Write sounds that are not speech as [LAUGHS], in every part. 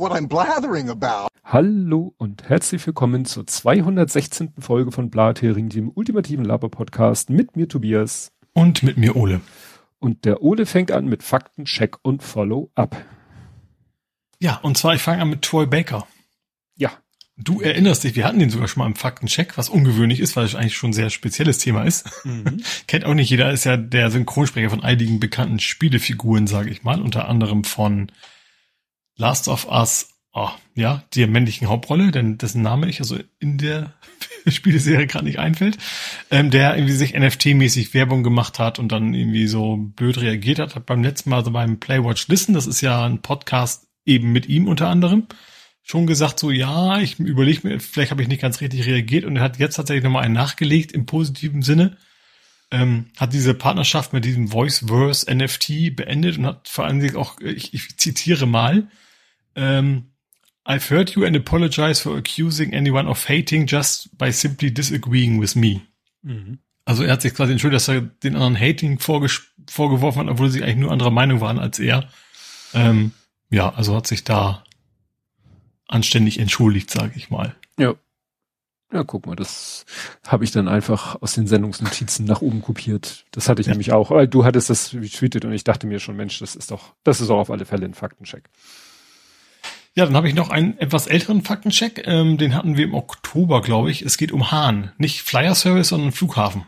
what I'm blathering about. Hallo und herzlich willkommen zur 216. Folge von Blathering, dem ultimativen Laber-Podcast mit mir Tobias. Und mit mir Ole. Und der Ole fängt an mit Fakten, Check und Follow-up. Ja, und zwar ich fange an mit Troy Baker. Ja. Du erinnerst dich, wir hatten den sogar schon mal im Faktencheck, was ungewöhnlich ist, weil es eigentlich schon ein sehr spezielles Thema ist. Mhm. [LAUGHS] Kennt auch nicht jeder, ist ja der Synchronsprecher von einigen bekannten Spielefiguren, sage ich mal, unter anderem von Last of Us, oh, ja, der männlichen Hauptrolle, denn dessen Name ich also in der [LAUGHS] Spieleserie gerade nicht einfällt, ähm, der irgendwie sich NFT-mäßig Werbung gemacht hat und dann irgendwie so blöd reagiert hat, hat beim letzten Mal so beim Playwatch Listen, das ist ja ein Podcast eben mit ihm unter anderem, schon gesagt, so ja, ich überlege mir, vielleicht habe ich nicht ganz richtig reagiert und er hat jetzt tatsächlich nochmal einen nachgelegt im positiven Sinne. Ähm, hat diese Partnerschaft mit diesem Voice-Verse NFT beendet und hat vor allen Dingen auch, ich, ich zitiere mal, ähm, I've heard you and apologize for accusing anyone of hating just by simply disagreeing with me. Mhm. Also er hat sich quasi entschuldigt, dass er den anderen Hating vorgeworfen hat, obwohl sie eigentlich nur anderer Meinung waren als er. Ähm, ja, also hat sich da anständig entschuldigt, sage ich mal. Ja. Ja, guck mal, das habe ich dann einfach aus den Sendungsnotizen nach oben kopiert. Das hatte ich ja. nämlich auch. Du hattest das retweetet und ich dachte mir schon, Mensch, das ist doch, das ist auch auf alle Fälle ein Faktencheck. Ja, dann habe ich noch einen etwas älteren Faktencheck. Ähm, den hatten wir im Oktober, glaube ich. Es geht um Hahn. Nicht Flyer Service, sondern Flughafen.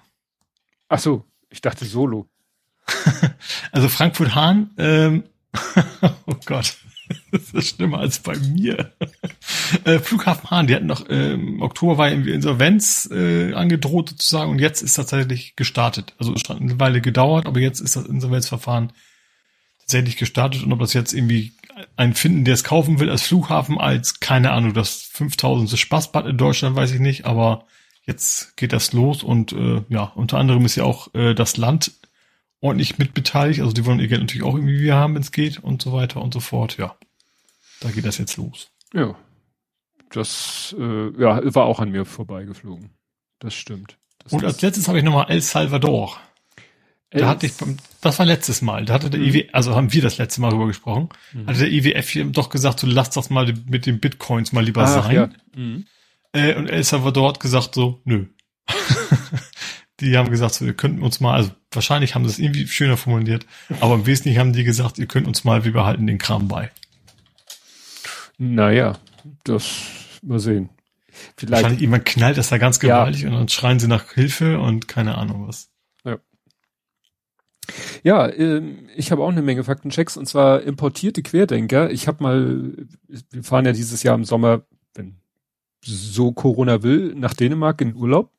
Ach so, ich dachte Solo. [LAUGHS] also Frankfurt Hahn, ähm, [LAUGHS] oh Gott. [LAUGHS] Das ist schlimmer als bei mir. äh, Flughafen Hahn, die hatten noch äh, im Oktober war irgendwie Insolvenz äh, angedroht sozusagen und jetzt ist tatsächlich gestartet. Also es hat eine Weile gedauert, aber jetzt ist das Insolvenzverfahren tatsächlich gestartet und ob das jetzt irgendwie ein finden, der es kaufen will als Flughafen, als keine Ahnung, das 5000. Spaßbad in Deutschland, weiß ich nicht, aber jetzt geht das los und äh, ja, unter anderem ist ja auch äh, das Land ordentlich mitbeteiligt. Also die wollen ihr Geld natürlich auch irgendwie wieder haben, wenn es geht und so weiter und so fort. Ja, da geht das jetzt los. Ja, das äh, ja, war auch an mir vorbeigeflogen. Das stimmt. Das und als letztes habe ich nochmal El Salvador. Da hatte ich, das war letztes Mal, da hatte der mhm. IW, also haben wir das letzte Mal drüber gesprochen, mhm. hatte der IWF hier doch gesagt, so lass das mal mit den Bitcoins mal lieber Ach, sein. Ja. Mhm. Äh, und El Salvador hat gesagt so, nö. [LAUGHS] die haben gesagt, so, ihr könnt uns mal, also wahrscheinlich haben sie es irgendwie schöner formuliert, aber im Wesentlichen haben die gesagt, ihr könnt uns mal, wir behalten den Kram bei. Naja, das mal sehen. Vielleicht wahrscheinlich jemand knallt das da ganz gewaltig ja. und dann schreien sie nach Hilfe und keine Ahnung was. Ja. Ähm, ich habe auch eine Menge Faktenchecks und zwar importierte Querdenker. Ich habe mal, wir fahren ja dieses Jahr im Sommer, wenn so Corona will, nach Dänemark in Urlaub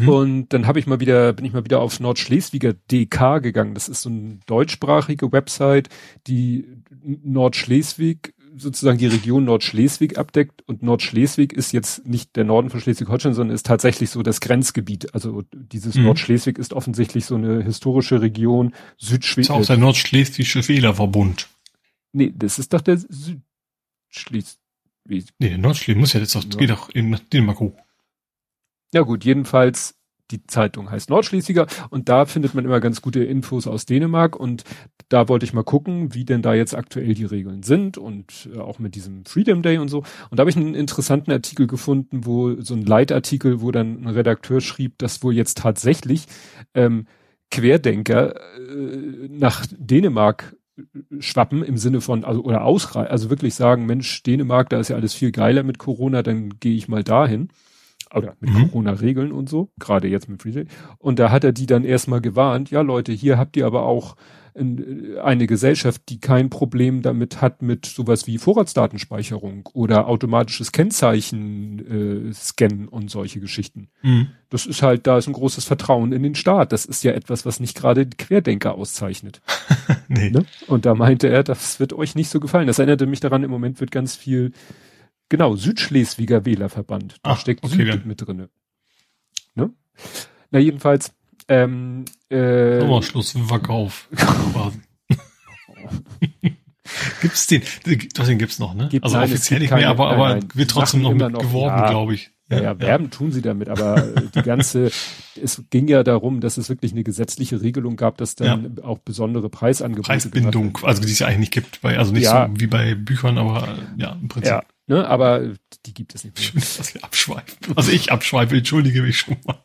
hm. Und dann habe ich mal wieder, bin ich mal wieder auf Nordschleswiger DK gegangen. Das ist so eine deutschsprachige Website, die Nordschleswig sozusagen die Region Nordschleswig abdeckt und Nordschleswig ist jetzt nicht der Norden von Schleswig-Holstein, sondern ist tatsächlich so das Grenzgebiet. Also dieses mhm. Nordschleswig ist offensichtlich so eine historische Region. Südschleswig. Ist auch der Nordschleswische Wählerverbund. Nee, das ist doch der Südschleswig. Nee, Nordschleswig muss ja jetzt auch, ja. geht doch in Dänemark hoch. Ja gut, jedenfalls die Zeitung heißt Nordschleswiger und da findet man immer ganz gute Infos aus Dänemark und da wollte ich mal gucken, wie denn da jetzt aktuell die Regeln sind und äh, auch mit diesem Freedom Day und so. Und da habe ich einen interessanten Artikel gefunden, wo so ein Leitartikel, wo dann ein Redakteur schrieb, dass wohl jetzt tatsächlich ähm, Querdenker äh, nach Dänemark äh, schwappen im Sinne von, also oder ausreisen, also wirklich sagen, Mensch, Dänemark, da ist ja alles viel geiler mit Corona, dann gehe ich mal dahin oder mit mhm. Corona-Regeln und so, gerade jetzt mit Free Und da hat er die dann erstmal gewarnt, ja Leute, hier habt ihr aber auch eine Gesellschaft, die kein Problem damit hat mit sowas wie Vorratsdatenspeicherung oder automatisches Kennzeichen äh, scannen und solche Geschichten. Mhm. Das ist halt, da ist ein großes Vertrauen in den Staat. Das ist ja etwas, was nicht gerade Querdenker auszeichnet. [LAUGHS] nee. Ne? Und da meinte er, das wird euch nicht so gefallen. Das erinnerte mich daran, im Moment wird ganz viel Genau, Südschleswiger Wählerverband. Da Ach, steckt okay, Süd mit drinne. Ne? Na jedenfalls. Ähm, äh, Sommerschluss Verkauf. [LAUGHS] gibt's den? Den gibt's noch, ne? Gibt, also nein, offiziell nicht keine, mehr, aber, aber nein, wird trotzdem noch mit noch, geworben, ja, glaube ich. Ja, ja, werben ja. tun sie damit, aber die ganze, es ging ja darum, dass es wirklich eine gesetzliche Regelung gab, dass dann ja. auch besondere Preisangebote. Preisbindung, also die es ja eigentlich nicht gibt, bei, also nicht so wie bei Büchern, aber ja, im Prinzip. Ja, ne, aber die gibt es nicht mehr. Schön, dass wir abschweifen. Also ich abschweife, entschuldige mich schon mal.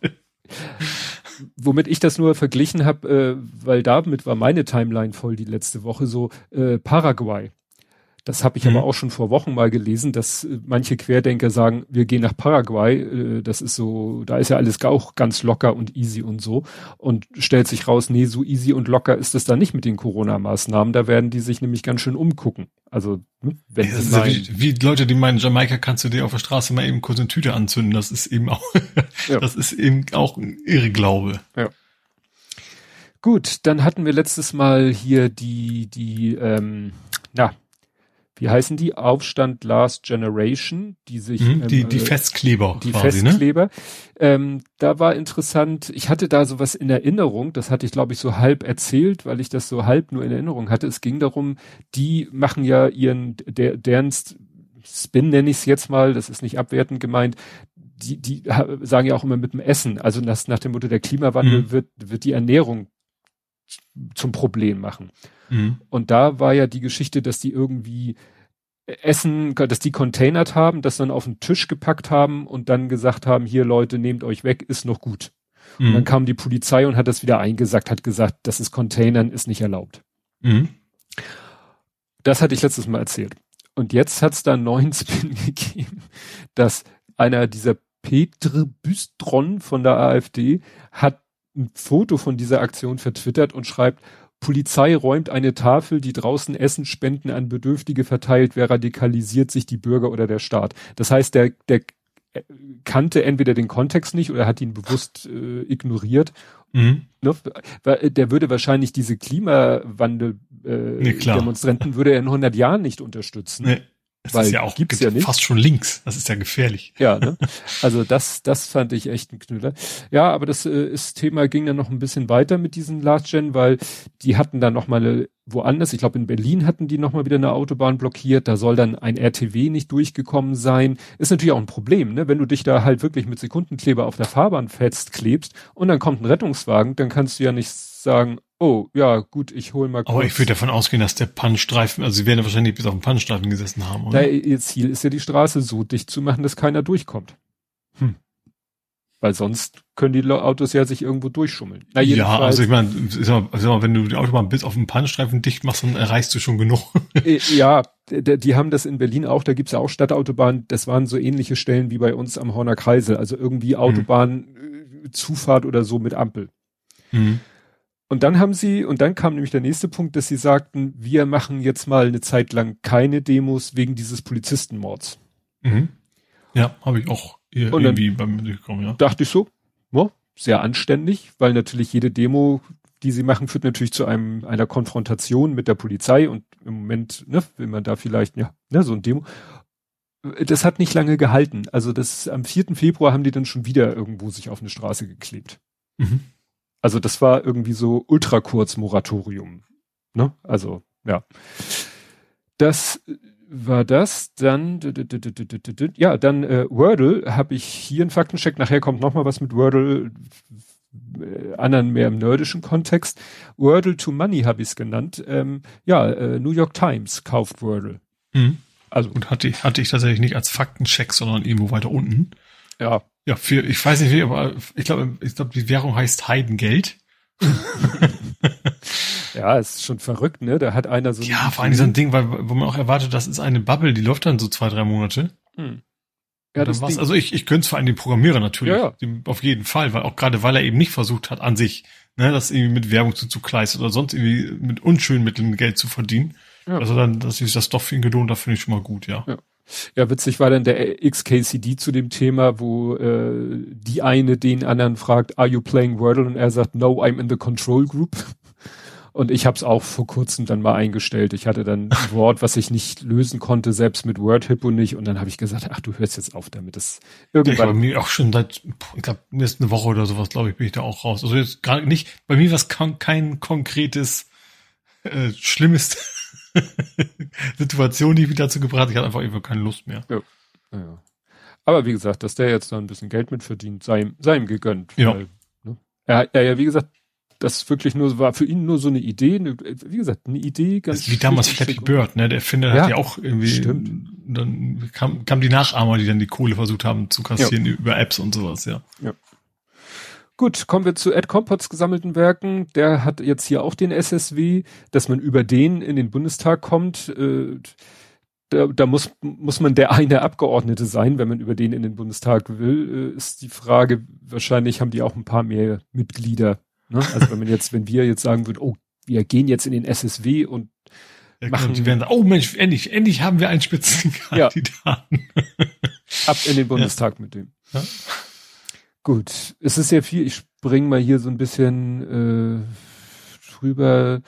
Womit ich das nur verglichen habe, äh, weil damit war meine Timeline voll die letzte Woche so äh, Paraguay. Das habe ich mhm. aber auch schon vor Wochen mal gelesen, dass äh, manche Querdenker sagen, wir gehen nach Paraguay, äh, das ist so, da ist ja alles auch ganz locker und easy und so. Und stellt sich raus, nee, so easy und locker ist es da nicht mit den Corona-Maßnahmen. Da werden die sich nämlich ganz schön umgucken. Also, hm, wenn ja, sie meinen, wie, wie Leute, die meinen, Jamaika kannst du dir auf der Straße mal eben kurz eine Tüte anzünden, das ist eben auch, [LAUGHS] ja. das ist eben auch ein Irrglaube. Ja. Gut, dann hatten wir letztes Mal hier die, die, ähm, na, wie heißen die? Aufstand Last Generation, die sich mhm, die, ähm, die Festkleber, die quasi, ne? Festkleber. Ne? Ähm, da war interessant. Ich hatte da sowas in Erinnerung. Das hatte ich glaube ich so halb erzählt, weil ich das so halb nur in Erinnerung hatte. Es ging darum, die machen ja ihren der deren Spin nenne ich es jetzt mal. Das ist nicht abwertend gemeint. Die, die sagen ja auch immer mit dem Essen. Also das, nach dem Motto der Klimawandel mhm. wird wird die Ernährung zum Problem machen. Mhm. Und da war ja die Geschichte, dass die irgendwie Essen, dass die containert haben, das dann auf den Tisch gepackt haben und dann gesagt haben, hier Leute, nehmt euch weg, ist noch gut. Mhm. Und dann kam die Polizei und hat das wieder eingesagt, hat gesagt, das ist Containern, ist nicht erlaubt. Mhm. Das hatte ich letztes Mal erzählt. Und jetzt hat es da einen neuen [LAUGHS] Spin gegeben, dass einer dieser Petre Büstron von der AfD hat ein Foto von dieser Aktion vertwittert und schreibt, Polizei räumt eine Tafel, die draußen Essen, Spenden an Bedürftige verteilt. Wer radikalisiert sich, die Bürger oder der Staat? Das heißt, der, der kannte entweder den Kontext nicht oder hat ihn bewusst äh, ignoriert. Mhm. Ne? Der würde wahrscheinlich diese Klimawandel äh, nee, Demonstranten würde er in 100 Jahren nicht unterstützen. Nee. Das Weil ist ja auch gibt's ja nicht. fast schon links. Das ist ja gefährlich. Ja, ne? Also das, das fand ich echt ein Knüller. Ja, aber das, äh, das Thema ging dann noch ein bisschen weiter mit diesen Last Gen, weil die hatten dann noch mal woanders, ich glaube in Berlin hatten die noch mal wieder eine Autobahn blockiert. Da soll dann ein RTW nicht durchgekommen sein. Ist natürlich auch ein Problem, ne? Wenn du dich da halt wirklich mit Sekundenkleber auf der Fahrbahn festklebst und dann kommt ein Rettungswagen, dann kannst du ja nicht sagen, oh, ja, gut, ich hol mal kurz. Aber ich würde davon ausgehen, dass der Pannenstreifen, also sie werden ja wahrscheinlich bis auf den Pannenstreifen gesessen haben, oder? Da, ihr Ziel ist ja, die Straße so dicht zu machen, dass keiner durchkommt. Hm. Weil sonst können die Autos ja sich irgendwo durchschummeln. Na, ja, also ich meine, wenn du die Autobahn bis auf den Pannenstreifen dicht machst, dann erreichst du schon genug. Äh, ja, die haben das in Berlin auch, da gibt's ja auch Stadtautobahnen, das waren so ähnliche Stellen wie bei uns am Horner Kreisel, also irgendwie hm. Autobahn, mhm. Zufahrt oder so mit Ampel. Mhm. Und dann haben sie, und dann kam nämlich der nächste Punkt, dass sie sagten, wir machen jetzt mal eine Zeit lang keine Demos wegen dieses Polizistenmords. Mhm. Ja, habe ich auch irgendwie bei mir gekommen, ja. Dachte ich so, ja, sehr anständig, weil natürlich jede Demo, die sie machen, führt natürlich zu einem, einer Konfrontation mit der Polizei und im Moment, ne, will man da vielleicht, ja, ne, so ein Demo. Das hat nicht lange gehalten. Also das, am 4. Februar haben die dann schon wieder irgendwo sich auf eine Straße geklebt. Mhm. Also das war irgendwie so ultra kurz Moratorium. Ne? Also, ja. Das war das. Dann, ja, dann äh, Wordle habe ich hier einen Faktencheck. Nachher kommt noch mal was mit Wordle, äh, anderen mehr im nerdischen Kontext. Wordle to Money habe ich es genannt. Ähm, ja, äh, New York Times kauft Wordle. Mhm. Also und hatte ich hatte ich tatsächlich nicht als Faktencheck, sondern irgendwo weiter unten. Ja, ja, für, ich weiß nicht wie, aber ich glaube, ich glaube, die Währung heißt Heidengeld. [LAUGHS] ja, ist schon verrückt, ne? Da hat einer so. Ja, vor allem so ein Ding, weil, wo man auch erwartet, das ist eine Bubble, die läuft dann so zwei, drei Monate. Hm. Ja, das war's. Also ich, ich könnte es vor allem den Programmierer natürlich. Ja, ja. Auf jeden Fall, weil auch gerade weil er eben nicht versucht hat, an sich, ne, das irgendwie mit Werbung zu oder sonst irgendwie mit unschönen Mitteln Geld zu verdienen. Ja. Also dann, dass sich das doch für ihn gelohnt, da finde ich schon mal gut, ja. ja. Ja, witzig war dann der XKCD zu dem Thema, wo äh, die eine den anderen fragt, are you playing Wordle? Und er sagt, no, I'm in the control group. [LAUGHS] Und ich habe es auch vor kurzem dann mal eingestellt. Ich hatte dann ein [LAUGHS] Wort, was ich nicht lösen konnte, selbst mit Word Hippo nicht. Und dann habe ich gesagt, ach, du hörst jetzt auf damit. Das irgendwann. Ja, bei mir auch schon seit, ich glaube, jetzt eine Woche oder sowas, glaube ich, bin ich da auch raus. Also jetzt gar nicht, bei mir war es kein konkretes äh, Schlimmes [LAUGHS] [LAUGHS] Situation, die mich dazu gebracht hat. Ich hatte einfach einfach keine Lust mehr. Ja. ja. Aber wie gesagt, dass der jetzt da ein bisschen Geld mit verdient, sei, ihm, sei ihm gegönnt. Ja. Weil, ne? er, er ja, wie gesagt, das wirklich nur war für ihn nur so eine Idee, eine, wie gesagt, eine Idee ganz. Das ist wie damals Flappy Bird, ne? Der Erfinder ja, hat ja auch irgendwie. Stimmt. Dann kam, kam die Nachahmer, die dann die Kohle versucht haben zu kassieren ja. über Apps und sowas, ja. Ja. Gut, kommen wir zu Ed Compots gesammelten Werken. Der hat jetzt hier auch den SSW, dass man über den in den Bundestag kommt. Äh, da, da muss, muss man der eine Abgeordnete sein, wenn man über den in den Bundestag will, äh, ist die Frage, wahrscheinlich haben die auch ein paar mehr Mitglieder Ne? Also wenn man jetzt, wenn wir jetzt sagen würden, oh, wir gehen jetzt in den SSW und ja, genau, machen, die werden oh Mensch, endlich, endlich haben wir einen Spitzenkandidaten. Ja. Ab in den [LAUGHS] Bundestag ja. mit dem. Ja. Gut, es ist sehr viel, ich springe mal hier so ein bisschen äh, drüber,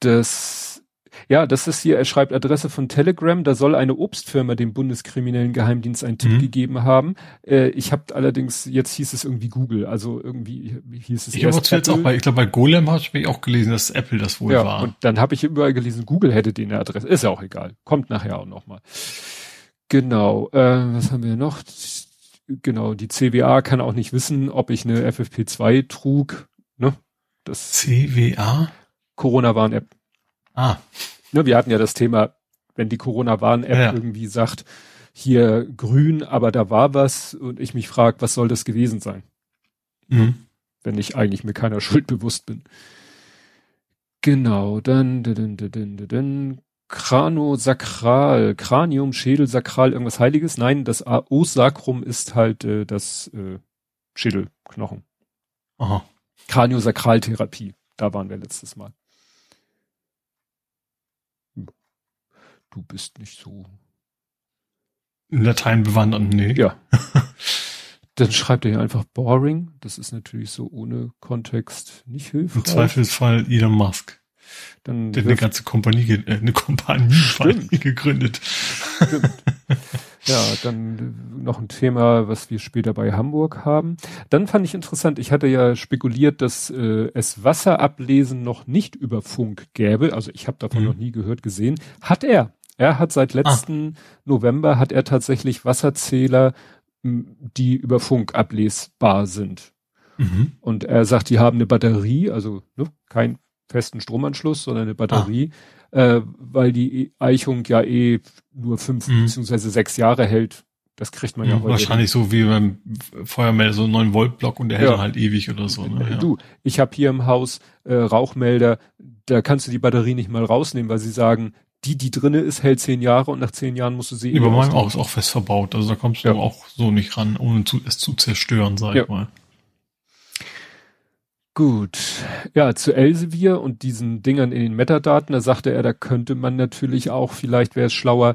dass ja, das ist hier, er schreibt Adresse von Telegram, da soll eine Obstfirma dem Bundeskriminellen Geheimdienst einen Tipp mhm. gegeben haben. Äh, ich habe allerdings, jetzt hieß es irgendwie Google, also irgendwie hieß es Ich habe jetzt auch bei, ich glaube bei Golem habe ich auch gelesen, dass Apple das wohl ja, war. Und dann habe ich überall gelesen, Google hätte den Adresse. Ist ja auch egal. Kommt nachher auch nochmal. Genau, äh, was haben wir noch? Genau, die CWA kann auch nicht wissen, ob ich eine FFP2 trug. Ne? Das CWA? Corona-Warn-App. Ah. Ne, wir hatten ja das Thema, wenn die Corona-Warn-App ja. irgendwie sagt, hier grün, aber da war was und ich mich frage, was soll das gewesen sein? Mhm. Wenn ich eigentlich mir keiner [LAUGHS] Schuld bewusst bin. Genau, dann, dann, dann, dann, dann, Kranosakral, Kranium, Schädel, Sakral, irgendwas Heiliges. Nein, das Os-Sacrum ist halt äh, das äh, Schädelknochen. Aha. Kraniosakraltherapie. Da waren wir letztes Mal. du bist nicht so. In Latein bewandert, nee. Ja. [LAUGHS] Dann schreibt er hier einfach boring. Das ist natürlich so ohne Kontext nicht hilfreich. Im Zweifelsfall Elon Musk. Dann Der eine ganze Kompanie, äh, eine Kompanie [LAUGHS] gegründet. Stimmt. [LAUGHS] Ja, dann noch ein Thema, was wir später bei Hamburg haben. Dann fand ich interessant, ich hatte ja spekuliert, dass äh, es Wasserablesen noch nicht über Funk gäbe. Also ich habe davon mhm. noch nie gehört, gesehen. Hat er. Er hat seit letzten ah. November hat er tatsächlich Wasserzähler, die über Funk ablesbar sind. Mhm. Und er sagt, die haben eine Batterie, also ne, keinen festen Stromanschluss, sondern eine Batterie, ah. äh, weil die Eichung ja eh nur fünf mhm. beziehungsweise sechs Jahre hält. Das kriegt man ja, ja heute. Wahrscheinlich so wie beim Feuermelder, so einen 9 Volt Block und der hält dann halt ewig oder so. Ne? Ja. Du, ich habe hier im Haus äh, Rauchmelder, da kannst du die Batterie nicht mal rausnehmen, weil sie sagen, die, die drinne ist, hält zehn Jahre und nach zehn Jahren musst du sie. Über meinem auch ist auch fest verbaut. Also da kommst du ja. auch so nicht ran, ohne zu, es zu zerstören, sag ja. ich mal. Gut. Ja, zu Elsevier und diesen Dingern in den Metadaten, da sagte er, da könnte man natürlich auch, vielleicht wäre es schlauer,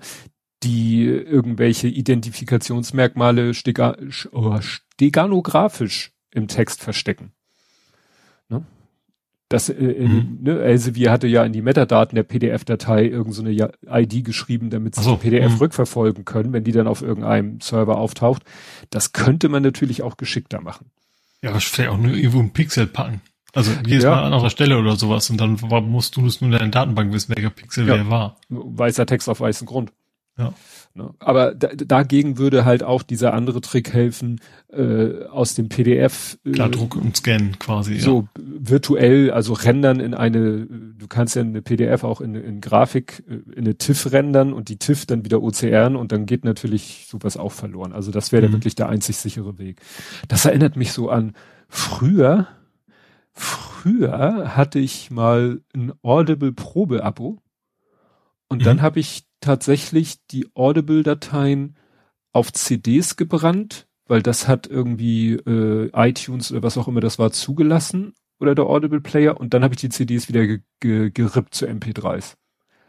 die irgendwelche Identifikationsmerkmale stega, oh, steganografisch im Text verstecken. Ne? Das, äh, mhm. ne, Elsevier hatte ja in die Metadaten der PDF-Datei irgendeine so ID geschrieben, damit sie so, die PDF mh. rückverfolgen können, wenn die dann auf irgendeinem Server auftaucht. Das könnte man natürlich auch geschickter machen. Ja, aber vielleicht auch nur irgendwo ein Pixel packen. Also jedes ja. Mal an anderer Stelle oder sowas und dann musst du es nur in deiner Datenbank wissen, welcher Pixel ja. wer war. Weißer Text auf weißem Grund. Ja. Ne? Aber da, dagegen würde halt auch dieser andere Trick helfen, äh, aus dem PDF. Äh, Klar, Druck und Scannen quasi. So ja. virtuell, also rendern in eine, du kannst ja eine PDF auch in, in Grafik, äh, in eine TIFF rendern und die TIFF dann wieder OCRen und dann geht natürlich sowas auch verloren. Also das wäre mhm. wirklich der einzig sichere Weg. Das erinnert mich so an früher, früher hatte ich mal ein Audible Probe-Abo und mhm. dann habe ich tatsächlich die Audible-Dateien auf CDs gebrannt, weil das hat irgendwie äh, iTunes oder was auch immer das war zugelassen oder der Audible Player und dann habe ich die CDs wieder ge ge gerippt zu MP3s.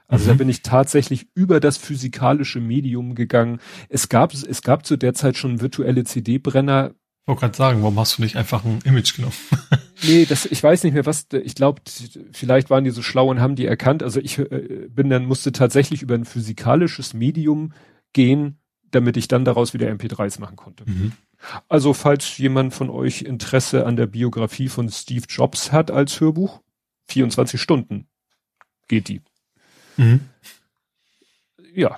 Also mhm. da bin ich tatsächlich über das physikalische Medium gegangen. Es gab es gab zu der Zeit schon virtuelle CD-Brenner. Wollte gerade sagen, warum hast du nicht einfach ein Image genommen? [LAUGHS] nee, das, ich weiß nicht mehr was, ich glaube, vielleicht waren die so schlau und haben die erkannt. Also ich äh, bin dann, musste tatsächlich über ein physikalisches Medium gehen, damit ich dann daraus wieder MP3s machen konnte. Mhm. Also falls jemand von euch Interesse an der Biografie von Steve Jobs hat als Hörbuch, 24 Stunden geht die. Mhm. Ja.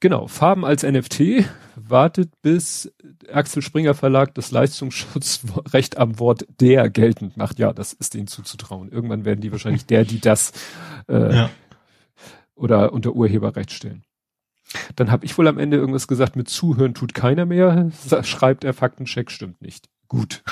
Genau, Farben als NFT wartet bis Axel Springer Verlag das Leistungsschutzrecht am Wort der geltend macht. Ja, das ist denen zuzutrauen. Irgendwann werden die wahrscheinlich der, die das äh, ja. oder unter Urheberrecht stellen. Dann habe ich wohl am Ende irgendwas gesagt, mit Zuhören tut keiner mehr, schreibt er, Faktencheck stimmt nicht. Gut.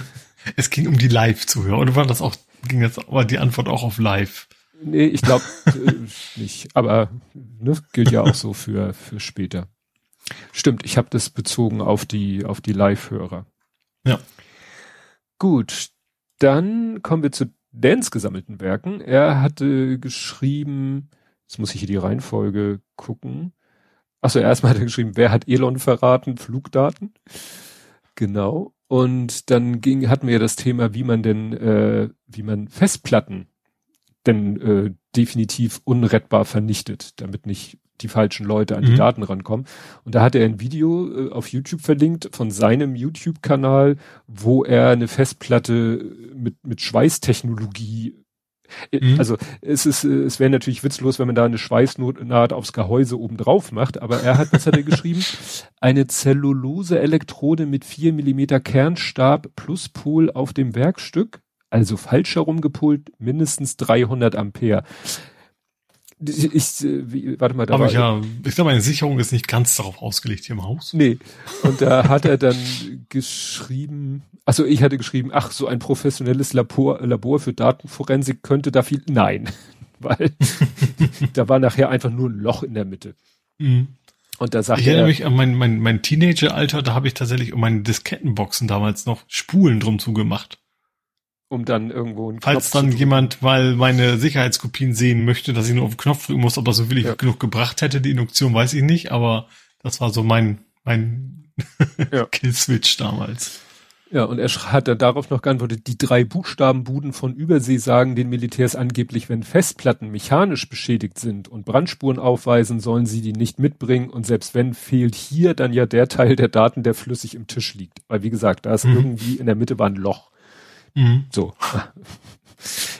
[LAUGHS] es ging um die Live-Zuhörer, oder war das auch, ging jetzt war die Antwort auch auf Live? Nee, ich glaube äh, nicht. Aber ne, gilt ja auch so für, für später. Stimmt, ich habe das bezogen auf die, auf die Live-Hörer. Ja. Gut, dann kommen wir zu Dans gesammelten Werken. Er hatte geschrieben, jetzt muss ich hier die Reihenfolge gucken. Achso, erstmal hat er geschrieben, wer hat Elon verraten? Flugdaten. Genau. Und dann ging, hatten wir das Thema, wie man denn, äh, wie man Festplatten denn äh, definitiv unrettbar vernichtet, damit nicht die falschen Leute an die mhm. Daten rankommen. Und da hat er ein Video äh, auf YouTube verlinkt von seinem YouTube-Kanal, wo er eine Festplatte mit, mit Schweißtechnologie äh, mhm. Also es ist, äh, es wäre natürlich witzlos, wenn man da eine Schweißnaht aufs Gehäuse oben drauf macht, aber er hat, was hat er geschrieben? [LAUGHS] Eine Zellulose-Elektrode mit vier Millimeter Kernstab plus Pol auf dem Werkstück, also falsch herumgepolt, mindestens 300 Ampere ich, wie, warte mal, da Aber ich, ja, ich glaube, meine Sicherung ist nicht ganz darauf ausgelegt hier im Haus. Nee. Und da hat er dann geschrieben, also ich hatte geschrieben, ach, so ein professionelles Labor, Labor für Datenforensik könnte da viel, nein, [LAUGHS] weil [LAUGHS] da war nachher einfach nur ein Loch in der Mitte. Mhm. Und da sagt ich erinnere er, mich an mein, mein, mein Teenager-Alter, da habe ich tatsächlich um meine Diskettenboxen damals noch Spulen drum zugemacht um dann irgendwo einen Falls Knopf dann jemand mal meine Sicherheitskopien sehen möchte, dass ich nur auf den Knopf drücken muss, ob das so willig ja. genug gebracht hätte, die Induktion, weiß ich nicht, aber das war so mein, mein ja. [LAUGHS] Killswitch damals. Ja, und er hat dann darauf noch geantwortet, die drei Buchstabenbuden von Übersee sagen den Militärs angeblich, wenn Festplatten mechanisch beschädigt sind und Brandspuren aufweisen, sollen sie die nicht mitbringen und selbst wenn fehlt hier dann ja der Teil der Daten, der flüssig im Tisch liegt. Weil wie gesagt, da ist mhm. irgendwie in der Mitte war ein Loch. Mhm. So.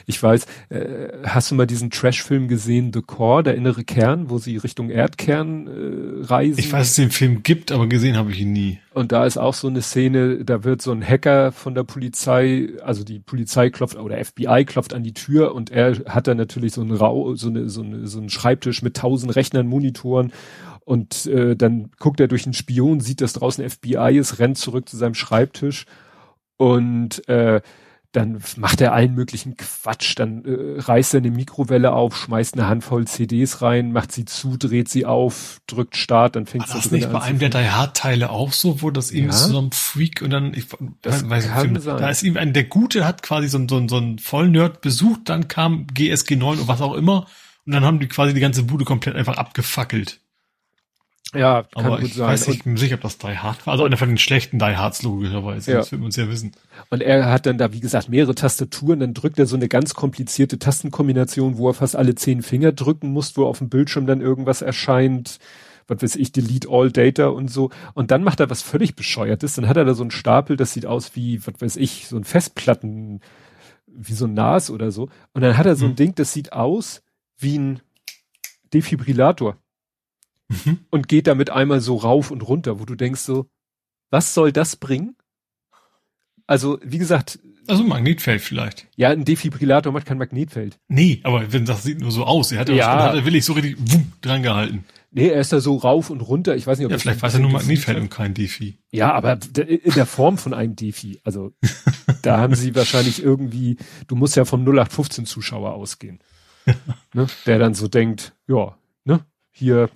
Ich weiß, äh, hast du mal diesen Trash-Film gesehen, The Core, der innere Kern, wo sie Richtung Erdkern äh, reisen? Ich weiß, dass es den Film gibt, aber gesehen habe ich ihn nie. Und da ist auch so eine Szene, da wird so ein Hacker von der Polizei, also die Polizei klopft oder FBI klopft an die Tür und er hat dann natürlich so einen Rau, so eine, so eine, so einen Schreibtisch mit tausend Rechnern, Monitoren und äh, dann guckt er durch den Spion, sieht, dass draußen FBI ist, rennt zurück zu seinem Schreibtisch und äh, dann macht er allen möglichen Quatsch, dann äh, reißt er eine Mikrowelle auf, schmeißt eine Handvoll CDs rein, macht sie zu, dreht sie auf, drückt Start, dann fängt es das nicht bei einem der Die Hard Teile auch so, wo das eben ja? so ein Freak und dann ich das weiß kann nicht, sein. da ist ihm ein der Gute hat quasi so, so, so ein Vollnerd besucht, dann kam GSG 9 und was auch immer und dann haben die quasi die ganze Bude komplett einfach abgefackelt. Ja, kann aber gut ich sein. weiß nicht und, sicher, ob das Die Hard war. Also einer von den schlechten Die Hards logischerweise. Ja. Das wird man uns ja wissen. Und er hat dann da, wie gesagt, mehrere Tastaturen. Dann drückt er so eine ganz komplizierte Tastenkombination, wo er fast alle zehn Finger drücken muss, wo auf dem Bildschirm dann irgendwas erscheint. Was weiß ich, Delete All Data und so. Und dann macht er was völlig bescheuertes. Dann hat er da so einen Stapel, das sieht aus wie, was weiß ich, so ein Festplatten, wie so ein NAS oder so. Und dann hat er so ein hm. Ding, das sieht aus wie ein Defibrillator mhm. und geht damit einmal so rauf und runter, wo du denkst so, was soll das bringen? Also, wie gesagt. Also ein Magnetfeld vielleicht. Ja, ein Defibrillator macht kein Magnetfeld. Nee, aber wenn das sieht nur so aus. Er hat ja, hat er willig so richtig wumm, dran gehalten. Nee, er ist da so rauf und runter. Ich weiß nicht, ob ja, vielleicht weiß er nur Magnetfeld und kein Defi. Ja, aber in der Form von einem Defi. Also [LAUGHS] da haben sie wahrscheinlich irgendwie, du musst ja vom 0815 Zuschauer ausgehen. [LAUGHS] ne? Der dann so denkt, ja, ne, hier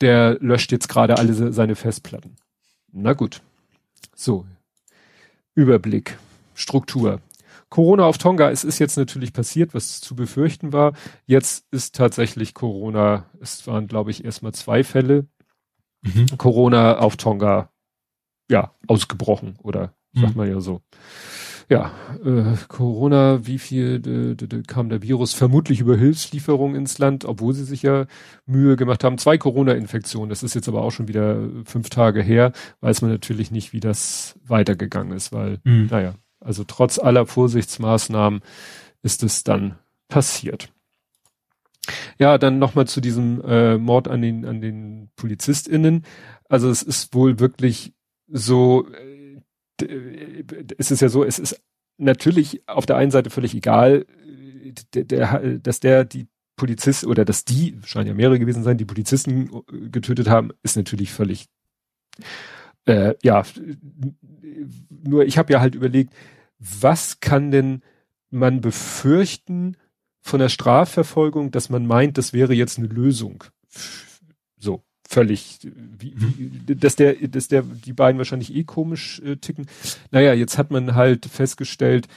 der löscht jetzt gerade alle seine Festplatten. Na gut. So. Überblick. Struktur. Corona auf Tonga, es ist jetzt natürlich passiert, was zu befürchten war. Jetzt ist tatsächlich Corona, es waren glaube ich erstmal zwei Fälle. Mhm. Corona auf Tonga, ja, ausgebrochen oder sagt mhm. man ja so ja, äh, Corona, wie viel de, kam der Virus? Vermutlich über Hilfslieferungen ins Land, obwohl sie sich ja Mühe gemacht haben. Zwei Corona-Infektionen, das ist jetzt aber auch schon wieder fünf Tage her, weiß man natürlich nicht, wie das weitergegangen ist, weil, mhm. naja, also trotz aller Vorsichtsmaßnahmen ist es dann passiert. Ja, dann nochmal zu diesem äh, Mord an den, an den PolizistInnen. Also es ist wohl wirklich so, äh, es ist ja so, es ist natürlich auf der einen Seite völlig egal, der, der, dass der die Polizist oder dass die, scheinen ja mehrere gewesen sein, die Polizisten äh, getötet haben, ist natürlich völlig äh, ja, nur ich habe ja halt überlegt, was kann denn man befürchten von der Strafverfolgung, dass man meint, das wäre jetzt eine Lösung. Völlig, wie, wie, dass der, dass der, die beiden wahrscheinlich eh komisch äh, ticken. Naja, jetzt hat man halt festgestellt,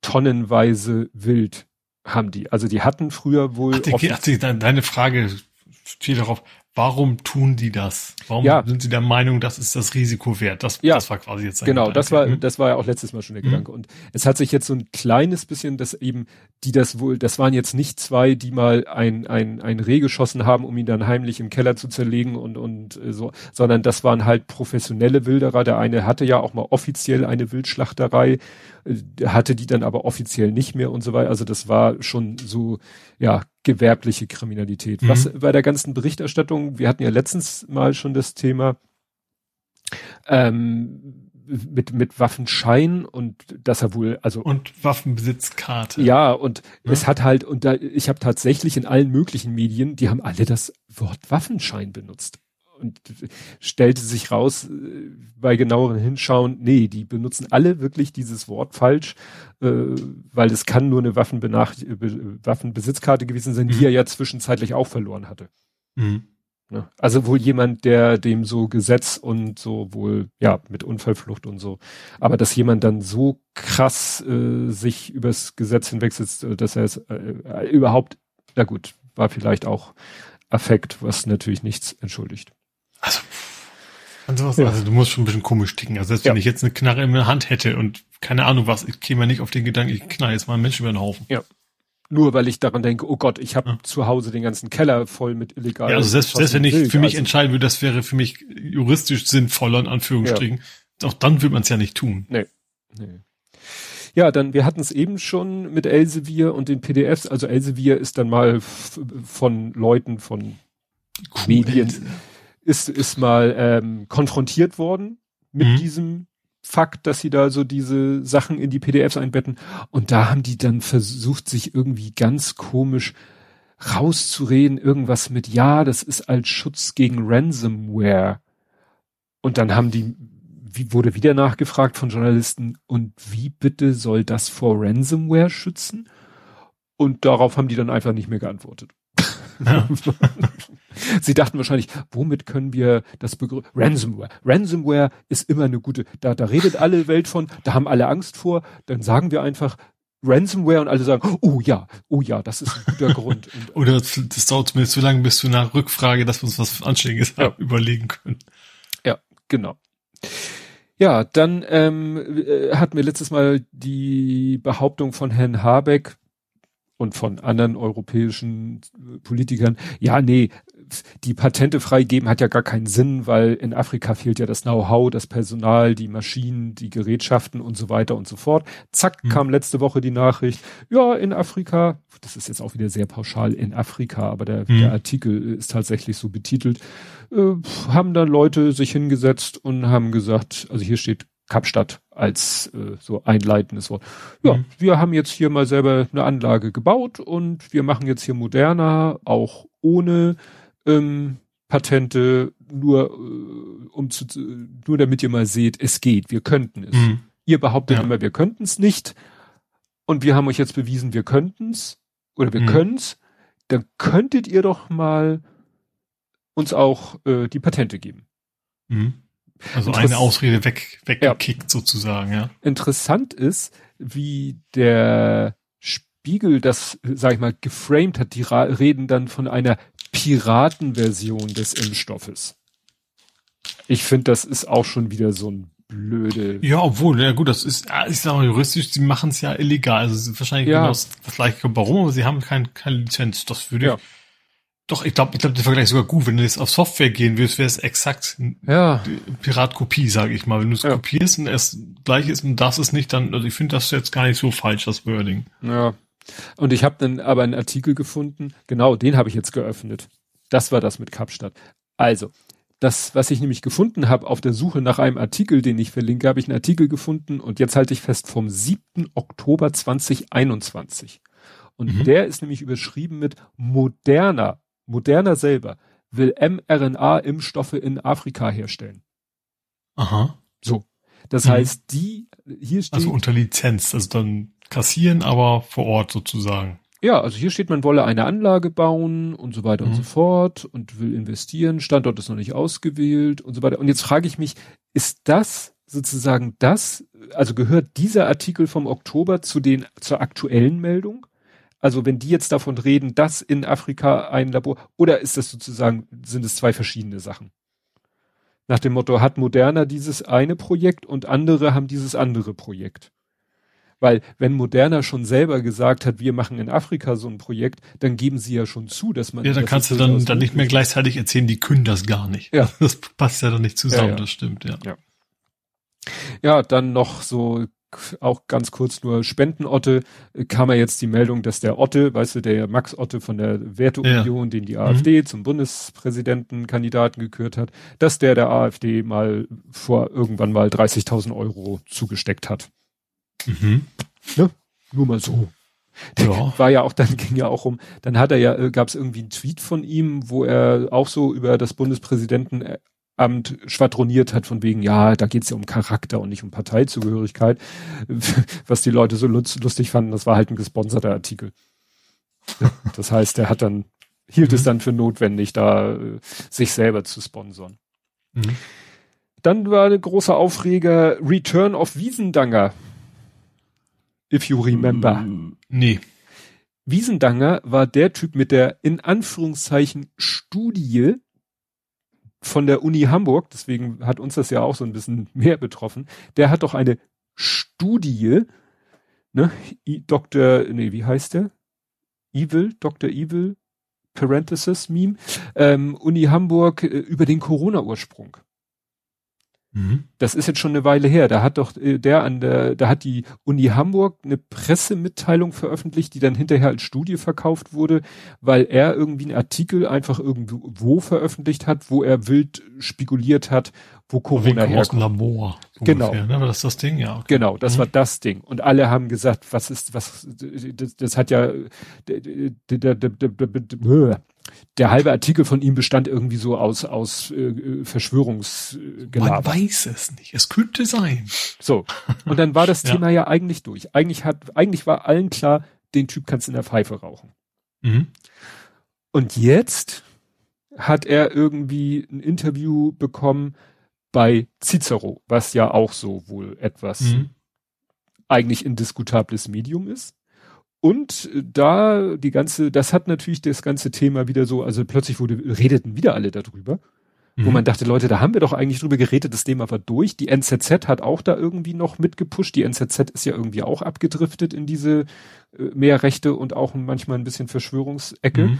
tonnenweise wild haben die. Also die hatten früher wohl. Ach, die, ach, die, deine Frage fiel darauf, warum tun die das? Warum ja. sind sie der Meinung, das ist das Risiko wert? Das, ja. das war quasi jetzt Genau, Gedanke. das war, mhm. das war ja auch letztes Mal schon der mhm. Gedanke. Und es hat sich jetzt so ein kleines bisschen, dass eben, die das wohl, das waren jetzt nicht zwei, die mal ein, ein, ein Reh geschossen haben, um ihn dann heimlich im Keller zu zerlegen und, und äh, so, sondern das waren halt professionelle Wilderer. Der eine hatte ja auch mal offiziell eine Wildschlachterei, äh, hatte die dann aber offiziell nicht mehr und so weiter. Also das war schon so, ja, gewerbliche Kriminalität. Mhm. Was bei der ganzen Berichterstattung, wir hatten ja letztens mal schon das Thema, ähm, mit mit Waffenschein und dass er wohl also und Waffenbesitzkarte ja und ja. es hat halt und da ich habe tatsächlich in allen möglichen Medien die haben alle das Wort Waffenschein benutzt und stellte sich raus äh, bei genaueren Hinschauen, nee, die benutzen alle wirklich dieses Wort falsch, äh, weil es kann nur eine Waffenbenach Waffenbesitzkarte gewesen sein, mhm. die er ja zwischenzeitlich auch verloren hatte. Mhm. Ne? Also wohl jemand, der dem so Gesetz und so wohl, ja, mit Unfallflucht und so. Aber dass jemand dann so krass äh, sich übers Gesetz hinwegsetzt, äh, dass er es äh, äh, überhaupt, na gut, war vielleicht auch Affekt, was natürlich nichts entschuldigt. Also, also, ja. also du musst schon ein bisschen komisch ticken. Also selbst ja. wenn ich jetzt eine Knarre in der Hand hätte und keine Ahnung was, ich käme nicht auf den Gedanken, ich knall jetzt mal einen Menschen über den Haufen. Ja. Nur weil ich daran denke, oh Gott, ich habe ja. zu Hause den ganzen Keller voll mit illegal. Ja, also selbst, selbst wenn ich für mich also, entscheiden würde, das wäre für mich juristisch sinnvoller, in Anführungsstrichen, ja. auch dann würde man es ja nicht tun. Nee. nee. Ja, dann, wir hatten es eben schon mit Elsevier und den PDFs. Also Elsevier ist dann mal von Leuten, von. Medien ist, ist mal ähm, konfrontiert worden mit mhm. diesem Fakt, dass sie da so diese Sachen in die PDFs einbetten. Und da haben die dann versucht, sich irgendwie ganz komisch rauszureden, irgendwas mit, ja, das ist als Schutz gegen Ransomware. Und dann haben die, wie wurde wieder nachgefragt von Journalisten, und wie bitte soll das vor Ransomware schützen? Und darauf haben die dann einfach nicht mehr geantwortet. Ja. [LAUGHS] [LAUGHS] Sie dachten wahrscheinlich, womit können wir das Begriff Ransomware. Ransomware ist immer eine gute, da, da redet alle [LAUGHS] Welt von, da haben alle Angst vor, dann sagen wir einfach Ransomware und alle sagen, oh ja, oh ja, das ist ein guter [LAUGHS] Grund. Und, Oder das, dauert zumindest so lange bis zu einer Rückfrage, dass wir uns was Anständiges ja. überlegen können. Ja, genau. Ja, dann ähm, äh, hatten wir letztes Mal die Behauptung von Herrn Habeck, und von anderen europäischen Politikern, ja, nee, die Patente freigeben hat ja gar keinen Sinn, weil in Afrika fehlt ja das Know-how, das Personal, die Maschinen, die Gerätschaften und so weiter und so fort. Zack, hm. kam letzte Woche die Nachricht, ja, in Afrika, das ist jetzt auch wieder sehr pauschal in Afrika, aber der, hm. der Artikel ist tatsächlich so betitelt, äh, haben dann Leute sich hingesetzt und haben gesagt, also hier steht Kapstadt als äh, so einleitendes Wort. Ja, mhm. wir haben jetzt hier mal selber eine Anlage gebaut und wir machen jetzt hier moderner, auch ohne ähm, Patente, nur äh, um zu, nur damit ihr mal seht, es geht, wir könnten es. Mhm. Ihr behauptet ja. immer, wir könnten es nicht und wir haben euch jetzt bewiesen, wir könnten es oder wir mhm. können's. Dann könntet ihr doch mal uns auch äh, die Patente geben. Mhm. Also eine Ausrede weg, weggekickt ja. sozusagen, ja. Interessant ist, wie der Spiegel das, sag ich mal, geframed hat. Die reden dann von einer Piratenversion des Impfstoffes. Ich finde, das ist auch schon wieder so ein blöde. Ja, obwohl, ja gut, das ist, ich sag mal juristisch, sie machen es ja illegal. Also wahrscheinlich ja. genau das, das gleiche warum, aber sie haben kein, keine Lizenz. Das würde ja. ich doch, ich glaube, ich glaube, der Vergleich ist sogar gut. Wenn du jetzt auf Software gehen willst, wäre es exakt ja. Piratkopie, sage ich mal. Wenn du es ja. kopierst und es gleich ist und das ist nicht, dann, also ich finde das jetzt gar nicht so falsch, das Wording. Ja. Und ich habe dann aber einen Artikel gefunden, genau, den habe ich jetzt geöffnet. Das war das mit Kapstadt. Also, das, was ich nämlich gefunden habe auf der Suche nach einem Artikel, den ich verlinke, habe ich einen Artikel gefunden und jetzt halte ich fest vom 7. Oktober 2021. Und mhm. der ist nämlich überschrieben mit Moderna, Moderna selber will mRNA-Impfstoffe in Afrika herstellen. Aha. So. Das mhm. heißt, die, hier steht. Also unter Lizenz, also dann kassieren, aber vor Ort sozusagen. Ja, also hier steht, man wolle eine Anlage bauen und so weiter mhm. und so fort und will investieren. Standort ist noch nicht ausgewählt und so weiter. Und jetzt frage ich mich, ist das sozusagen das, also gehört dieser Artikel vom Oktober zu den, zur aktuellen Meldung? Also wenn die jetzt davon reden, dass in Afrika ein Labor, oder ist das sozusagen, sind es zwei verschiedene Sachen? Nach dem Motto, hat Moderna dieses eine Projekt und andere haben dieses andere Projekt. Weil wenn Moderna schon selber gesagt hat, wir machen in Afrika so ein Projekt, dann geben sie ja schon zu, dass man. Ja, dann kannst du dann, dann nicht mehr gleichzeitig erzählen, die können das gar nicht. Ja. [LAUGHS] Das passt ja dann nicht zusammen, ja, ja. das stimmt, ja. ja. Ja, dann noch so auch ganz kurz nur Spendenotte, kam ja jetzt die Meldung, dass der Otte, weißt du, der Max Otte von der Werteunion, ja. den die AfD mhm. zum Bundespräsidentenkandidaten gekürt hat, dass der der AfD mal vor irgendwann mal 30.000 Euro zugesteckt hat. Mhm. Ne? Nur mal so. Der ja. war ja auch, dann ging ja auch um, dann hat er ja, äh, gab es irgendwie einen Tweet von ihm, wo er auch so über das Bundespräsidentenamt schwadroniert hat, von wegen, ja, da geht's ja um Charakter und nicht um Parteizugehörigkeit. [LAUGHS] Was die Leute so lustig fanden, das war halt ein gesponserter Artikel. Das heißt, er hat dann, hielt mhm. es dann für notwendig, da äh, sich selber zu sponsern. Mhm. Dann war eine große Aufreger Return of Wiesendanger. If you remember. Nee. Wiesendanger war der Typ mit der in Anführungszeichen Studie von der Uni Hamburg, deswegen hat uns das ja auch so ein bisschen mehr betroffen. Der hat doch eine Studie, ne, I, Dr., nee, wie heißt der? Evil, Dr. Evil, Parenthesis Meme, ähm, Uni Hamburg äh, über den Corona-Ursprung. Mhm. Das ist jetzt schon eine Weile her. Da hat doch äh, der an der, da hat die Uni Hamburg eine Pressemitteilung veröffentlicht, die dann hinterher als Studie verkauft wurde, weil er irgendwie einen Artikel einfach irgendwo veröffentlicht hat, wo er wild spekuliert hat, wo Corona herkommt. Aus dem Labor. Genau. Ungefähr, ne? Aber das ist das Ding, ja. Okay. Genau, das mhm. war das Ding. Und alle haben gesagt, was ist, was, das, das hat ja, der halbe Artikel von ihm bestand irgendwie so aus aus äh, Verschwörungsgelaber. Man weiß es nicht. Es könnte sein. So und dann war das [LAUGHS] ja. Thema ja eigentlich durch. Eigentlich hat eigentlich war allen klar, den Typ kannst du in der Pfeife rauchen. Mhm. Und jetzt hat er irgendwie ein Interview bekommen bei Cicero, was ja auch so wohl etwas mhm. eigentlich indiskutables Medium ist. Und da die ganze, das hat natürlich das ganze Thema wieder so, also plötzlich wurde, redeten wieder alle darüber, mhm. wo man dachte, Leute, da haben wir doch eigentlich drüber geredet, das Thema war durch. Die NZZ hat auch da irgendwie noch mitgepusht. Die NZZ ist ja irgendwie auch abgedriftet in diese äh, mehr Rechte und auch manchmal ein bisschen Verschwörungsecke. Mhm.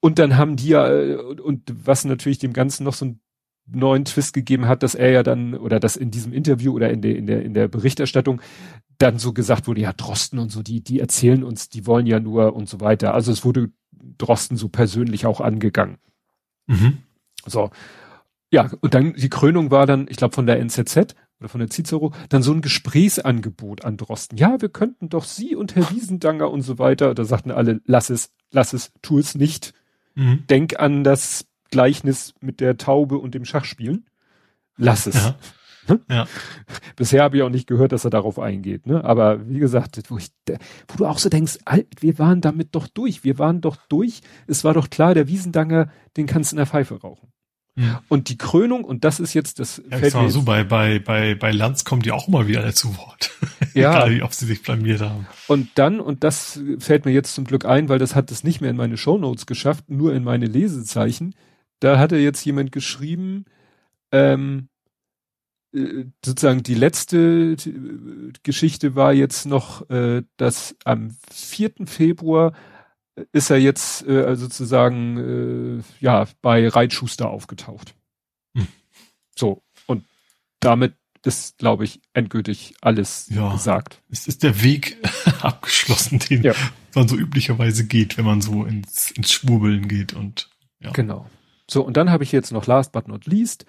Und dann haben die ja, äh, und was natürlich dem Ganzen noch so ein neuen Twist gegeben hat, dass er ja dann oder dass in diesem Interview oder in der in der in der Berichterstattung dann so gesagt wurde, ja Drosten und so, die die erzählen uns, die wollen ja nur und so weiter. Also es wurde Drosten so persönlich auch angegangen. Mhm. So. Ja, und dann die Krönung war dann, ich glaube von der NZZ oder von der Cicero, dann so ein Gesprächsangebot an Drosten. Ja, wir könnten doch Sie und Herr Wiesendanger und so weiter. Da sagten alle, lass es, lass es, tu es nicht. Mhm. Denk an das Gleichnis mit der Taube und dem Schachspielen. Lass es. Ja. Hm? Ja. [LAUGHS] Bisher habe ich auch nicht gehört, dass er darauf eingeht. Ne? Aber wie gesagt, wo, ich, wo du auch so denkst, alt, wir waren damit doch durch. Wir waren doch durch. Es war doch klar, der Wiesendanger, den kannst du in der Pfeife rauchen. Ja. Und die Krönung, und das ist jetzt das. Ja, fällt mir so, bei, bei, bei, bei Lanz kommt ja auch immer wieder zu Wort. [LAUGHS] Ja. Egal, ob sie sich blamiert haben. Und dann, und das fällt mir jetzt zum Glück ein, weil das hat es nicht mehr in meine Shownotes geschafft, nur in meine Lesezeichen da hatte jetzt jemand geschrieben, ähm, äh, sozusagen die letzte äh, Geschichte war jetzt noch, äh, dass am 4. Februar ist er jetzt äh, also sozusagen äh, ja bei Reitschuster aufgetaucht. Hm. So und damit ist, glaube ich, endgültig alles ja, gesagt. Es ist der Weg [LAUGHS] abgeschlossen, den ja. man so üblicherweise geht, wenn man so ins, ins Schwurbeln geht und ja. Genau. So, und dann habe ich jetzt noch last but not least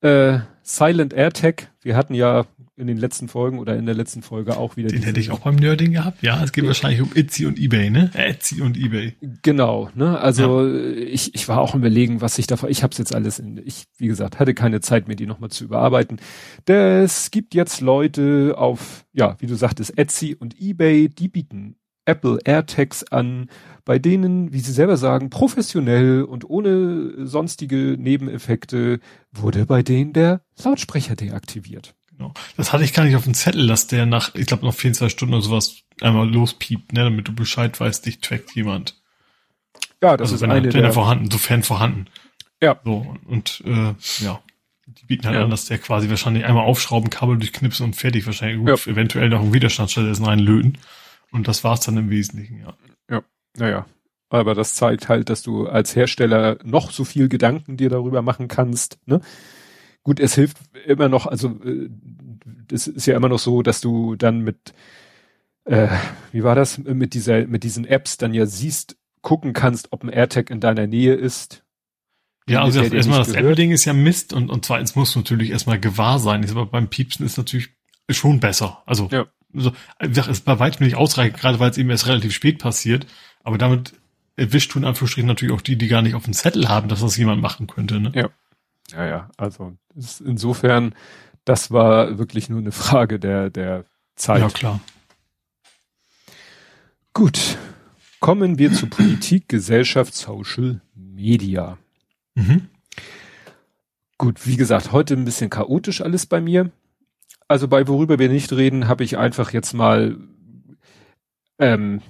äh, Silent AirTag. Wir hatten ja in den letzten Folgen oder in der letzten Folge auch wieder. Den hätte ich auch beim Nerding gehabt. Ja, es geht wahrscheinlich um Etsy und eBay, ne? Etsy und eBay. Genau, ne? Also ja. ich, ich war auch im Überlegen, was ich davon. Ich habe es jetzt alles in. Ich, wie gesagt, hatte keine Zeit mehr, die nochmal zu überarbeiten. Es gibt jetzt Leute auf, ja, wie du sagtest, Etsy und eBay, die bieten Apple AirTags an, bei denen, wie sie selber sagen, professionell und ohne sonstige Nebeneffekte wurde bei denen der Lautsprecher deaktiviert. Genau. Das hatte ich gar nicht auf dem Zettel, dass der nach, ich glaube, noch 24 Stunden oder sowas einmal lospiept, ne, damit du Bescheid weißt, dich trackt jemand. Ja, das also ist wenn eine er, wenn er vorhanden, sofern vorhanden. Ja. So, und äh, ja. Die bieten halt ja. an, dass der quasi wahrscheinlich einmal aufschrauben, Kabel durchknipsen und fertig. Wahrscheinlich ja. eventuell noch einen Widerstandsschalter reinlöten. Und das war's dann im Wesentlichen, ja. Ja, naja. Aber das zeigt halt, dass du als Hersteller noch so viel Gedanken dir darüber machen kannst, ne? Gut, es hilft immer noch, also äh, das ist ja immer noch so, dass du dann mit, äh, wie war das, mit dieser, mit diesen Apps dann ja siehst, gucken kannst, ob ein AirTag in deiner Nähe ist. Ja, also erstmal das App-Ding ist ja Mist und, und zweitens muss natürlich erstmal gewahr sein. Aber beim Piepsen ist natürlich schon besser. Also, ja. also wie gesagt, ist bei weitem nicht ausreichend, gerade weil es eben erst relativ spät passiert. Aber damit erwischt du in Anführungsstrichen natürlich auch die, die gar nicht auf dem Zettel haben, dass das jemand machen könnte. Ne? Ja. Ja, ja, also insofern, das war wirklich nur eine Frage der, der Zeit. Ja, klar. Gut. Kommen wir zu Politik, Gesellschaft, Social Media. Mhm. Gut, wie gesagt, heute ein bisschen chaotisch alles bei mir. Also bei worüber wir nicht reden, habe ich einfach jetzt mal ähm,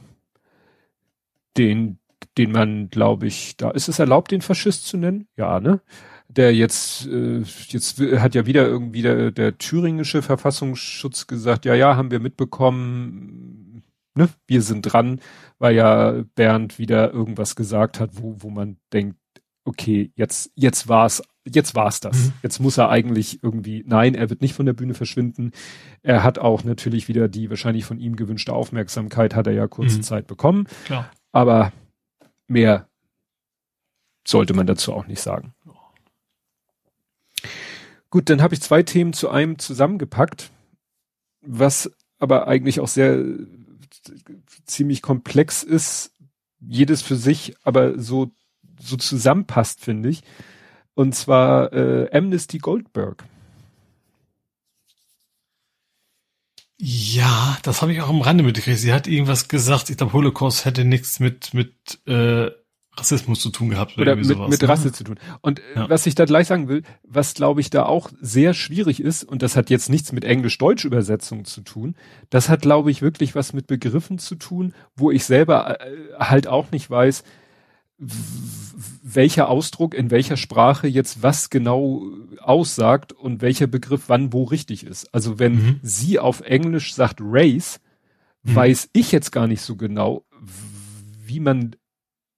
den, den man, glaube ich, da ist es erlaubt, den Faschist zu nennen? Ja, ne? der jetzt, äh, jetzt hat ja wieder irgendwie der, der thüringische Verfassungsschutz gesagt, ja, ja, haben wir mitbekommen, ne, wir sind dran, weil ja Bernd wieder irgendwas gesagt hat, wo, wo man denkt, okay, jetzt, jetzt war's, jetzt war's das. Mhm. Jetzt muss er eigentlich irgendwie, nein, er wird nicht von der Bühne verschwinden. Er hat auch natürlich wieder die wahrscheinlich von ihm gewünschte Aufmerksamkeit, hat er ja kurze mhm. Zeit bekommen. Klar. Aber mehr sollte man dazu auch nicht sagen. Gut, dann habe ich zwei Themen zu einem zusammengepackt, was aber eigentlich auch sehr ziemlich komplex ist, jedes für sich, aber so so zusammenpasst, finde ich. Und zwar äh, Amnesty Goldberg. Ja, das habe ich auch am Rande mitgekriegt. Sie hat irgendwas gesagt. Ich glaube, Holocaust hätte nichts mit mit äh, Rassismus zu tun gehabt oder, oder mit, sowas, mit ne? Rasse zu tun. Und äh, ja. was ich da gleich sagen will, was glaube ich da auch sehr schwierig ist, und das hat jetzt nichts mit Englisch-Deutsch-Übersetzung zu tun, das hat glaube ich wirklich was mit Begriffen zu tun, wo ich selber äh, halt auch nicht weiß, welcher Ausdruck in welcher Sprache jetzt was genau aussagt und welcher Begriff wann wo richtig ist. Also wenn mhm. sie auf Englisch sagt Race, mhm. weiß ich jetzt gar nicht so genau, wie man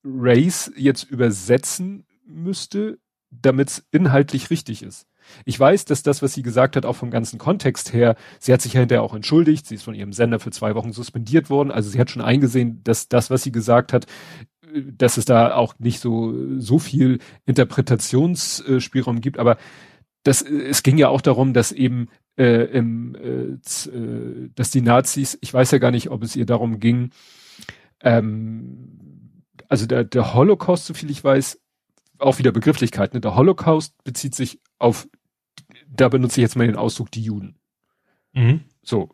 Race jetzt übersetzen müsste, damit es inhaltlich richtig ist. Ich weiß, dass das, was sie gesagt hat, auch vom ganzen Kontext her, sie hat sich ja hinterher auch entschuldigt, sie ist von ihrem Sender für zwei Wochen suspendiert worden, also sie hat schon eingesehen, dass das, was sie gesagt hat, dass es da auch nicht so, so viel Interpretationsspielraum gibt, aber das, es ging ja auch darum, dass eben äh, im, äh, äh dass die Nazis, ich weiß ja gar nicht, ob es ihr darum ging, ähm, also der, der Holocaust, so viel ich weiß, auch wieder Begrifflichkeit, ne? Der Holocaust bezieht sich auf, da benutze ich jetzt mal den Ausdruck die Juden. Mhm. So.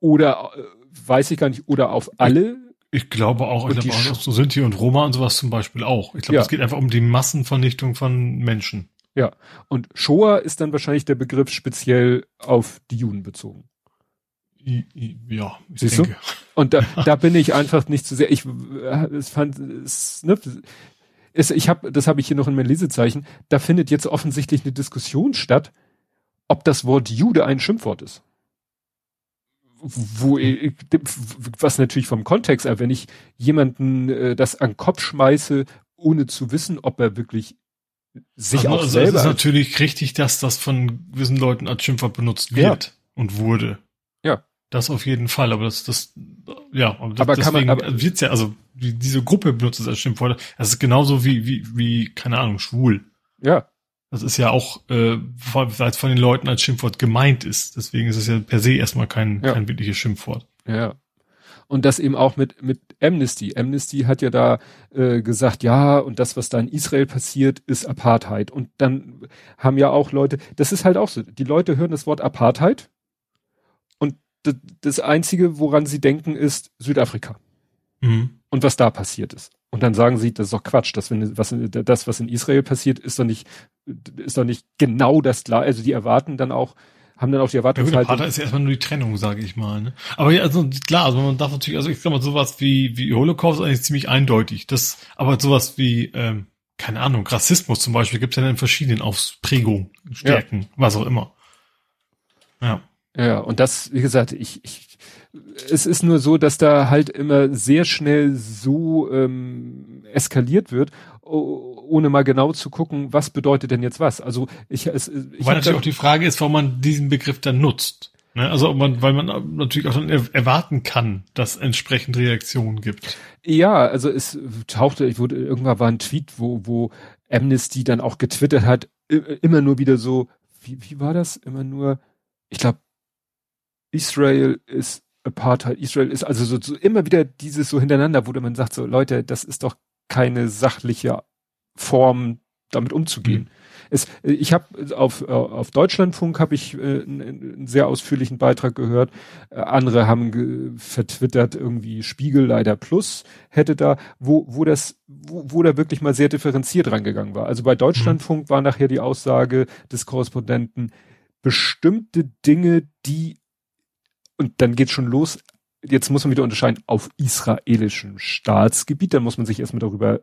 Oder äh, weiß ich gar nicht, oder auf alle. Ich glaube auch, ich glaube auch, so Sinti und Roma und sowas zum Beispiel auch. Ich glaube, ja. es geht einfach um die Massenvernichtung von Menschen. Ja. Und Shoah ist dann wahrscheinlich der Begriff speziell auf die Juden bezogen. Ja, ich Siehst denke. Du? Und da, [LAUGHS] da bin ich einfach nicht zu sehr. Ich es fand es, ne, es, ich habe, das habe ich hier noch in meinem Lesezeichen. Da findet jetzt offensichtlich eine Diskussion statt, ob das Wort Jude ein Schimpfwort ist. Wo ich, was natürlich vom Kontext, wenn ich jemanden äh, das an den Kopf schmeiße, ohne zu wissen, ob er wirklich sich also, auch also selber. Es ist natürlich richtig, dass das von gewissen Leuten als Schimpfwort benutzt wird Ja. und wurde. Ja. Das auf jeden Fall, aber das, das, ja, aber, das, Aber kann man- deswegen aber- wird's ja, also diese Gruppe benutzt es als Schimpfwort. Das ist genauso wie, wie, wie, keine Ahnung, schwul. ja, Das ist ja auch, äh, weil es von den Leuten als Schimpfwort gemeint ist. Deswegen ist es ja per se erstmal kein, Ja. kein wirkliches Schimpfwort. ja. Und das eben auch mit, mit Amnesty. Amnesty hat ja da äh, gesagt, ja, und das, was da in Israel passiert, ist Apartheid. Und dann haben ja auch Leute, das ist halt auch so, die Leute hören das Wort Apartheid und das, das Einzige, woran sie denken, ist Südafrika. Mhm. und was da passiert ist. Und dann sagen sie, das ist doch Quatsch, das, wenn, was, das, was in Israel passiert, ist doch nicht, ist doch nicht genau das gleiche. Also die erwarten dann auch, haben dann auch die Ja gut, Erwartungshaltung. Apartheid ist ja erstmal nur die Trennung, sage ich mal. Ne? Aber ja, also klar, also man darf natürlich, also ich sag mal, sowas wie, wie Holocaust ist eigentlich ziemlich eindeutig. Das, aber sowas wie, ähm, keine Ahnung, Rassismus zum Beispiel gibt es ja in verschiedenen Ausprägungen, Stärken, was auch immer. Ja. Ja, und das, wie gesagt, ich, ich, es ist nur so, dass da halt immer sehr schnell so ähm, eskaliert wird, ohne mal genau zu gucken, was bedeutet denn jetzt was. Also ich, es, ich Weil natürlich auch die Frage ist, warum man diesen Begriff dann nutzt. Ne? Also ob man, weil man natürlich auch dann er- erwarten kann, dass entsprechend Reaktionen gibt. Ja, also es tauchte, ich wurde, irgendwann war ein Tweet, wo, wo Amnesty dann auch getwittert hat, immer nur wieder so, wie, wie war das? Immer nur, ich glaube, Israel ist Apartheid, Israel ist also so, so immer wieder dieses so hintereinander, wo man sagt, so Leute, das ist doch keine sachliche Form, damit umzugehen. Es, ich habe auf, äh, auf Deutschlandfunk habe ich äh, einen, sehr ausführlichen Beitrag gehört. Äh, andere haben vertwittert irgendwie Spiegel leider Plus hätte da, wo, wo das, wo, wo da wirklich mal sehr differenziert rangegangen war. Also bei Deutschlandfunk war nachher die Aussage des Korrespondenten, bestimmte Dinge, die und dann geht's schon los. Jetzt muss man wieder unterscheiden auf israelischem Staatsgebiet. Dann muss man sich erstmal darüber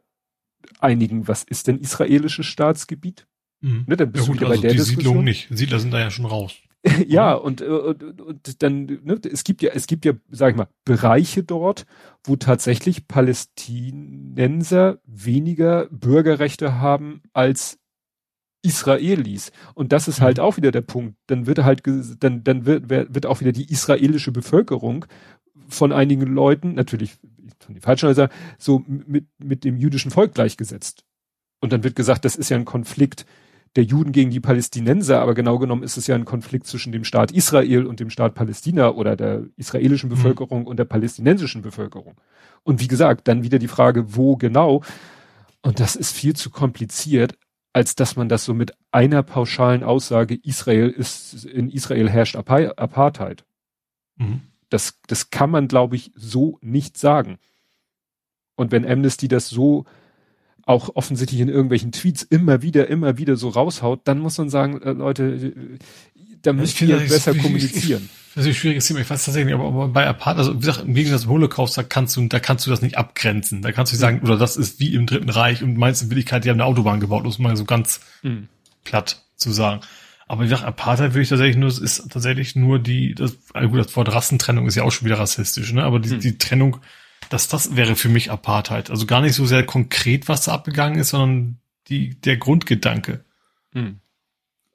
einigen, was ist denn israelisches Staatsgebiet? Mhm. Ne, dann Ja bist du gut, wieder also bei der die Diskussion. Siedlungen nicht. Siedler sind da ja schon raus. [LAUGHS] ja, und, äh, und, und dann, ne, es gibt ja, es gibt ja, sag ich mal, Bereiche dort, wo tatsächlich Palästinenser weniger Bürgerrechte haben als Israelis. Und das ist halt Mhm. auch wieder der Punkt. Dann wird halt, dann, dann wird, wird auch wieder die israelische Bevölkerung von einigen Leuten, natürlich von den falschen Leuten, so mit, mit dem jüdischen Volk gleichgesetzt. Und dann wird gesagt, das ist ja ein Konflikt der Juden gegen die Palästinenser, aber genau genommen ist es ja ein Konflikt zwischen dem Staat Israel und dem Staat Palästina oder der israelischen Mhm. Bevölkerung und der palästinensischen Bevölkerung. Und wie gesagt, dann wieder die Frage, wo genau. Und das ist viel zu kompliziert, als dass man das so mit einer pauschalen Aussage, Israel ist, in Israel herrscht Apa- Apartheid. Mhm. Das, das kann man, glaube ich, so nicht sagen. Und wenn Amnesty das so auch offensichtlich in irgendwelchen Tweets immer wieder, immer wieder so raushaut, dann muss man sagen, äh, Leute, da müsst ihr besser ich- ich- kommunizieren. Das ist ein schwieriges Thema. Ich weiß tatsächlich nicht, aber, bei Apart, also wie gesagt, im Gegensatz zum Holocaust, da kannst du, da kannst du das nicht abgrenzen. Da kannst du nicht sagen, oder das ist wie im Dritten Reich und meinst in Wirklichkeit, die haben eine Autobahn gebaut, um es mal so ganz Hm. platt zu sagen. Aber wie gesagt, Apartheid würde ich tatsächlich nur, ist tatsächlich nur die, das, also gut, das Wort Rassentrennung ist ja auch schon wieder rassistisch, ne? Aber die, Hm. die Trennung, das, das wäre für mich Apartheid. Also gar nicht so sehr konkret, was da abgegangen ist, sondern die, der Grundgedanke. Hm.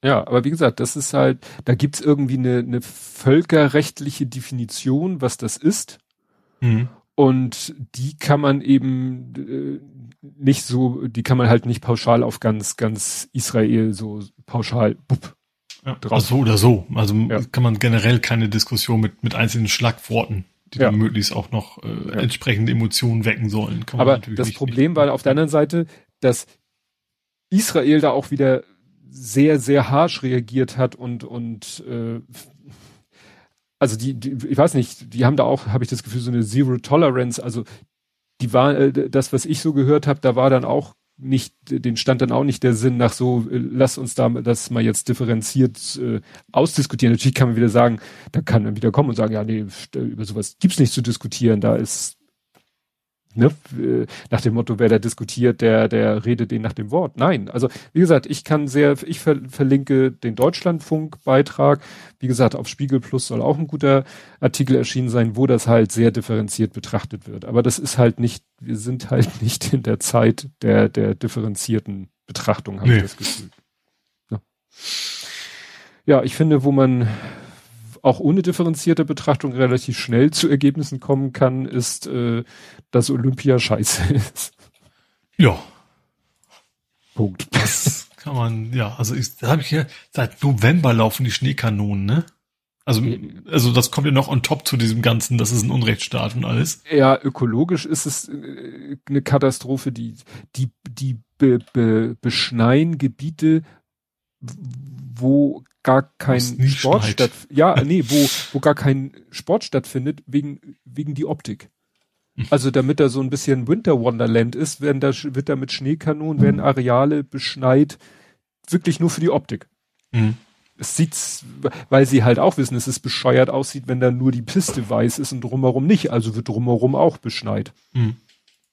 Ja, aber wie gesagt, das ist halt, da gibt's irgendwie eine, eine völkerrechtliche Definition, was das ist. Mhm. Und die kann man eben äh, nicht so, die kann man halt nicht pauschal auf ganz, ganz Israel so pauschal bupp, Ja, Drauf. also so oder so. Also Ja. kann man generell keine Diskussion mit, mit einzelnen Schlagworten, die Ja. dann möglichst auch noch äh, entsprechende Emotionen wecken sollen. Kann Aber das Problem war auf der anderen Seite, dass Israel da auch wieder sehr, sehr harsch reagiert hat und, und äh, also die, die, ich weiß nicht, die haben da auch, habe ich das Gefühl, so eine Zero Tolerance, also die war, äh, das, was ich so gehört habe, da war dann auch nicht, den stand dann auch nicht der Sinn nach so, äh, lass uns da das mal jetzt differenziert äh, ausdiskutieren. Natürlich kann man wieder sagen, da kann man wieder kommen und sagen, ja, nee, über sowas gibt's nicht zu diskutieren, da ist ne, nach dem Motto, wer da diskutiert, der, der redet den nach dem Wort. Nein, also wie gesagt, ich kann sehr, ich ver verlinke den Deutschlandfunk-Beitrag. Wie gesagt, auf Spiegel Plus soll auch ein guter Artikel erschienen sein, wo das halt sehr differenziert betrachtet wird. Aber das ist halt nicht, wir sind halt [LAUGHS] nicht in der Zeit der, der differenzierten Betrachtung, habe nee. ich das Gefühl. Ja. ja, ich finde, wo man auch ohne differenzierte Betrachtung relativ schnell zu Ergebnissen kommen kann, ist, äh, dass Olympia scheiße [LAUGHS] ist. Ja. Punkt. Das kann man, ja, also ich, da habe ich ja seit November laufen die Schneekanonen, ne? Also, also das kommt ja noch on top zu diesem Ganzen, das ist ein Unrechtsstaat und alles. Ja, ökologisch ist es äh, eine Katastrophe, die, die, die be, be, beschneien Gebiete, wo gar kein Sport stattfindet. Ja, nee, wo, wo gar kein Sport stattfindet, wegen, wegen die Optik. Hm. Also damit da so ein bisschen Winter Wonderland ist, werden da, wird da mit Schneekanonen, werden Areale beschneit, wirklich nur für die Optik. Mhm es sieht, weil sie halt auch wissen, dass es bescheuert aussieht, wenn da nur die Piste weiß ist und drumherum nicht. Also wird drumherum auch beschneit. Hm.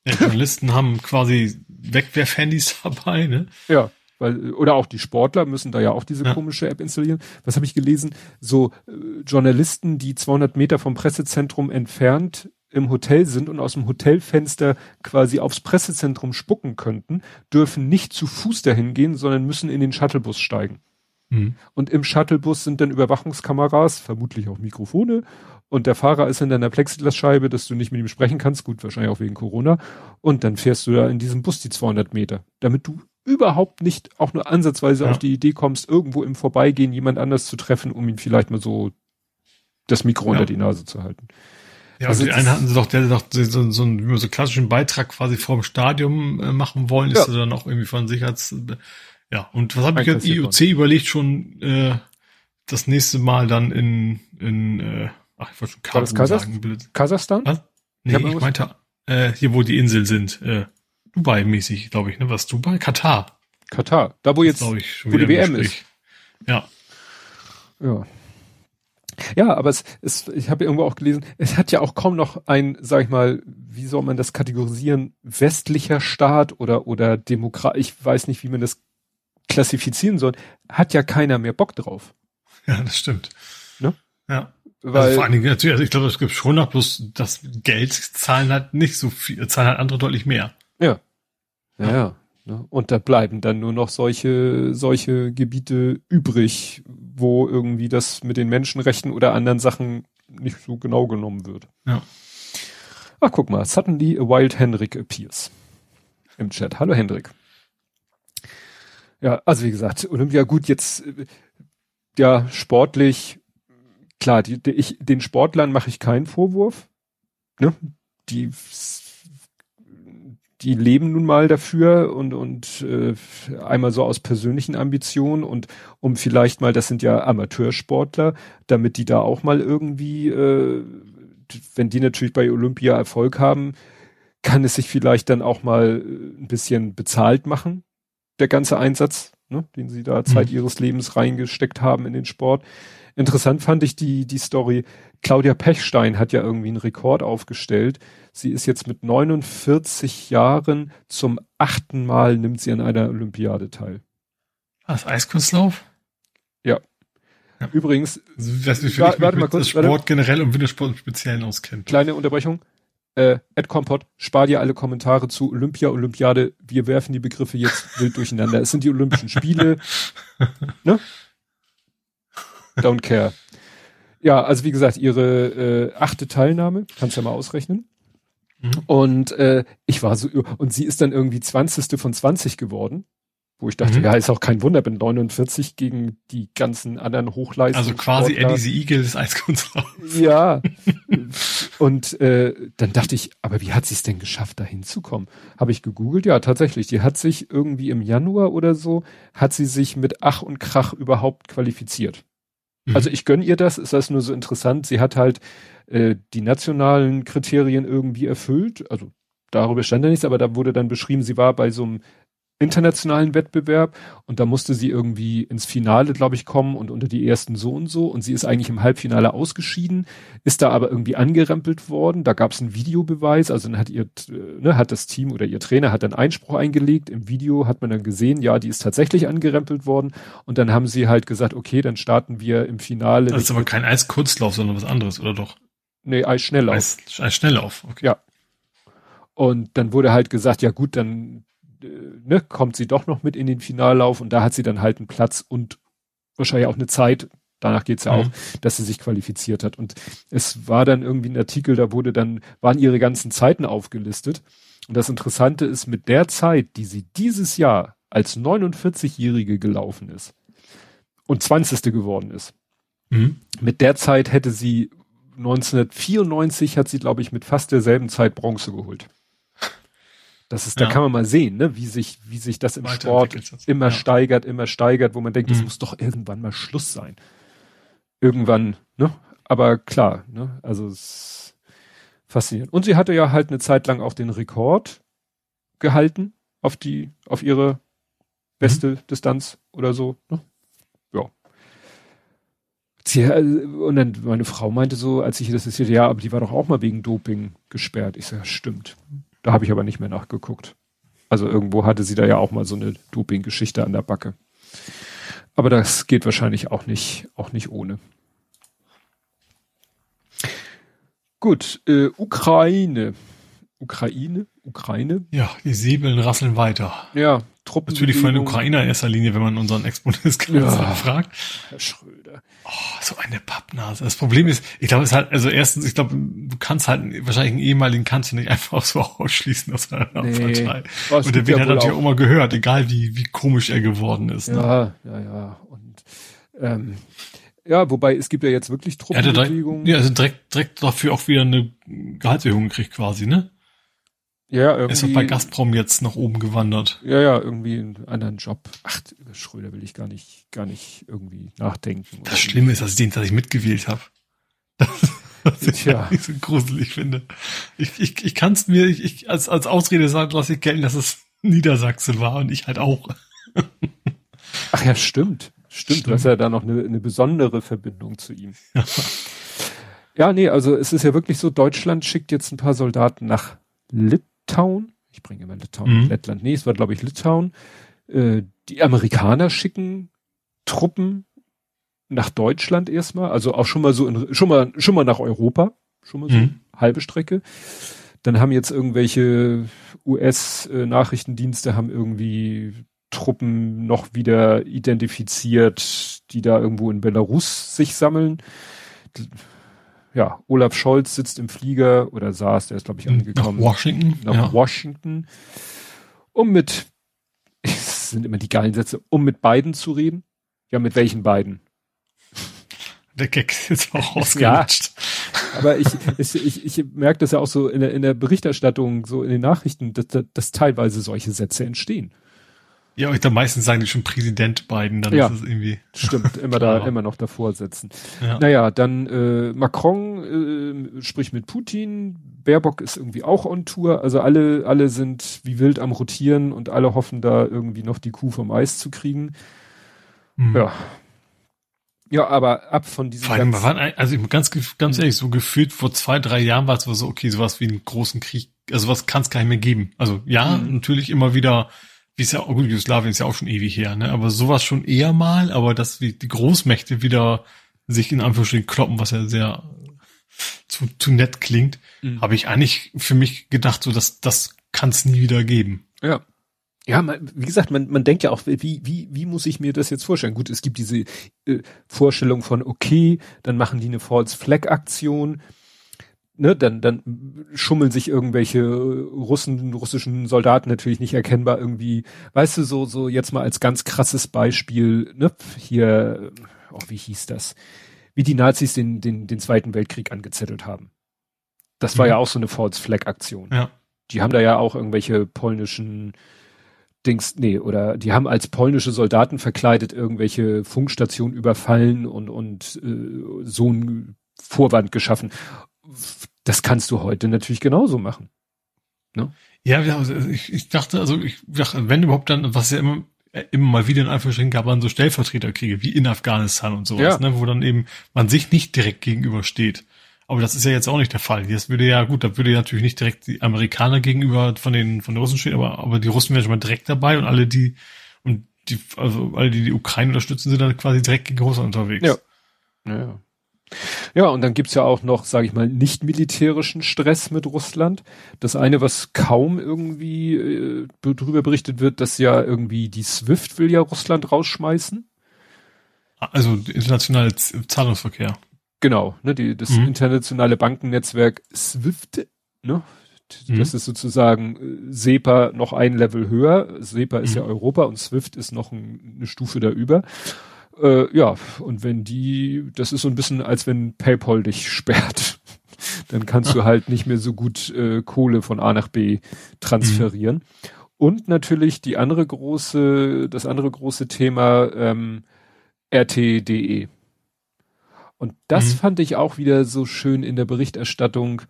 Ja, Journalisten haben quasi Wegwerfhandys [LAUGHS] dabei, ne? Ja, weil, oder auch die Sportler müssen da ja auch diese ja. komische App installieren. Was habe ich gelesen? So äh, Journalisten, die 200 Meter vom Pressezentrum entfernt im Hotel sind und aus dem Hotelfenster quasi aufs Pressezentrum spucken könnten, dürfen nicht zu Fuß dahin gehen, sondern müssen in den Shuttlebus steigen. Mhm. Und im Shuttlebus sind dann Überwachungskameras, vermutlich auch Mikrofone. Und der Fahrer ist in deiner Plexiglasscheibe, dass du nicht mit ihm sprechen kannst. Gut, wahrscheinlich auch wegen Corona. Und dann fährst du da in diesem Bus die 200 Meter, damit du überhaupt nicht auch nur ansatzweise ja. auf die Idee kommst, irgendwo im Vorbeigehen jemand anders zu treffen, um ihn vielleicht mal so das Mikro ja. unter die Nase zu halten. Ja, also die einen hatten sie doch, der doch so, so, einen so klassischen Beitrag quasi vorm Stadion äh, machen wollen, ist ja. dann auch irgendwie von Sicherheits ja, und was habe ich jetzt? IOC überlegt schon äh, das nächste Mal dann in, in äh, ach, ich wollte schon Kabul Kasach sagen. Kasachstan? Was? Nee, ich, ich meinte, äh, hier wo die Inseln sind, äh, Dubai-mäßig, glaube ich, ne? Was Dubai? Katar. Katar. Da wo jetzt ich, wo die WM ist. Ja. Ja. Ja, aber es, es ich habe irgendwo auch gelesen, es hat ja auch kaum noch ein, sag ich mal, wie soll man das kategorisieren, westlicher Staat oder oder Demokrat, ich weiß nicht, wie man das klassifizieren soll, hat ja keiner mehr Bock drauf. Ja, das stimmt. Ne? Ja. Also Weil, also vor allen Dingen, natürlich, also ich glaube, es gibt schon noch bloß das Geld zahlen halt nicht so viel, zahlen halt andere deutlich mehr. Ja. Ja, ja. Ne? Und da bleiben dann nur noch solche, solche Gebiete übrig, wo irgendwie das mit den Menschenrechten oder anderen Sachen nicht so genau genommen wird. Ja. Ach, guck mal, suddenly a wild Henrik appears. Im Chat. Hallo Hendrik. Ja, also wie gesagt, Olympia gut, jetzt ja sportlich, klar, die, die, ich, den Sportlern mache ich keinen Vorwurf. Ne? Die die leben nun mal dafür und und äh, einmal so aus persönlichen Ambitionen und um vielleicht mal, das sind ja Amateursportler, damit die da auch mal irgendwie, äh, wenn die natürlich bei Olympia Erfolg haben, kann es sich vielleicht dann auch mal ein bisschen bezahlt machen der ganze Einsatz, ne, den sie da Zeit mhm. ihres Lebens reingesteckt haben in den Sport. Interessant fand ich die, die Story. Claudia Pechstein hat ja irgendwie einen Rekord aufgestellt. Sie ist jetzt mit 49 Jahren zum achten Mal nimmt sie an einer Olympiade teil. Was, Eiskunstlauf? Ja. ja. Übrigens. Das ist für warte, mal kurz, Sport warte. generell und Wintersport im Speziellen auskennt. Kleine Unterbrechung äh, Ed Compot, spar dir alle Kommentare zu Olympia, Olympiade. Wir werfen die Begriffe jetzt [LAUGHS] wild durcheinander. Es sind die Olympischen Spiele. [LAUGHS] ne? Don't care. Ja, also wie gesagt, ihre äh, achte Teilnahme, kannst du ja mal ausrechnen. Mhm. Und äh, ich war so, und sie ist dann irgendwie 20. von 20 geworden wo ich dachte, mhm. ja, ist auch kein Wunder, bin 49 gegen die ganzen anderen Hochleistungen. Also quasi Eddie the Eagle des Eiskunstlaufs. Ja. und äh, dann dachte ich, aber wie hat sie es denn geschafft, da hinzukommen? Habe ich gegoogelt, ja, tatsächlich. Die hat sich irgendwie im Januar oder so, hat sie sich mit Ach und Krach überhaupt qualifiziert. Mhm. Also ich gönne ihr das, ist das nur so interessant. Sie hat halt äh, die nationalen Kriterien irgendwie erfüllt. Also darüber stand ja nichts, aber da wurde dann beschrieben, sie war bei so einem internationalen Wettbewerb und da musste sie irgendwie ins Finale, glaube ich, kommen und unter die ersten so und so und sie ist eigentlich im Halbfinale ausgeschieden, ist da aber irgendwie angerempelt worden, da gab es einen Videobeweis, also dann hat ihr, ne, hat das Team oder ihr Trainer hat dann Einspruch eingelegt, im Video hat man dann gesehen, ja, die ist tatsächlich angerempelt worden und dann haben sie halt gesagt, okay, dann starten wir im Finale. Das ist aber kein Eiskurzlauf, sondern was anderes, oder doch? Nee, Eisschnelllauf. Eis, Eisschnelllauf, okay. Ja. Und dann wurde halt gesagt, ja gut, dann äh, ne, kommt sie doch noch mit in den Finallauf und da hat sie dann halt einen Platz und wahrscheinlich auch eine Zeit, danach geht's ja mhm. auch, dass sie sich qualifiziert hat. Und es war dann irgendwie ein Artikel, da wurde dann, waren ihre ganzen Zeiten aufgelistet. Und das Interessante ist, mit der Zeit, die sie dieses Jahr als 49-Jährige gelaufen ist und 20. geworden ist, mhm. mit der Zeit hätte sie 1994 hat sie, glaube ich, mit fast derselben Zeit Bronze geholt. Das ist, ja. da kann man mal sehen, ne, wie sich, wie sich das im Sport immer ja. steigert, immer steigert, wo man denkt, es mhm. muss doch irgendwann mal Schluss sein. Irgendwann, ne? Aber klar, ne? Also es ist faszinierend. Und sie hatte ja halt eine Zeit lang auch den Rekord gehalten auf die, auf ihre beste mhm. Distanz oder so. Ne? Ja. Sie, äh, und dann meine Frau meinte so, als ich das erzählte, ja, aber die war doch auch mal wegen Doping gesperrt. Ich sage, stimmt. Da habe ich aber nicht mehr nachgeguckt. Also irgendwo hatte sie da ja auch mal so eine Doping-Geschichte an der Backe. Aber das geht wahrscheinlich auch nicht, auch nicht ohne. Gut, äh, Ukraine. Ukraine? Ukraine? Ja, die Säbeln rasseln weiter. Ja, Truppen. Natürlich von den Ukrainer in erster Linie, wenn man unseren Ex-Bundeskanzler ja, fragt. Herr Schröder. Oh, so eine Pappnase. Das Problem ist, ich glaube, es ist halt, also erstens, ich glaube, du kannst halt wahrscheinlich einen ehemaligen Kanzler nicht einfach so [LAUGHS] ausschließen aus einer nee, Partei. Und der wird ja natürlich auch immer gehört, egal wie, wie komisch er geworden ist. Ne? Ja, ne? ja, ja. Und ähm, ja, wobei es gibt ja jetzt wirklich Truppenbewegungen. Ja, also direkt, direkt dafür auch wieder eine Gehaltserhöhung gekriegt quasi, ne? Ja, irgendwie. Ist auch bei Gazprom jetzt nach oben gewandert. Ja, ja, irgendwie einen anderen Job. Ach, über Schröder will ich gar nicht, gar nicht irgendwie nachdenken. Das Schlimme ist, dass ich den tatsächlich mitgewählt habe. was [LAUGHS] ich ja. so gruselig finde. Ich, ich, ich kann es mir, ich, ich, als, als Ausrede sagen, lasse ich gelten, dass es Niedersachsen war und ich halt auch. Ach ja, stimmt. Stimmt, stimmt. du hast ja da noch eine, eine besondere Verbindung zu ihm. Ja. ja, nee, also es ist ja wirklich so, Deutschland schickt jetzt ein paar Soldaten nach Litauen Litauen. Ich bringe immer Litauen, mhm. Lettland. Nee, es war, glaube ich, Litauen. Äh, die Amerikaner schicken Truppen nach Deutschland erstmal, also auch schon mal so in, schon mal, schon mal nach Europa, schon mal so mhm. halbe Strecke. Dann haben jetzt irgendwelche US-Nachrichtendienste haben irgendwie Truppen noch wieder identifiziert, die da irgendwo in Belarus sich sammeln ja, Olaf Scholz sitzt im Flieger oder saß, der ist, glaube ich, angekommen. Nach Washington. Nach ja. Washington. Um mit, [LAUGHS] es sind immer die geilen Sätze, um mit beiden zu reden. Ja, mit welchen beiden? Der Gag ist jetzt auch [LAUGHS] ausgelutscht. Ja, aber ich, ich, ich, ich merke das ja auch so in der, in der Berichterstattung, so in den Nachrichten, dass, dass teilweise solche Sätze entstehen. Ja, und dann meistens sagen die schon Präsident Biden, dann ja, ist es irgendwie. Stimmt, immer da, immer noch davor sitzen. Ja. Naja, dann äh, Macron äh, spricht mit Putin, Baerbock ist irgendwie auch on Tour, also alle, alle sind wie wild am Rotieren und alle hoffen da irgendwie noch die Kuh vom Eis zu kriegen. Mhm. Ja. Ja, aber ab von diesem. Vor allem, waren, also ganz, ganz ehrlich, so gefühlt vor zwei, drei Jahren war es so, okay, sowas wie einen großen Krieg, also was kann es gar nicht mehr geben. Also ja, mhm. natürlich immer wieder wie es ja, gut, Jugoslawien ist ja auch schon ewig her, ne? Aber sowas schon eher mal, aber dass wie die Großmächte wieder sich in Anführungsstrichen kloppen, was ja sehr zu, zu nett klingt, mhm. habe ich eigentlich für mich gedacht, so dass das kann es nie wieder geben. Ja. Ja, man, wie gesagt, man, man denkt ja auch, wie, wie, wie muss ich mir das jetzt vorstellen? Gut, es gibt diese äh, Vorstellung von, okay, dann machen die eine False Flag Aktion, ne, dann, dann schummeln sich irgendwelche Russen, russischen Soldaten natürlich nicht erkennbar irgendwie, weißt du, so, so jetzt mal als ganz krasses Beispiel, ne, hier, oh, wie hieß das? Wie die Nazis den, den, den Zweiten Weltkrieg angezettelt haben. Das war mhm. ja auch so eine False Flag Aktion. Ja. Die haben da ja auch irgendwelche polnischen Dings, nee, oder die haben als polnische Soldaten verkleidet irgendwelche Funkstationen überfallen und, und äh, so ein Vorwand geschaffen das kannst du heute natürlich genauso machen. Ne? Ja, also ich, ich dachte, also ich dachte, wenn überhaupt dann, was ja immer, immer mal wieder in Anführungsstrichen gab, man so Stellvertreterkriege, wie in Afghanistan und sowas, ja. ne, wo dann eben man sich nicht direkt gegenübersteht. Aber das ist ja jetzt auch nicht der Fall. Das würde ja, gut, da würde ja natürlich nicht direkt die Amerikaner gegenüber von den, von den Russen stehen, aber, aber die Russen wären schon mal direkt dabei und alle, die, und die, also alle, die die Ukraine unterstützen, sind dann quasi direkt gegen Russland unterwegs. Ja. Ja. Ja, und dann gibt's ja auch noch, sage ich mal, nicht militärischen Stress mit Russland. Das eine, was kaum irgendwie äh, darüber berichtet wird, dass ja irgendwie die SWIFT will ja Russland rausschmeißen. Also internationaler Zahlungsverkehr. Genau, ne, die, das mhm. internationale Bankennetzwerk SWIFT, ne, mhm. das ist sozusagen äh, SEPA noch ein Level höher. SEPA ist mhm. ja Europa und SWIFT ist noch ein, eine Stufe da über. Äh, ja, und wenn die, das ist so ein bisschen, als wenn PayPal dich sperrt. [LAUGHS] Dann kannst du [LAUGHS] halt nicht mehr so gut äh, Kohle von A nach B transferieren. Mhm. Und natürlich die andere große, das andere große Thema ähm, RT.de. Und das mhm. fand ich auch wieder so schön in der Berichterstattung.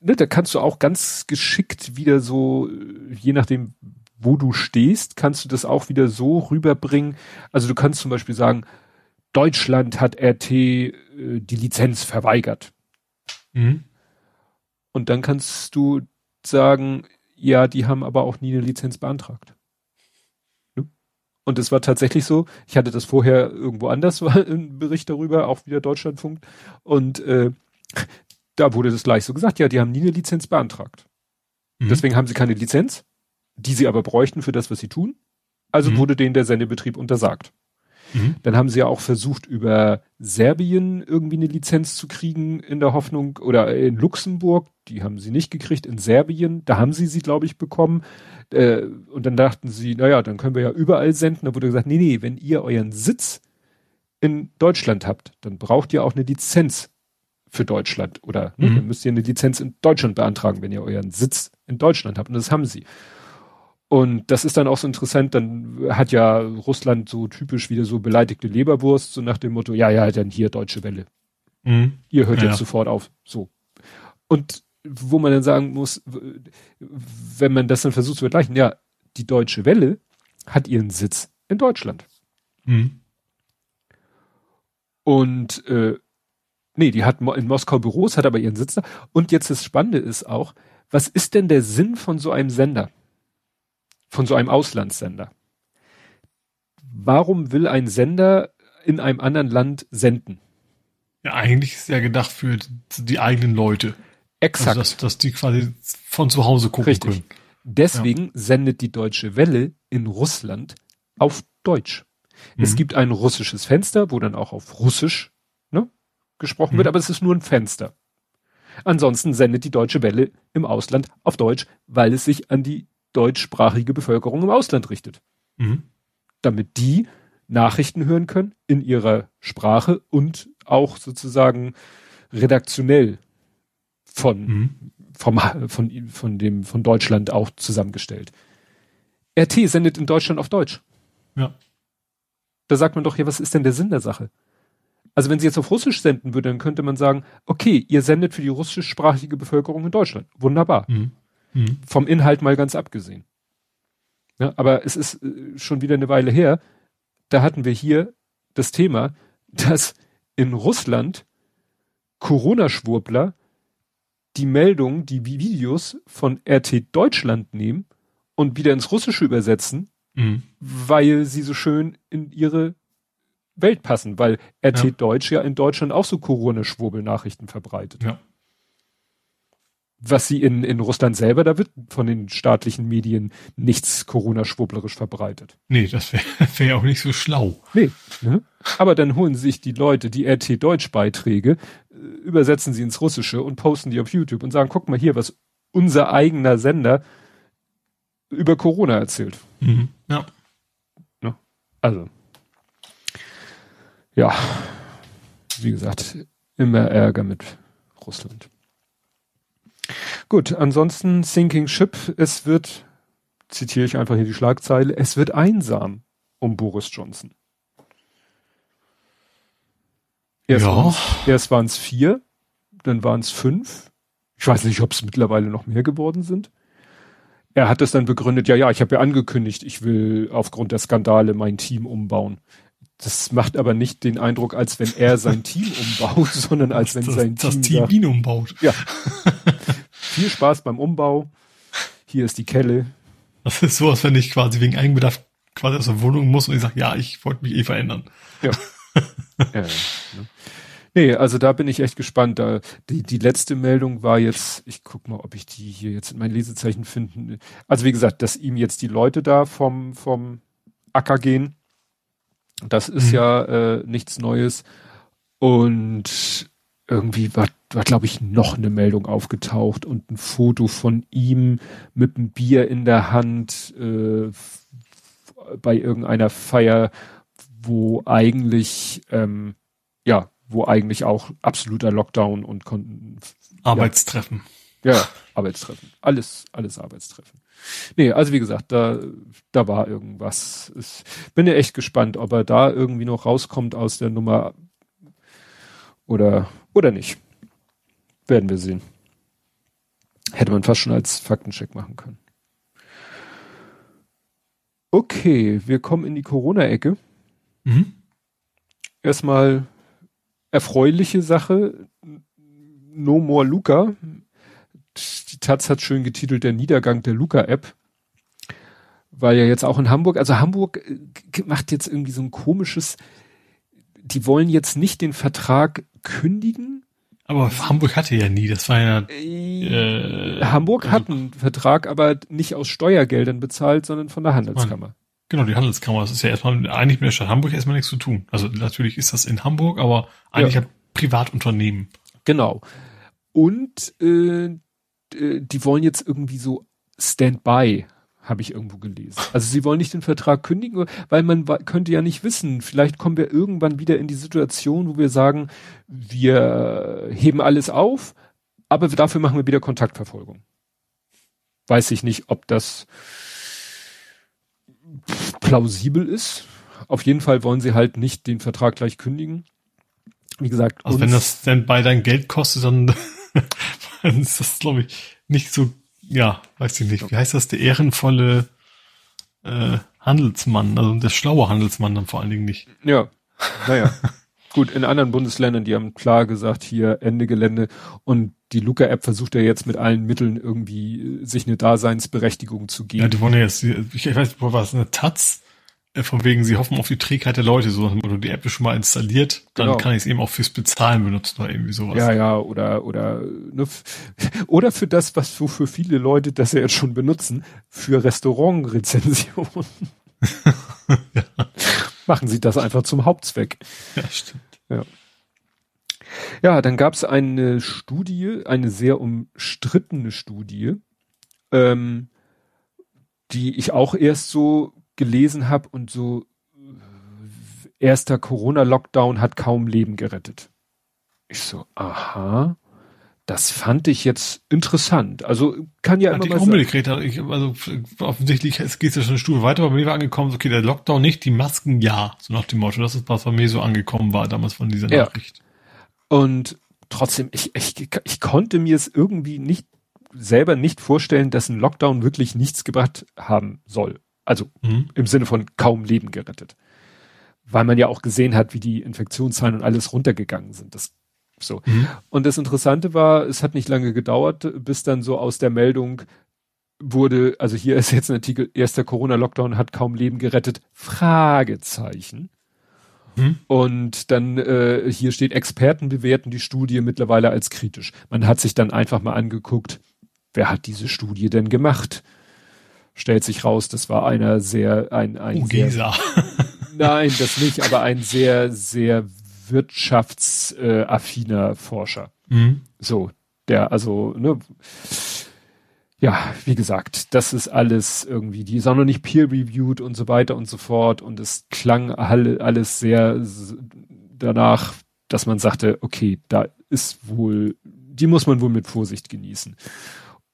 Ne, da kannst du auch ganz geschickt wieder so, je nachdem, wo du stehst, kannst du das auch wieder so rüberbringen. Also du kannst zum Beispiel sagen, Deutschland hat RT äh, die Lizenz verweigert. Mhm. Und dann kannst du sagen, ja, die haben aber auch nie eine Lizenz beantragt. Ne? Und es war tatsächlich so, ich hatte das vorher irgendwo anders, [LAUGHS] war ein Bericht darüber, auch wieder Deutschlandfunk. Und äh, da wurde das gleich so gesagt, ja, die haben nie eine Lizenz beantragt. Mhm. Deswegen haben sie keine Lizenz die sie aber bräuchten für das, was sie tun. Also mhm. wurde denen der Sendebetrieb untersagt. Mhm. Dann haben sie ja auch versucht, über Serbien irgendwie eine Lizenz zu kriegen in der Hoffnung, oder in Luxemburg, die haben sie nicht gekriegt, in Serbien, da haben sie sie, glaube ich, bekommen. Äh, und dann dachten sie, naja, dann können wir ja überall senden. Da wurde gesagt, nee, nee, wenn ihr euren Sitz in Deutschland habt, dann braucht ihr auch eine Lizenz für Deutschland. Oder ne, mhm. dann müsst ihr eine Lizenz in Deutschland beantragen, wenn ihr euren Sitz in Deutschland habt. Und das haben sie. Und das ist dann auch so interessant, dann hat ja Russland so typisch wieder so beleidigte Leberwurst, so nach dem Motto, ja, ja, dann hier Deutsche Welle. Mhm. Ihr hört ja. jetzt sofort auf. So. Und wo man dann sagen muss, wenn man das dann versucht zu vergleichen, ja, die Deutsche Welle hat ihren Sitz in Deutschland. Mhm. Und äh, nee, die hat in Moskau Büros, hat aber ihren Sitz da. Und jetzt das Spannende ist auch, was ist denn der Sinn von so einem Sender? Von so einem Auslandssender. Warum will ein Sender in einem anderen Land senden? Ja, eigentlich ist ja gedacht für die eigenen Leute. Exakt. Also dass, dass die quasi von zu Hause gucken Richtig. können. Deswegen ja. sendet die Deutsche Welle in Russland auf Deutsch. Mhm. Es gibt ein russisches Fenster, wo dann auch auf Russisch ne, gesprochen mhm. wird, aber es ist nur ein Fenster. Ansonsten sendet die Deutsche Welle im Ausland auf Deutsch, weil es sich an die deutschsprachige Bevölkerung im Ausland richtet. Mhm. Damit die Nachrichten hören können in ihrer Sprache und auch sozusagen redaktionell von, mhm. vom, von, von dem, von Deutschland auch zusammengestellt. RT sendet in Deutschland auf Deutsch. Ja. Da sagt man doch, ja, was ist denn der Sinn der Sache? Also wenn sie jetzt auf Russisch senden würde, dann könnte man sagen, okay, ihr sendet für die russischsprachige Bevölkerung in Deutschland. Wunderbar. Mhm. Mhm. Vom Inhalt mal ganz abgesehen. Ja, aber es ist äh, schon wieder eine Weile her. Da hatten wir hier das Thema, [LAUGHS] dass in Russland Corona-Schwurbler die Meldungen, die Videos von RT Deutschland nehmen und wieder ins Russische übersetzen, mhm. weil sie so schön in ihre Welt passen, weil RT ja. Deutsch ja in Deutschland auch so Corona-Schwurbel-Nachrichten verbreitet. Ja was sie in, in Russland selber, da wird von den staatlichen Medien nichts Corona-schwurblerisch verbreitet. Nee, das wäre [LAUGHS] wär ja auch nicht so schlau. Nee. Ne? Aber dann holen sich die Leute die RT-Deutsch-Beiträge, äh, übersetzen sie ins Russische und posten die auf YouTube und sagen, guck mal hier, was unser eigener Sender über Corona erzählt. Mhm. Ja. Ne? Also. Ja. Wie gesagt, immer Ärger mit Russland. Gut, ansonsten Sinking Ship, es wird, zitiere ich einfach hier die Schlagzeile, es wird einsam um Boris Johnson. Erst ja. erst waren es vier, dann waren es fünf. Ich weiß nicht, ob es mittlerweile noch mehr geworden sind. Er hat es dann begründet, ja, ja, ich habe ja angekündigt, ich will aufgrund der Skandale mein Team umbauen. Das macht aber nicht den Eindruck, als wenn er sein Team [LAUGHS] umbaut, sondern als wenn das, sein das Team, Team ihn umbaut. Ja. [LAUGHS] Viel Spaß beim Umbau. Hier ist die Kelle. Das ist so, als wenn ich quasi wegen Eigenbedarf quasi aus der Wohnung muss und ich sage, ja, ich wollte mich eh verändern. Ja. ja, ne? Nee, also da bin ich echt gespannt. Da, die, die letzte Meldung war jetzt, ich guck mal, ob ich die hier jetzt in mein Lesezeichen finden. Also wie gesagt, dass ihm jetzt die Leute da vom, vom Acker gehen. Das ist mhm. ja äh, nichts Neues. Und irgendwie war, war glaube ich, noch eine Meldung aufgetaucht und ein Foto von ihm mit einem Bier in der Hand äh, bei irgendeiner Feier, wo eigentlich ähm, ja wo eigentlich auch absoluter Lockdown und konnten. Arbeitstreffen. Ja, ja, Arbeitstreffen. Alles, alles Arbeitstreffen. Nee, also wie gesagt, da, da war irgendwas. Ich bin ja echt gespannt, ob er da irgendwie noch rauskommt aus der Nummer oder, oder nicht. Werden wir sehen. Hätte man fast schon als Faktencheck machen können. Okay, wir kommen in die Corona-Ecke. Mhm. Erstmal erfreuliche Sache. No more Luca. Die Taz hat schön getitelt der Niedergang der Luca-App. Weil ja jetzt auch in Hamburg, also Hamburg äh, macht jetzt irgendwie so ein komisches, die wollen jetzt nicht den Vertrag kündigen. Aber Hamburg hatte ja nie, das war ja. Äh, Hamburg also, hat einen Vertrag, aber nicht aus Steuergeldern bezahlt, sondern von der Handelskammer. Genau, die Handelskammer. Das ist ja erstmal eigentlich mit der Stadt Hamburg erstmal nichts zu tun. Also natürlich ist das in Hamburg, aber eigentlich ja. ein Privatunternehmen. Genau. Und äh, die wollen jetzt irgendwie so Standby, habe ich irgendwo gelesen. Also sie wollen nicht den Vertrag kündigen, weil man könnte ja nicht wissen, vielleicht kommen wir irgendwann wieder in die Situation, wo wir sagen, wir heben alles auf, aber dafür machen wir wieder Kontaktverfolgung. Weiß ich nicht, ob das plausibel ist. Auf jeden Fall wollen sie halt nicht den Vertrag gleich kündigen. Wie gesagt. Also wenn das dann bei dein Geld kostet, dann, [LAUGHS] dann ist das, glaube ich, nicht so, ja, weiß ich nicht. Wie heißt das? Der ehrenvolle äh, Handelsmann, also der schlaue Handelsmann dann vor allen Dingen nicht. Ja, [LAUGHS] naja. Gut, in anderen Bundesländern, die haben klar gesagt, hier Ende Gelände und die Luca-App versucht ja jetzt mit allen Mitteln irgendwie äh, sich eine Daseinsberechtigung zu geben. Ja, die wollen ja jetzt, ich weiß, wo war es, eine Taz? Äh, von wegen, sie hoffen auf die Trägheit der Leute, so oder die App ist schon mal installiert, dann genau. kann ich es eben auch fürs Bezahlen benutzen oder irgendwie sowas. Ja, ja, oder, oder, ne, [LAUGHS] oder für das, was so für viele Leute das ja jetzt schon benutzen, für Restaurantrezensionen. [LAUGHS] [LAUGHS] ja. Machen sie das einfach zum Hauptzweck. Ja, stimmt. Ja. Ja, dann gab es eine Studie, eine sehr umstrittene Studie, ähm, die ich auch erst so gelesen habe und so äh, erster Corona-Lockdown hat kaum Leben gerettet. Ich so, aha. Das fand ich jetzt interessant. Also kann ja immer mal sein. Ich, also offensichtlich es geht ja schon eine Stufe weiter, aber bei mir war angekommen, okay, der Lockdown nicht, die Masken ja, so nach dem Motto. Das ist was bei mir so angekommen war damals von dieser ja. Nachricht. Und trotzdem, ich, ich, ich konnte mir es irgendwie nicht selber nicht vorstellen, dass ein Lockdown wirklich nichts gebracht haben soll. Also mhm. im Sinne von kaum Leben gerettet. Weil man ja auch gesehen hat, wie die Infektionszahlen und alles runtergegangen sind. Das so. Mhm. Und das Interessante war, es hat nicht lange gedauert, bis dann so aus der Meldung wurde, also hier ist jetzt ein Artikel, erster Corona-Lockdown hat kaum Leben gerettet, Fragezeichen. Mhm. Und dann äh, hier steht, Experten bewerten die Studie mittlerweile als kritisch. Man hat sich dann einfach mal angeguckt, wer hat diese Studie denn gemacht? Stellt sich raus, das war einer sehr, ein, ein Ugesa. Sehr, [LAUGHS] nein, das nicht, aber ein sehr, sehr wirtschaftsaffiner Forscher. Mhm. So, der also, ne, ja, wie gesagt, das ist alles irgendwie, die ist auch noch nicht peer-reviewed und so weiter und so fort und es klang alles sehr danach, dass man sagte, okay, da ist wohl, die muss man wohl mit Vorsicht genießen.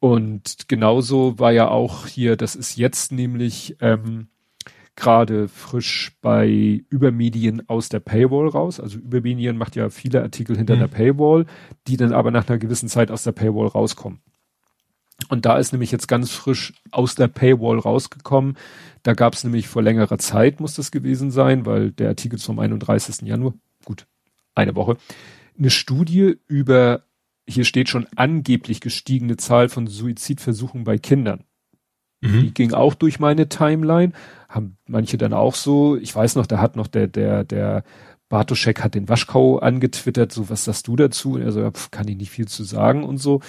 Und genauso war ja auch hier, das ist jetzt nämlich ähm, gerade frisch bei Übermedien aus der Paywall raus. Also Übermedien macht ja viele Artikel hinter mhm. der Paywall, die dann aber nach einer gewissen Zeit aus der Paywall rauskommen. Und da ist nämlich jetzt ganz frisch aus der Paywall rausgekommen. Da gab es nämlich vor längerer Zeit, muss das gewesen sein, weil der Artikel ist vom 31. Januar, gut, eine Woche, eine Studie über, hier steht schon angeblich gestiegene Zahl von Suizidversuchen bei Kindern. Mhm. Die ging auch durch meine Timeline, haben manche dann auch so, ich weiß noch, da hat noch der, der, der Bartoschek hat den Waschkau angetwittert, so was sagst du dazu? Also ja, kann ich nicht viel zu sagen und so.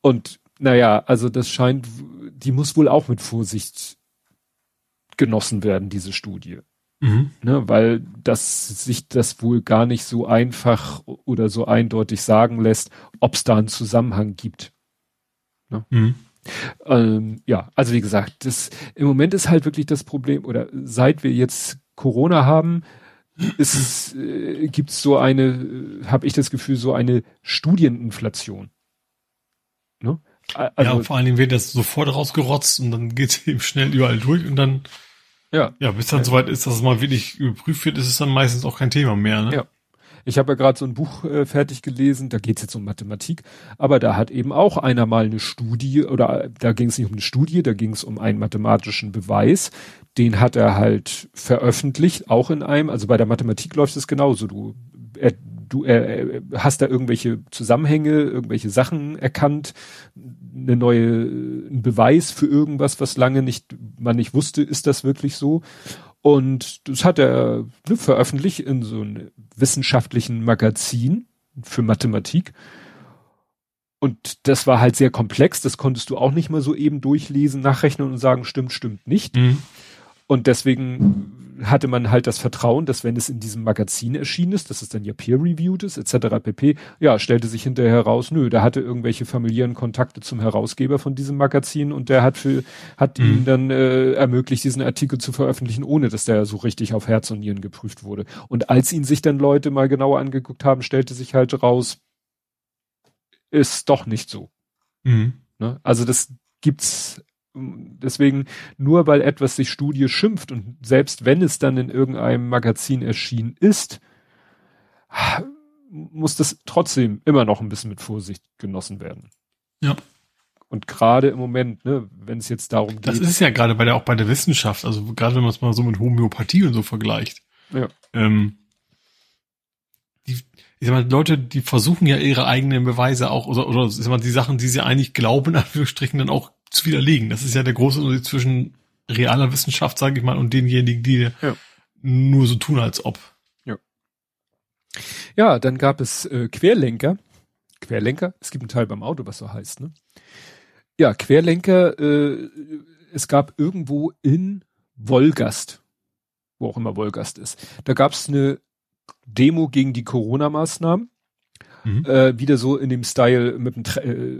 Und naja, also das scheint, die muss wohl auch mit Vorsicht genossen werden, diese Studie. Mhm. Ne, weil das sich das wohl gar nicht so einfach oder so eindeutig sagen lässt, ob es da einen Zusammenhang gibt. Ne? Mhm. Ähm, ja, also wie gesagt, das im Moment ist halt wirklich das Problem, oder seit wir jetzt Corona haben, ist es, äh, gibt es so eine, äh, habe ich das Gefühl, so eine Studieninflation. Ne? Also, ja, vor allen Dingen wird das sofort rausgerotzt und dann geht es [LAUGHS] eben schnell überall durch und dann ja. Ja, bis dann soweit ist, dass es mal wirklich überprüft wird, ist es dann meistens auch kein Thema mehr. Ne? Ja. Ich habe ja gerade so ein Buch äh, fertig gelesen, da geht es jetzt um Mathematik, aber da hat eben auch einer mal eine Studie, oder da ging es nicht um eine Studie, da ging es um einen mathematischen Beweis, den hat er halt veröffentlicht, auch in einem, also bei der Mathematik läuft es genauso, du, er, du er, hast da irgendwelche Zusammenhänge, irgendwelche Sachen erkannt, eine neue, ein Beweis für irgendwas, was lange nicht, man nicht wusste, ist das wirklich so? Und das hat er ne, veröffentlicht in so einem wissenschaftlichen Magazin für Mathematik. Und das war halt sehr komplex, das konntest du auch nicht mal so eben durchlesen, nachrechnen und sagen, stimmt, stimmt nicht. Mhm. Und deswegen hatte man halt das Vertrauen, dass wenn es in diesem Magazin erschienen ist, dass es dann ja peer-reviewed ist, etc. pp. Ja, stellte sich hinterher heraus, nö, der hatte irgendwelche familiären Kontakte zum Herausgeber von diesem Magazin und der hat für, hat mhm. ihm dann äh, ermöglicht, diesen Artikel zu veröffentlichen, ohne dass der so richtig auf Herz und Nieren geprüft wurde. Und als ihn sich dann Leute mal genauer angeguckt haben, stellte sich halt raus, ist doch nicht so. Mhm. Ne? Also das gibt's deswegen, nur weil etwas sich Studie schimpft und selbst wenn es dann in irgendeinem Magazin erschienen ist, muss das trotzdem immer noch ein bisschen mit Vorsicht genossen werden. Ja. Und gerade im Moment, ne, wenn es jetzt darum geht. Das ist ja gerade bei der, auch bei der Wissenschaft, also gerade wenn man es mal so mit Homöopathie und so vergleicht. Ja. Ähm, die, ich sag mal, Leute, die versuchen ja ihre eigenen Beweise auch, oder, oder ich sag mal, die Sachen, die sie eigentlich glauben, in Anführungsstrichen, dann auch zu widerlegen. Das ist ja der große Unterschied zwischen realer Wissenschaft, sage ich mal, und denjenigen, die ja. nur so tun, als ob. Ja. Ja, dann gab es äh, Querlenker. Querlenker? Es gibt einen Teil beim Auto, was so heißt, ne? Ja, Querlenker, äh, es gab irgendwo in Wolgast, wo auch immer Wolgast ist, da gab es eine Demo gegen die Corona-Maßnahmen Mhm. Äh, wieder so in dem Style mit dem Tra äh,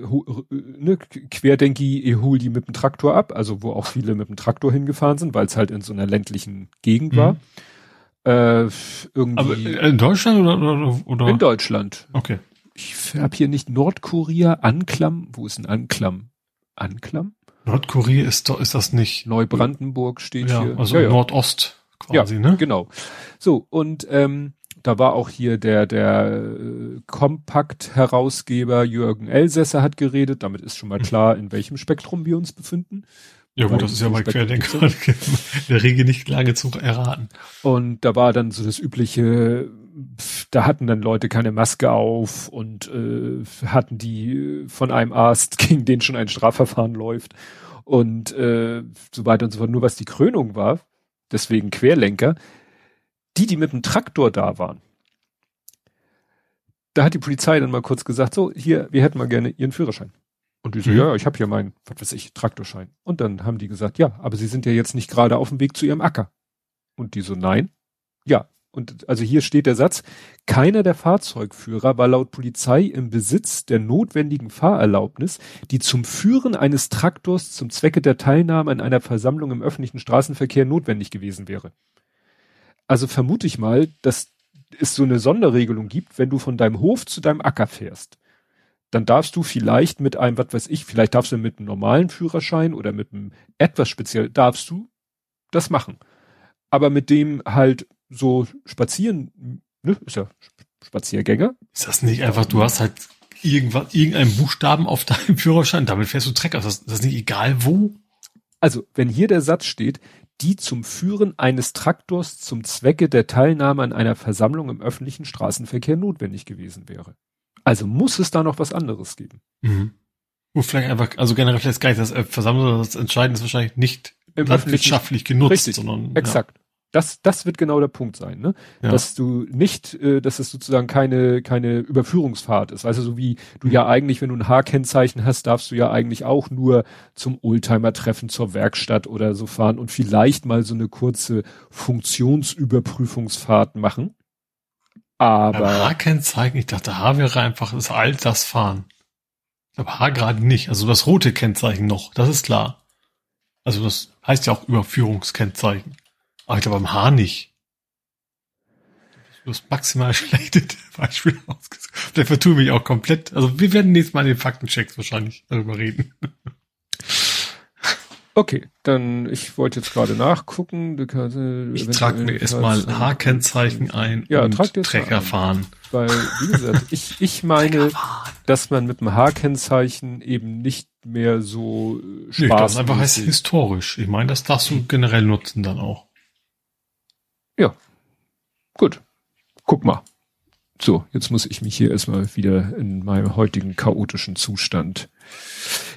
ne, Querdenki, hol die mit dem Traktor ab, also wo auch viele mit dem Traktor hingefahren sind, weil es halt in so einer ländlichen Gegend mhm. war. Äh, irgendwie Aber in Deutschland oder, oder? In Deutschland. Okay. Ich habe hier nicht Nordkorea, Anklam. Wo ist ein Anklam? Anklam? Nordkorea ist doch, ist das nicht? Neubrandenburg steht ja, hier. Also ja, ja. Nordost quasi, ja, ne? Genau. So, und ähm, da war auch hier der, der äh, Kompakt-Herausgeber Jürgen Elsässer hat geredet. Damit ist schon mal mhm. klar, in welchem Spektrum wir uns befinden. Ja gut, das ist ja bei Querdenker in [LAUGHS] der Regel nicht lange zu erraten. Und da war dann so das übliche, da hatten dann Leute keine Maske auf und äh, hatten die von einem Arzt, [LAUGHS] gegen den schon ein Strafverfahren läuft und äh, so weiter und so fort. Nur was die Krönung war, deswegen Querlenker, die, die mit dem Traktor da waren, da hat die Polizei dann mal kurz gesagt, so, hier, wir hätten mal gerne Ihren Führerschein. Und die so, mhm. ja, ich habe hier meinen, was weiß ich, Traktorschein. Und dann haben die gesagt, ja, aber Sie sind ja jetzt nicht gerade auf dem Weg zu Ihrem Acker. Und die so, nein. Ja. Und also hier steht der Satz, keiner der Fahrzeugführer war laut Polizei im Besitz der notwendigen Fahrerlaubnis, die zum Führen eines Traktors zum Zwecke der Teilnahme an einer Versammlung im öffentlichen Straßenverkehr notwendig gewesen wäre. Also vermute ich mal, dass es so eine Sonderregelung gibt, wenn du von deinem Hof zu deinem Acker fährst. Dann darfst du vielleicht mit einem, was weiß ich, vielleicht darfst du mit einem normalen Führerschein oder mit einem etwas speziell, darfst du das machen. Aber mit dem halt so spazieren, ne, ist ja Spaziergänger. Ist das nicht einfach, du hast halt irgendwas, irgendeinen Buchstaben auf deinem Führerschein, damit fährst du Trecker. Ist das, ist nicht egal wo? Also, wenn hier der Satz steht, die zum Führen eines Traktors zum Zwecke der Teilnahme an einer Versammlung im öffentlichen Straßenverkehr notwendig gewesen wäre. Also muss es da noch was anderes geben. Mhm. Wo vielleicht einfach, also generell vielleicht gar nicht das äh, Versammlung, das Entscheidende ist wahrscheinlich nicht Im landwirtschaftlich genutzt, richtig, sondern. Exakt. Ja. Das, das wird genau der Punkt sein, ne? Ja. Dass du nicht, äh, dass es sozusagen keine, keine Überführungsfahrt ist. Also so wie du ja eigentlich, wenn du ein H-Kennzeichen hast, darfst du ja eigentlich auch nur zum Oldtimer-Treffen zur Werkstatt oder so fahren und vielleicht mal so eine kurze Funktionsüberprüfungsfahrt machen. Aber. H-Kennzeichen, ich dachte, H wäre einfach das Altersfahren. Aber H gerade nicht. Also das rote Kennzeichen noch, das ist klar. Also das heißt ja auch Überführungskennzeichen. Aber ich glaube beim H nicht. Das maximal [LAUGHS] schlechte Beispiel ausgesucht. Der vertue mich auch komplett. Also wir werden nächstes Mal in den Faktenchecks wahrscheinlich darüber reden. Okay, dann ich wollte jetzt gerade nachgucken. Ich trage mir erstmal H-Kennzeichen ein ja, und Trecker fahren. Weil, wie gesagt, ich, ich [LAUGHS] meine, dass man mit dem H-Kennzeichen eben nicht mehr so Spaß. Nee, das einfach heißt historisch. Ich meine, das darfst du generell nutzen dann auch. Ja. Gut. Guck mal. So, jetzt muss ich mich hier erstmal wieder in meinem heutigen chaotischen Zustand.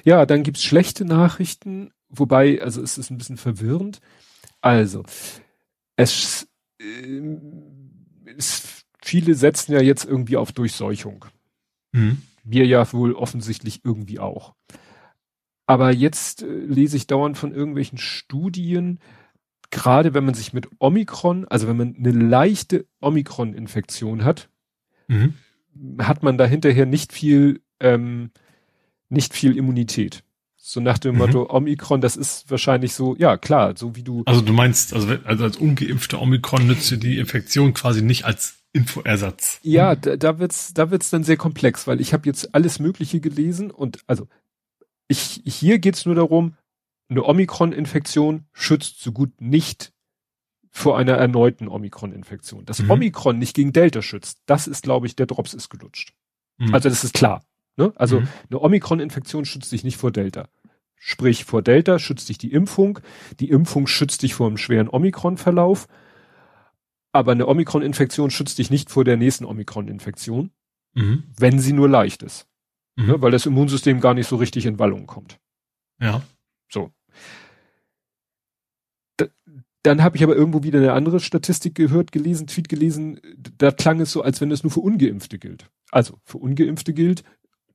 Ja, dann gibt's schlechte Nachrichten, wobei, also es ist ein bisschen verwirrend. Also, es, äh, es viele setzen ja jetzt irgendwie auf Durchseuchung. Mhm. Wir ja wohl offensichtlich irgendwie auch. Aber jetzt äh, lese ich dauernd von irgendwelchen Studien, gerade wenn man sich mit Omikron, also wenn man eine leichte Omikron-Infektion hat, mhm. hat man da hinterher nicht viel, ähm, nicht viel Immunität. So nach dem mhm. Motto Omikron, das ist wahrscheinlich so, ja klar, so wie du. Also du meinst, also, also als ungeimpfter Omikron nützt dir die Infektion quasi nicht als Infoersatz. Ja, da, da wird's, da wird's dann sehr komplex, weil ich habe jetzt alles Mögliche gelesen und also ich hier geht's nur darum, eine Omikron-Infektion schützt so gut nicht vor einer erneuten Omikron-Infektion. Dass mhm. Omikron nicht gegen Delta schützt, das ist, glaube ich, der Drops ist gelutscht. Mhm. Also das ist klar. Ne? Also mhm. eine Omikron-Infektion schützt dich nicht vor Delta. Sprich, vor Delta schützt dich die Impfung. Die Impfung schützt dich vor einem schweren Omikron-Verlauf. Aber eine Omikron-Infektion schützt dich nicht vor der nächsten Omikron-Infektion, mhm. wenn sie nur leicht ist. Mhm. Ne? Weil das Immunsystem gar nicht so richtig in Wallung kommt. Ja. So. Da, dann habe ich aber irgendwo wieder eine andere Statistik gehört, gelesen, Tweet gelesen, da klang es so, als wenn es nur für Ungeimpfte gilt. Also für Ungeimpfte gilt,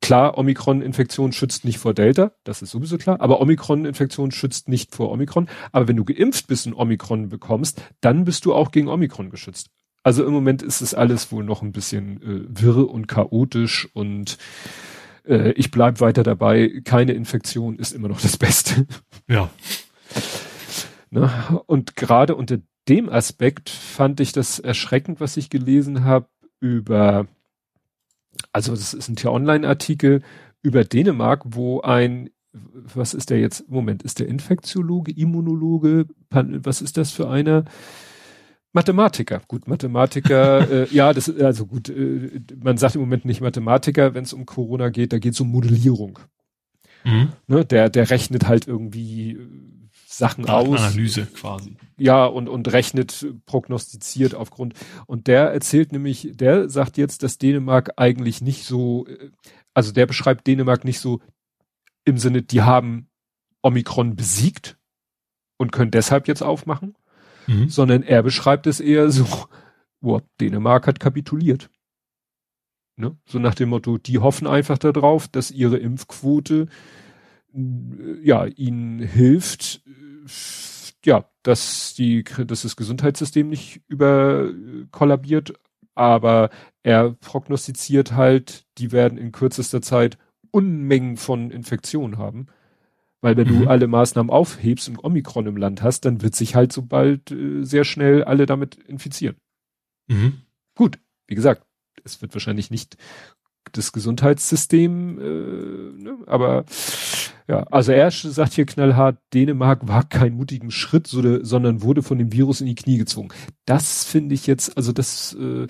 klar, Omikron-Infektion schützt nicht vor Delta, das ist sowieso klar, aber Omikron-Infektion schützt nicht vor Omikron. Aber wenn du geimpft bist und Omikron bekommst, dann bist du auch gegen Omikron geschützt. Also im Moment ist es alles wohl noch ein bisschen äh, wirr und chaotisch und äh, ich bleib weiter dabei, keine Infektion ist immer noch das Beste. [LAUGHS] Ja. ne? Und gerade unter dem Aspekt fand ich das erschreckend, was ich gelesen habe über, also das ist ein Tier-Online-Artikel über Dänemark, wo ein was ist der jetzt? Moment, ist der Infektiologe, Immunologe? Was ist das für einer? Mathematiker, gut, Mathematiker, [LAUGHS] äh, ja, das ist also gut, äh, man sagt im Moment nicht Mathematiker, wenn es um Corona geht, da geht es um Modellierung. Mhm. Ne, der, der rechnet halt irgendwie äh, Sachen aus. Analyse quasi. Ja, und, und rechnet, prognostiziert aufgrund. Und der erzählt nämlich, der sagt jetzt, dass Dänemark eigentlich nicht so, äh, also der beschreibt Dänemark nicht so im Sinne, die haben Omikron besiegt und können deshalb jetzt aufmachen, mhm. sondern er beschreibt es eher so, [LAUGHS] boah, Dänemark hat kapituliert. Ne? So nach dem Motto, die hoffen einfach darauf, dass ihre Impfquote äh, ja ihnen hilft, ja, dass die, dass das Gesundheitssystem nicht über kollabiert, aber er prognostiziert halt, die werden in kürzester Zeit Unmengen von Infektionen haben. Weil wenn mhm. du alle Maßnahmen aufhebst und Omikron im Land hast, dann wird sich halt so bald äh, sehr schnell alle damit infizieren. Mhm. Gut, wie gesagt, es wird wahrscheinlich nicht das Gesundheitssystem, äh, ne, aber ja, also er sagt hier knallhart, Dänemark war kein mutigen Schritt, so, sondern wurde von dem Virus in die Knie gezwungen. Das finde ich jetzt, also das, äh,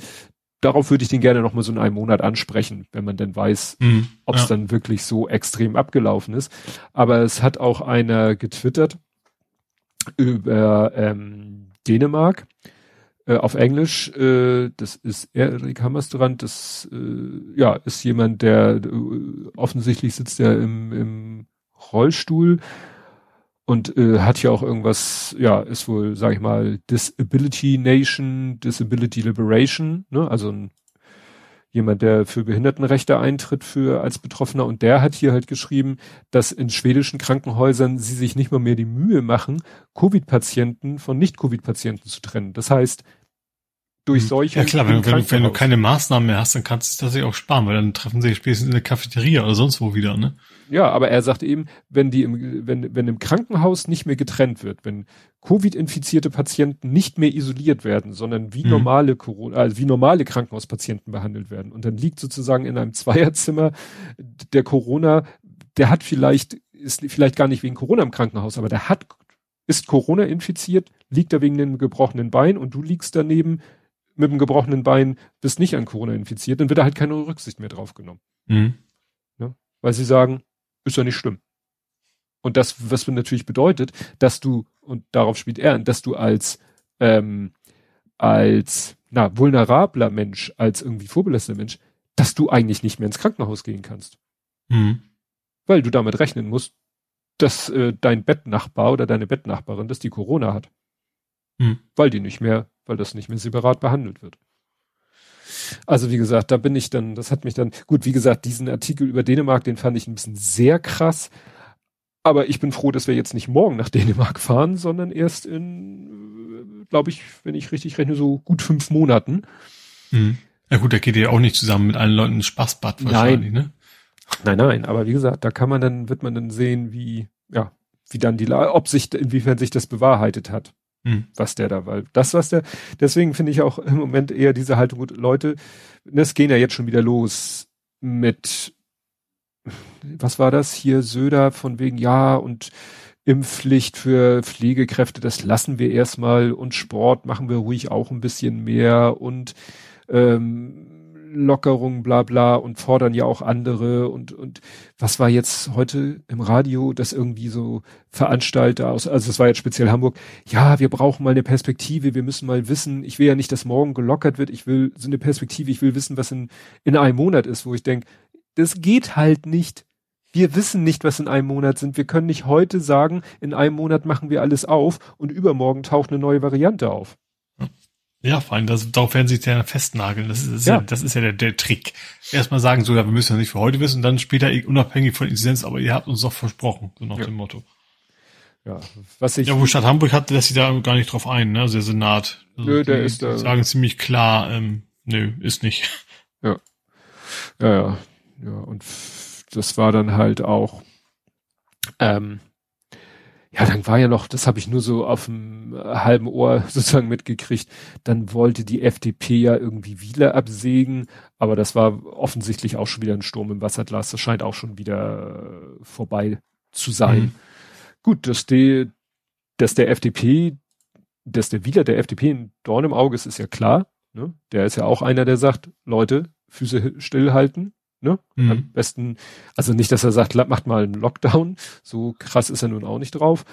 darauf würde ich den gerne noch mal so in einem Monat ansprechen, wenn man denn weiß, mhm, ob es ja. dann wirklich so extrem abgelaufen ist. Aber es hat auch einer getwittert über ähm, Dänemark äh, auf Englisch. Äh, das ist Erik Hammerstrand. Das äh, ja ist jemand, der äh, offensichtlich sitzt ja im, im Rollstuhl und äh, hat ja auch irgendwas, ja, ist wohl, sag ich mal, Disability Nation, Disability Liberation, ne? Also ein, jemand, der für Behindertenrechte eintritt für als Betroffener und der hat hier halt geschrieben, dass in schwedischen Krankenhäusern sie sich nicht mal mehr die Mühe machen, Covid-Patienten von Nicht-Covid-Patienten zu trennen. Das heißt, durch hm. solche. Ja klar, wenn, wenn, wenn, du keine Maßnahmen mehr hast, dann kannst du es tatsächlich auch sparen, weil dann treffen sie sich spätestens in der Cafeteria oder sonst wo wieder, ne? Ja, aber er sagt eben, wenn die im, wenn, wenn im Krankenhaus nicht mehr getrennt wird, wenn Covid-infizierte Patienten nicht mehr isoliert werden, sondern wie mhm. normale Corona, also wie normale Krankenhauspatienten behandelt werden. Und dann liegt sozusagen in einem Zweierzimmer der Corona, der hat vielleicht, ist vielleicht gar nicht wegen Corona im Krankenhaus, aber der hat, ist Corona infiziert, liegt da wegen dem gebrochenen Bein und du liegst daneben, mit dem gebrochenen Bein bist nicht an Corona infiziert, dann wird da halt keine Rücksicht mehr drauf genommen. Mhm. Ja, weil sie sagen, ist ja nicht schlimm. Und das, was natürlich bedeutet, dass du, und darauf spielt er, dass du als, ähm, als, na, vulnerabler Mensch, als irgendwie vorbelasteter Mensch, dass du eigentlich nicht mehr ins Krankenhaus gehen kannst. Mhm. Weil du damit rechnen musst, dass äh, dein Bettnachbar oder deine Bettnachbarin, dass die Corona hat. Mhm. Weil die nicht mehr weil das nicht mehr separat behandelt wird. Also wie gesagt, da bin ich dann, das hat mich dann, gut, wie gesagt, diesen Artikel über Dänemark, den fand ich ein bisschen sehr krass. Aber ich bin froh, dass wir jetzt nicht morgen nach Dänemark fahren, sondern erst in, glaube ich, wenn ich richtig rechne, so gut fünf Monaten. Mhm. Ja gut, da geht ihr auch nicht zusammen mit allen Leuten ins Spaßbad wahrscheinlich, nein. ne? Nein, nein, aber wie gesagt, da kann man dann, wird man dann sehen, wie, ja, wie dann die, ob sich, inwiefern sich das bewahrheitet hat hm. was der da, weil das, was der, deswegen finde ich auch im Moment eher diese Haltung gut, Leute, das gehen ja jetzt schon wieder los mit, was war das hier, Söder von wegen, ja, und Impfpflicht für Pflegekräfte, das lassen wir erstmal und Sport machen wir ruhig auch ein bisschen mehr und ähm, Lockerung, bla bla und fordern ja auch andere und und was war jetzt heute im Radio, dass irgendwie so Veranstalter aus, also es war jetzt speziell Hamburg, ja, wir brauchen mal eine Perspektive, wir müssen mal wissen, ich will ja nicht, dass morgen gelockert wird, ich will so eine Perspektive, ich will wissen, was in, in einem Monat ist, wo ich denke, das geht halt nicht. Wir wissen nicht, was in einem Monat sind. Wir können nicht heute sagen, in einem Monat machen wir alles auf und übermorgen taucht eine neue Variante auf. Ja, vor allem, das, darauf werden sich ja festnageln. Das ist, ja. das ist ja der, der Trick. Erstmal sagen so, ja, wir müssen ja nicht für heute wissen, dann später unabhängig von Inzidenz, aber ihr habt uns doch versprochen, so nach ja. dem Motto. Ja, was ich. Ja, wo Stadt Hamburg hat, lässt sich da gar nicht drauf ein, ne? Also der Senat. Also nö, der die, ist da. sagen ziemlich klar, ähm, nö, ist nicht. Ja. Ja, ja. Ja, und das war dann halt auch, ähm, ja, dann war ja noch, das habe ich nur so auf dem äh, halben Ohr [LAUGHS] sozusagen mitgekriegt, dann wollte die FDP ja irgendwie wieder absägen, aber das war offensichtlich auch schon wieder ein Sturm im Wasserglas. Das scheint auch schon wieder äh, vorbei zu sein. Mhm. Gut, dass die, dass der FDP, dass der wieder der FDP ein Dorn im Auge ist, ist ja klar. Ne? Der ist ja auch einer, der sagt, Leute, Füße stillhalten, Ne? Mhm. Am besten, also nicht, dass er sagt, macht mal einen Lockdown, so krass ist er nun auch nicht drauf.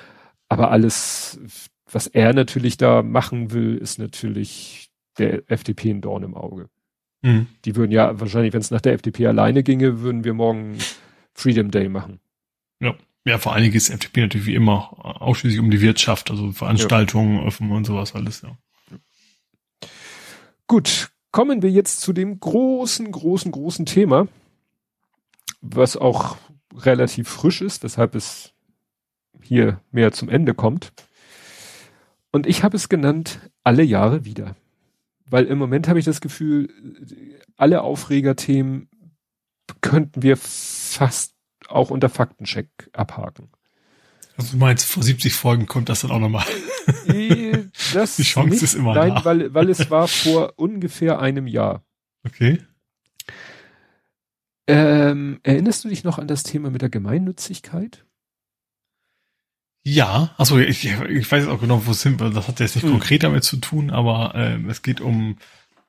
Aber alles, was er natürlich da machen will, ist natürlich der FDP ein Dorn im Auge. Mhm. Die würden ja wahrscheinlich, wenn es nach der FDP alleine ginge, würden wir morgen Freedom Day machen. Ja. Ja, vor allen Dingen ist FDP natürlich wie immer ausschließlich um die Wirtschaft, also Veranstaltungen ja. öffnen und sowas alles, ja. Gut, kommen wir jetzt zu dem großen, großen, großen Thema, was auch relativ frisch ist, weshalb es hier mehr zum Ende kommt. Und ich habe es genannt, alle Jahre wieder. Weil im Moment habe ich das Gefühl, alle Aufregerthemen könnten wir fast auch unter Faktencheck abhaken. Also du meinst, vor 70 Folgen kommt das dann auch nochmal. [LAUGHS] [LAUGHS] Das Die Chance nicht, ist immer Nein, da. weil, weil es war [LAUGHS] vor ungefähr einem Jahr. Okay. Ähm, erinnerst du dich noch an das Thema mit der Gemeinnützigkeit? Ja, also ich, ich weiß auch genau, wo es hin, das hat jetzt nicht hm. konkret damit zu tun, aber ähm, es geht um,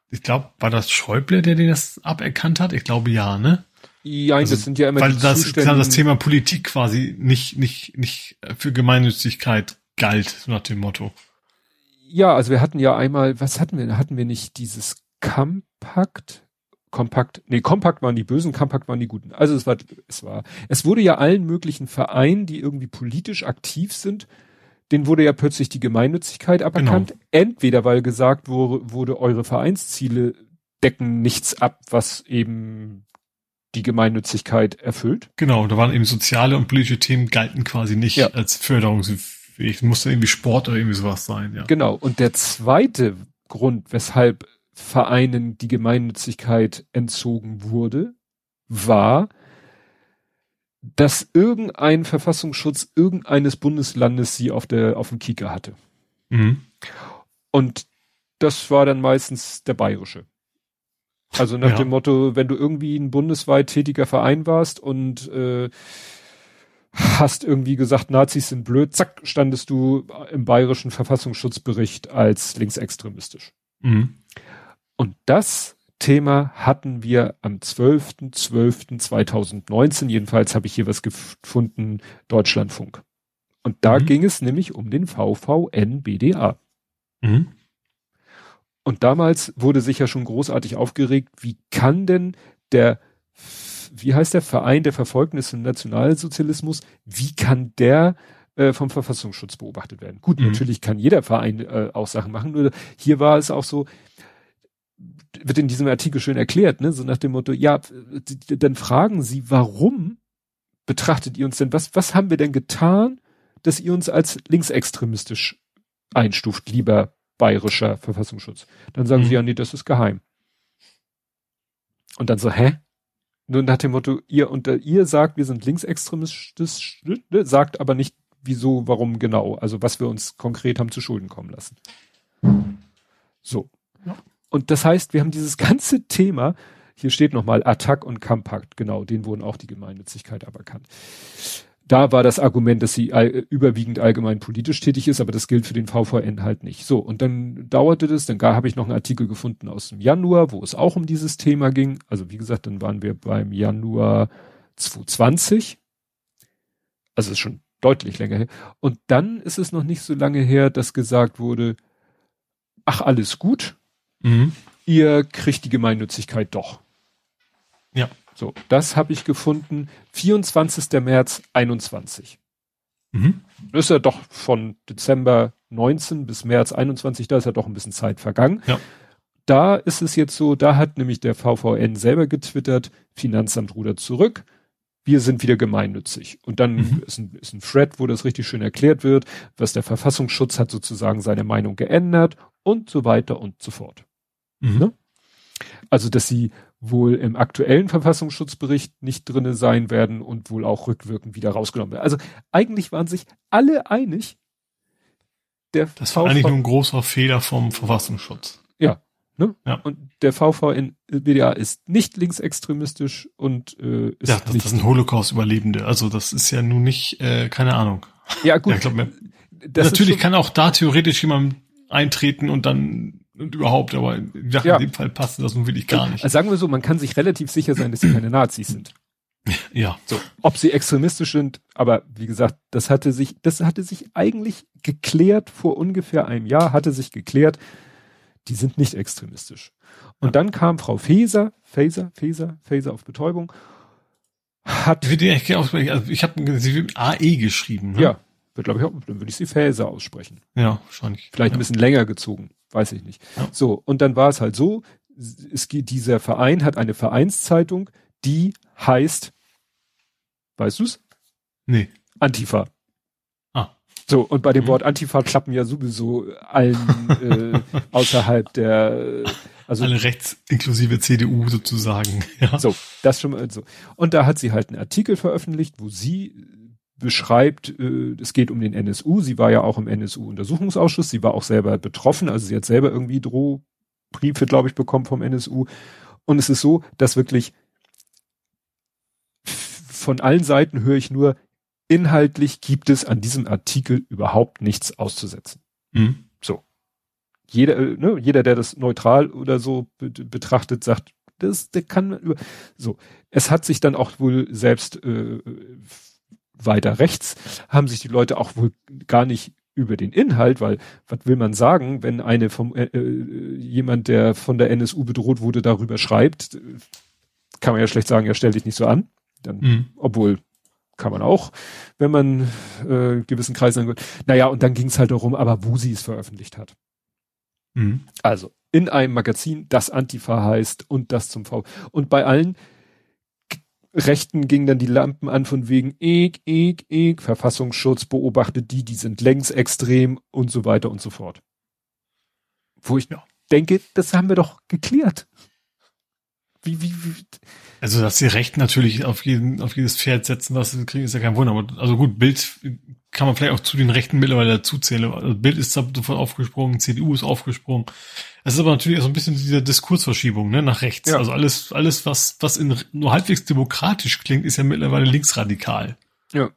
ich glaube, war das Schäuble, der den das aberkannt hat? Ich glaube ja, ne? Ja, also, das sind ja immer weil das, Zustände. das Thema Politik quasi nicht nicht nicht für Gemeinnützigkeit galt, so nach dem Motto. Ja, also wir hatten ja einmal, was hatten wir? Hatten wir nicht dieses Kampakt? Kompakt, nee, Kompakt waren die Bösen, Kompakt waren die Guten. Also es war, es war, es wurde ja allen möglichen Vereinen, die irgendwie politisch aktiv sind, denen wurde ja plötzlich die Gemeinnützigkeit aberkannt. Genau. Entweder weil gesagt wurde, wurde, eure Vereinsziele decken nichts ab, was eben die Gemeinnützigkeit erfüllt. Genau, da waren eben soziale und politische Themen galten quasi nicht ja. als Förderungsfähig. Musste irgendwie Sport oder irgendwie sowas sein, ja. Genau. Und der zweite Grund, weshalb Vereinen die Gemeinnützigkeit entzogen wurde, war, dass irgendein Verfassungsschutz irgendeines Bundeslandes sie auf der, auf dem Kieker hatte. Mhm. Und das war dann meistens der bayerische. Also nach ja. dem Motto, wenn du irgendwie ein bundesweit tätiger Verein warst und äh, hast irgendwie gesagt, Nazis sind blöd, zack, standest du im bayerischen Verfassungsschutzbericht als linksextremistisch. Mhm. Und das Thema hatten wir am 12.12.2019. Jedenfalls habe ich hier was gefunden, Deutschlandfunk. Und da mhm. ging es nämlich um den VVN BDA. Mhm. Und damals wurde sich ja schon großartig aufgeregt, wie kann denn der, wie heißt der Verein der Verfolgten des Nationalsozialismus, wie kann der äh, vom Verfassungsschutz beobachtet werden? Gut, mhm. natürlich kann jeder Verein äh, auch Sachen machen, nur hier war es auch so, wird in diesem Artikel schön erklärt, ne, so nach dem Motto, ja, dann fragen sie, warum betrachtet ihr uns denn, was, was haben wir denn getan, dass ihr uns als linksextremistisch einstuft, lieber bayerischer Verfassungsschutz. Dann sagen mhm. sie ja, nee, das ist geheim. Und dann so, hä? Nur nach dem Motto, ihr unter ihr sagt, wir sind linksextremistisch, ne, sagt aber nicht, wieso, warum genau, also was wir uns konkret haben zu Schulden kommen lassen. So. Ja. Und das heißt, wir haben dieses [LAUGHS] ganze Thema, hier steht nochmal Attack und Kampakt, genau, den wurden auch die Gemeinnützigkeit aberkannt da war das Argument, dass sie all, überwiegend allgemein politisch tätig ist, aber das gilt für den VVN halt nicht. So, und dann dauerte das, dann habe ich noch einen Artikel gefunden aus dem Januar, wo es auch um dieses Thema ging. Also wie gesagt, dann waren wir beim Januar 2020. Also ist schon deutlich länger her. Und dann ist es noch nicht so lange her, dass gesagt wurde, ach, alles gut, mhm. ihr kriegt die Gemeinnützigkeit doch. Ja. So, das habe ich gefunden. 24. März 21. Mhm. Das ist ja doch von Dezember 19 bis März 21, da ist ja doch ein bisschen Zeit vergangen. Ja. Da ist es jetzt so, da hat nämlich der VVN selber getwittert, Finanzamt rudert zurück, wir sind wieder gemeinnützig. Und dann mhm. ist, ein, ist ein Thread, wo das richtig schön erklärt wird, was der Verfassungsschutz hat sozusagen seine Meinung geändert und so weiter und so fort. Mhm. Ne? Also, dass sie wohl im aktuellen Verfassungsschutzbericht nicht drinne sein werden und wohl auch rückwirkend wieder rausgenommen werden. Also eigentlich waren sich alle einig. Der das war eigentlich nur ein großer Fehler vom Verfassungsschutz. Ja. Ne? ja. Und der VVN BDA ist nicht linksextremistisch und äh, ist ja, das, das sind Holocaust-Überlebende. Also das ist ja nun nicht, äh, keine Ahnung. Ja gut. Ja, glaub, natürlich kann auch da theoretisch jemand eintreten und dann und überhaupt, aber ja. in dem Fall passt das nun wirklich gar nicht. Also sagen wir so, man kann sich relativ sicher sein, dass sie keine Nazis sind. [LAUGHS] Ja. So, ob sie extremistisch sind, aber wie gesagt, das hatte sich, das hatte sich eigentlich geklärt vor ungefähr einem Jahr, hatte sich geklärt, die sind nicht extremistisch. Und ja. dann kam Frau Feser, Faser, Feser, Faser auf Betäubung, hat. Ich, also ich habe sie AE geschrieben. Ne? Ja, wird glaube ich auch, dann würde ich sie Faser aussprechen. Ja, wahrscheinlich. Vielleicht ja. ein bisschen länger gezogen weiß ich nicht. Ja. So, und dann war es halt so, es geht, dieser Verein hat eine Vereinszeitung, die heißt, weißt du's? Nee. Antifa. Ah. So, und bei dem mhm. Wort Antifa klappen ja sowieso allen äh, [LAUGHS] außerhalb der also alle rechts inklusive CDU sozusagen. [LAUGHS] Ja. So, das schon mal so. Und da hat sie halt einen Artikel veröffentlicht, wo sie beschreibt, äh, es geht um den NSU. Sie war ja auch im NSU-Untersuchungsausschuss. Sie war auch selber betroffen. Also sie hat selber irgendwie Drohbriefe, glaube ich, bekommen vom NSU. Und es ist so, dass wirklich von allen Seiten höre ich nur, inhaltlich gibt es an diesem Artikel überhaupt nichts auszusetzen. Mhm. So. Jeder, äh, ne, jeder, der das neutral oder so be betrachtet, sagt, das, der kann über, so. Es hat sich dann auch wohl selbst äh, weiter rechts haben sich die Leute auch wohl gar nicht über den Inhalt, weil was will man sagen, wenn eine vom äh, äh jemand, der von der NSU bedroht wurde, darüber schreibt, kann man ja schlecht sagen, ja stell dich nicht so an. Dann, mhm. obwohl kann man auch, wenn man äh, gewissen Kreisen angehört. Naja, und dann ging es halt darum, aber wo sie es veröffentlicht hat. Mhm. Also in einem Magazin, das Antifa heißt und das zum V. Und bei allen Rechten gingen dann die Lampen an von wegen ek, ek, ek, Verfassungsschutz beobachtet die, die sind längs extrem und so weiter und so fort. Wo ich ja. denke, das haben wir doch geklärt. Wie, wie, wie? Also, dass die Rechten natürlich auf jeden, auf jedes Pferd setzen, was sie kriegen, ist ja kein Wunder. Aber, also gut, Bild kann man vielleicht auch zu den Rechten mittlerweile dazuzählen. Also Bild ist sofort aufgesprungen, CDU ist aufgesprungen. Es ist aber natürlich so ein bisschen diese Diskursverschiebung, ne, nach rechts. Ja. Also alles, alles, was, was in, nur halbwegs demokratisch klingt, ist ja mittlerweile linksradikal. Ja.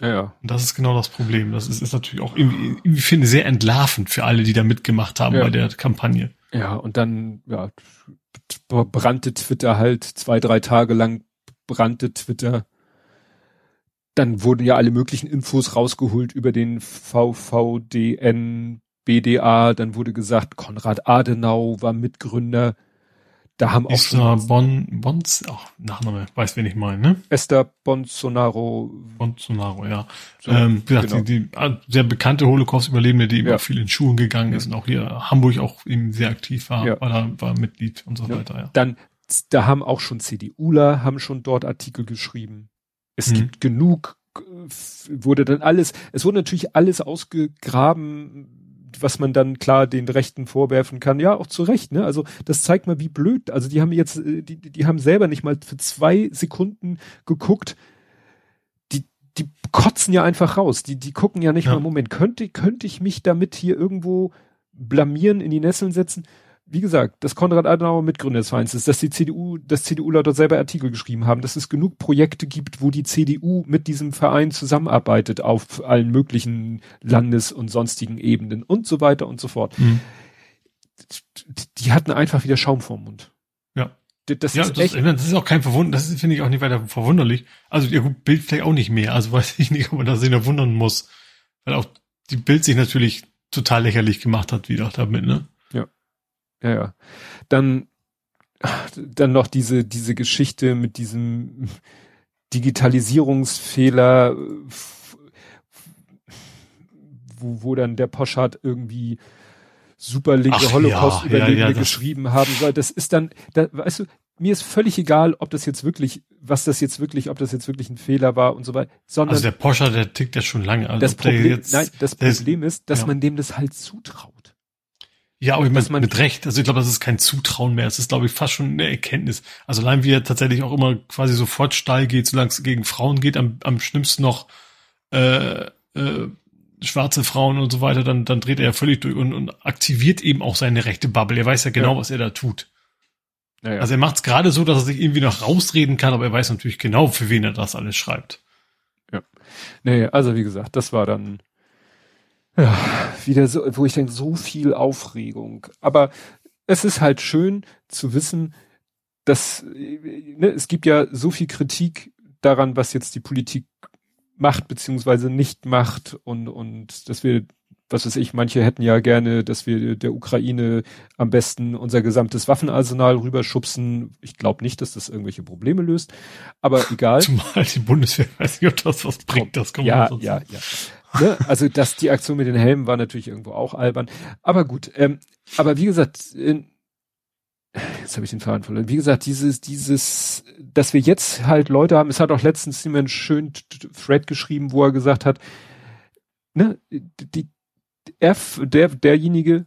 Ja, ja. Und das ist genau das Problem. Das ist, ist natürlich auch irgendwie, irgendwie finde ich sehr entlarvend für alle, die da mitgemacht haben ja. bei der Kampagne. Ja, und dann, ja, brannte Twitter halt zwei, drei Tage lang brannte Twitter. Dann wurden ja alle möglichen Infos rausgeholt über den VVDN, BDA. Dann wurde gesagt, Konrad Adenau war Mitgründer. Da haben auch Esther bon, Bons, ach, Nachname, weiß wen ich meine, ne? Esther Bonsonaro. Bonsonaro, ja. So, ähm, gesagt, genau. die, die ah, sehr bekannte Holocaust-Überlebende, die ja. viel in Schulen gegangen ist und auch hier Hamburg auch eben sehr aktiv war, ja. war, da, war Mitglied und so ja. weiter, ja. Dann, da haben auch schon CDUler, haben schon dort Artikel geschrieben. Es hm. gibt genug, wurde dann alles, es wurde natürlich alles ausgegraben, was man dann klar den Rechten vorwerfen kann, ja, auch zu Recht, ne? Also das zeigt mal, wie blöd. Also die haben jetzt, äh, die, die haben selber nicht mal für zwei Sekunden geguckt. Die, die kotzen ja einfach raus. Die, die gucken ja nicht ja. mal, Moment, könnte, könnte ich mich damit hier irgendwo blamieren, in die Nesseln setzen? Wie gesagt, dass Konrad Adenauer Mitgründer des Vereins ist, dass die CDU, dass CDUler dort selber Artikel geschrieben haben, dass es genug Projekte gibt, wo die CDU mit diesem Verein zusammenarbeitet auf allen möglichen Landes- und sonstigen Ebenen und so weiter und so fort. Mhm. Die hatten einfach wieder Schaum vorm Mund. Ja. Das, ja, ist das, echt, das ist auch kein Verwunder, das finde ich auch nicht weiter verwunderlich. Also ihr Bild vielleicht auch nicht mehr. Also [LAUGHS] weiß ich nicht, ob man da sich wundern muss. Weil auch die Bild sich natürlich total lächerlich gemacht hat wieder damit, ne? Ja, ja. Dann, dann noch diese, diese Geschichte mit diesem Digitalisierungsfehler, wo, wo dann der Poschardt irgendwie super linke Holocaust-Überlebende ja, ja, geschrieben haben soll. Das ist dann, da, weißt du, mir ist völlig egal, ob das jetzt wirklich, was das jetzt wirklich, ob das jetzt wirklich ein Fehler war und so weiter, sondern. Also der Porsche, der tickt ja schon lange. Also das Problem, nein, das Problem ist, dass ja. man dem das halt zutraut. Ja, aber ich meine, mit Recht. Also ich glaube, das ist kein Zutrauen mehr. Es ist, glaube ich, fast schon eine Erkenntnis. Also allein wie er tatsächlich auch immer quasi sofort steil geht, solange es gegen Frauen geht, am, am schlimmsten noch äh, äh, schwarze Frauen und so weiter, dann, dann dreht er ja völlig durch und, und aktiviert eben auch seine rechte Bubble. Er weiß ja genau, ja. was er da tut. Ja, ja. Also er macht es gerade so, dass er sich irgendwie noch rausreden kann, aber er weiß natürlich genau, für wen er das alles schreibt. Ja. Nee, also wie gesagt, das war dann ja, wieder so, wo ich denke, so viel Aufregung. Aber es ist halt schön zu wissen, dass ne, es gibt ja so viel Kritik daran, was jetzt die Politik macht beziehungsweise nicht macht und und dass wir was weiß ich, manche hätten ja gerne, dass wir der Ukraine am besten unser gesamtes Waffenarsenal rüberschubsen. Ich glaube nicht, dass das irgendwelche Probleme löst, aber egal. [LAUGHS] Zumal die Bundeswehr weiß nicht, ob das was bringt, das kommt Ja, ja, ja. Ne? Also dass die Aktion mit den Helmen war natürlich irgendwo auch albern. Aber gut, ähm, aber wie gesagt, in, jetzt habe ich den Faden verloren. Wie gesagt, dieses, dieses, dass wir jetzt halt Leute haben, es hat auch letztens jemand schön Thread geschrieben, wo er gesagt hat, ne, die, er, der, derjenige,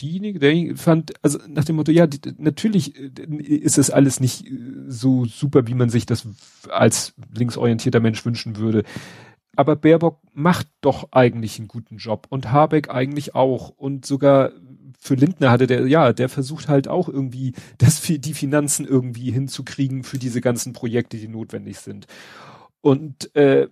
diejenige, der fand, also nach dem Motto, ja, die, natürlich ist es alles nicht so super, wie man sich das als linksorientierter Mensch wünschen würde aber Baerbock macht doch eigentlich einen guten Job und Habeck eigentlich auch und sogar für Lindner hatte der, ja, der versucht halt auch irgendwie, das [LAUGHS] die Finanzen irgendwie hinzukriegen für diese ganzen Projekte, die notwendig sind. Und äh,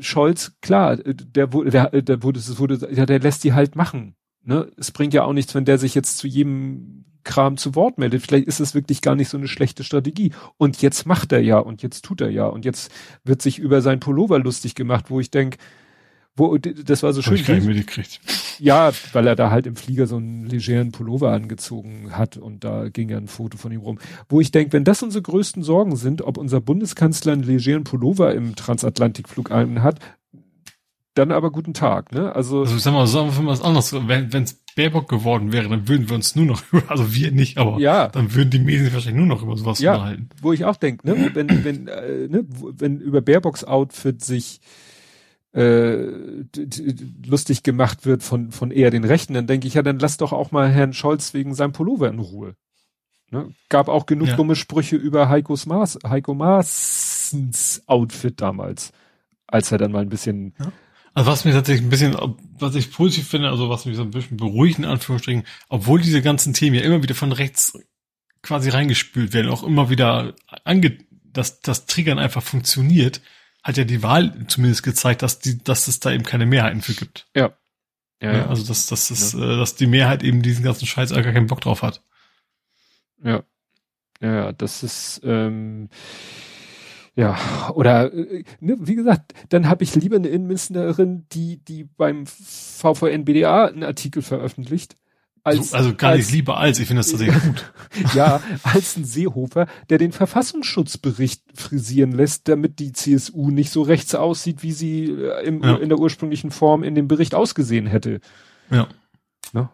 Scholz, klar, der wurde, der, der wurde, es wurde, ja, der lässt die halt machen. Ne? Es bringt ja auch nichts, wenn der sich jetzt zu jedem Kram zu Wort meldet. Vielleicht ist es wirklich gar nicht so eine schlechte Strategie. Und jetzt macht er ja und jetzt tut er ja und jetzt wird sich über sein Pullover lustig gemacht, wo ich denke, Wo, das war so schön. Ich mitgekriegt. Ja, weil er da halt im Flieger so einen legeren Pullover angezogen hat und da ging ja ein Foto von ihm rum. Wo ich denke, wenn das unsere größten Sorgen sind, ob unser Bundeskanzler einen legeren Pullover im Transatlantikflug einen hat, dann aber guten Tag, ne? Also, also sag mal, sagen wir mal was anderes. Wenn es Baerbock geworden wäre, dann würden wir uns nur noch [LAUGHS] über, also wir nicht, aber ja. dann würden die Medien wahrscheinlich nur noch über sowas ja, unterhalten. Wo ich auch denke, ne, wenn, wenn, äh, ne, wenn über Baerbocks Outfit sich äh, lustig gemacht wird von, von eher den Rechten, dann denke ich, ja, dann lass doch auch mal Herrn Scholz wegen seinem Pullover in Ruhe. Ne? Gab auch genug ja. dumme Sprüche über Heikos Maas, Heiko Maasens Outfit damals, als er dann mal ein bisschen. Ja. Also was mir tatsächlich ein bisschen, was ich positiv finde, also was mich so ein bisschen beruhigt in Anführungsstrichen, obwohl diese ganzen Themen ja immer wieder von rechts quasi reingespült werden, auch immer wieder ange, dass das Triggern einfach funktioniert, hat ja die Wahl zumindest gezeigt, dass die, dass es da eben keine Mehrheiten für gibt. Ja. Ja, ja. Also dass, dass, dass, ja. äh, dass die Mehrheit eben diesen ganzen Scheiß gar keinen Bock drauf hat. Ja. Ja, ja, das ist ähm, ja, oder äh, ne, wie gesagt, dann habe ich lieber eine Innenministerin, die, die beim VVN-BDA einen Artikel veröffentlicht, als, so, also gar als, nicht lieber als, ich finde das tatsächlich gut. [LAUGHS] ja, als ein Seehofer, der den Verfassungsschutzbericht frisieren lässt, damit die CSU nicht so rechts aussieht, wie sie äh, im, ja. in der ursprünglichen Form in dem Bericht ausgesehen hätte. Ja. Ne?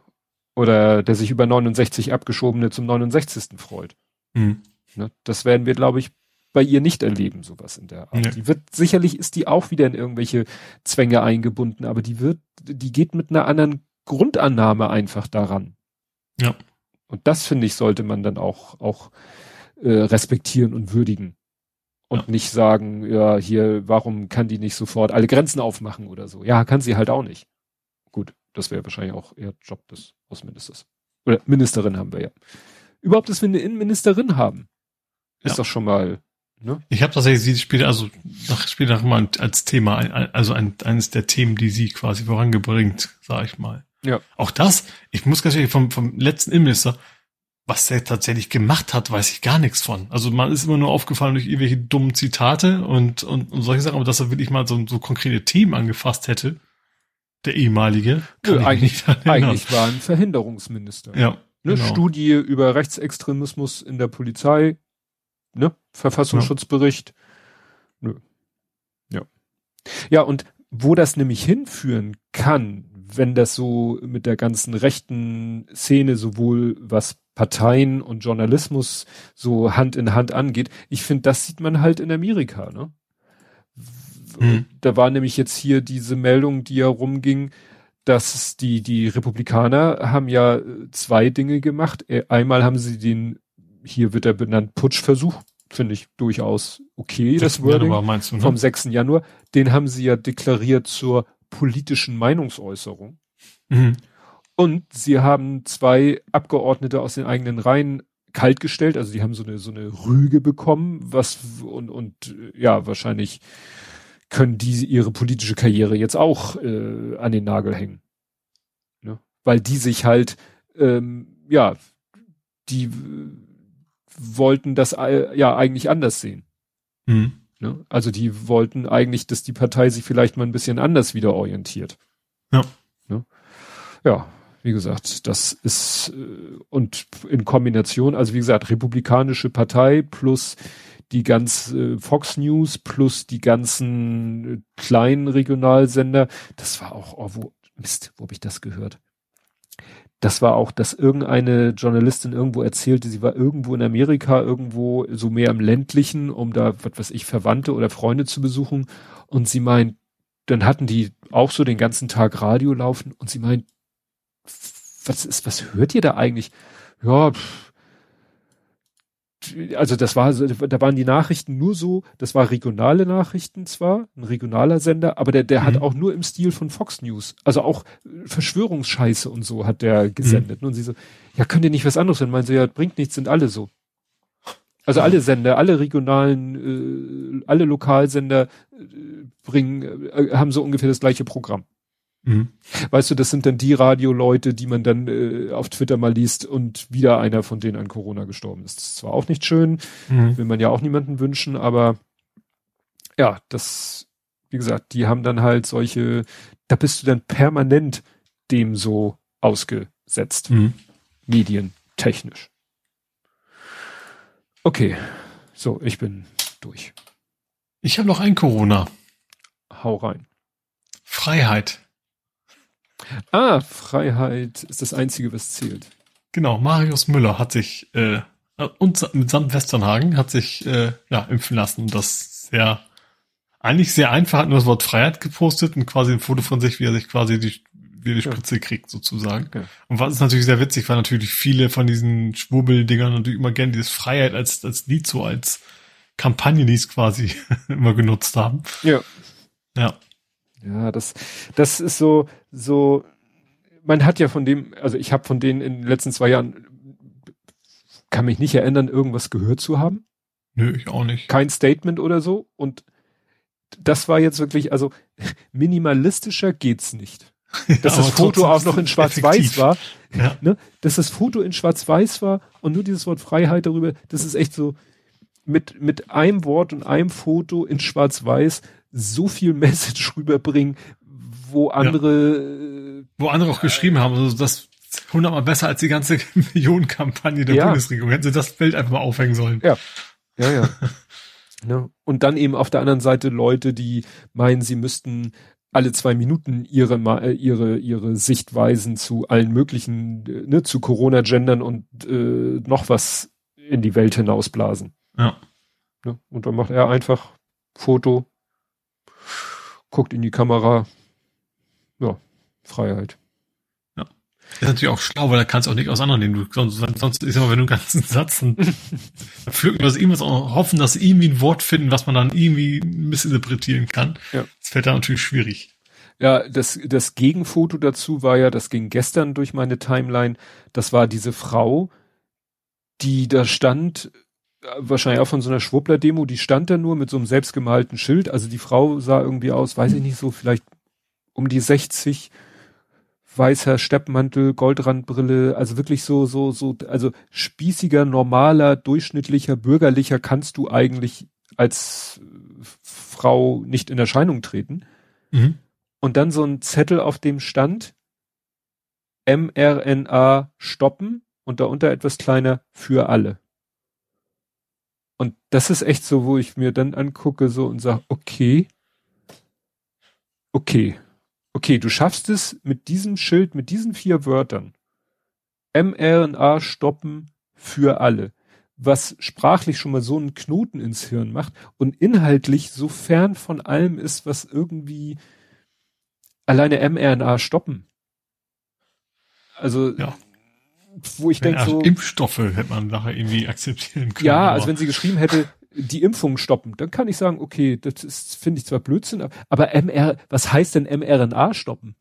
Oder der sich über 69 abgeschobene zum 69. freut. Mhm. Ne? Das werden wir, glaube ich, bei ihr nicht erleben, sowas in der Art. Ja. Die wird, sicherlich ist die auch wieder in irgendwelche Zwänge eingebunden, aber die wird, die geht mit einer anderen Grundannahme einfach daran. Ja. Und das finde ich sollte man dann auch auch äh, respektieren und würdigen und ja. nicht sagen, ja hier, warum kann die nicht sofort alle Grenzen aufmachen oder so? Ja, kann sie halt auch nicht. Gut, das wäre wahrscheinlich auch eher Job des Außenministers oder Ministerin haben wir ja. Überhaupt, dass wir eine Innenministerin haben, ist ja. doch schon mal Ne? Ich habe tatsächlich sie später, also nach, später mal als Thema, also ein, eines der Themen, die sie quasi vorangebringt, sag ich mal. Ja. Auch das, ich muss ganz ehrlich vom, vom letzten Innenminister, was er tatsächlich gemacht hat, weiß ich gar nichts von. Also man ist immer nur aufgefallen durch irgendwelche dummen Zitate und, und, und solche Sachen, aber dass er wirklich mal so, so konkrete Themen angefasst hätte, der ehemalige, kann ja, eigentlich, eigentlich war ein Verhinderungsminister. Ja. Ne, genau. Studie über Rechtsextremismus in der Polizei, ne? Verfassungsschutzbericht. Ja. Nö. Ja. Ja, und wo das nämlich hinführen kann, wenn das so mit der ganzen rechten Szene sowohl was Parteien und Journalismus so Hand in Hand angeht, ich finde, das sieht man halt in Amerika, ne? Hm. Da war nämlich jetzt hier diese Meldung, die ja rumging, dass die, die Republikaner haben ja zwei Dinge gemacht. Äh, einmal haben sie den, hier wird er benannt, Putschversuch, finde ich durchaus okay, das Wording, Januar, du, ne? vom 6. Januar. Den haben sie ja deklariert zur politischen Meinungsäußerung. Mhm. Und sie haben zwei Abgeordnete aus den eigenen Reihen kaltgestellt, also die haben so eine so eine Rüge bekommen, was und und ja wahrscheinlich können die ihre politische Karriere jetzt auch äh, an den Nagel hängen, ne? weil die sich halt ähm, ja die wollten das äh, ja eigentlich anders sehen. Mhm. Ne? Also die wollten eigentlich, dass die Partei sich vielleicht mal ein bisschen anders wieder orientiert. Ja. Ne? Ja, wie gesagt, das ist äh, und in Kombination, also wie gesagt, Republikanische Partei plus die ganz äh, Fox News plus die ganzen kleinen Regionalsender, das war auch, oh, wo, Mist, wo habe ich das gehört? Das war auch, dass irgendeine Journalistin irgendwo erzählte, sie war irgendwo in Amerika, irgendwo so mehr im ländlichen, um da, was weiß ich, Verwandte oder Freunde zu besuchen. Und sie meint, dann hatten die auch so den ganzen Tag Radio laufen und sie meint, was ist, was hört ihr da eigentlich? Ja, pff, also das war, da waren die Nachrichten nur so, das war regionale Nachrichten zwar, ein regionaler Sender, aber der, der mhm. hat auch nur im Stil von Fox News, also auch Verschwörungsscheiße und so hat der gesendet. Mhm. Und sie so, ja, könnt ihr nicht was anderes hören? Meinen sie, ja, bringt nichts, sind alle so. Also alle Sender, alle regionalen, äh, alle Lokalsender äh, bringen, äh, haben so ungefähr das gleiche Programm. Mhm. Weißt du, das sind dann die Radioleute, die man dann äh, auf Twitter mal liest und wieder einer von denen an Corona gestorben ist. Das ist zwar auch nicht schön, mhm. will man ja auch niemanden wünschen, aber ja, das wie gesagt, die haben dann halt solche, da bist du dann permanent dem so ausgesetzt. Mhm. Medientechnisch. Okay. So, ich bin durch. Ich habe noch ein Corona. Hau rein. Freiheit. Ah, Freiheit ist das Einzige, was zählt. Genau, Marius Müller hat sich äh, und mit Samt Westernhagen hat sich äh, ja impfen lassen. Das sehr eigentlich sehr einfach, hat nur das Wort Freiheit gepostet und quasi ein Foto von sich, wie er sich quasi die, wie die Spritze ja. kriegt, sozusagen. Ja. Und was ist natürlich sehr witzig, weil natürlich viele von diesen Schwurbeldingern natürlich immer gerne dieses Freiheit als, als Lied so als Kampagnenlied quasi [LAUGHS] immer genutzt haben. Ja. Ja. Ja, das, das ist so, so, man hat ja von dem, also ich habe von denen in den letzten zwei Jahren, kann mich nicht erinnern, irgendwas gehört zu haben. Nö, ich auch nicht. Kein Statement oder so. Und das war jetzt wirklich, also minimalistischer geht's nicht. [LAUGHS] Dass ja, das Foto auch noch in Schwarz-Weiß war. Ja. Ne? Dass das Foto in Schwarz-Weiß war und nur dieses Wort Freiheit darüber, das ist echt so mit, mit einem Wort und einem Foto in Schwarz-Weiß so viel [LAUGHS] Message rüberbringen, wo andere, ja. wo andere auch geschrieben haben, also das hundertmal besser als die ganze [LAUGHS] Millionenkampagne der ja. Bundesregierung. Hätten sie das Bild einfach mal aufhängen sollen. Ja, ja, ja. [LAUGHS] ne? Und dann eben auf der anderen Seite Leute, die meinen, sie müssten alle zwei Minuten ihre äh, ihre ihre Sichtweisen zu allen möglichen ne, zu Corona gendern und äh, noch was in die Welt hinausblasen. Ja. Ne? Und dann macht er einfach Foto, guckt in die Kamera. Ja, Freiheit. Ja. Das ist natürlich auch schlau, weil da kannst du auch nicht auseinandernehmen. Du, sonst, sonst ist mal, wenn du einen ganzen Satz [LAUGHS] dann pflücken wir das irgendwas auch hoffen, dass sie irgendwie ein Wort finden, was man dann irgendwie missinterpretieren kann. Ja. Das fällt da natürlich schwierig. Ja, das, das Gegenfoto dazu war ja, das ging gestern durch meine Timeline. Das war diese Frau, die da stand wahrscheinlich auch von so einer Schwuppler-Demo, die stand da nur mit so einem selbstgemalten Schild. Also die Frau sah irgendwie aus, weiß ich nicht so, vielleicht um die 60, weißer Steppmantel, Goldrandbrille, also wirklich so, so, so, also spießiger, normaler, durchschnittlicher, bürgerlicher kannst du eigentlich als Frau nicht in Erscheinung treten. Mhm. Und dann so ein Zettel, auf dem stand mRNA stoppen und darunter etwas kleiner für alle. Und das ist echt so, wo ich mir dann angucke so und sage, okay, okay, okay, du schaffst es mit diesem Schild, mit diesen vier Wörtern, mRNA stoppen für alle, was sprachlich schon mal so einen Knoten ins Hirn macht und inhaltlich so fern von allem ist, was irgendwie alleine mRNA stoppen. Also ja wo ich denke so. Impfstoffe hätte man nachher irgendwie akzeptieren können. Ja, also wenn sie geschrieben hätte, die Impfung stoppen, dann kann ich sagen, okay, das ist, finde ich zwar Blödsinn, aber MR, was heißt denn mRNA stoppen?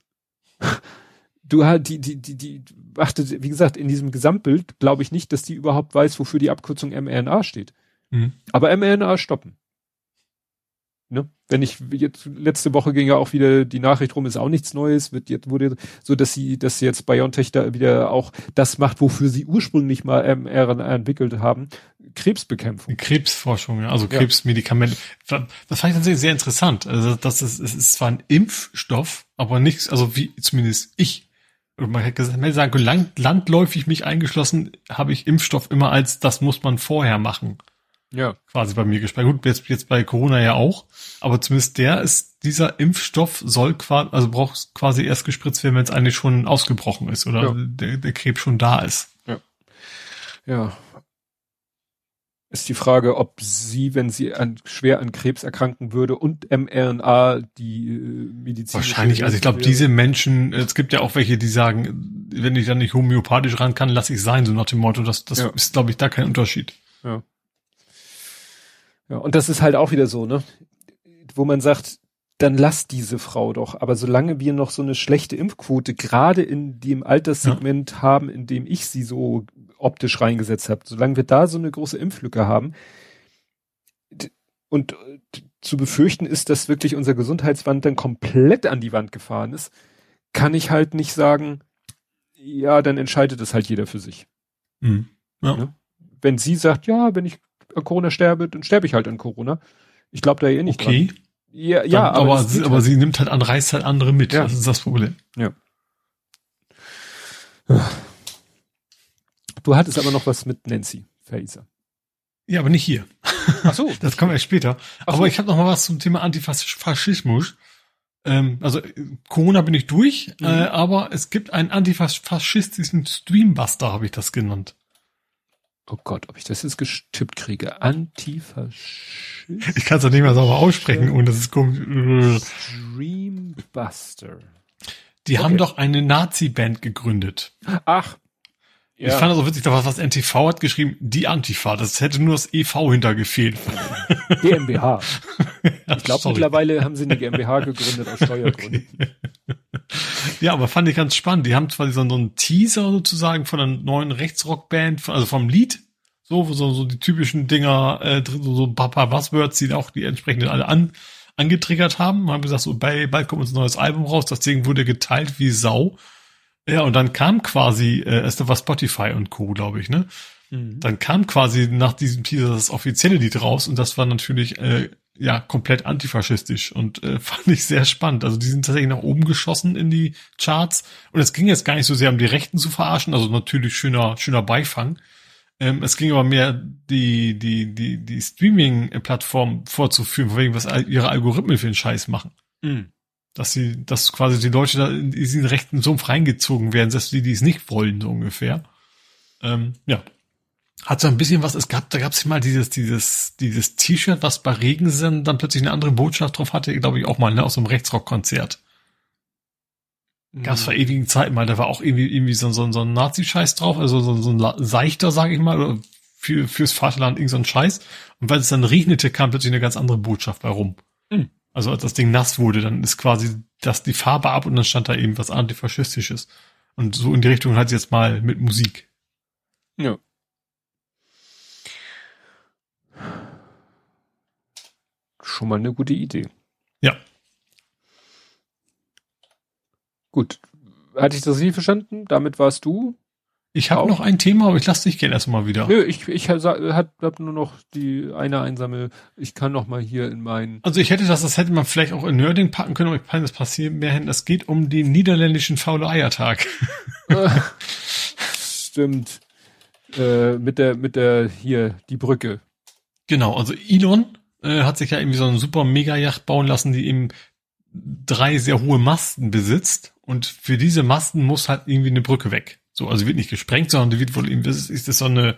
[LAUGHS] Du hast die, die, die, die, achte, wie gesagt, in diesem Gesamtbild glaube ich nicht, dass die überhaupt weiß, wofür die Abkürzung mRNA steht. Mhm. Aber mRNA stoppen. Wenn ich jetzt letzte Woche ging ja auch wieder die Nachricht rum, ist auch nichts Neues, wird jetzt wurde so, dass sie, dass sie jetzt BioNTech da wieder auch das macht, wofür sie ursprünglich mal mRNA entwickelt haben, Krebsbekämpfung. Krebsforschung, ja, also Krebsmedikamente. Ja. Das fand ich tatsächlich sehr interessant. Also das ist, es ist zwar ein Impfstoff, aber nichts, also wie zumindest ich man hätte gesagt, sagen, land, landläufig mich eingeschlossen, habe ich Impfstoff immer als, das muss man vorher machen ja. quasi bei mir gespeichert. Gut, jetzt, jetzt bei Corona ja auch, aber zumindest der ist, dieser Impfstoff soll quasi, also braucht quasi erst gespritzt werden, wenn es eigentlich schon ausgebrochen ist oder ja. der, der Krebs schon da ist. Ja. Ja. Ist die Frage, ob sie, wenn sie an, schwer an Krebs erkranken würde und mRNA die äh, Medizin. Wahrscheinlich, also ich glaube, diese Menschen, es gibt ja auch welche, die sagen, wenn ich dann nicht homöopathisch ran kann, lass ich sein, so nach dem Motto, das, das ja. ist, glaube ich, da kein Unterschied. Ja. Ja, und das ist halt auch wieder so, ne? Wo man sagt, dann lass diese Frau doch. Aber solange wir noch so eine schlechte Impfquote gerade in dem Alterssegment ja. haben, in dem ich sie so optisch reingesetzt habe, solange wir da so eine große Impflücke haben und zu befürchten ist, dass wirklich unser Gesundheitswand dann komplett an die Wand gefahren ist, kann ich halt nicht sagen, ja, dann entscheidet es halt jeder für sich. Mhm. Ja. Ne? Wenn sie sagt, ja, wenn ich an Corona sterbe, dann sterbe ich halt an Corona. Ich glaube da eh nicht okay. dran. Ja, ja, aber, aber, sie, aber halt. sie nimmt halt an, reißt halt andere mit. Ja. Das ist das Problem. Ja. Du hattest aber noch was mit Nancy Faeser. Ja, aber nicht hier. Ach so. [LAUGHS] das kommen wir später. Ach aber so. ich habe noch mal was zum Thema Antifaschismus. Ähm, also Corona bin ich durch, mhm. äh, aber es gibt einen antifaschistischen Streambuster, habe ich das genannt. Oh Gott, ob ich das jetzt getippt kriege. Antifaschist. Ich kann es doch nicht mehr sauber aussprechen und das ist komisch. Streambuster. Die okay. haben doch eine Nazi-Band gegründet. Ach, ja. Ich fand das so witzig, da was, was NTV hat geschrieben, die Antifa. Das hätte nur das EV hinter gefehlt. GmbH. ja, [LAUGHS] ich glaube, mittlerweile haben sie eine GmbH [LAUGHS] gegründet aus Steuergründen. ja, aber fand ich ganz spannend. Die haben zwar so, so einen Teaser sozusagen von einer neuen Rechtsrockband, also vom Lied, so, so, so die typischen Dinger, äh, so, so Papa Buzzwords, die auch die entsprechenden alle an, angetriggert haben. Haben gesagt, so, bei, bald kommt uns ein neues Album raus. Das Ding wurde geteilt wie Sau. Ja, und dann kam quasi, äh, es war Spotify und Co., glaube ich, ne? Mhm. Dann kam quasi nach diesem Teaser das offizielle Lied raus und das war natürlich äh, ja komplett antifaschistisch und äh, [LAUGHS] fand ich sehr spannend. Also die sind tatsächlich nach oben geschossen in die Charts und es ging jetzt gar nicht so sehr um die Rechten zu verarschen, also natürlich schöner schöner Beifang. Ähm, es ging aber mehr die die die die Streaming-Plattform vorzuführen, wegen was ihre Algorithmen für den Scheiß machen. Mhm dass sie, dass quasi die Leute da in diesen rechten Sumpf reingezogen werden, selbst die, die es nicht wollen, so ungefähr. Ähm, ja. Hat so ein bisschen was, es gab, da gab es mal dieses, dieses, dieses T-Shirt, was bei Regensen dann plötzlich eine andere Botschaft drauf hatte, glaube ich auch mal, ne, aus so einem Rechtsrock-Konzert. Mhm. Gab es vor ewigen Zeiten mal, da war auch irgendwie, irgendwie so, so, so ein Nazi-Scheiß drauf, also so, so ein Seichter, sage ich mal, oder für, fürs Vaterland irgend so ein Scheiß. Und weil es dann regnete, kam plötzlich eine ganz andere Botschaft bei rum. Mhm. Also als das Ding nass wurde, dann ist quasi das die Farbe ab und dann stand da eben was antifaschistisches. Und so in die Richtung hat sie jetzt mal mit Musik. Ja. Schon mal eine gute Idee. Ja. Gut. Hatte ich das richtig verstanden? Damit warst du ich habe noch ein Thema, aber ich lasse dich gerne erstmal wieder. Nö, ich, ich habe hab nur noch die eine einsame, ich kann noch mal hier in meinen. Also ich hätte das, das hätte man vielleicht auch in Nerding packen können, aber ich kann das passieren mehr hin. Es geht um den niederländischen faule Eiertag. [LAUGHS] Stimmt. Äh, mit der, mit der, hier, die Brücke. Genau, also Elon äh, hat sich ja irgendwie so eine super Mega-Yacht bauen lassen, die eben drei sehr hohe Masten besitzt. Und für diese Masten muss halt irgendwie eine Brücke weg. So, also wird nicht gesprengt, sondern die wird wohl, das ist, ist das so eine,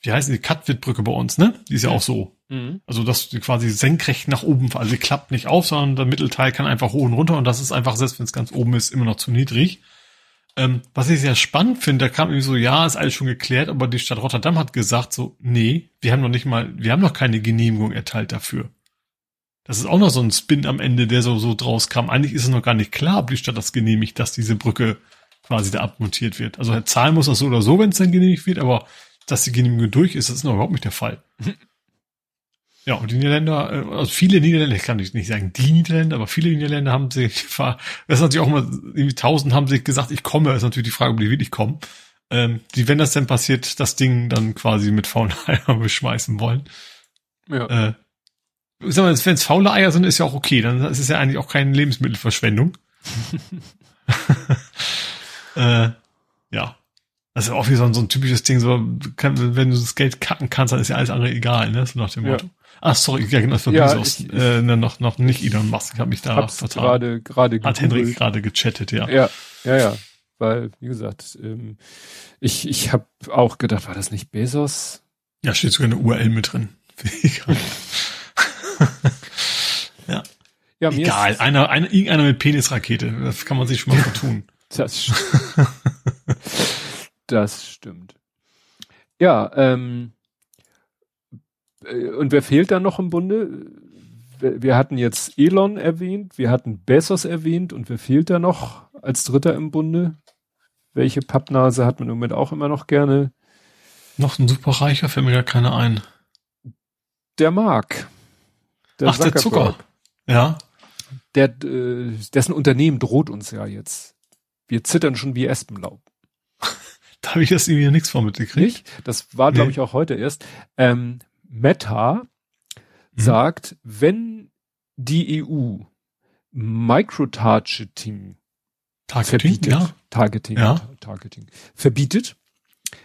wie heißt die, Cutwit-Brücke bei uns, ne? Die ist ja, ja auch so. Mhm. Also, dass die quasi senkrecht nach oben, also die klappt nicht auf, sondern der Mittelteil kann einfach hoch und runter und das ist einfach, selbst wenn es ganz oben ist, immer noch zu niedrig. Ähm, was ich sehr spannend finde, da kam irgendwie so, ja, ist alles schon geklärt, aber die Stadt Rotterdam hat gesagt so, nee, wir haben noch nicht mal, wir haben noch keine Genehmigung erteilt dafür. Das ist auch noch so ein Spin am Ende, der so, so draus kam. Eigentlich ist es noch gar nicht klar, ob die Stadt das genehmigt, dass diese Brücke quasi da abmontiert wird. Also halt zahlen muss das so oder so, wenn es dann genehmigt wird, aber dass die Genehmigung durch ist, das ist noch überhaupt nicht der Fall. [LAUGHS] Ja, und die Niederländer, äh, also viele Niederländer, ich kann nicht sagen die Niederländer, aber viele Niederländer haben sich, [LAUGHS] das ist natürlich auch mal, irgendwie tausend haben sich gesagt, ich komme, ist natürlich die Frage, ob die wirklich kommen. Ähm, die, wenn das denn passiert, das Ding dann quasi mit faulen [LAUGHS] Eiern beschmeißen wollen. Ja. Äh, ich sag mal, wenn es faule Eier sind, ist ja auch okay, dann ist es ja eigentlich auch keine Lebensmittelverschwendung. Äh, ja. Das ist auch wie so ein, so ein typisches Ding, so, kann, wenn du das Geld kacken kannst, dann ist ja alles andere egal, ne? So nach dem Motto. Ja. Ach, sorry, ja, genau, das war ja, Bezos, ich, äh, ne, noch, noch nicht Elon Musk, ich habe mich da hab's total. gerade, gerade Hat Henrik gerade gechattet, ja. Ja, ja, ja. Weil, wie gesagt, ähm, ich, ich habe auch gedacht, war das nicht Bezos? Ja, steht sogar eine URL mit drin. [LAUGHS] [LAUGHS] ja. ja Egal, einer, einer, irgendeiner mit Penisrakete, das kann man sich schon mal [LAUGHS] vertun. Das, st [LAUGHS] das stimmt. Ja, ähm, äh, und wer fehlt da noch im Bunde? Wir hatten jetzt Elon erwähnt, wir hatten Bezos erwähnt und wer fehlt da noch als Dritter im Bunde? Welche Pappnase hat man im Moment auch immer noch gerne? Noch ein superreicher fällt mir gar keiner ein. Der Mark. Der Ach, der Zucker. Ja. Der, äh, dessen Unternehmen droht uns ja jetzt. Wir zittern schon wie Espenlaub. da habe ich jetzt irgendwie nichts von mitgekriegt. Nicht? Das war, glaube nee. ich, auch heute erst. Ähm, Meta mhm. sagt, wenn die EU Microtargeting Targeting, verbietet, ja. Targeting, Ja. Ta- Targeting verbietet,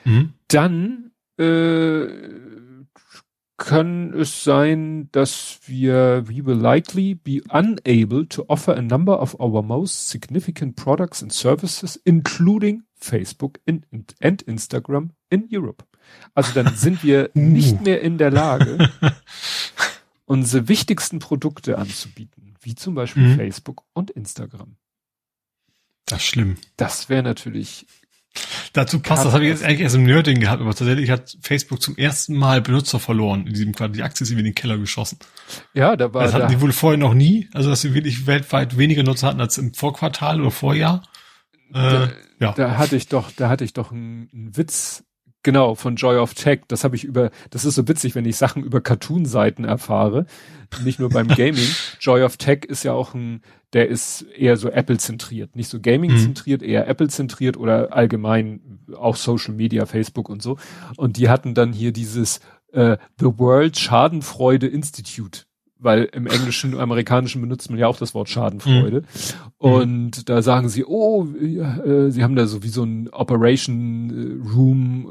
Mhm. dann äh, kann es sein, dass wir we will likely be unable to offer a number of our most significant products and services, including Facebook in, and Instagram in Europe. Also dann [LAUGHS] sind wir Uh. nicht mehr in der Lage, [LAUGHS] unsere wichtigsten Produkte anzubieten, wie zum Beispiel Mhm. Facebook und Instagram. Das ist schlimm. Das wäre natürlich Dazu passt, das habe ich jetzt eigentlich erst im Nerding gehabt, aber tatsächlich hat Facebook zum ersten Mal Benutzer verloren in diesem Quartal. Die Aktie ist in den Keller geschossen. ja, da war Das hatten da, die wohl vorher noch nie, also dass sie wirklich weltweit weniger Nutzer hatten als im Vorquartal oder Vorjahr. Äh, Da- ja. Da hatte ich doch, da hatte ich doch einen, einen Witz, genau, von Joy of Tech. Das habe ich über, das ist so witzig, wenn ich Sachen über Cartoon-Seiten erfahre. Nicht nur beim [LAUGHS] Gaming. Joy of Tech ist ja auch ein, der ist eher so Apple-zentriert. Nicht so Gaming-zentriert, eher Apple-zentriert oder allgemein auch Social Media, Facebook und so. Und die hatten dann hier dieses äh, The World Schadenfreude Institute. Weil im Englischen, amerikanischen benutzt man ja auch das Wort Schadenfreude. Und da sagen sie, oh, äh, sie haben da so wie so ein Operation äh, Room,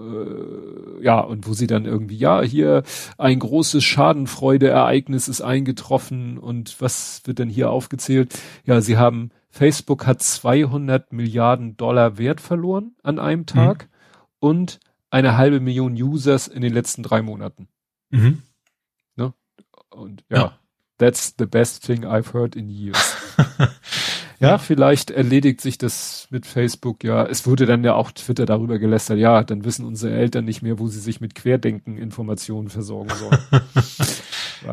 äh, ja, und wo sie dann irgendwie, ja, hier ein großes Schadenfreude-Ereignis ist eingetroffen und was wird denn hier aufgezählt? Ja, sie haben, Facebook hat 200 Milliarden Dollar Wert verloren an einem Tag und eine halbe Million Users in den letzten drei Monaten. Mhm. Und ja, Ja. that's the best thing I've heard in years. [LAUGHS] ja, vielleicht erledigt sich das mit Facebook, ja. Es wurde dann ja auch Twitter darüber gelästert, ja, dann wissen unsere Eltern nicht mehr, wo sie sich mit Querdenken-Informationen versorgen sollen. [LAUGHS]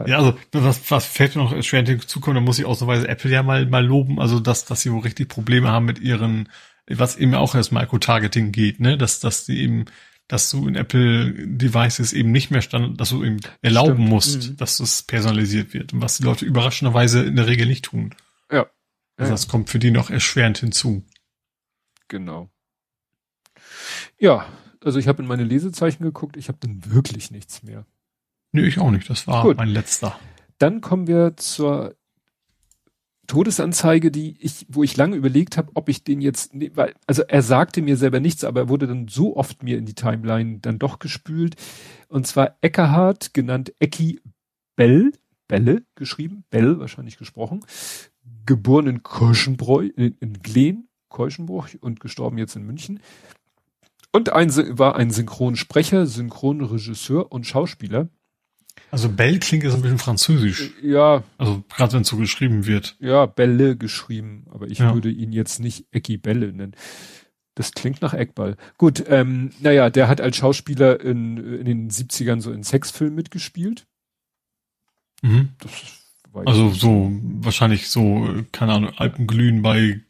Ja, also was, was fällt mir noch schwer hinzukommen, da muss ich ausnahmsweise Apple ja mal, mal loben, also dass, dass sie wohl richtig Probleme haben mit ihren, was eben auch als Microtargeting geht, ne, dass, dass die eben, dass du in Apple Devices eben nicht mehr stand, dass du eben erlauben Stimmt. musst, Mhm. dass es personalisiert wird und was die Leute überraschenderweise in der Regel nicht tun. Ja. Also Ja. das kommt für die noch erschwerend hinzu. Genau. Ja, also ich habe in meine Lesezeichen geguckt, ich habe dann wirklich nichts mehr. Nö, ich auch nicht, das war Gut. mein letzter. Dann kommen wir zur Todesanzeige, die ich, wo ich lange überlegt habe, ob ich den jetzt, ne- weil, also er sagte mir selber nichts, aber er wurde dann so oft mir in die Timeline dann doch gespült. Und zwar Eckehardt, genannt Ecki Bell, Belle geschrieben, Bell wahrscheinlich gesprochen, geboren in Keuschenbräu, in, in Glen, Keuschenbruch und gestorben jetzt in München. Und ein, war ein Synchronsprecher, Synchronregisseur und Schauspieler. Also Bell klingt jetzt ein bisschen französisch. Ja, Also gerade wenn es so geschrieben wird. Ja, Bälle geschrieben, aber ich Ja. würde ihn jetzt nicht Ecki Bälle nennen. Das klingt nach Eckball. Gut, ähm, naja, der hat als Schauspieler in, in den 70ern so in Sexfilmen mitgespielt. Mhm. Also so wahrscheinlich so, keine Ahnung, Alpenglühen bei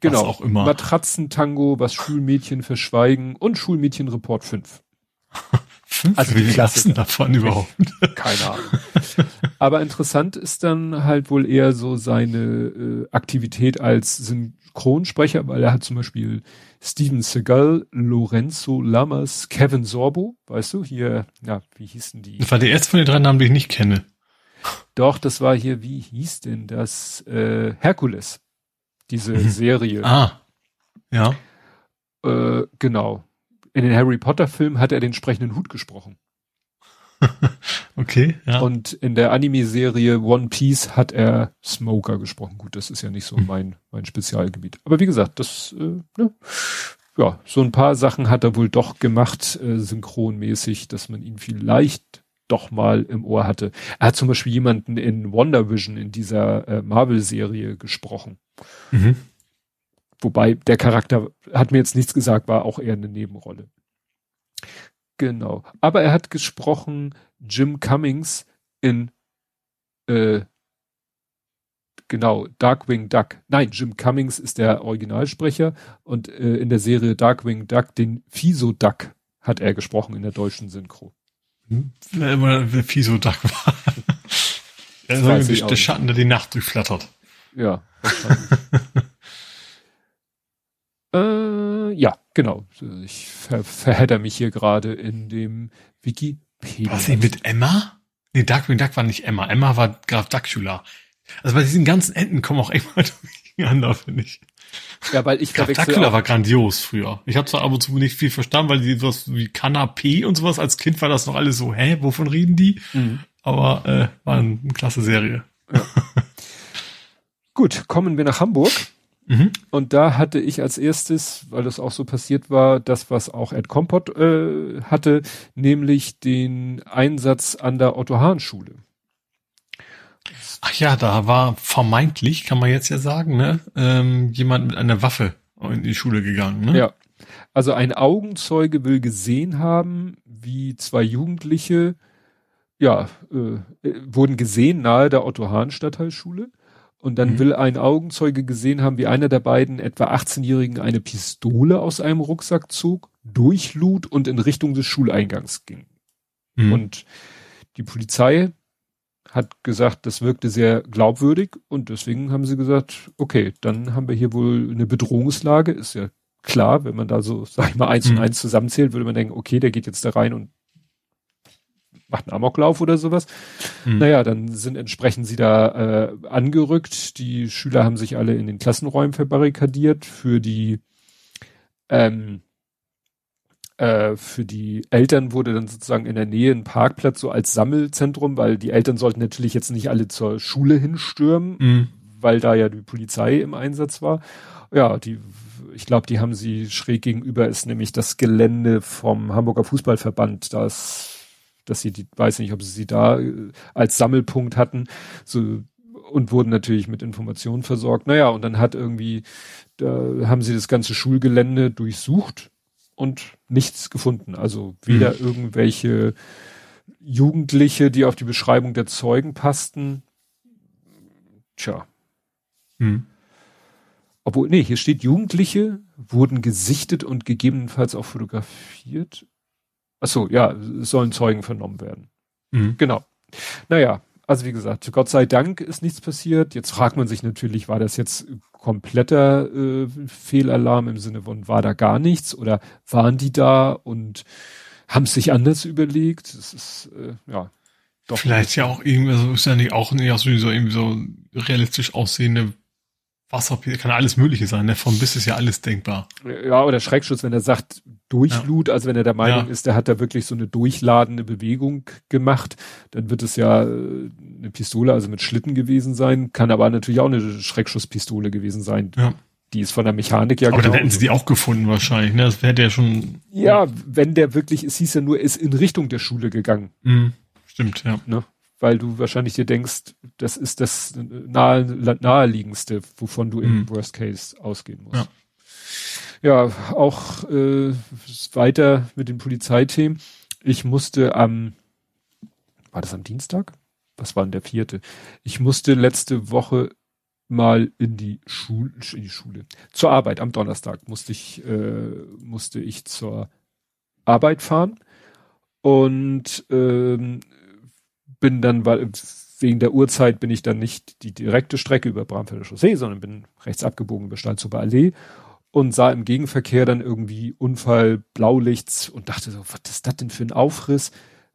genau, was auch immer. Matratzentango, was Schulmädchen verschweigen und Schulmädchenreport 5. [LAUGHS] Fünf Also die. Klassen davon überhaupt. Keine Ahnung. [LAUGHS] Aber interessant ist dann halt wohl eher so seine äh, Aktivität als Synchronsprecher, weil er hat zum Beispiel Steven Seagal, Lorenzo Lamas, Kevin Sorbo, weißt du, hier, ja, wie hießen die? Das war der erste von den drei Namen, die ich nicht kenne. Doch, das war hier, wie hieß denn das? Äh, Herkules. Diese Mhm. Serie. Ah. Ja. Äh, genau. In den Harry Potter Filmen hat er den sprechenden Hut gesprochen. [LAUGHS] Okay, ja. Und in der Anime-Serie One Piece hat er Smoker gesprochen. Gut, das ist ja nicht so Hm. mein, mein Spezialgebiet. Aber wie gesagt, das, äh, ne? ja, so ein paar Sachen hat er wohl doch gemacht, äh, synchronmäßig, dass man ihn vielleicht doch mal im Ohr hatte. Er hat zum Beispiel jemanden in Wonder Vision in dieser äh, Marvel-Serie gesprochen. mhm. Wobei der Charakter hat mir jetzt nichts gesagt, war auch eher eine Nebenrolle. Genau. Aber er hat gesprochen Jim Cummings in äh, genau Darkwing Duck. Nein, Jim Cummings ist der Originalsprecher und äh, in der Serie Darkwing Duck den Fiso Duck hat er gesprochen in der deutschen Synchro. Wer immer wer Fiso Duck war. Der nicht. Schatten, der die Nacht durchflattert. Ja, wahrscheinlich. [LAUGHS] äh, ja, genau. Ich ver verhedder mich hier gerade in dem Wikipedia. Was denn mit Emma? Nee, Darkwing Duck war nicht Emma. Emma war Graf Dracula. Also bei diesen ganzen Enden kommen auch immer [LAUGHS] durcheinander, finde ich. Ja, weil ich verwechsel Dracula war grandios früher. Ich habe zwar ab und zu nicht viel verstanden, weil die sowas wie Canapé und sowas als Kind war das noch alles so, hä, wovon reden die? Mhm. Aber äh, war eine, eine klasse Serie. Ja. [LAUGHS] Gut, kommen wir nach Hamburg. Mhm. Und da hatte ich als erstes, weil das auch so passiert war, das, was auch Ed Kompott äh, hatte, nämlich den Einsatz an der Otto-Hahn-Schule. Ach ja, da war vermeintlich, kann man jetzt ja sagen, ne, ähm, jemand mit einer Waffe in die Schule gegangen. Ne? Ja. Also ein Augenzeuge will gesehen haben, wie zwei Jugendliche, ja, äh, äh wurden gesehen nahe der Otto-Hahn-Stadtteilschule. Und dann mhm. will ein Augenzeuge gesehen haben, wie einer der beiden etwa 18-Jährigen eine Pistole aus einem Rucksack zog, durchlud und in Richtung des Schuleingangs ging. Mhm. Und die Polizei hat gesagt, das wirkte sehr glaubwürdig und deswegen haben sie gesagt, okay, dann haben wir hier wohl eine Bedrohungslage, ist ja klar, wenn man da so, sag ich mal, eins mhm. und eins zusammenzählt, würde man denken, okay, der geht jetzt da rein und macht einen Amoklauf oder sowas. Mhm. Naja, dann sind entsprechend sie da äh, angerückt. Die Schüler haben sich alle in den Klassenräumen verbarrikadiert. Für die ähm, äh, für die Eltern wurde dann sozusagen in der Nähe ein Parkplatz so als Sammelzentrum, weil die Eltern sollten natürlich jetzt nicht alle zur Schule hinstürmen, mhm. weil da ja die Polizei im Einsatz war. Ja, die ich glaube, die haben sie schräg gegenüber ist nämlich das Gelände vom Hamburger Fußballverband. Das dass sie die, weiß nicht, ob sie sie da äh, als Sammelpunkt hatten, so, und wurden natürlich mit Informationen versorgt. Naja, und dann hat irgendwie, da haben sie das ganze Schulgelände durchsucht und nichts gefunden. Also weder mhm. irgendwelche Jugendliche, die auf die Beschreibung der Zeugen passten. Tja. Mhm. Obwohl, nee, hier steht, Jugendliche wurden gesichtet und gegebenenfalls auch fotografiert. Ach so, ja, es sollen Zeugen vernommen werden. Mhm. Genau. Naja, also wie gesagt, Gott sei Dank ist nichts passiert. Jetzt fragt man sich natürlich, war das jetzt kompletter äh, Fehlalarm im Sinne von, war da gar nichts oder waren die da und haben es sich anders überlegt? Das ist, äh, ja. Doch Vielleicht ja auch irgendwie, also ist ja nicht auch nicht so, irgendwie so realistisch aussehende Wasser, kann alles Mögliche sein, ne? Vom Biss ist ja alles denkbar. Ja, oder Schreckschutz, wenn er sagt, Durchlud, ja. also wenn er der Meinung ja. ist, der hat da wirklich so eine durchladende Bewegung gemacht, dann wird es ja äh, eine Pistole, also mit Schlitten gewesen sein, kann aber natürlich auch eine Schreckschusspistole gewesen sein. Ja. Die ist von der Mechanik ja Aber genau dann hätten sie die auch gefunden wahrscheinlich, ne? Das wäre der schon. Ja, wenn der wirklich, es hieß ja nur, ist in Richtung der Schule gegangen. Mhm. Stimmt, ja. Ne? Weil du wahrscheinlich dir denkst, das ist das nahe, naheliegendste, wovon du im mhm. Worst Case ausgehen musst. Ja, ja auch äh, weiter mit den Polizeithemen. Ich musste am, war das am Dienstag? Was war denn der vierte? Ich musste letzte Woche mal in die Schule, in die Schule, zur Arbeit. Am Donnerstag musste ich, äh, musste ich zur Arbeit fahren und ähm, bin dann, weil wegen der Uhrzeit bin ich dann nicht die direkte Strecke über Bramfelder Chaussee, sondern bin rechts abgebogen über Steinzuber Allee und sah im Gegenverkehr dann irgendwie Unfall, Blaulichts und dachte so, was ist das denn für ein Aufriss?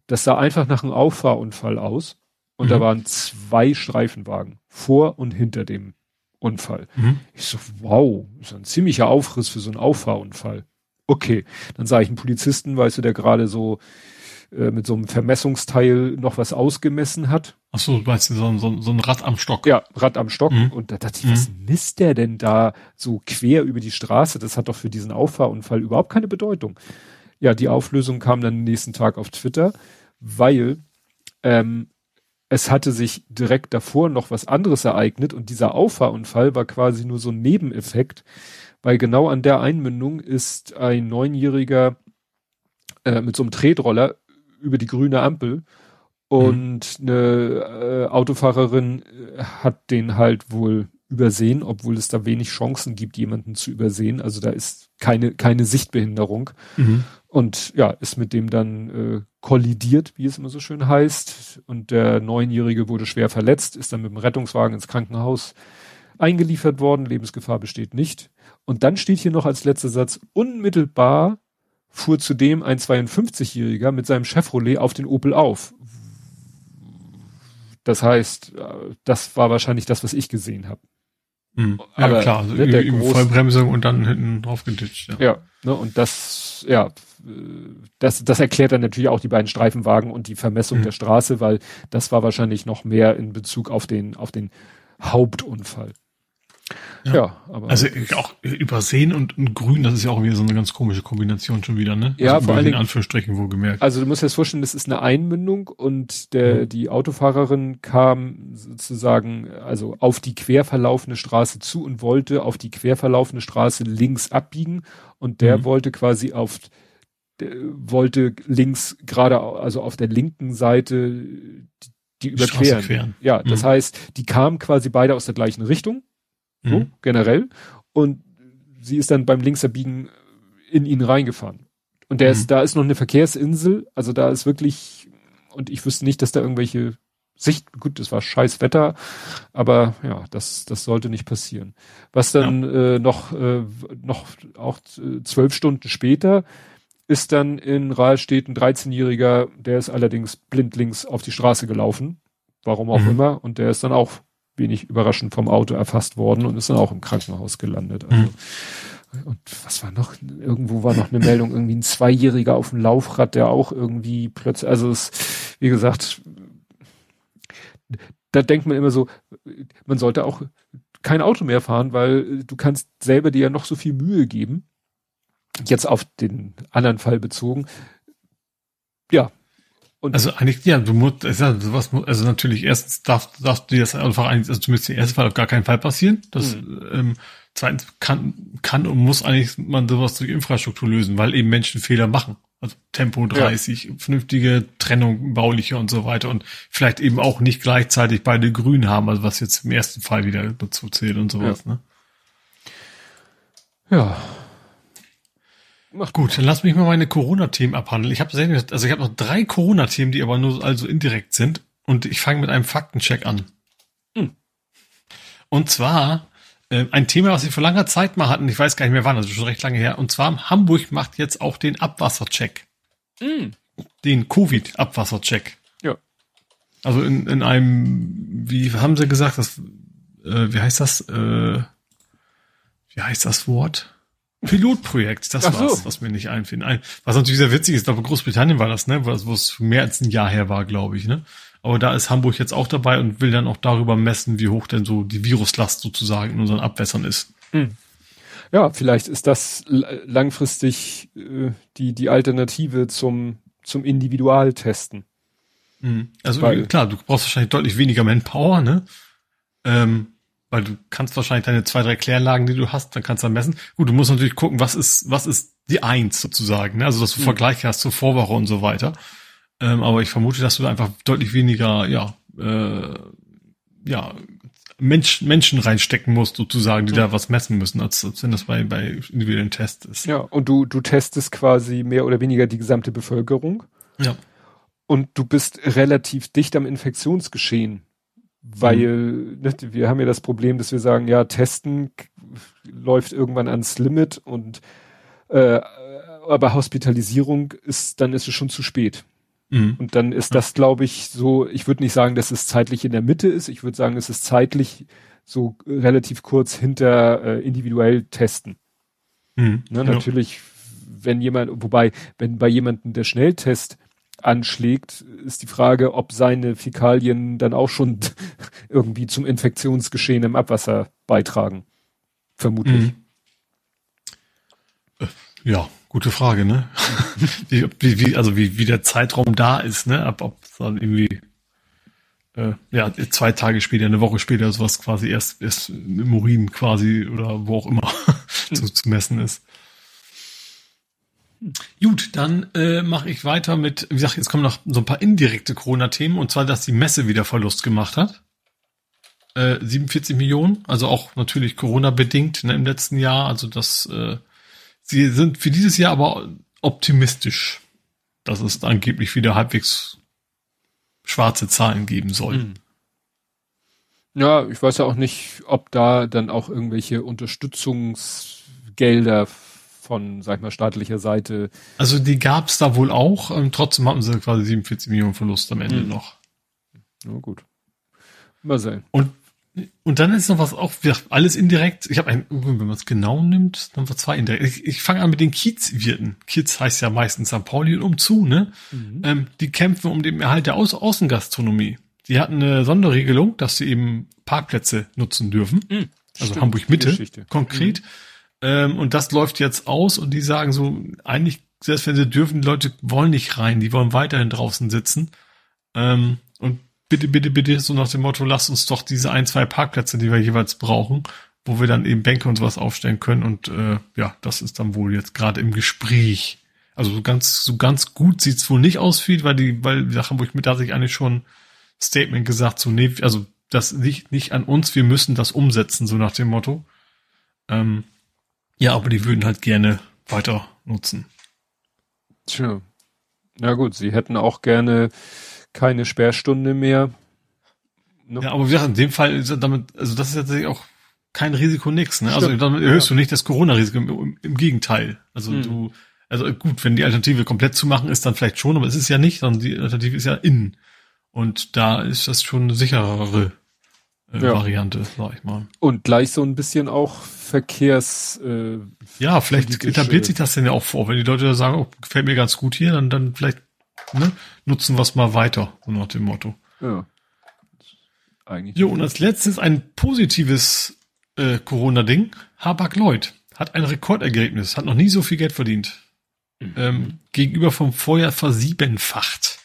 Das sah einfach nach einem Auffahrunfall aus und mhm. da waren zwei Streifenwagen vor und hinter dem Unfall. Mhm. Ich so, wow, ist ein ziemlicher Aufriss für so einen Auffahrunfall. Okay, dann sah ich einen Polizisten, weißt du, der gerade so äh, mit so einem Vermessungsteil noch was ausgemessen hat. Ach so, meinst du so, so, so ein Rad am Stock? Ja, Rad am Stock. Mhm. Und da dachte ich, mhm. was misst der denn da so quer über die Straße? Das hat doch für diesen Auffahrunfall überhaupt keine Bedeutung. Ja, die Auflösung kam dann nächsten Tag auf Twitter, weil ähm, es hatte sich direkt davor noch was anderes ereignet und dieser Auffahrunfall war quasi nur so ein Nebeneffekt, weil genau an der Einmündung ist ein Neunjähriger äh, mit so einem Tretroller über die grüne Ampel und mhm. eine äh, Autofahrerin äh, hat den halt wohl übersehen, obwohl es da wenig Chancen gibt, jemanden zu übersehen. Also da ist keine, keine Sichtbehinderung. Mhm. Und ja, ist mit dem dann äh, kollidiert, wie es immer so schön heißt. Und der Neunjährige wurde schwer verletzt, ist dann mit dem Rettungswagen ins Krankenhaus eingeliefert worden. Lebensgefahr besteht nicht. Und dann steht hier noch als letzter Satz, unmittelbar fuhr zudem ein 52-Jähriger mit seinem Chevrolet auf den Opel auf. Das heißt, äh, das war wahrscheinlich das, was ich gesehen habe. Hm. Ja, Aber, klar, also ne, groß, Vollbremsung und dann hinten drauf geditscht. Ja, ja ne, und das, ja, das, das erklärt dann natürlich auch die beiden Streifenwagen und die Vermessung mhm. der Straße, weil das war wahrscheinlich noch mehr in Bezug auf den, auf den Hauptunfall. Ja, ja aber. Also auch übersehen und, und grün, das ist ja auch wieder so eine ganz komische Kombination schon wieder, ne? Ja, also vor allem. In Anführungsstrichen wohl gemerkt. Also du musst dir das vorstellen, das ist eine Einmündung und der, mhm. die Autofahrerin kam sozusagen, also auf die quer verlaufende Straße zu und wollte auf die quer verlaufende Straße links abbiegen und der mhm. wollte quasi auf, wollte links gerade, also auf der linken Seite die, die überqueren. Ja, das mhm. heißt, die kamen quasi beide aus der gleichen Richtung so, mhm. generell. Und sie ist dann beim Linksabbiegen in ihn reingefahren. Und der mhm. ist, da ist noch eine Verkehrsinsel, also da ist wirklich, und ich wüsste nicht, dass da irgendwelche Sicht, gut, das war scheiß Wetter, aber ja, das, das sollte nicht passieren. Was dann ja. äh, noch, äh, noch auch zwölf Stunden später ist dann in Rahlstedt ein 13-Jähriger, der ist allerdings blindlings auf die Straße gelaufen, warum auch mhm. immer, und der ist dann auch wenig überraschend vom Auto erfasst worden und ist dann auch im Krankenhaus gelandet. Also, mhm. Und was war noch? Irgendwo war noch eine Meldung, irgendwie ein Zweijähriger auf dem Laufrad, der auch irgendwie plötzlich, also es, wie gesagt, da denkt man immer so, man sollte auch kein Auto mehr fahren, weil du kannst selber dir ja noch so viel Mühe geben. Jetzt auf den anderen Fall bezogen. Ja, und also eigentlich, ja, du musst, also sowas, also natürlich erstens darf, darfst du das einfach eigentlich, also zumindest im ersten Fall auf gar keinen Fall passieren. Das, mhm. ähm, zweitens kann, kann und muss eigentlich man sowas durch Infrastruktur lösen, weil eben Menschen Fehler machen. Also Tempo 30, ja. vernünftige Trennung, bauliche und so weiter und vielleicht eben auch nicht gleichzeitig beide grün haben, also was jetzt im ersten Fall wieder dazu zählt und sowas, ja. ne? Ja, Mach gut, dann lass mich mal meine Corona-Themen abhandeln. Ich habe also ich habe noch drei Corona-Themen, die aber nur also indirekt sind. Und ich fange mit einem Faktencheck an. Hm. Und zwar äh, ein Thema, was wir vor langer Zeit mal hatten. Ich weiß gar nicht mehr wann, also schon recht lange her. Und zwar Hamburg macht jetzt auch den Abwassercheck. Hm. Den Covid-Abwassercheck. Ja. Also in, in einem, wie haben sie gesagt, das, äh, wie heißt das? Äh, wie heißt das Wort? Pilotprojekt, das Ach war's, so. was mir nicht einfiel. Ein, was natürlich sehr witzig ist, aber Großbritannien war das, ne, wo es mehr als ein Jahr her war, glaube ich, ne. Aber da ist Hamburg jetzt auch dabei und will dann auch darüber messen, wie hoch denn so die Viruslast sozusagen in unseren Abwässern ist. Hm. Ja, vielleicht ist das langfristig äh, die die Alternative zum zum Individualtesten. Mhm. Also Weil, klar, du brauchst wahrscheinlich deutlich weniger Manpower, ne? Ähm, weil du kannst wahrscheinlich deine zwei, drei Kläranlagen, die du hast, dann kannst du dann messen. Gut, du musst natürlich gucken, was ist, was ist die Eins sozusagen, ne? also dass du mhm. Vergleich hast zur Vorwoche und so weiter. Ähm, aber ich vermute, dass du da einfach deutlich weniger, ja, äh, ja, Mensch, Menschen reinstecken musst, sozusagen, die mhm. da was messen müssen, als, als wenn das bei, bei individuellen Tests ist. Ja, und du, du testest quasi mehr oder weniger die gesamte Bevölkerung. Ja. Und du bist relativ dicht am Infektionsgeschehen weil mhm. ne, wir haben ja das Problem, dass wir sagen, ja, testen läuft irgendwann ans Limit und äh, aber Hospitalisierung ist, dann ist es schon zu spät. Mhm. Und dann ist das, glaube ich, so, ich würde nicht sagen, dass es zeitlich in der Mitte ist, ich würde sagen, es ist zeitlich so relativ kurz hinter äh, individuell testen. Mhm. Ne, natürlich, wenn jemand, wobei, wenn bei jemandem der Schnelltest anschlägt, ist die Frage, ob seine Fäkalien dann auch schon [LAUGHS] irgendwie zum Infektionsgeschehen im Abwasser beitragen. Vermutlich. Mhm. Äh, ja, gute Frage, ne? [LAUGHS] wie, wie, also wie, wie der Zeitraum da ist, ne? Ob, ob dann irgendwie äh, ja, zwei Tage später, eine Woche später sowas quasi erst, erst im Urin quasi oder wo auch immer [LAUGHS] zu, zu messen ist. Gut, dann äh, mache ich weiter mit, wie gesagt, jetzt kommen noch so ein paar indirekte Corona-Themen, und zwar, dass die Messe wieder Verlust gemacht hat. Äh, 47 Millionen, also auch natürlich Corona-bedingt ne, im letzten Jahr. Also das, äh, sie sind für dieses Jahr aber optimistisch, dass es angeblich wieder halbwegs schwarze Zahlen geben soll. Mhm. Ja, ich weiß ja auch nicht, ob da dann auch irgendwelche Unterstützungsgelder von, sag ich mal, staatlicher Seite. Also die gab es da wohl auch, ähm, trotzdem hatten sie quasi 47 Millionen Verlust am Ende hm. noch. Ja, gut. Mal sehen. Und, und dann ist noch was auch, alles indirekt. Ich habe ein, wenn man es genau nimmt, dann war zwei indirekt. Ich, ich fange an mit den Kiezwirten. Kiez heißt ja meistens St. Pauli und umzu, ne? Mhm. Ähm, die kämpfen um den Erhalt der Au Außengastronomie. Die hatten eine Sonderregelung, dass sie eben Parkplätze nutzen dürfen. Mhm. Also Stimmt, Hamburg Mitte, konkret. Mhm. Ähm, und das läuft jetzt aus und die sagen so, eigentlich, selbst wenn sie dürfen, die Leute wollen nicht rein, die wollen weiterhin draußen sitzen. Ähm, und bitte, bitte, bitte, so nach dem Motto, lasst uns doch diese ein, zwei Parkplätze, die wir jeweils brauchen, wo wir dann eben Bänke und sowas aufstellen können. Und äh, ja, das ist dann wohl jetzt gerade im Gespräch. Also so ganz, so ganz gut sieht's wohl nicht aus, viel, weil die, weil die Sachen, wo ich mit, da eigentlich schon Statement gesagt, so, nee, also das liegt nicht an uns, wir müssen das umsetzen, so nach dem Motto. Ähm, ja, aber die würden halt gerne weiter nutzen. Tja. Na gut, sie hätten auch gerne keine Sperrstunde mehr. Ne? Ja, aber wie gesagt, in dem Fall, damit, also das ist tatsächlich auch kein Risiko nix, ne? Also Stimmt. Also damit erhöhst ja. du nicht das Corona-Risiko, im, im, Gegenteil. Also hm. du, also gut, wenn die Alternative komplett zu machen ist, dann vielleicht schon, aber es ist ja nicht, sondern die Alternative ist ja innen. Und da ist das schon eine sicherere äh, ja. Variante, sag ich mal. Und gleich so ein bisschen auch Verkehrs. Äh, ja, vielleicht etabliert sich das denn ja auch vor. Wenn die Leute da sagen, oh, gefällt mir ganz gut hier, dann, dann vielleicht ne, nutzen wir es mal weiter, so nach dem Motto. Ja. Eigentlich. Jo, und als letztes ein positives äh, Corona-Ding. Habak Lloyd hat ein Rekordergebnis, hat noch nie so viel Geld verdient. Mhm. Ähm, gegenüber vom Vorjahr versiebenfacht.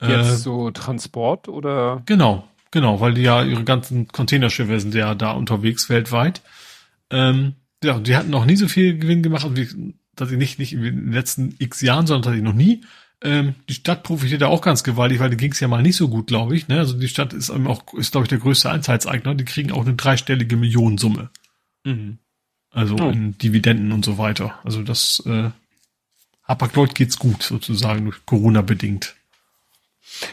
Jetzt äh, so Transport oder? Genau, genau, weil die ja ihre ganzen Containerschiffe sind ja da unterwegs weltweit. Ähm, ja, die hatten noch nie so viel Gewinn gemacht, wie, dass sie nicht, nicht in den letzten x Jahren, sondern tatsächlich noch nie. Ähm, die Stadt profitiert da auch ganz gewaltig, weil die ging es ja mal nicht so gut, glaube ich. Ne? Also die Stadt ist auch, ist, glaube ich, der größte Einheitseigner. Die kriegen auch eine dreistellige Millionensumme. Mhm. Also oh. in Dividenden und so weiter. Also das äh, Hapag-Lloyd geht's gut, sozusagen, Corona bedingt.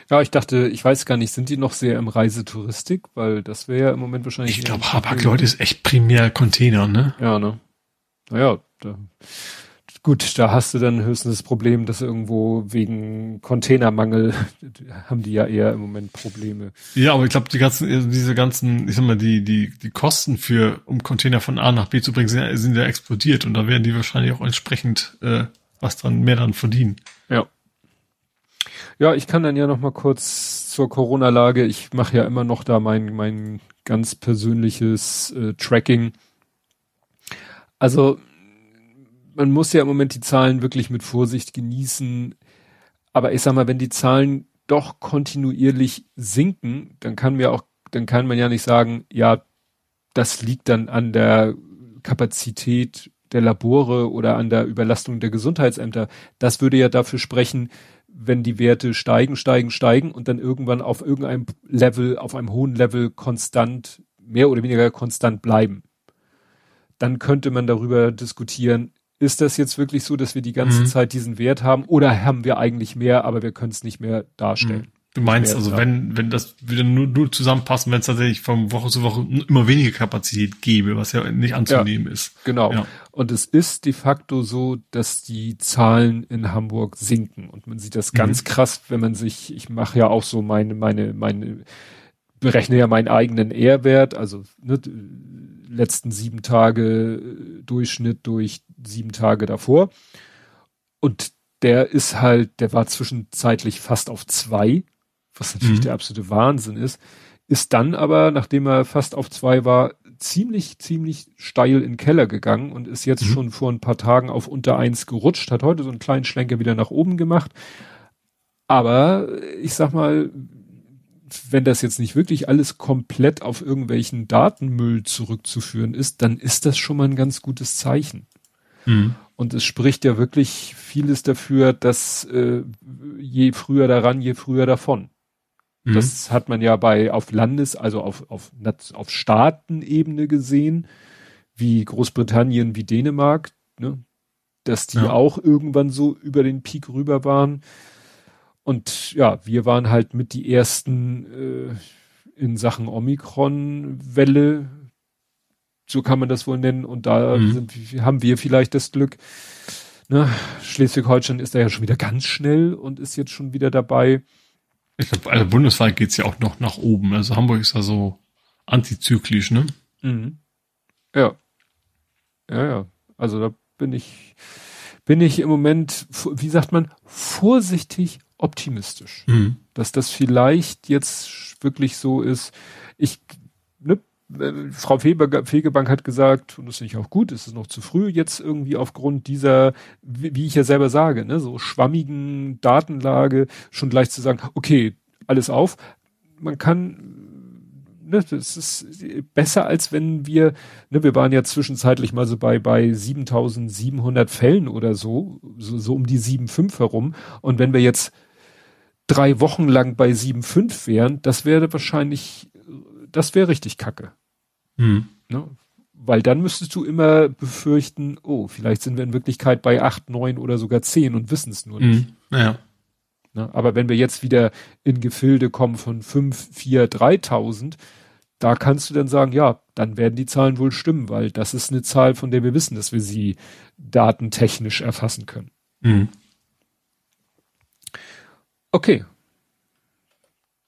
Ja, ich dachte, ich weiß gar nicht, sind die noch sehr im Reisetouristik? Weil das wäre ja im Moment wahrscheinlich. Ich glaube, Hapag-Lloyd ist echt primär Container, ne? Ja, ne? Naja, da, gut, da hast du dann höchstens das Problem, dass irgendwo wegen Containermangel [LAUGHS] haben die ja eher im Moment Probleme. Ja, aber ich glaube, die ganzen, diese ganzen, ich sag mal, die, die, die Kosten für, um Container von A nach B zu bringen, sind, sind ja explodiert und da werden die wahrscheinlich auch entsprechend äh, was dran, mehr dran verdienen. Ja. Ja, ich kann dann ja noch mal kurz zur Corona-Lage. Ich mache ja immer noch da mein mein ganz persönliches äh, Tracking. Also man muss ja im Moment die Zahlen wirklich mit Vorsicht genießen. Aber ich sag mal, wenn die Zahlen doch kontinuierlich sinken, dann kann mir auch, dann kann man ja nicht sagen, ja, das liegt dann an der Kapazität der Labore oder an der Überlastung der Gesundheitsämter. Das würde ja dafür sprechen, wenn die Werte steigen, steigen, steigen und dann irgendwann auf irgendeinem Level, auf einem hohen Level konstant, mehr oder weniger konstant bleiben. Dann könnte man darüber diskutieren, ist das jetzt wirklich so, dass wir die ganze mhm. Zeit diesen Wert haben oder haben wir eigentlich mehr, aber wir können es nicht mehr darstellen? Mhm. Du meinst also, wenn, wenn das wieder nur, nur zusammenpassen, wenn es tatsächlich von Woche zu Woche immer weniger Kapazität gäbe, was ja nicht anzunehmen ja, ist. Genau. Ja. Und es ist de facto so, dass die Zahlen in Hamburg sinken. Und man sieht das ganz mhm. krass, wenn man sich, ich mache ja auch so meine, meine, meine, berechne ja meinen eigenen R-Wert, also ne, letzten sieben Tage äh, Durchschnitt durch sieben Tage davor. Und der ist halt, der war zwischenzeitlich fast auf zwei was natürlich mhm. der absolute Wahnsinn ist, ist dann aber, nachdem er fast auf zwei war, ziemlich, ziemlich steil in den Keller gegangen und ist jetzt mhm. schon vor ein paar Tagen auf unter eins gerutscht, hat heute so einen kleinen Schlenker wieder nach oben gemacht. Aber ich sag mal, wenn das jetzt nicht wirklich alles komplett auf irgendwelchen Datenmüll zurückzuführen ist, dann ist das schon mal ein ganz gutes Zeichen. Mhm. Und es spricht ja wirklich vieles dafür, dass äh, je früher daran, je früher davon. Mhm. Das hat man ja bei auf Landes, also auf, auf, auf Staatenebene gesehen, wie Großbritannien, wie Dänemark, ne? dass die ja. auch irgendwann so über den Peak rüber waren. Und ja, wir waren halt mit die ersten äh, in Sachen Omikron-Welle, so kann man das wohl nennen. Und da mhm. sind, haben wir vielleicht das Glück. Ne? Schleswig-Holstein ist da ja schon wieder ganz schnell und ist jetzt schon wieder dabei. Ich glaube, also bundesweit geht's ja auch noch nach oben. Also Hamburg ist ja so antizyklisch, ne? Mhm. Ja. Ja, ja. Also da bin ich, bin ich im Moment, wie sagt man, vorsichtig optimistisch. Mhm. Dass das vielleicht jetzt wirklich so ist. Ich, Frau Feber, Fegebank hat gesagt, und das finde ich auch gut, es ist noch zu früh, jetzt irgendwie aufgrund dieser, wie, wie ich ja selber sage, ne, so schwammigen Datenlage schon gleich zu sagen, okay, alles auf. Man kann ne, das ist besser als wenn wir, ne, wir waren ja zwischenzeitlich mal so bei, bei 7700 Fällen oder so, so, so um die 7,5 herum. Und wenn wir jetzt drei Wochen lang bei 7,5 wären, das wäre wahrscheinlich, das wäre richtig kacke. Hm. Ne? Weil dann müsstest du immer befürchten, oh, vielleicht sind wir in Wirklichkeit bei 8, 9 oder sogar 10 und wissen es nur nicht. Hm. Ja. Ne? Aber wenn wir jetzt wieder in Gefilde kommen von 5, 4, 3000, da kannst du dann sagen, ja, dann werden die Zahlen wohl stimmen, weil das ist eine Zahl, von der wir wissen, dass wir sie datentechnisch erfassen können. Mhm. Okay.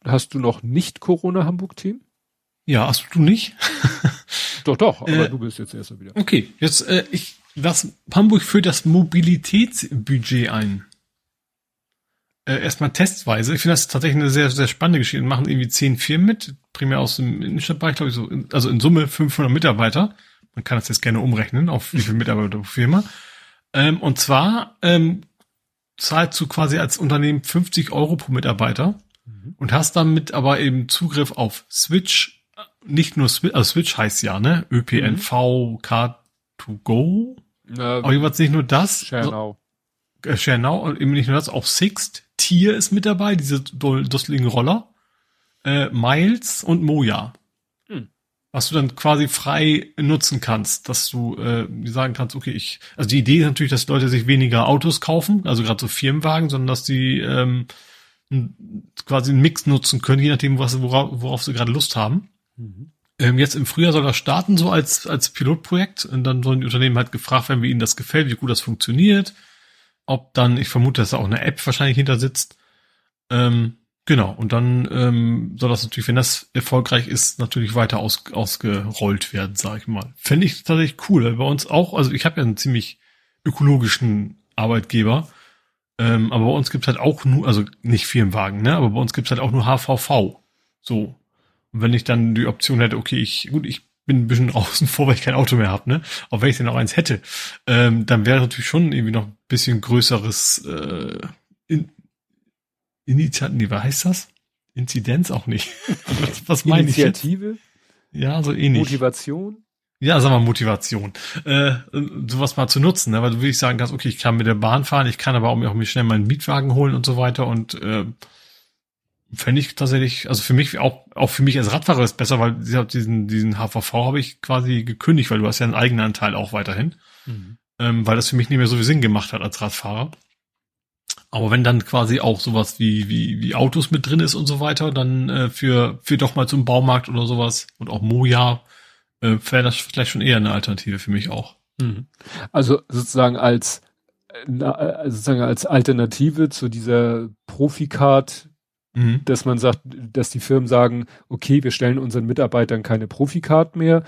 Hast du noch nicht Corona-Hamburg-Team? Ja, hast du nicht? [LAUGHS] doch, doch, aber äh, du bist jetzt erst wieder. Okay, jetzt, äh, ich, was, Hamburg führt das Mobilitätsbudget ein äh, erstmal testweise. Ich finde das tatsächlich eine sehr, sehr spannende Geschichte. Machen irgendwie zehn Firmen mit, primär aus dem Innenstadtbereich, glaube ich, so, also in Summe 500 Mitarbeiter. Man kann das jetzt gerne umrechnen, auf wie viele Mitarbeiter pro Firma. Ähm, und zwar ähm, zahlst du quasi als Unternehmen 50 Euro pro Mitarbeiter mhm. und hast damit aber eben Zugriff auf Switch, nicht nur Switch, also Switch heißt ja, ne? ÖPNV, mhm. Car2Go. Ja, aber jeweils nicht nur das. Share Now. Äh, Now und eben nicht nur das, auch Sixt, Tier ist mit dabei, diese dusseligen Roller, äh, Miles und Moja. Hm. Was du dann quasi frei nutzen kannst, dass du äh, sagen kannst, okay, ich, also die Idee ist natürlich, dass Leute sich weniger Autos kaufen, also gerade so Firmenwagen, sondern dass die ähm, quasi einen Mix nutzen können, je nachdem, was, worauf, worauf sie gerade Lust haben. Mhm. Ähm, jetzt im Frühjahr soll das starten, so als, als Pilotprojekt. Und dann sollen die Unternehmen halt gefragt werden, wie ihnen das gefällt, wie gut das funktioniert ob dann, ich vermute, dass da auch eine App wahrscheinlich hinter sitzt. Ähm, genau, und dann ähm, soll das natürlich, wenn das erfolgreich ist, natürlich weiter aus, ausgerollt werden, sage ich mal. Fände ich tatsächlich cool, weil bei uns auch, also ich habe ja einen ziemlich ökologischen Arbeitgeber, ähm, aber bei uns gibt's halt auch nur, also nicht Firmenwagen, ne, aber bei uns gibt's halt auch nur HVV. So. Und wenn ich dann die Option hätte, okay, ich, gut, ich bin ein bisschen [LAUGHS] außen vor, weil ich kein Auto mehr habe, ne? Auch wenn ich denn noch eins hätte, ähm, dann wäre natürlich schon irgendwie noch ein bisschen größeres äh, in, Initiative, nee, was heißt das? Inzidenz auch nicht. [LAUGHS] was, was meine ich? Initiative? Ja, so ähnlich. Motivation? Ja, sag mal Motivation. Äh, sowas mal zu nutzen, ne? weil du würde ich sagen kannst, okay, ich kann mit der Bahn fahren, ich kann aber auch mir, auch mir schnell meinen Mietwagen holen und so weiter und äh, fände ich tatsächlich, also für mich auch, auch für mich als Radfahrer ist besser, weil diesen, diesen HVV habe ich quasi gekündigt, weil du hast ja einen eigenen Anteil auch weiterhin, mhm. ähm, weil das für mich nicht mehr so viel Sinn gemacht hat als Radfahrer. Aber wenn dann quasi auch sowas wie, wie, wie Autos mit drin ist und so weiter, dann äh, für, für doch mal zum Baumarkt oder sowas und auch Moja, äh, wäre das vielleicht schon eher eine Alternative für mich auch. Mhm. Also sozusagen als, äh, sozusagen als Alternative zu dieser Profikart Mhm. Dass man sagt, dass die Firmen sagen, okay, wir stellen unseren Mitarbeitern keine Profikart mehr,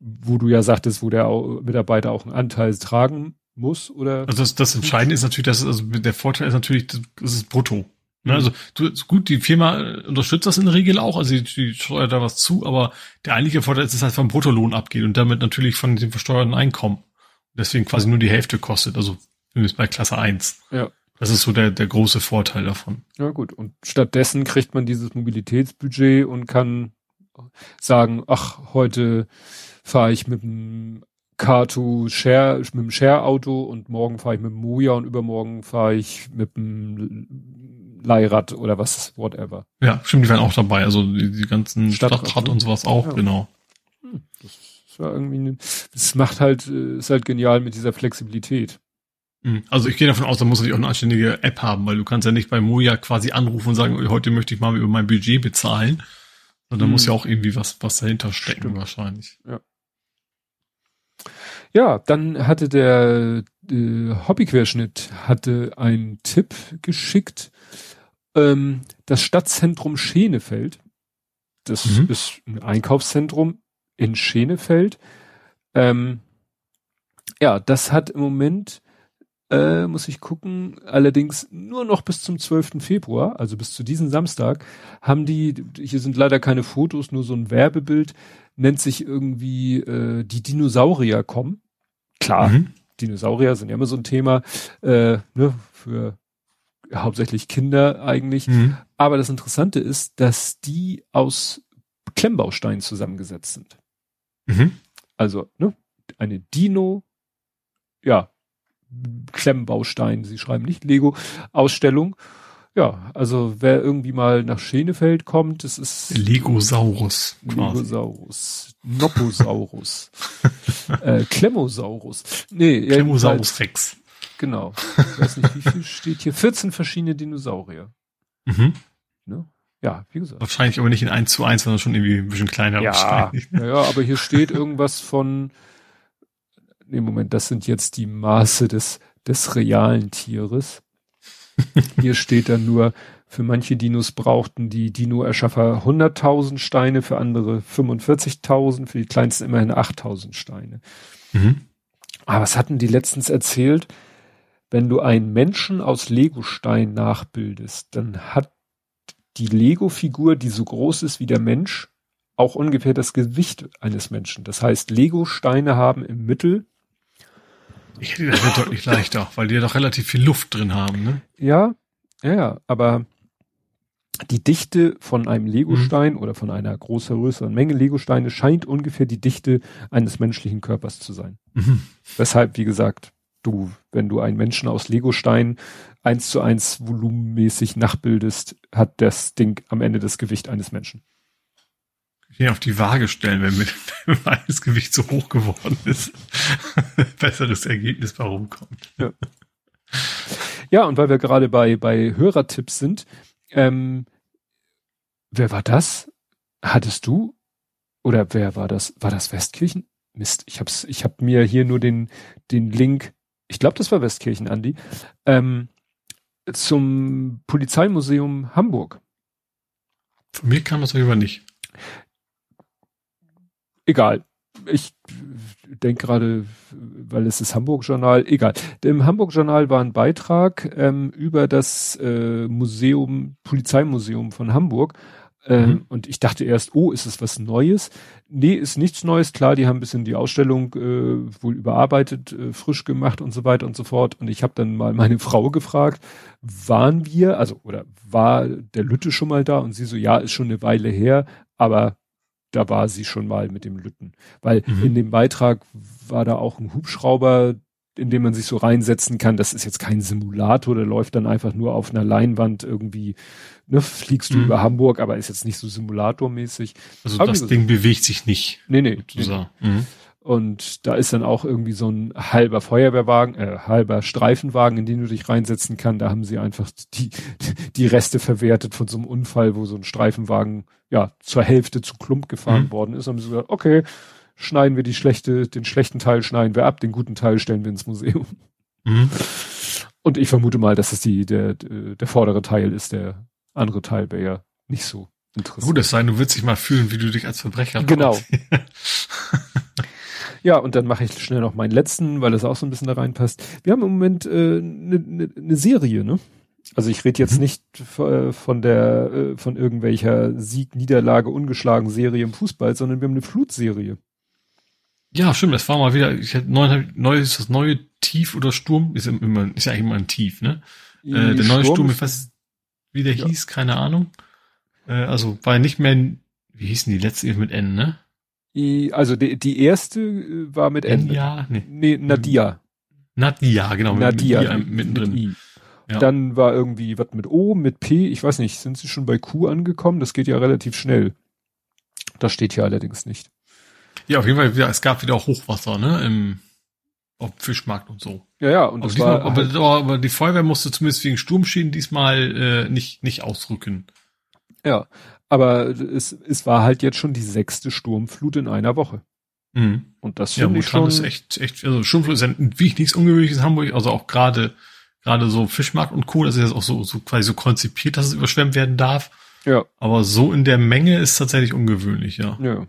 wo du ja sagtest, wo der Mitarbeiter auch einen Anteil tragen muss, oder? Also das, das Entscheidende ist natürlich, dass also der Vorteil ist natürlich, das ist brutto. Ne? Mhm. Also du, gut, die Firma unterstützt das in der Regel auch, also die, die steuert da was zu, aber der eigentliche Vorteil ist, dass es halt vom Bruttolohn abgeht und damit natürlich von dem versteuerten Einkommen. Deswegen quasi nur die Hälfte kostet, also zumindest bei Klasse 1. Ja. Das ist so der, der große Vorteil davon. Ja gut, und stattdessen kriegt man dieses Mobilitätsbudget und kann sagen, ach, heute fahre ich mit dem Car2 Share, mit dem Share-Auto und morgen fahre ich mit dem Moja und übermorgen fahre ich mit dem Leihrad oder was, whatever. Ja, stimmt, die werden auch dabei, also die, die ganzen Stadtrad, Stadtrad und sowas auch, ja. genau. Hm, das war irgendwie, das macht halt, äh, ist halt genial mit dieser Flexibilität. Hm. Also ich gehe davon aus, da muss natürlich auch eine anständige App haben, weil du kannst ja nicht bei Moja quasi anrufen und sagen, heute möchte ich mal über mein Budget bezahlen. Sondern hm. muss ja auch irgendwie was, was dahinter stecken Stimmt. wahrscheinlich. Ja. Ja, dann hatte der äh, Hobbyquerschnitt hatte einen Tipp geschickt Ähm, das Stadtzentrum Schenefeld, das mhm. ist ein Einkaufszentrum in Schenefeld. Ähm, ja, das hat im Moment, äh, muss ich gucken, allerdings nur noch bis zum 12. Februar, also bis zu diesem Samstag, haben die, hier sind leider keine Fotos, nur so ein Werbebild, nennt sich irgendwie äh, die Dinosaurier kommen. Klar, mhm. Dinosaurier sind ja immer so ein Thema, äh, ne, für hauptsächlich Kinder eigentlich. Mhm. Aber das Interessante ist, dass die aus Klemmbausteinen zusammengesetzt sind. Mhm. Also, ne, eine Dino, ja, Klemmbaustein, sie schreiben nicht Lego, Ausstellung. Ja, also wer irgendwie mal nach Schenefeld kommt, das ist Legosaurus. Legosaurus, Nopposaurus, [LAUGHS] äh, Klemmosaurus. Nee, Klemmosaurus Rex. Genau. Ich weiß nicht, wie viel steht hier? 14 verschiedene Dinosaurier. Mhm. Ne? Ja, wie gesagt. Wahrscheinlich aber nicht in 1 zu 1, sondern schon irgendwie ein bisschen kleiner. Ja, wahrscheinlich. ja, ja, aber hier steht irgendwas von, nee, Moment, das sind jetzt die Maße des, des realen Tieres. Hier steht dann nur, für manche Dinos brauchten die Dino-Erschaffer 100.000 Steine, für andere 45.000, für die kleinsten immerhin 8.000 Steine. Mhm. Aber was hatten die letztens erzählt? Wenn du einen Menschen aus Legostein nachbildest, dann hat die Lego-Figur, die so groß ist wie der Mensch, auch ungefähr das Gewicht eines Menschen. Das heißt, Lego-Steine haben im Mittel ich hätte das deutlich leichter, weil die ja doch relativ viel Luft drin haben, ne? Ja, ja, ja, aber die Dichte von einem Legostein mhm. oder von einer größer, größeren Menge Legosteine scheint ungefähr die Dichte eines menschlichen Körpers zu sein. Mhm. Weshalb, wie gesagt, du, wenn du einen Menschen aus Legostein eins zu eins volumenmäßig nachbildest, hat das Ding am Ende das Gewicht eines Menschen. Hier auf die Waage stellen, wenn, mit, das Gewicht so hoch geworden ist. [LAUGHS] Besseres Ergebnis warum kommt. Ja. ja, und weil wir gerade bei, bei Hörertipps sind, ähm, wer war das? Hattest du? Oder wer war das? War das Westkirchen? Mist, ich hab's, ich hab mir hier nur den, den Link, ich glaube, das war Westkirchen, Andi, ähm, zum Polizeimuseum Hamburg. Von mir kam das aber nicht. Egal. Ich denke gerade, weil es ist Hamburg-Journal, egal. Im Hamburg-Journal war ein Beitrag ähm, über das äh, Museum, Polizeimuseum von Hamburg. Ähm, mhm. Und ich dachte erst, oh, ist es was Neues? Nee, ist nichts Neues. Klar, die haben ein bisschen die Ausstellung äh, wohl überarbeitet, äh, frisch gemacht und so weiter und so fort. Und ich habe dann mal meine [LAUGHS] Frau gefragt, waren wir, also oder war der Lütte schon mal da? Und sie so, ja, ist schon eine Weile her, aber da war sie schon mal mit dem Lütten. Weil mhm. in dem Beitrag war da auch ein Hubschrauber, in dem man sich so reinsetzen kann. Das ist jetzt kein Simulator, der läuft dann einfach nur auf einer Leinwand irgendwie, ne, fliegst du mhm. über Hamburg, aber ist jetzt nicht so simulatormäßig. Also aber das Ding bewegt sich nicht. Nee, nee. nee. Mhm. Und da ist dann auch irgendwie so ein halber Feuerwehrwagen, äh, halber Streifenwagen, in den du dich reinsetzen kannst. Da haben sie einfach die, die Reste verwertet von so einem Unfall, wo so ein Streifenwagen ja zur Hälfte zu Klump gefahren mhm. worden ist. Und haben sie gesagt, okay, schneiden wir die schlechte, den schlechten Teil schneiden wir ab, den guten Teil stellen wir ins Museum. Mhm. Und ich vermute mal, dass es die, der, der vordere Teil ist, der andere Teil wäre ja nicht so interessant. Gut, es sei, du willst dich mal fühlen, wie du dich als Verbrecher Genau. [LAUGHS] Ja, und dann mache ich schnell noch meinen letzten, weil es auch so ein bisschen da reinpasst. Wir haben im Moment eine äh, ne, ne, ne Serie, ne? Also ich rede jetzt mhm. nicht äh, von der äh, von irgendwelcher Sieg, Niederlage, ungeschlagen Serie im Fußball, sondern wir haben eine Flutserie. Ja, stimmt, das war mal wieder, ich hätte neu, neu ist das neue Tief oder Sturm, ist immer, ist ja eigentlich immer ein Tief, ne? Äh, der neue Sturm, ich weiß, wie der ja. hieß, keine Ahnung. Äh, also war nicht mehr, wie hießen die letzte mit N, ne? Also die, die erste äh, war mit N. Ja, nee. nee, Nadia. Nadia, genau. Nadia, mit, mit, mittendrin. Mit ja. Dann war irgendwie was mit O, mit P, ich weiß nicht, sind sie schon bei Q angekommen? Das geht ja relativ schnell. Das steht hier allerdings nicht. Ja, auf jeden Fall, es gab wieder Hochwasser, ne, im auf Fischmarkt und so. Ja, ja, und aber, diesmal, aber, halt aber, die Feuerwehr musste zumindest wegen Sturmschäden diesmal äh, nicht, nicht ausrücken. Ja, aber es, es war halt jetzt schon die sechste Sturmflut in einer Woche. Mhm. Und das finde ja, ich schon. ist echt, echt, also Sturmflut ist ja wirklich nichts Ungewöhnliches in Hamburg, also auch gerade Gerade so Fischmarkt und Co., das ist jetzt auch so, so quasi so konzipiert, dass es überschwemmt werden darf. Ja. Aber so in der Menge ist tatsächlich ungewöhnlich, ja. Ja.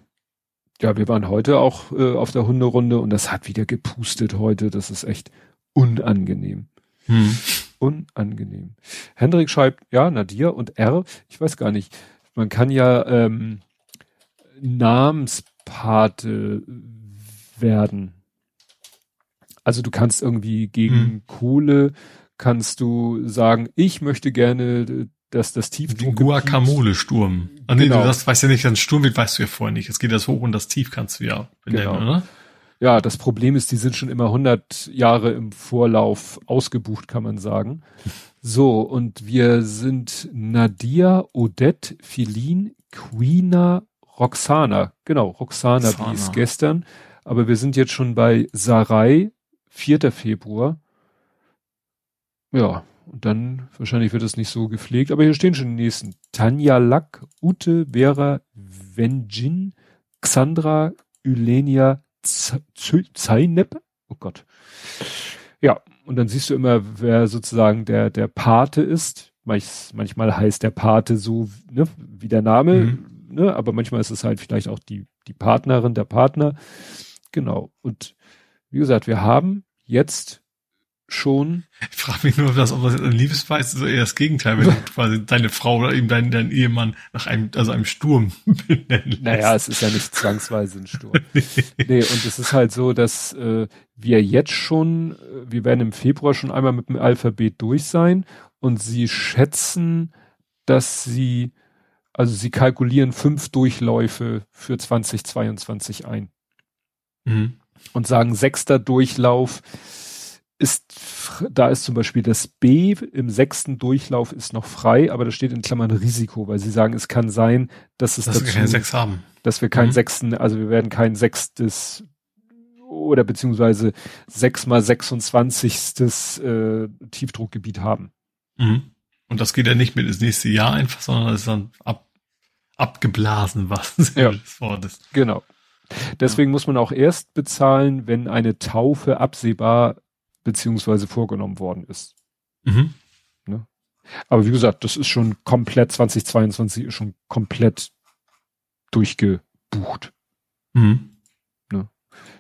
Ja, wir waren heute auch äh, auf der Hunderunde und das hat wieder gepustet heute. Das ist echt unangenehm. Hm. Unangenehm. Hendrik schreibt, ja, Nadia und R, ich weiß gar nicht, man kann ja ähm, Namenspate werden. Also du kannst irgendwie gegen Hm. Kohle, kannst du sagen, ich möchte gerne, dass das Den Tiefdruck Guacamole-Sturm. Ah, nee, Genau. du das weißt ja nicht, dass ein Sturm wird, weißt du ja vorher nicht. Es geht das hoch und das tief kannst du ja benennen, Genau. oder? Ja, das Problem ist, die sind schon immer 100 Jahre im Vorlauf ausgebucht, kann man sagen. So, und wir sind Nadia, Odette, Philin, Quina, Roxana. Genau, Roxana, Roxana. wie ist gestern. Aber wir sind jetzt schon bei Sarai, 4. Februar. Ja, und dann, wahrscheinlich wird es nicht so gepflegt, aber hier stehen schon die nächsten. Tanja Lack, Ute, Vera, Venjin, Xandra, Ylenia, Zeynep. Oh Gott. Ja, und dann siehst du immer, wer sozusagen der, der Pate ist. Manch, manchmal heißt der Pate so, ne, wie der Name, Mhm. ne, aber manchmal ist es halt vielleicht auch die, die Partnerin, der Partner. Genau. Und wie gesagt, wir haben jetzt schon, Ich frage mich nur, ob das, ob das ein Liebesbeweis ist oder eher das Gegenteil, wenn du [LAUGHS] quasi deine Frau oder eben dein, dein Ehemann nach einem, also einem Sturm [LAUGHS] benennen lässt. naja, es ist ja nicht zwangsweise ein Sturm. [LAUGHS] Nee, und es ist halt so, dass äh, wir jetzt schon, äh, wir werden im Februar schon einmal mit dem Alphabet durch sein und sie schätzen, dass sie, also sie kalkulieren fünf Durchläufe für 2022 ein Mhm. und sagen, sechster Durchlauf ist, da ist zum Beispiel das B im sechsten Durchlauf ist noch frei, aber da steht in Klammern Risiko, weil sie sagen, es kann sein, dass es Dass wir dazu, keine Sex haben. dass wir keinen Mhm. sechsten, also wir werden kein sechstes oder beziehungsweise sechs mal 26. Äh, Tiefdruckgebiet haben. Mhm. Und das geht ja nicht mit ins nächste Jahr einfach, sondern das ist dann ab, abgeblasen, was [LAUGHS] Ja. das Wort ist. Genau. Deswegen muss man auch erst bezahlen, wenn eine Taufe absehbar beziehungsweise vorgenommen worden ist. Mhm. Aber wie gesagt, das ist schon komplett, 2022 ist schon komplett durchgebucht. Mhm.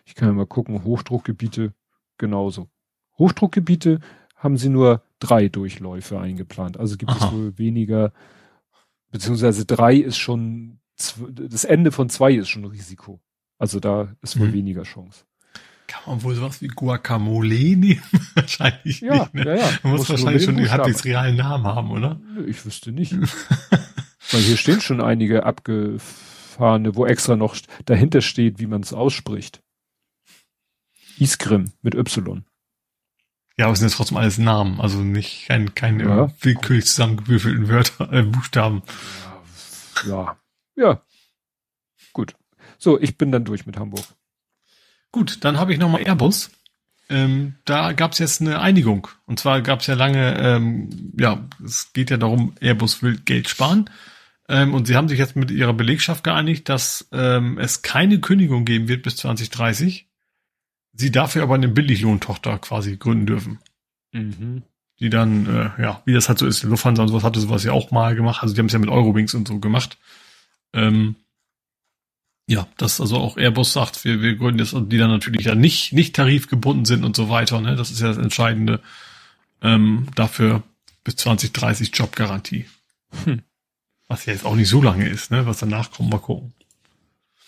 Ich kann ja mal gucken, Hochdruckgebiete genauso. Hochdruckgebiete haben sie nur drei Durchläufe eingeplant. Also gibt Aha. es wohl weniger, beziehungsweise drei ist schon, das Ende von zwei ist schon Risiko. Also da ist wohl Mhm. weniger Chance. Kann man wohl sowas wie Guacamole nehmen? [LAUGHS] wahrscheinlich Ja, nicht. Ne? ja, ja. Man muss, wahrscheinlich schon halbwegs Buchstaben. realen Namen haben, oder? Ich wüsste nicht. [LAUGHS] Weil hier stehen schon einige abgefahrene, wo extra noch dahinter steht, wie man es ausspricht. Iskrim mit Y. Ja, aber es sind jetzt trotzdem alles Namen, also nicht kein, keine Ja. willkürlich zusammengewürfelten Wörter, äh, Buchstaben. Ja. Ja. Gut. So, ich bin dann durch mit Hamburg. Gut, dann habe ich nochmal Airbus. Ähm, da gab es jetzt eine Einigung. Und zwar gab es ja lange, ähm, ja, es geht ja darum, Airbus will Geld sparen. Ähm, und sie haben sich jetzt mit ihrer Belegschaft geeinigt, dass ähm, es keine Kündigung geben wird bis 2030. Sie dafür aber eine Billiglohntochter quasi gründen dürfen. Mhm. Die dann, äh, ja, wie das halt so ist, Lufthansa und sowas hatte sowas ja auch mal gemacht. Also die haben es ja mit Eurowings und so gemacht. Ähm, ja, dass also auch Airbus sagt, wir, wir gründen jetzt, und die dann natürlich ja nicht, nicht tarifgebunden sind und so weiter, ne? Das ist ja das Entscheidende. Ähm, dafür bis 2030 Jobgarantie. Hm. Was ja jetzt auch nicht so lange ist, ne? Was danach kommt, mal gucken.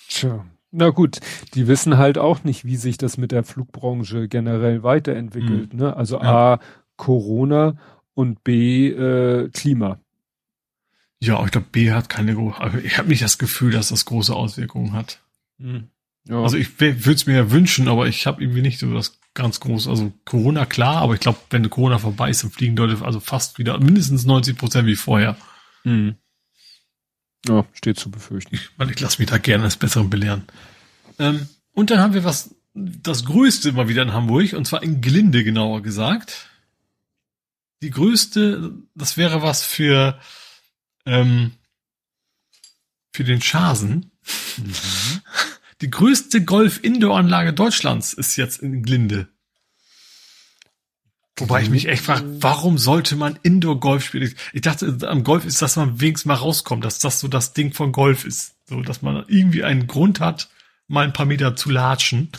Tja. Na gut, die wissen halt auch nicht, wie sich das mit der Flugbranche generell weiterentwickelt. Ne? Also A, Corona und B, äh, Klima. Ja, ich glaube, B hat keine große, also ich habe nicht das Gefühl, dass das große Auswirkungen hat. Ja. Also ich würde es mir ja wünschen, aber ich habe irgendwie nicht so das ganz große. Also Corona klar, aber ich glaube, wenn Corona vorbei ist, dann fliegen Leute also fast wieder mindestens 90 Prozent wie vorher. Mhm. Ja, steht zu befürchten. Ich, weil ich lasse mich da gerne als Besseren belehren. Ähm, und dann haben wir was, das Größte mal wieder in Hamburg, und zwar in Glinde genauer gesagt. Die größte, das wäre was für, ähm, für den Schasen. Die größte Golf-Indoor-Anlage Deutschlands ist jetzt in Glinde. Wobei ich mich echt frage, warum sollte man Indoor-Golf spielen? Ich dachte, am Golf ist, dass man wenigstens mal rauskommt, dass das so das Ding von Golf ist. So, dass man irgendwie einen Grund hat, mal ein paar Meter zu latschen.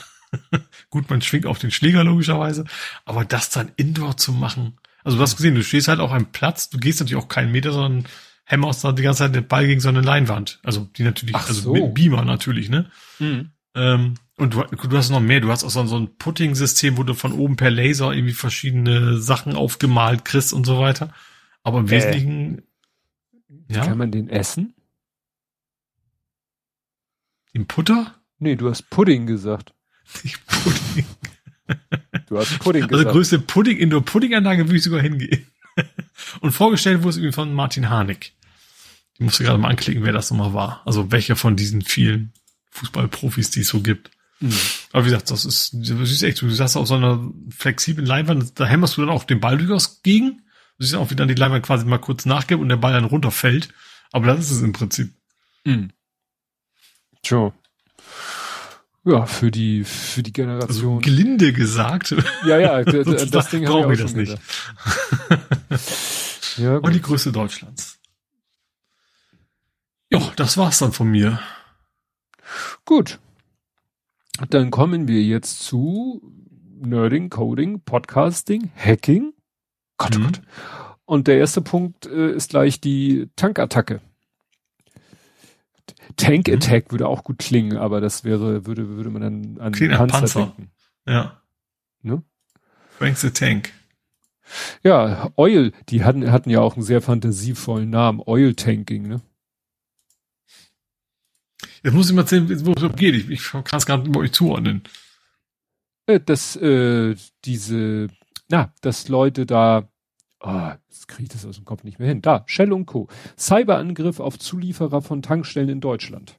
[LAUGHS] Gut, man schwingt auf den Schläger logischerweise, aber das dann Indoor zu machen. Also du hast gesehen, du stehst halt auf einem Platz, du gehst natürlich auch keinen Meter, sondern hämmerst da die ganze Zeit den Ball gegen so eine Leinwand. Also die natürlich, Ach also so. mit Beamer natürlich, ne? Mhm. Ähm, und du, du hast noch mehr, du hast auch so, so ein Putting-System, wo du von oben per Laser irgendwie verschiedene Sachen aufgemalt kriegst und so weiter. Aber im Äh. Wesentlichen, ja, Kann man den essen? im Putter? Nee, du hast Pudding gesagt. Nicht [LAUGHS] Pudding. Du hast Pudding Also gesagt. größte Pudding, Indoor-Pudding-Anlage würde ich sogar hingehen. Und vorgestellt wurde es irgendwie von Martin Harnik. Ich musste gerade mal anklicken, wer das nochmal war. Also welcher von diesen vielen Fußballprofis, die es so gibt. Mhm. Aber wie gesagt, das ist, das ist echt, so. du sagst auf so einer flexiblen Leinwand, da hämmerst du dann auch den Ball durchaus gegen. Du siehst auch, wie dann die Leinwand quasi mal kurz nachgibt und der Ball dann runterfällt. Aber das ist es im Prinzip. Mhm. Tja. Ja, für die, für die Also Generation. gelinde gesagt. ja, ja, [LAUGHS] das Ding brauchen wir das nicht. [LAUGHS] ja, Und die. Größe Deutschlands. Ja, das war's dann von mir. gut. Dann kommen wir jetzt zu Nerding, Coding, Podcasting, Hacking. Gott, oh Mhm. Gott. Und der erste Punkt äh, ist gleich die Tankattacke. Tank Mhm. Attack würde auch gut klingen, aber das wäre, würde, würde man dann an Klingt Panzer, Panzer. denken. Ja. Ne? Frank the Tank. Ja, Oil, die hatten, hatten ja auch einen sehr fantasievollen Namen. Oil Tanking, ne? Jetzt muss ich mal erzählen, wo es geht. Ich, ich kann es gar nicht bei euch zuordnen. Äh, dass äh, diese, na, dass Leute da, ah, jetzt kriege ich das aus dem Kopf nicht mehr hin. Da, Shell und Co. Cyberangriff auf Zulieferer von Tankstellen in Deutschland.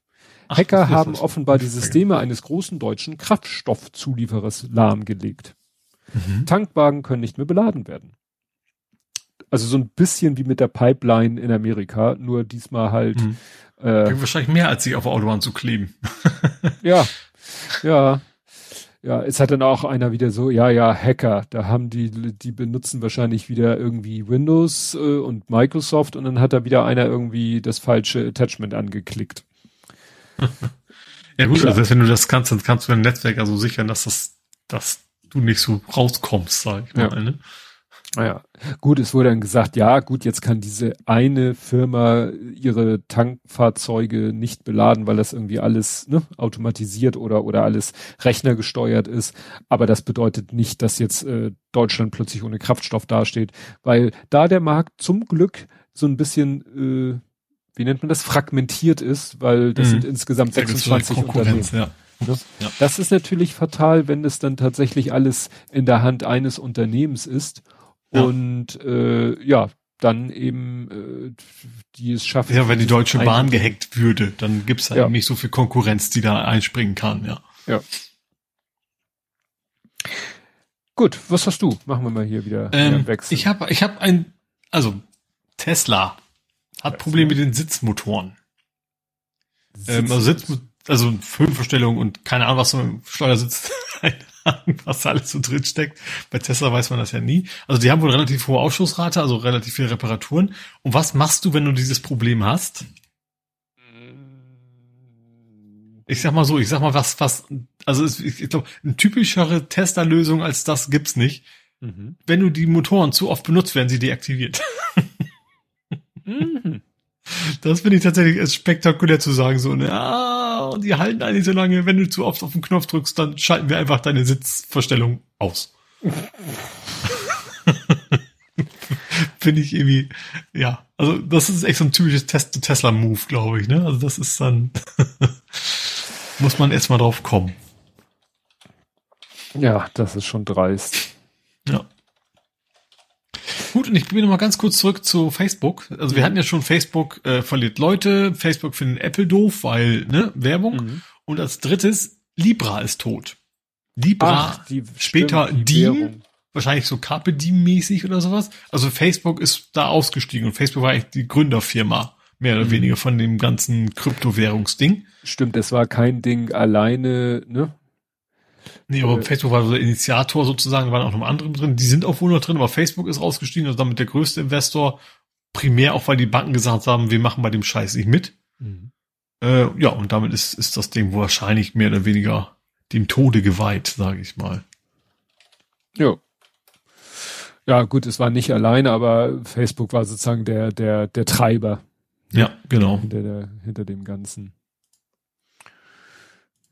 Ach, Hacker haben offenbar die Systeme eines großen deutschen Kraftstoffzulieferers lahmgelegt. Mhm. Tankwagen können nicht mehr beladen werden. Also so ein bisschen wie mit der Pipeline in Amerika, nur diesmal halt, Mhm. äh, Wahrscheinlich mehr, als sich auf der Autobahn zu kleben. ja, [LAUGHS] ja. Ja, es hat dann auch einer wieder so, ja, ja, Hacker, da haben die, die benutzen wahrscheinlich wieder irgendwie Windows äh, und Microsoft und dann hat da wieder einer irgendwie das falsche Attachment angeklickt. [LAUGHS] Ja gut, Ja. also wenn du das kannst, dann kannst du dein Netzwerk also sichern, dass das, dass du nicht so rauskommst, sag ich mal. Ja. Ne? Naja, gut, es wurde dann gesagt, ja, gut, jetzt kann diese eine Firma ihre Tankfahrzeuge nicht beladen, weil das irgendwie alles ne, automatisiert oder, oder alles rechnergesteuert ist. Aber das bedeutet nicht, dass jetzt äh, Deutschland plötzlich ohne Kraftstoff dasteht, weil da der Markt zum Glück so ein bisschen, äh, wie nennt man das, fragmentiert ist, weil das Mhm. sind insgesamt Da gibt's 26 Unternehmen. Ja. Ne? Ja. Das ist natürlich fatal, wenn es dann tatsächlich alles in der Hand eines Unternehmens ist Ja. und äh, ja, dann eben äh, die es schaffen. Ja, wenn die Deutsche Bahn gehackt würde, dann gibt's halt Ja. nicht so viel Konkurrenz, die da einspringen kann, ja. Gut, was hast du? Machen wir mal hier wieder Ähm, einen Wechsel. ich habe ich hab ein, also Tesla hat Probleme mit den Sitzmotoren. Ähm, also, Sitz, also Höhenverstellung und keine Ahnung, was so im Steuersitz, Ahnung, [LAUGHS] was da alles so drin steckt. Bei Tesla weiß man das ja nie. Also die haben wohl relativ hohe Ausschussrate, also relativ viele Reparaturen. Und was machst du, wenn du dieses Problem hast? Ich sag mal so, ich sag mal was, was, also es- ich, glaube, eine typischere Tesla-Lösung als das gibt's nicht. Mhm. Wenn du die Motoren zu oft benutzt, werden sie deaktiviert. [LAUGHS] Mhm. Das finde ich tatsächlich spektakulär zu sagen, so, ne, ah, und die halten eigentlich so lange, wenn du zu oft auf den Knopf drückst, dann schalten wir einfach deine Sitzverstellung aus. [LAUGHS] finde ich irgendwie, ja, also das ist echt so ein typisches Test Tesla-Move, glaube ich, ne, also das ist dann, [LAUGHS] muss man erstmal drauf kommen. Ja, das ist schon dreist. Ja. Gut, und ich bin noch mal ganz kurz zurück zu Facebook. Also wir hatten ja schon Facebook äh, verliert Leute, Facebook findet Apple doof, weil ne Werbung. Mhm. Und als drittes Libra ist tot. Libra, die später stimmt, die Diem, wahrscheinlich so Carpe Diem mäßig oder sowas. Also Facebook ist da ausgestiegen und Facebook war eigentlich die Gründerfirma mehr oder Mhm. weniger von dem ganzen Kryptowährungsding. Stimmt, es war kein Ding alleine, ne? Nee, aber äh, Facebook war so der Initiator sozusagen, da waren auch noch andere drin. Die sind auch wohl noch drin, aber Facebook ist rausgestiegen, also damit der größte Investor. Primär auch, weil die Banken gesagt haben, wir machen bei dem Scheiß nicht mit. Mhm. Äh, ja, und damit ist, ist das Ding wahrscheinlich mehr oder weniger dem Tode geweiht, sage ich mal. Ja. Ja, gut, es war nicht alleine, aber Facebook war sozusagen der, der, der Treiber. Ja, genau. Hinter, der, hinter dem Ganzen.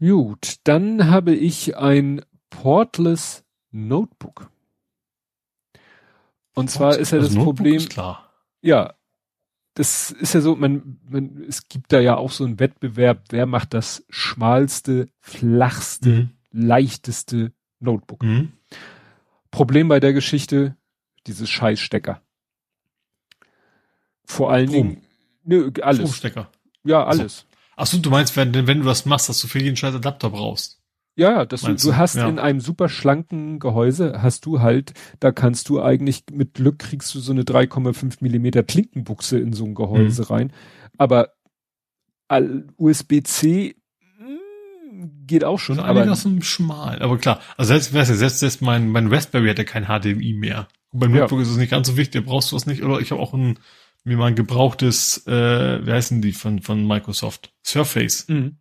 Gut, dann habe ich ein Portless Notebook. Und zwar ist ja das Notebook Problem. Ja, das ist ja so, man, man, es gibt da ja auch so einen Wettbewerb, wer macht das schmalste, flachste, mhm. leichteste Notebook. Mhm. Problem bei der Geschichte, dieses Scheißstecker. Vor allen Strom. Dingen, nö, alles. Stromstecker. Ja, alles. Ach so, du meinst, wenn, wenn du das machst, dass du für jeden scheiß Adapter brauchst. Ja, ja, das, du, du hast ja. in einem super schlanken Gehäuse, hast du halt, da kannst du eigentlich, mit Glück kriegst du so eine 3,5 Millimeter Klinkenbuchse in so ein Gehäuse mhm. rein. Aber USB-C hm, geht auch schon. Aber das ist schmal, aber klar. Also selbst, selbst, selbst mein, mein Raspberry hat ja kein HDMI mehr. Und beim Notebook ja. ist es nicht ganz so wichtig, brauchst du es nicht. Oder ich habe auch ein, mir mal ein gebrauchtes, äh, wie heißen die von, von Microsoft? Surface. Mhm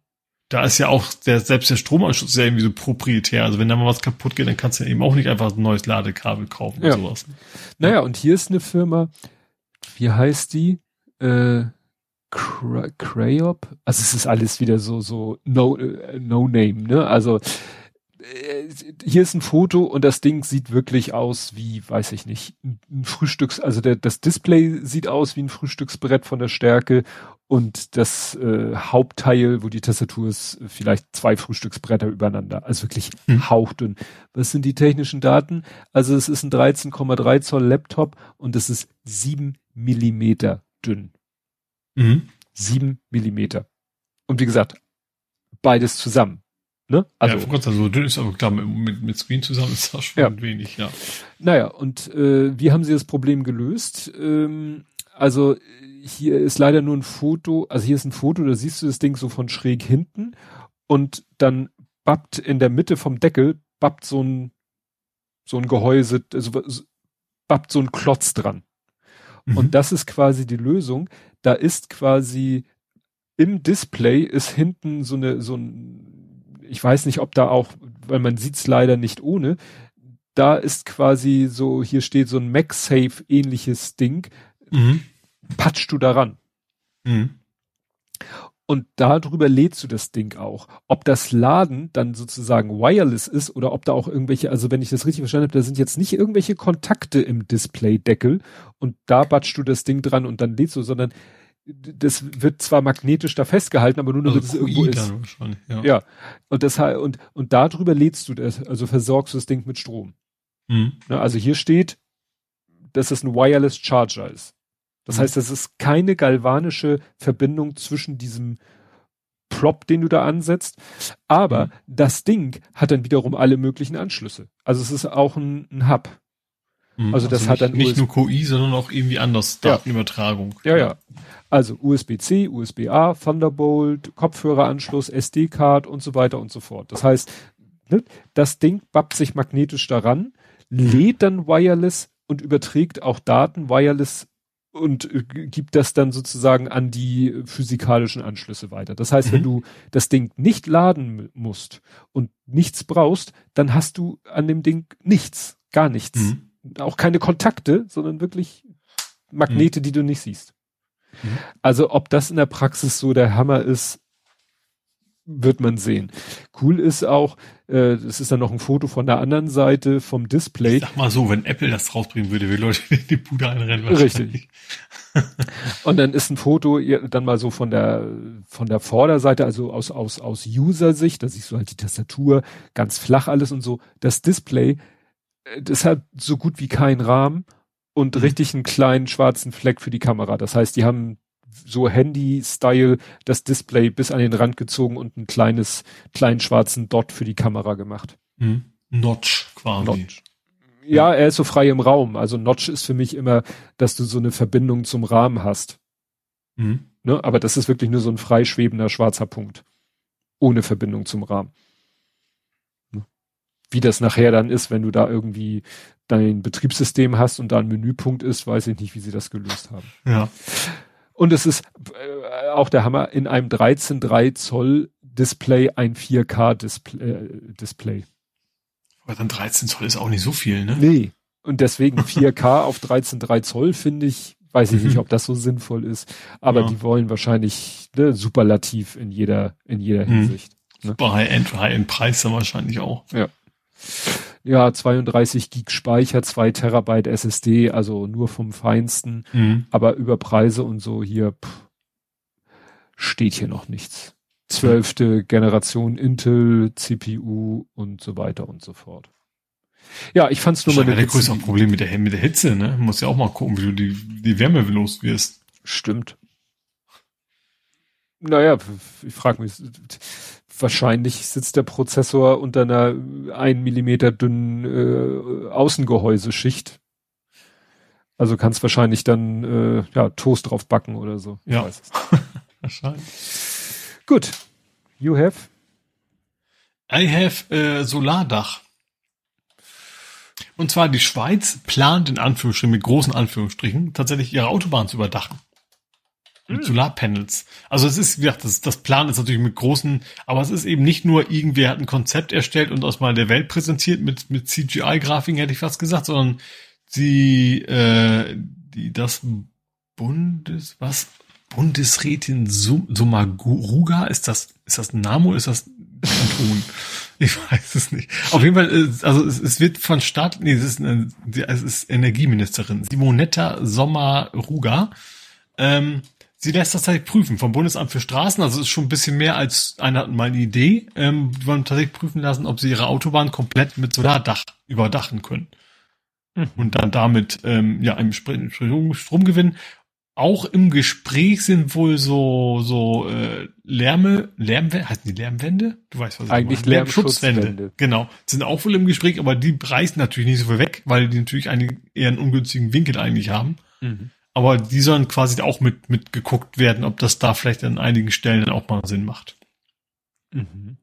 da ist ja auch der, selbst der Stromanschluss ist ja irgendwie so proprietär. Also wenn da mal was kaputt geht, dann kannst du ja eben auch nicht einfach ein neues Ladekabel kaufen ja. oder sowas. Naja, und hier ist eine Firma, wie heißt die? Äh, Crayop? Also es ist alles wieder so, so no, äh, no name, ne? Also hier ist ein Foto und das Ding sieht wirklich aus wie, weiß ich nicht, ein Frühstücks, also der, das Display sieht aus wie ein Frühstücksbrett von der Stärke und das äh, Hauptteil, wo die Tastatur ist, vielleicht zwei Frühstücksbretter übereinander. Also wirklich hm. hauchdünn. Was sind die technischen Daten? Also es ist ein 13,3 Zoll Laptop und es ist sieben Millimeter dünn. Mhm. Sieben Millimeter. Und wie gesagt, beides zusammen. Ne? Also, ja, Gott, also dünn ist aber klar, mit, mit Screen zusammen ist das schon ja. wenig, ja. Naja, und äh, wie haben sie das Problem gelöst? Ähm, also hier ist leider nur ein Foto, also hier ist ein Foto, da siehst du das Ding so von schräg hinten und dann bappt in der Mitte vom Deckel, bappt so ein, so ein Gehäuse, also bappt so ein Klotz dran. Mhm. Und das ist quasi die Lösung. Da ist quasi im Display ist hinten so eine, so ein, ich weiß nicht, ob da auch, weil man sieht's leider nicht ohne, da ist quasi so, hier steht so ein MagSafe ähnliches Ding. Mhm patschst du daran. Mhm. Und darüber lädst du das Ding auch. Ob das Laden dann sozusagen wireless ist oder ob da auch irgendwelche, also wenn ich das richtig verstanden habe, da sind jetzt nicht irgendwelche Kontakte im Display-Deckel und da batschst du das Ding dran und dann lädst du, sondern das wird zwar magnetisch da festgehalten, aber nur damit also es irgendwo ist. Ja. ja. Und das und und darüber lädst du das, also versorgst du das Ding mit Strom. Mhm. also hier steht, dass es ein Wireless Charger ist. Das mhm. heißt, es ist keine galvanische Verbindung zwischen diesem Prop, den du da ansetzt. Aber mhm. das Ding hat dann wiederum alle möglichen Anschlüsse. Also es ist auch ein, ein Hub. Mhm. Also, das also hat dann nicht nur QI, sondern auch irgendwie anders Datenübertragung. Ja, ja. ja. Also USB-C, USB-A, Thunderbolt, Kopfhöreranschluss, SD-Card und so weiter und so fort. Das heißt, ne, das Ding bappt sich magnetisch daran, lädt dann wireless und überträgt auch Daten wireless und äh, gibt das dann sozusagen an die physikalischen Anschlüsse weiter. Das heißt, mhm. wenn du das Ding nicht laden musst und nichts brauchst, dann hast du an dem Ding nichts, gar nichts. Mhm. Auch keine Kontakte, sondern wirklich Magnete, mhm. die du nicht siehst. Mhm. Also ob das in der Praxis so der Hammer ist, wird man sehen. Cool ist auch, äh, das ist dann noch ein Foto von der anderen Seite vom Display. Ich sag mal so, wenn Apple das rausbringen würde, würde Leute in die Bude einrennen. Richtig. [LAUGHS] und dann ist ein Foto dann mal so von der von der Vorderseite, also aus aus aus User-Sicht, da siehst du halt die Tastatur, ganz flach alles und so. Das Display, das hat so gut wie keinen Rahmen und mhm. richtig einen kleinen schwarzen Fleck für die Kamera. Das heißt, die haben so Handy-Style das Display bis an den Rand gezogen und ein kleines, kleinen schwarzen Dot für die Kamera gemacht. Mhm. Notch quasi. Notch. Ja, er ist so frei im Raum. Also Notch ist für mich immer, dass du so eine Verbindung zum Rahmen hast. Mhm. Ne? Aber das ist wirklich nur so ein freischwebender schwarzer Punkt. Ohne Verbindung zum Rahmen. Wie das nachher dann ist, wenn du da irgendwie dein Betriebssystem hast und da ein Menüpunkt ist, weiß ich nicht, wie sie das gelöst haben. Ja. Und es ist äh, auch der Hammer in einem 13,3 Zoll Display ein 4K Display. Äh, Display. Aber dann 13 Zoll ist auch nicht so viel, ne? Nee. Und deswegen [LAUGHS] 4K auf 13,3 Zoll finde ich, weiß ich mhm. nicht, ob das so sinnvoll ist. Aber ja. die wollen wahrscheinlich ne, superlativ in jeder, in jeder mhm. Hinsicht. Ne? Super High-End, High-End-Preis dann wahrscheinlich auch. Ja. Ja, 32 Gig Speicher, 2 Terabyte SSD, also nur vom Feinsten. Mhm. Aber über Preise und so hier pff, steht hier noch nichts. Zwölfte Generation Intel, CPU und so weiter und so fort. Ja, ich fand's nur mal eine der größere Problem mit der, mit der Hitze, ne? Muss ja auch mal gucken, wie du die, die Wärme los wirst. Stimmt. Naja, ich frage mich, wahrscheinlich sitzt der Prozessor unter einer ein Millimeter dünnen äh, Außengehäuseschicht. Also kannst wahrscheinlich dann äh, ja Toast drauf backen oder so. Ich ja, [LAUGHS] wahrscheinlich. Gut. You have? I have äh, Solardach. Und zwar die Schweiz plant in Anführungsstrichen, mit großen Anführungsstrichen, tatsächlich ihre Autobahn zu überdachen. Mit hm. Solarpanels. Also es ist, wie gesagt, das, das Plan ist natürlich mit großen, aber es ist eben nicht nur irgendwer hat ein Konzept erstellt und aus mal der Welt präsentiert mit, mit CGI-Grafiken, hätte ich fast gesagt, sondern sie, äh, die, das Bundes, was? Bundesrätin Sumaruga, ist das, ist das oder ist das Kanton? [LAUGHS] Ich weiß es nicht. Auf jeden Fall, äh, also es, es wird von Staat, nee, es ist, eine, es ist Energieministerin, Simonetta Sommaruga. Ähm, sie lässt das tatsächlich prüfen vom Bundesamt für Straßen. Also es ist schon ein bisschen mehr als einer hat mal eine Idee. Ähm, die wollen tatsächlich prüfen lassen, ob sie ihre Autobahn komplett mit Solardach überdachen können. Mhm. Und dann damit ähm, ja einen Strom gewinnen auch im Gespräch sind wohl so so äh, Lärme, Lärmwände, heißen die Lärmwände? Du weißt was Eigentlich ich meine. Lärmschutzwände. Genau, sind auch wohl im Gespräch, aber die reißen natürlich nicht so viel weg, weil die natürlich einen eher einen ungünstigen Winkel eigentlich haben. Mhm. Aber die sollen quasi auch mit mit geguckt werden, ob das da vielleicht an einigen Stellen dann auch mal Sinn macht. Mhm.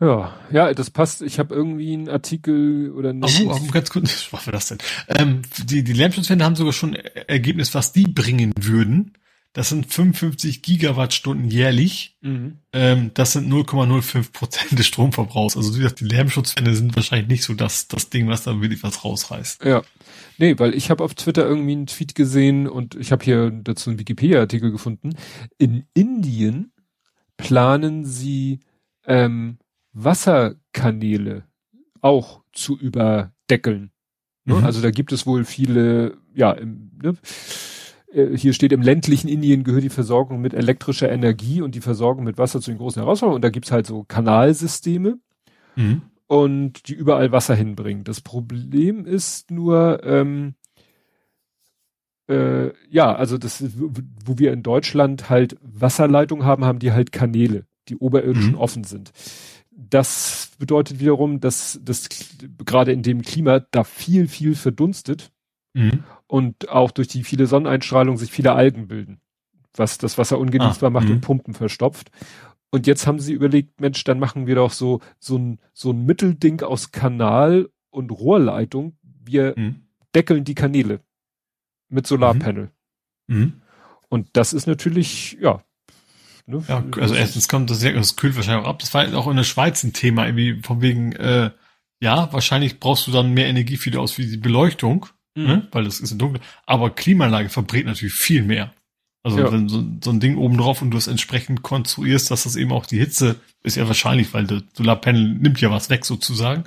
Ja, ja, das passt. Ich habe irgendwie einen Artikel oder nicht. Oh, oh, ganz kurz, [LAUGHS] was war das denn? Ähm, die die Lärmschutzwände haben sogar schon Ergebnis, was die bringen würden. Das sind 55 Gigawattstunden jährlich. Mhm. Ähm, das sind 0,05 Prozent des Stromverbrauchs. Also wie gesagt, die Lärmschutzwände sind wahrscheinlich nicht so das, das Ding, was da wirklich was rausreißt. Ja. Nee, weil ich habe auf Twitter irgendwie einen Tweet gesehen und ich habe hier dazu einen Wikipedia-Artikel gefunden. In Indien planen sie ähm, Wasserkanäle auch zu überdeckeln. Ne? Mhm. Also da gibt es wohl viele, ja, im, ne? Äh, hier steht im ländlichen Indien gehört die Versorgung mit elektrischer Energie und die Versorgung mit Wasser zu den großen Herausforderungen. Und da gibt's halt so Kanalsysteme mhm. Und die überall Wasser hinbringen. Das Problem ist nur, ähm, äh, ja, also das, wo wir in Deutschland halt Wasserleitungen haben, haben die halt Kanäle, die oberirdischen mhm. offen sind das bedeutet wiederum, dass das gerade in dem Klima da viel, viel verdunstet mhm. und auch durch die viele Sonneneinstrahlung sich viele Algen bilden, was das Wasser ungenießbar ah, macht und Pumpen verstopft. Und jetzt haben sie überlegt, Mensch, dann machen wir doch so, so ein, so ein Mittelding aus Kanal und Rohrleitung. Wir mhm. deckeln die Kanäle mit Solarpanel. Mhm. Und das ist natürlich, ja, Ne? Ja, also erstens kommt das, das kühlt wahrscheinlich auch ab. Das war auch in der Schweiz ein Thema, irgendwie von wegen, äh, ja, wahrscheinlich brauchst du dann mehr Energie für die aus wie die Beleuchtung, mhm. ne? weil das ist dunkel. Aber Klimaanlage verbrät natürlich viel mehr. Also ja. wenn so, so, ein Ding oben drauf und du es entsprechend konstruierst, dass das eben auch die Hitze ist ja wahrscheinlich, weil der Solarpanel nimmt ja was weg sozusagen,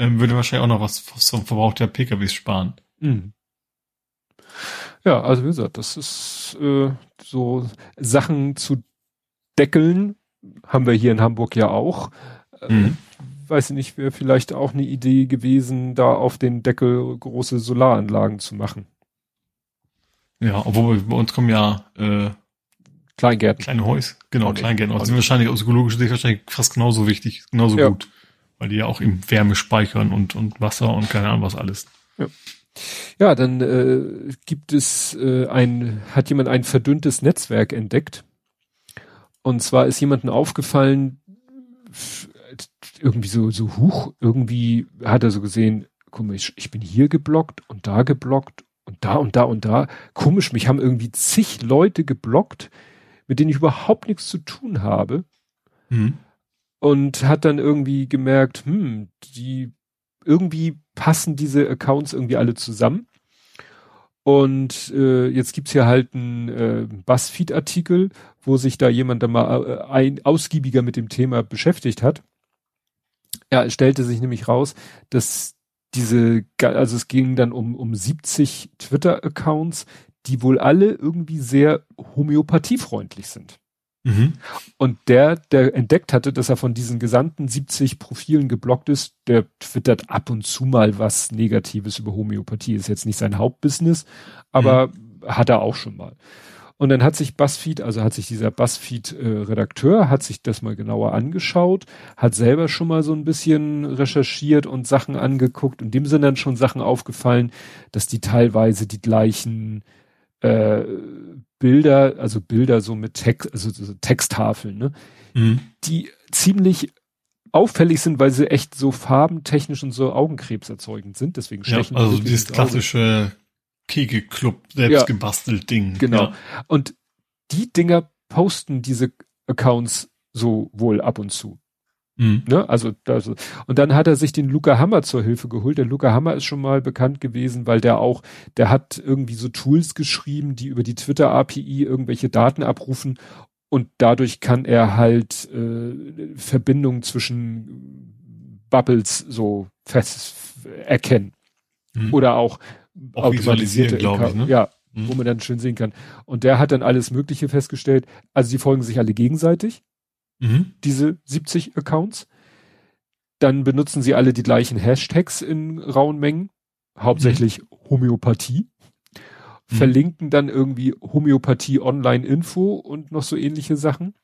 ähm, würde wahrscheinlich auch noch was vom Verbrauch der PKWs sparen. Mhm. Ja, also wie gesagt, das ist äh, so Sachen zu deckeln. Haben wir hier in Hamburg ja auch. Äh, mhm. Weiß ich nicht, wäre vielleicht auch eine Idee gewesen, da auf den Deckel große Solaranlagen zu machen. Ja, obwohl bei uns kommen ja äh, Kleingärten. Kleine Häuser, genau, oh, Kleingärten. Also sind wahrscheinlich aus ökologischer Sicht wahrscheinlich fast genauso wichtig, genauso ja. gut. Weil die ja auch eben Wärme speichern und, und Wasser und keine Ahnung was alles. Ja. Ja, dann äh, gibt es äh, ein, hat jemand ein verdünntes Netzwerk entdeckt. Und zwar ist jemandem aufgefallen, irgendwie so, so huch, irgendwie hat er so gesehen, komisch, ich bin hier geblockt und da geblockt und da und da und da. Komisch, mich haben irgendwie zig Leute geblockt, mit denen ich überhaupt nichts zu tun habe. Mhm. Und hat dann irgendwie gemerkt, hm, die irgendwie passen diese Accounts irgendwie alle zusammen. Und äh, jetzt gibt's hier halt einen äh, Buzzfeed-Artikel, wo sich da jemand da mal äh, ein, ausgiebiger mit dem Thema beschäftigt hat. Ja, es stellte sich nämlich raus, dass diese, also es ging dann um, um 70 Twitter-Accounts, die wohl alle irgendwie sehr homöopathiefreundlich sind. Mhm. Und der, der entdeckt hatte, dass er von diesen gesamten 70 Profilen geblockt ist, der twittert ab und zu mal was Negatives über Homöopathie. Ist jetzt nicht sein Hauptbusiness, aber mhm. hat er auch schon mal. Und dann hat sich Buzzfeed, also hat sich dieser Buzzfeed-Redakteur, äh, hat sich das mal genauer angeschaut, hat selber schon mal so ein bisschen recherchiert und Sachen angeguckt. Und dem sind dann schon Sachen aufgefallen, dass die teilweise die gleichen äh, Bilder, also Bilder so mit Text, also so Texttafeln, ne? Mhm. Die ziemlich auffällig sind, weil sie echt so farbentechnisch und so Augenkrebs erzeugend sind. Deswegen stechen ja, also dieses klassische Kegelclub selbst ja, gebastelt Ding. Genau. Ja. Und die Dinger posten diese Accounts so wohl ab und zu. Mhm. Ne? Also, also, und dann hat er sich den Luca Hammer zur Hilfe geholt. Der Luca Hammer ist schon mal bekannt gewesen, weil der auch, der hat irgendwie so Tools geschrieben, die über die Twitter API irgendwelche Daten abrufen und dadurch kann er halt äh, Verbindungen zwischen Bubbles so fest erkennen. Mhm. Oder auch, auch automatisierte, glaube ich, ne? ja, mhm. wo man dann schön sehen kann. Und der hat dann alles Mögliche festgestellt. Also die folgen sich alle gegenseitig mhm. diese 70 Accounts. Dann benutzen sie alle die gleichen Hashtags in rauen Mengen, hauptsächlich mhm. Homöopathie. Verlinken dann irgendwie Homöopathie Online Info und noch so ähnliche Sachen.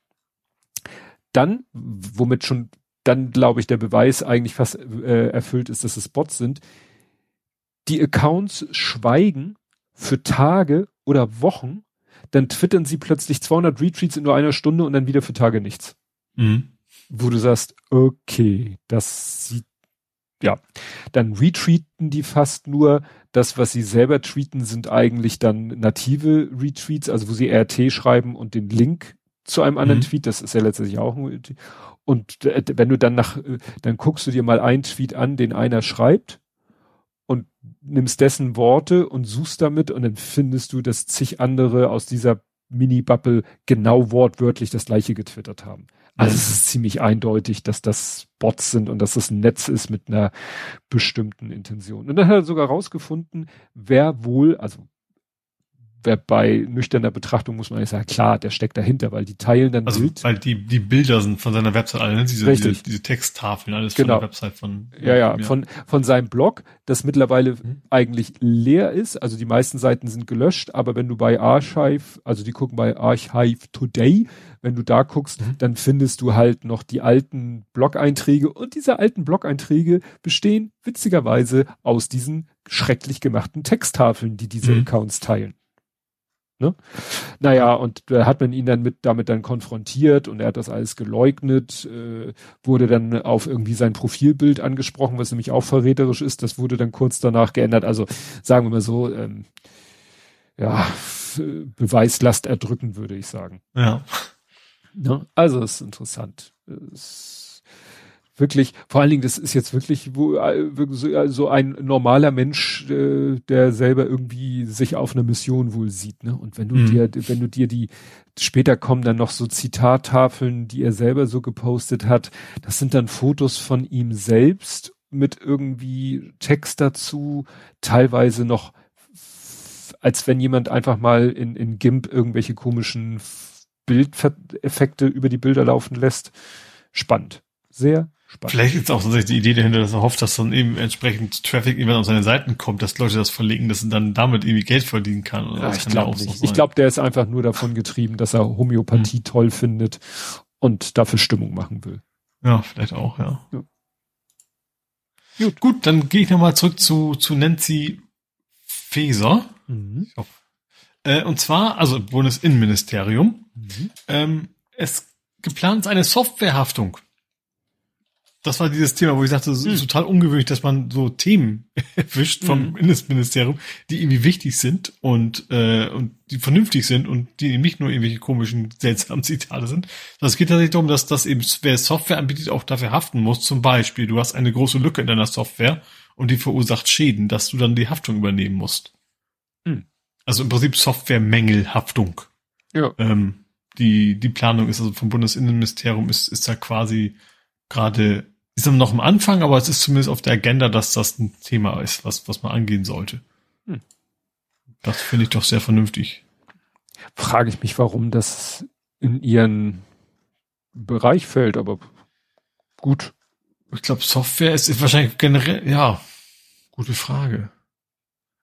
Dann, womit schon dann glaube ich der Beweis eigentlich fast äh, erfüllt ist, dass es Bots sind. Die Accounts schweigen für Tage oder Wochen, dann twittern sie plötzlich 200 Retweets in nur einer Stunde und dann wieder für Tage nichts. Mhm. Wo du sagst, okay, das sieht, ja, dann retweeten die fast nur. Das, was sie selber tweeten, sind eigentlich dann native Retweets, also wo sie RT schreiben und den Link zu einem anderen mhm. Tweet, das ist ja letztendlich auch ein und wenn du dann nach, äh, dann guckst du dir mal einen Tweet an, den einer schreibt und nimmst dessen Worte und suchst damit und dann findest du, dass zig andere aus dieser Mini-Bubble genau wortwörtlich das gleiche getwittert haben. Also es ist ziemlich eindeutig, dass das Bots sind und dass das ein Netz ist mit einer bestimmten Intention. Und dann hat er sogar rausgefunden, wer wohl, also bei nüchterner Betrachtung muss man ja sagen, klar, der steckt dahinter, weil die teilen dann also, Bild. Weil die, die Bilder sind von seiner Website, alle, ne? diese, Richtig. diese, diese Texttafeln, alles genau. von der Website von. Ja, ja, ja, von, von seinem Blog, das mittlerweile mhm. eigentlich leer ist. Also die meisten Seiten sind gelöscht, aber wenn du bei Archive, also die gucken bei Archive Today, wenn du da guckst, mhm. dann findest du halt noch die alten Blog-Einträge und diese alten Blog-Einträge bestehen witzigerweise aus diesen schrecklich gemachten Texttafeln, die diese mhm. Accounts teilen. Ne? Naja, und da hat man ihn dann mit damit dann konfrontiert und er hat das alles geleugnet, äh, wurde dann auf irgendwie sein Profilbild angesprochen, was nämlich auch verräterisch ist. Das wurde dann kurz danach geändert. Also sagen wir mal so, ähm, ja, Beweislast erdrücken, würde ich sagen. Ja. Ne? Also ist interessant. Es wirklich, vor allen Dingen, das ist jetzt wirklich wo, äh, so ein normaler Mensch, äh, der selber irgendwie sich auf einer Mission wohl sieht, ne? Und wenn du mhm. dir, wenn du dir die, später kommen dann noch so Zitattafeln, die er selber so gepostet hat, das sind dann Fotos von ihm selbst mit irgendwie Text dazu, teilweise noch, als wenn jemand einfach mal in, in GIMP irgendwelche komischen Bildeffekte über die Bilder laufen lässt. Spannend. Sehr Spannend. Vielleicht ist auch tatsächlich die Idee dahinter, dass er hofft, dass dann eben entsprechend Traffic irgendwann auf seine Seiten kommt, dass Leute das verlegen, dass er dann damit irgendwie Geld verdienen kann. Oder ja, ich glaube nicht. Ich glaube, der ist einfach nur davon getrieben, dass er Homöopathie hm. toll findet und dafür Stimmung machen will. Ja, vielleicht auch, ja. ja. Gut, gut, dann gehe ich nochmal zurück zu, zu Nancy Faeser. Mhm. Äh, und zwar, also Bundesinnenministerium. Mhm. Ähm, es geplant ist eine Softwarehaftung das war dieses Thema, wo ich sagte, es ist hm. total ungewöhnlich, dass man so Themen [LAUGHS] erwischt vom hm. Innenministerium, die irgendwie wichtig sind und, äh, und die vernünftig sind und die eben nicht nur irgendwelche komischen, seltsamen Zitate sind. Das geht tatsächlich darum, dass das eben, wer Software anbietet, auch dafür haften muss. Zum Beispiel, du hast eine große Lücke in deiner Software und die verursacht Schäden, dass du dann die Haftung übernehmen musst. Hm. Also im Prinzip Softwaremängelhaftung. Ja. Ähm, die, die Planung ist also vom Bundesinnenministerium ist, ist da quasi gerade, ist noch am Anfang, aber es ist zumindest auf der Agenda, dass das ein Thema ist, was, was man angehen sollte. Hm. Das finde ich doch sehr vernünftig. Frage ich mich, warum das in ihren Bereich fällt, aber gut. Ich glaube, Software ist, ist wahrscheinlich generell, ja, gute Frage.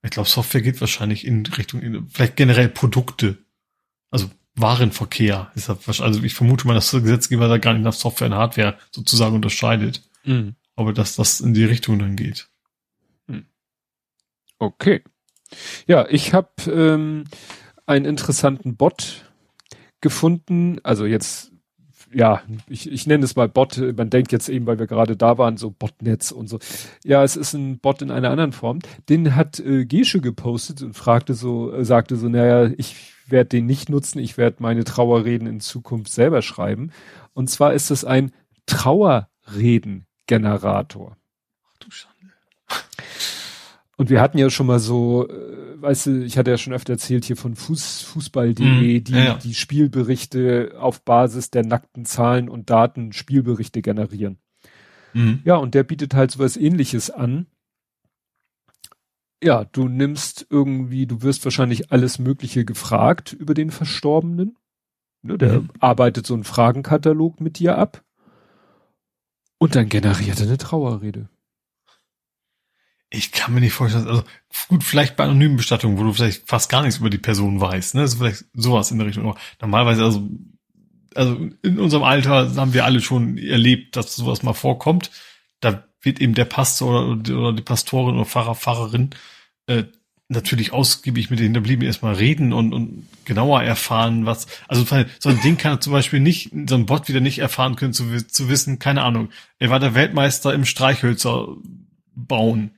Ich glaube, Software geht wahrscheinlich in Richtung, vielleicht generell Produkte. Also Warenverkehr Also ich vermute mal, dass der Gesetzgeber da gar nicht nach Software und Hardware sozusagen unterscheidet. Mhm. Aber dass das in die Richtung dann geht. Mhm. Okay. Ja, ich habe ähm, einen interessanten Bot gefunden. Also jetzt, ja, ich, ich nenne es mal Bot. Man denkt jetzt eben, weil wir gerade da waren, so Botnetz und so. Ja, es ist ein Bot in einer anderen Form. Den hat äh, Gesche gepostet und fragte so, äh, sagte so, naja, ich werde den nicht nutzen, ich werde meine Trauerreden in Zukunft selber schreiben. Und zwar ist es ein Trauerredengenerator. Ach du Schande. Und wir hatten ja schon mal so, äh, weißt du, ich hatte ja schon öfter erzählt hier von Fuß, Fußball.de, mm, die, ja. die Spielberichte auf Basis der nackten Zahlen und Daten Spielberichte generieren. Mm. Ja, und der bietet halt sowas ähnliches an ja, du nimmst irgendwie, du wirst wahrscheinlich alles Mögliche gefragt über den Verstorbenen. Ne, der mhm. arbeitet so einen Fragenkatalog mit dir ab. Und dann generiert er eine Trauerrede. Ich kann mir nicht vorstellen, also gut, vielleicht bei anonymen Bestattungen, wo du vielleicht fast gar nichts über die Person weißt, ne? Also vielleicht sowas in der Richtung. Normalerweise, also, also in unserem Alter haben wir alle schon erlebt, dass sowas mal vorkommt. Da wird eben der Pastor oder, oder die Pastorin oder Pfarrer, Pfarrerin äh, natürlich ausgiebig mit den Hinterbliebenen erstmal reden und, und genauer erfahren, was, also so ein Ding kann zum Beispiel nicht, so ein Bot wieder nicht erfahren können, zu, zu wissen, keine Ahnung, er war der Weltmeister im Streichhölzer bauen.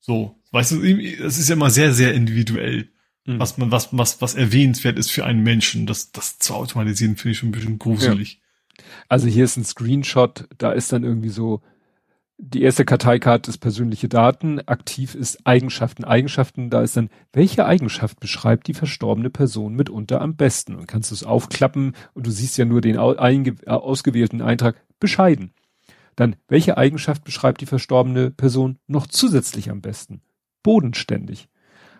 So. Weißt du, es ist ja immer sehr, sehr individuell, mhm. was man, was, was, was erwähnenswert ist für einen Menschen. Das, das zu automatisieren finde ich schon ein bisschen gruselig. Ja. Also hier ist ein Screenshot, da ist dann irgendwie so, die erste Karteikarte ist persönliche Daten, aktiv ist Eigenschaften. Eigenschaften, da ist dann, welche Eigenschaft beschreibt die verstorbene Person mitunter am besten? Und kannst du es aufklappen und du siehst ja nur den äh, ausgewählten Eintrag bescheiden. Dann, welche Eigenschaft beschreibt die verstorbene Person noch zusätzlich am besten? Bodenständig.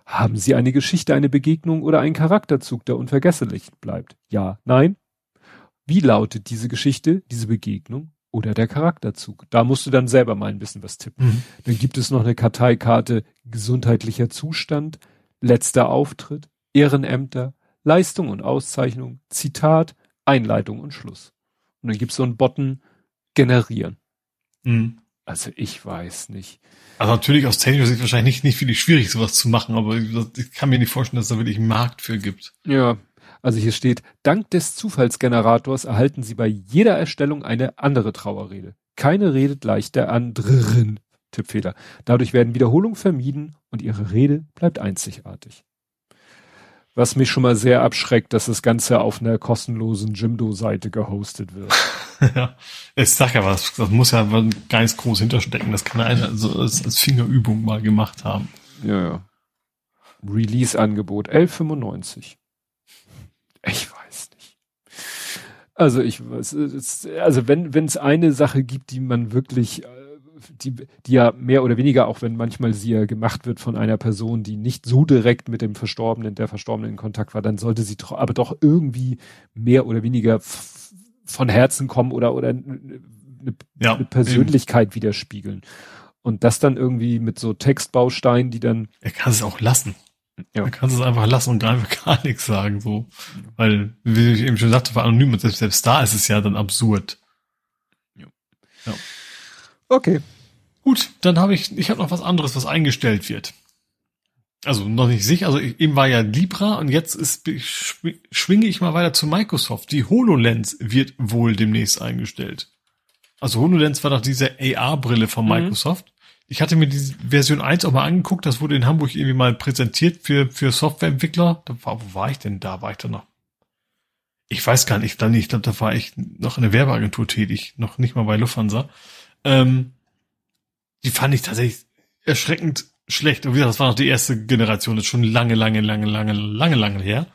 Haben Sie eine Geschichte, eine Begegnung oder einen Charakterzug, der unvergesslich bleibt? Ja, nein? Wie lautet diese Geschichte, diese Begegnung oder der Charakterzug. Da musst du dann selber mal ein bisschen was tippen. Mhm. Dann gibt es noch eine Karteikarte gesundheitlicher Zustand, letzter Auftritt, Ehrenämter, Leistung und Auszeichnung, Zitat, Einleitung und Schluss. Und dann gibt es so einen Button generieren. Mhm. Also ich weiß nicht. Also natürlich aus technischer Sicht wahrscheinlich nicht, nicht viel schwierig, sowas zu machen, aber ich kann mir nicht vorstellen, dass es da wirklich einen Markt für gibt. Ja, also hier steht, dank des Zufallsgenerators erhalten Sie bei jeder Erstellung eine andere Trauerrede. Keine Rede gleich der anderen. Tippfehler. Dadurch werden Wiederholungen vermieden und Ihre Rede bleibt einzigartig. Was mich schon mal sehr abschreckt, dass das Ganze auf einer kostenlosen Jimdo-Seite gehostet wird. [LAUGHS] ja, ich sag ja was, das muss ja ganz groß hinterstecken. Das kann einer also als, als Fingerübung mal gemacht haben. Ja, ja. Release-Angebot 11,95. Ich weiß nicht. Also ich weiß, also wenn wenn es eine Sache gibt, die man wirklich, äh, die, die ja mehr oder weniger, auch wenn manchmal sie ja gemacht wird von einer Person, die nicht so direkt mit dem Verstorbenen, der Verstorbenen in Kontakt war, dann sollte sie aber doch irgendwie mehr oder weniger von Herzen kommen oder oder eine, ja, eine Persönlichkeit eben. widerspiegeln. Und das dann irgendwie mit so Textbausteinen, die dann. Er kann es auch lassen. Ja. Man kann es einfach lassen und einfach [LAUGHS] gar nichts sagen, so. Weil, wie ich eben schon sagte, war anonym und selbst, selbst da ist es ja dann absurd. Ja. ja. Okay. Gut, dann habe ich, ich habe noch was anderes, was eingestellt wird. Also noch nicht sicher, also eben war ja Libra und jetzt ist, schwinge ich mal weiter zu Microsoft. Die HoloLens wird wohl demnächst eingestellt. Also HoloLens war doch diese AR-Brille von mhm. Microsoft. Mhm. Ich hatte mir die Version 1 auch mal angeguckt, das wurde in Hamburg irgendwie mal präsentiert für, für Softwareentwickler. Da war, wo war ich denn da? War ich da noch? Ich weiß gar nicht, dann, ich glaube, da war ich noch in der Werbeagentur tätig, noch nicht mal bei Lufthansa. Ähm, die fand ich tatsächlich erschreckend schlecht. Und wie gesagt, das war noch die erste Generation, das ist schon lange, lange, lange, lange, lange, lange her.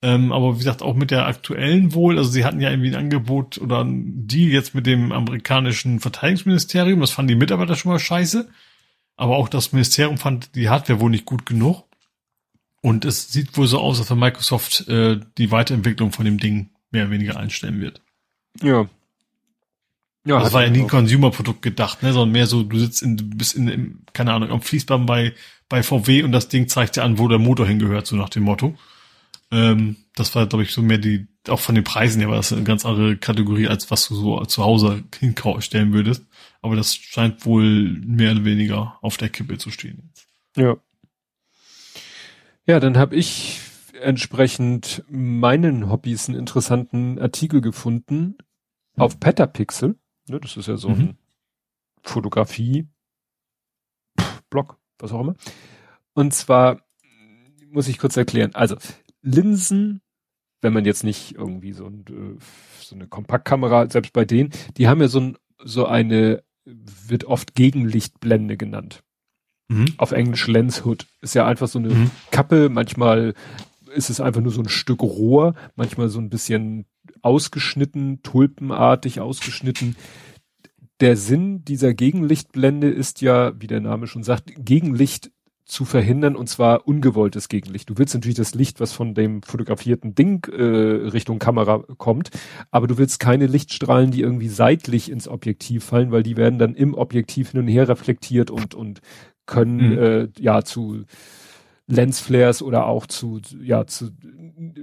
Ähm, aber wie gesagt, auch mit der aktuellen wohl, also sie hatten ja irgendwie ein Angebot oder ein Deal jetzt mit dem amerikanischen Verteidigungsministerium, das fanden die Mitarbeiter schon mal scheiße. Aber auch das Ministerium fand die Hardware wohl nicht gut genug. Und es sieht wohl so aus, als wenn Microsoft äh, die Weiterentwicklung von dem Ding mehr oder weniger einstellen wird. Ja. Ja, das war ja nie ein Consumer-Produkt gedacht, ne, sondern mehr so, du sitzt in, du bist in, in, keine Ahnung, am Fließband bei, bei VW und das Ding zeigt dir an, wo der Motor hingehört, so nach dem Motto. Ähm, das war, glaube ich, so mehr die, auch von den Preisen her war das eine ganz andere Kategorie, als was du so zu Hause hinstellen würdest. Aber das scheint wohl mehr oder weniger auf der Kippe zu stehen jetzt. Ja. Ja, dann habe ich entsprechend meinen Hobbys einen interessanten Artikel gefunden mhm. auf Petapixel. Ne, das ist ja so mhm. ein Fotografie-Blog, was auch immer. Und zwar muss ich kurz erklären. Also Linsen, wenn man jetzt nicht irgendwie so, ein, äh, so eine Kompaktkamera, selbst bei denen, die haben ja so, ein, so eine, wird oft Gegenlichtblende genannt. Mhm. Auf Englisch Lens Hood. Ist ja einfach so eine mhm. Kappe, manchmal ist es einfach nur so ein Stück Rohr, manchmal so ein bisschen ausgeschnitten, tulpenartig ausgeschnitten. Der Sinn dieser Gegenlichtblende ist ja, wie der Name schon sagt, Gegenlicht zu verhindern und zwar ungewolltes Gegenlicht. Du willst natürlich das Licht, was von dem fotografierten Ding äh, Richtung Kamera kommt, aber du willst keine Lichtstrahlen, die irgendwie seitlich ins Objektiv fallen, weil die werden dann im Objektiv hin und her reflektiert und und können mhm. äh, ja zu Lensflares oder auch zu ja zu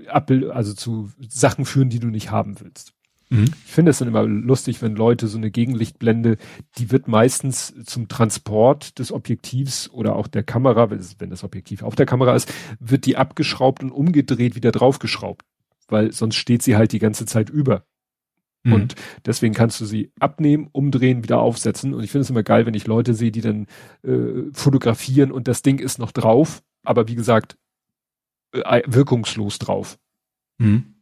Abbild, also zu Sachen führen, die du nicht haben willst. Mhm. Ich finde es dann immer lustig, wenn Leute so eine Gegenlichtblende, die wird meistens zum Transport des Objektivs oder auch der Kamera, wenn das Objektiv auf der Kamera ist, wird die abgeschraubt und umgedreht wieder draufgeschraubt, weil sonst steht sie halt die ganze Zeit über. Mhm. Und deswegen kannst du sie abnehmen, umdrehen, wieder aufsetzen. Und ich finde es immer geil, wenn ich Leute sehe, die dann äh, fotografieren und das Ding ist noch drauf, aber wie gesagt, äh, wirkungslos drauf. Mhm.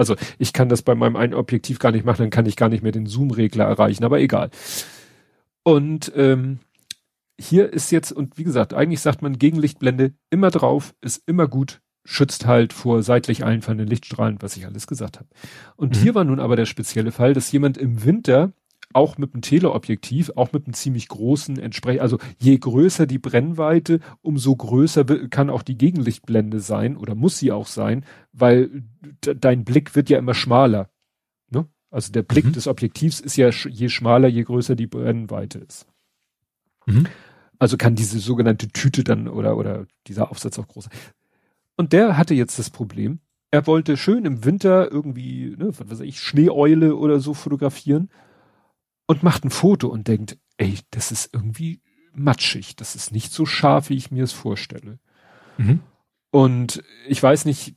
Also ich kann das bei meinem einen Objektiv gar nicht machen, dann kann ich gar nicht mehr den Zoom-Regler erreichen, aber egal. Und ähm, hier ist jetzt, und wie gesagt, eigentlich sagt man Gegenlichtblende immer drauf, ist immer gut, schützt halt vor seitlich einfallenden Lichtstrahlen, was ich alles gesagt habe. Und mhm. hier war nun aber der spezielle Fall, dass jemand im Winter auch mit einem Teleobjektiv, auch mit einem ziemlich großen entsprechend, also je größer die Brennweite, umso größer kann auch die Gegenlichtblende sein oder muss sie auch sein, weil dein Blick wird ja immer schmaler. Ne? Also der Blick mhm. des Objektivs ist ja je schmaler, je größer die Brennweite ist. Mhm. Also kann diese sogenannte Tüte dann oder, oder dieser Aufsatz auch groß sein. Und der hatte jetzt das Problem, er wollte schön im Winter irgendwie, ne, was weiß ich, Schneeeule oder so fotografieren und macht ein Foto und denkt, ey, das ist irgendwie matschig, das ist nicht so scharf, wie ich mir es vorstelle. Mhm. Und ich weiß nicht,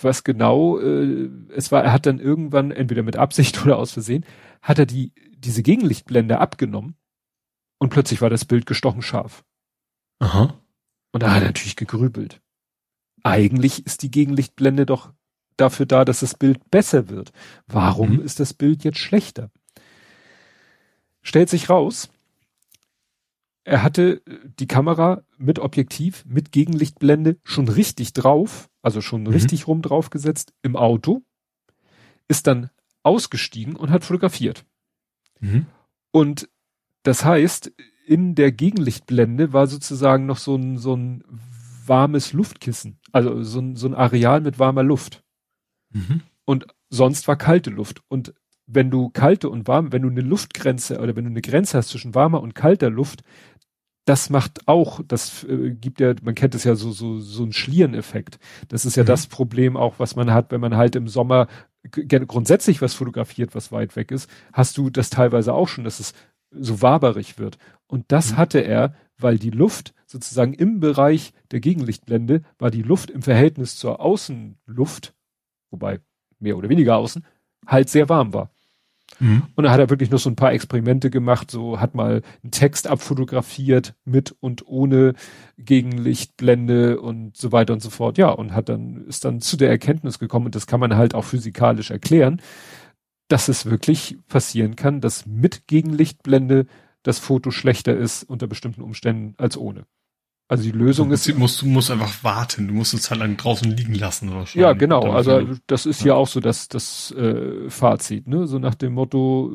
was genau äh, es war. Er hat dann irgendwann, entweder mit Absicht [LAUGHS] oder aus Versehen, hat er die, diese Gegenlichtblende abgenommen und plötzlich war das Bild gestochen scharf. Aha. Und da hat er natürlich gegrübelt. Eigentlich ist die Gegenlichtblende doch dafür da, dass das Bild besser wird. Warum mhm. ist das Bild jetzt schlechter? Stellt sich raus, er hatte die Kamera mit Objektiv, mit Gegenlichtblende schon richtig drauf, also schon mhm. richtig rum draufgesetzt im Auto, ist dann ausgestiegen und hat fotografiert. Mhm. Und das heißt, in der Gegenlichtblende war sozusagen noch so ein, so ein warmes Luftkissen, also so ein, so ein Areal mit warmer Luft. Mhm. Und sonst war kalte Luft. Und wenn du kalte und warme, wenn du eine Luftgrenze oder wenn du eine Grenze hast zwischen warmer und kalter Luft, das macht auch, das äh, gibt ja, man kennt es ja so, so, so ein Schliereneffekt. Das ist ja mhm. das Problem auch, was man hat, wenn man halt im Sommer grundsätzlich was fotografiert, was weit weg ist, hast du das teilweise auch schon, dass es so waberig wird. Und das mhm. hatte er, weil die Luft sozusagen im Bereich der Gegenlichtblende war die Luft im Verhältnis zur Außenluft, wobei mehr oder weniger außen, halt sehr warm war. Mhm. Und da hat er wirklich noch so ein paar Experimente gemacht, so hat mal einen Text abfotografiert mit und ohne Gegenlichtblende und so weiter und so fort. Ja, und hat dann, ist dann zu der Erkenntnis gekommen, und das kann man halt auch physikalisch erklären, dass es wirklich passieren kann, dass mit Gegenlichtblende das Foto schlechter ist unter bestimmten Umständen als ohne. Also die Lösung ist. Du musst, du musst einfach warten, du musst es halt lang draußen liegen lassen wahrscheinlich. Ja, genau. Also das ist ja, ja auch so das, das äh, Fazit, ne? So nach dem Motto,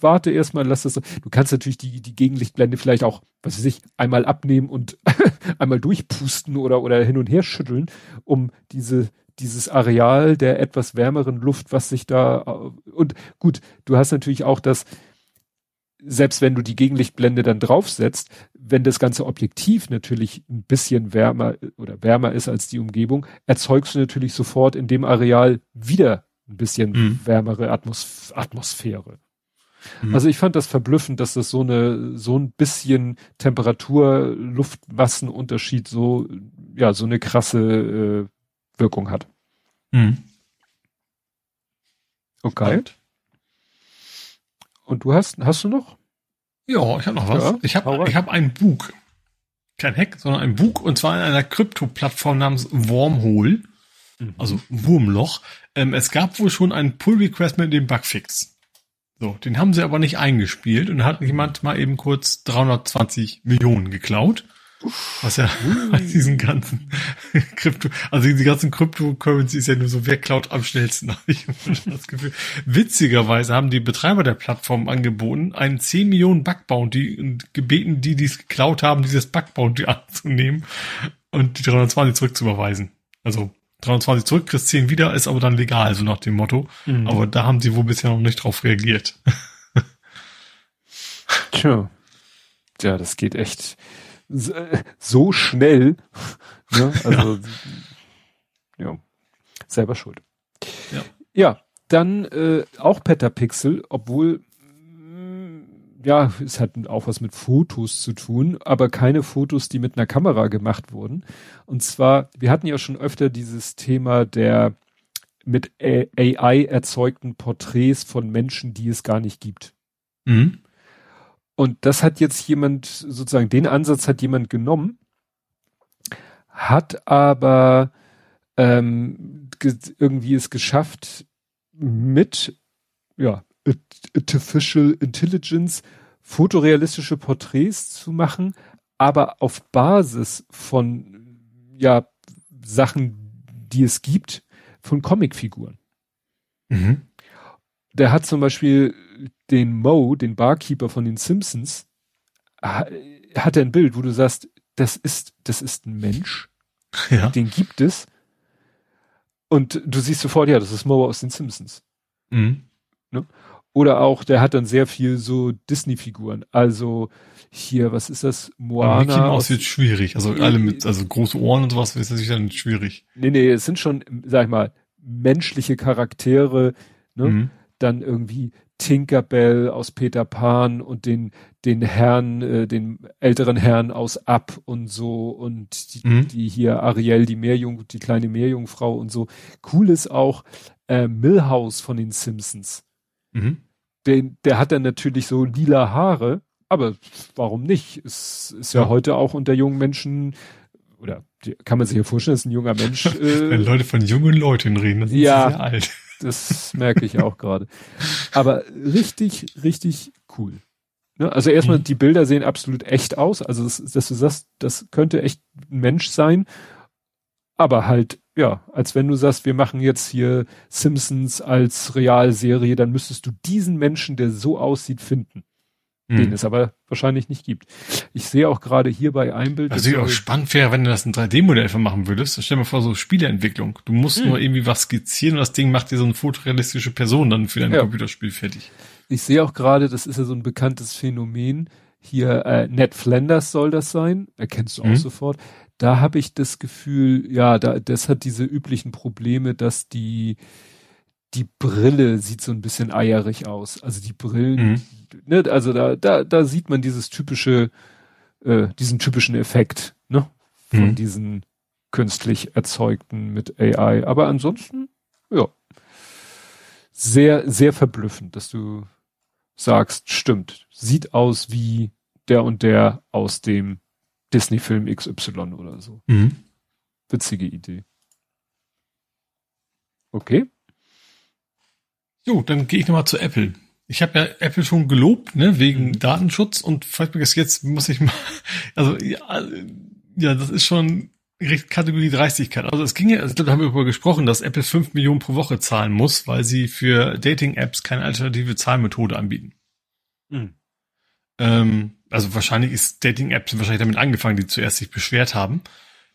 warte erstmal, lass das. Du kannst natürlich die, die Gegenlichtblende vielleicht auch, was weiß ich, einmal abnehmen und [LAUGHS] einmal durchpusten oder, oder hin und her schütteln, um diese, dieses Areal der etwas wärmeren Luft, was sich da, und gut, du hast natürlich auch das, selbst wenn du die Gegenlichtblende dann draufsetzt, wenn das ganze Objektiv natürlich ein bisschen wärmer oder wärmer ist als die Umgebung, erzeugst du natürlich sofort in dem Areal wieder ein bisschen mhm. wärmere Atmos Atmosphäre. Mhm. Also ich fand das verblüffend, dass das so eine, so ein bisschen Temperatur, Luftmassenunterschied so, ja, so eine krasse äh, Wirkung hat. Mhm. Okay. Und du hast, hast du noch? Ja, ich habe noch was. Ja, ich habe ich hab ein Bug. Kein Hack, sondern ein Bug und zwar in einer Krypto-Plattform namens Wormhole. Mhm. Also Wurmloch. Ähm, es gab wohl schon einen Pull-Request mit dem Bugfix. So, den haben sie aber nicht eingespielt und hat jemand mal eben kurz 320 Millionen geklaut. Was ja [LAUGHS] diesen ganzen Krypto, also die ganzen Cryptocurrencies ja nur so, wer klaut am schnellsten, [LAUGHS] habe ich das Gefühl. Witzigerweise haben die Betreiber der Plattform angeboten, einen 10 Millionen Bugbounty und gebeten, die, die es geklaut haben, dieses Bugbounty [LAUGHS] anzunehmen und die 320 zurückzuüberweisen. Also 320 zurück, kriegst 10 wieder, ist aber dann legal, so nach dem Motto. Mhm. Aber da haben sie wohl bisher noch nicht drauf reagiert. Tja. Ja, das geht echt so schnell. [LAUGHS] Ne? Also ja. ja. selber schuld. Ja, ja dann äh, auch Petapixel, obwohl mm, ja, es hat auch was mit Fotos zu tun, aber keine Fotos, die mit einer Kamera gemacht wurden. Und zwar, wir hatten ja schon öfter dieses Thema der mit AI erzeugten Porträts von Menschen, die es gar nicht gibt. Mhm. Und das hat jetzt jemand, sozusagen den Ansatz hat jemand genommen, hat aber ähm, irgendwie es geschafft, mit ja, Artificial Intelligence fotorealistische Porträts zu machen, aber auf Basis von ja Sachen, die es gibt, von Comicfiguren. Mhm. Der hat zum Beispiel den Mo, den Barkeeper von den Simpsons, hat er ein Bild, wo du sagst, das ist, das ist ein Mensch. [LAUGHS] Ja. Den gibt es. Und du siehst sofort, ja, das ist Mo aus den Simpsons. Mhm. Ne? Oder auch, der hat dann sehr viel so Disney-Figuren. Also hier, was ist das? Moana. Mickey Mouse wird schwierig. Also alle mit, also große Ohren und sowas ist natürlich dann schwierig. Nee, nee, es sind schon, sag ich mal, menschliche Charaktere, ne? Mhm. Dann irgendwie Tinkerbell aus Peter Pan und den den Herrn, äh, den älteren Herrn aus Ab und so und die, mhm. die hier Ariel, die Meerjung, die kleine Meerjungfrau und so. Cool ist auch äh, Millhouse von den Simpsons. Mhm. Den, der hat dann natürlich so lila Haare, aber warum nicht? Es ist ja, ja heute auch unter jungen Menschen oder kann man sich ja vorstellen, dass ein junger Mensch. [LAUGHS] Äh, Wenn Leute von jungen Leuten reden, dann sind ja, sie sehr alt. Das merke ich auch gerade. Aber richtig, richtig cool. Ne? Also erstmal, mhm. die Bilder sehen absolut echt aus. Also, das, dass du sagst, das könnte echt ein Mensch sein. Aber halt, ja, als wenn du sagst, wir machen jetzt hier Simpsons als Realserie, dann müsstest du diesen Menschen, der so aussieht, finden den hm. es aber wahrscheinlich nicht gibt. Ich sehe auch gerade hier bei einem Bild. Also auch spannend wäre, wenn du das ein 3D-Modell machen würdest. Stell dir mal vor, so Spieleentwicklung. Du musst hm. nur irgendwie was skizzieren und das Ding macht dir so eine fotorealistische Person dann für dein ja. Computerspiel fertig. Ich sehe auch gerade, das ist ja so ein bekanntes Phänomen. Hier, äh, Ned Flanders soll das sein. Erkennst du auch hm. sofort. Da habe ich das Gefühl, ja, da, das hat diese üblichen Probleme, dass die, die Brille sieht so ein bisschen eierig aus. Also die Brillen, mhm. Ne, also da, da, da sieht man dieses typische, äh, diesen typischen Effekt, ne, von mhm. diesen künstlich erzeugten mit AI. Aber ansonsten, ja, sehr, sehr verblüffend, dass du sagst, stimmt, sieht aus wie der und der aus dem Disney-Film XY oder so. Mhm. Witzige Idee. Okay. Jo, dann gehe ich nochmal zu Apple. Ich habe ja Apple schon gelobt, ne, wegen mhm. Datenschutz und vielleicht jetzt muss ich mal, [LAUGHS] also ja, ja, das ist schon Kategorie Dreistigkeit. Also es ging ja, also, da haben wir darüber gesprochen, dass Apple fünf Millionen pro Woche zahlen muss, weil sie für Dating-Apps keine alternative Zahlmethode anbieten. Mhm. Ähm, also wahrscheinlich ist Dating-Apps wahrscheinlich damit angefangen, die zuerst sich beschwert haben.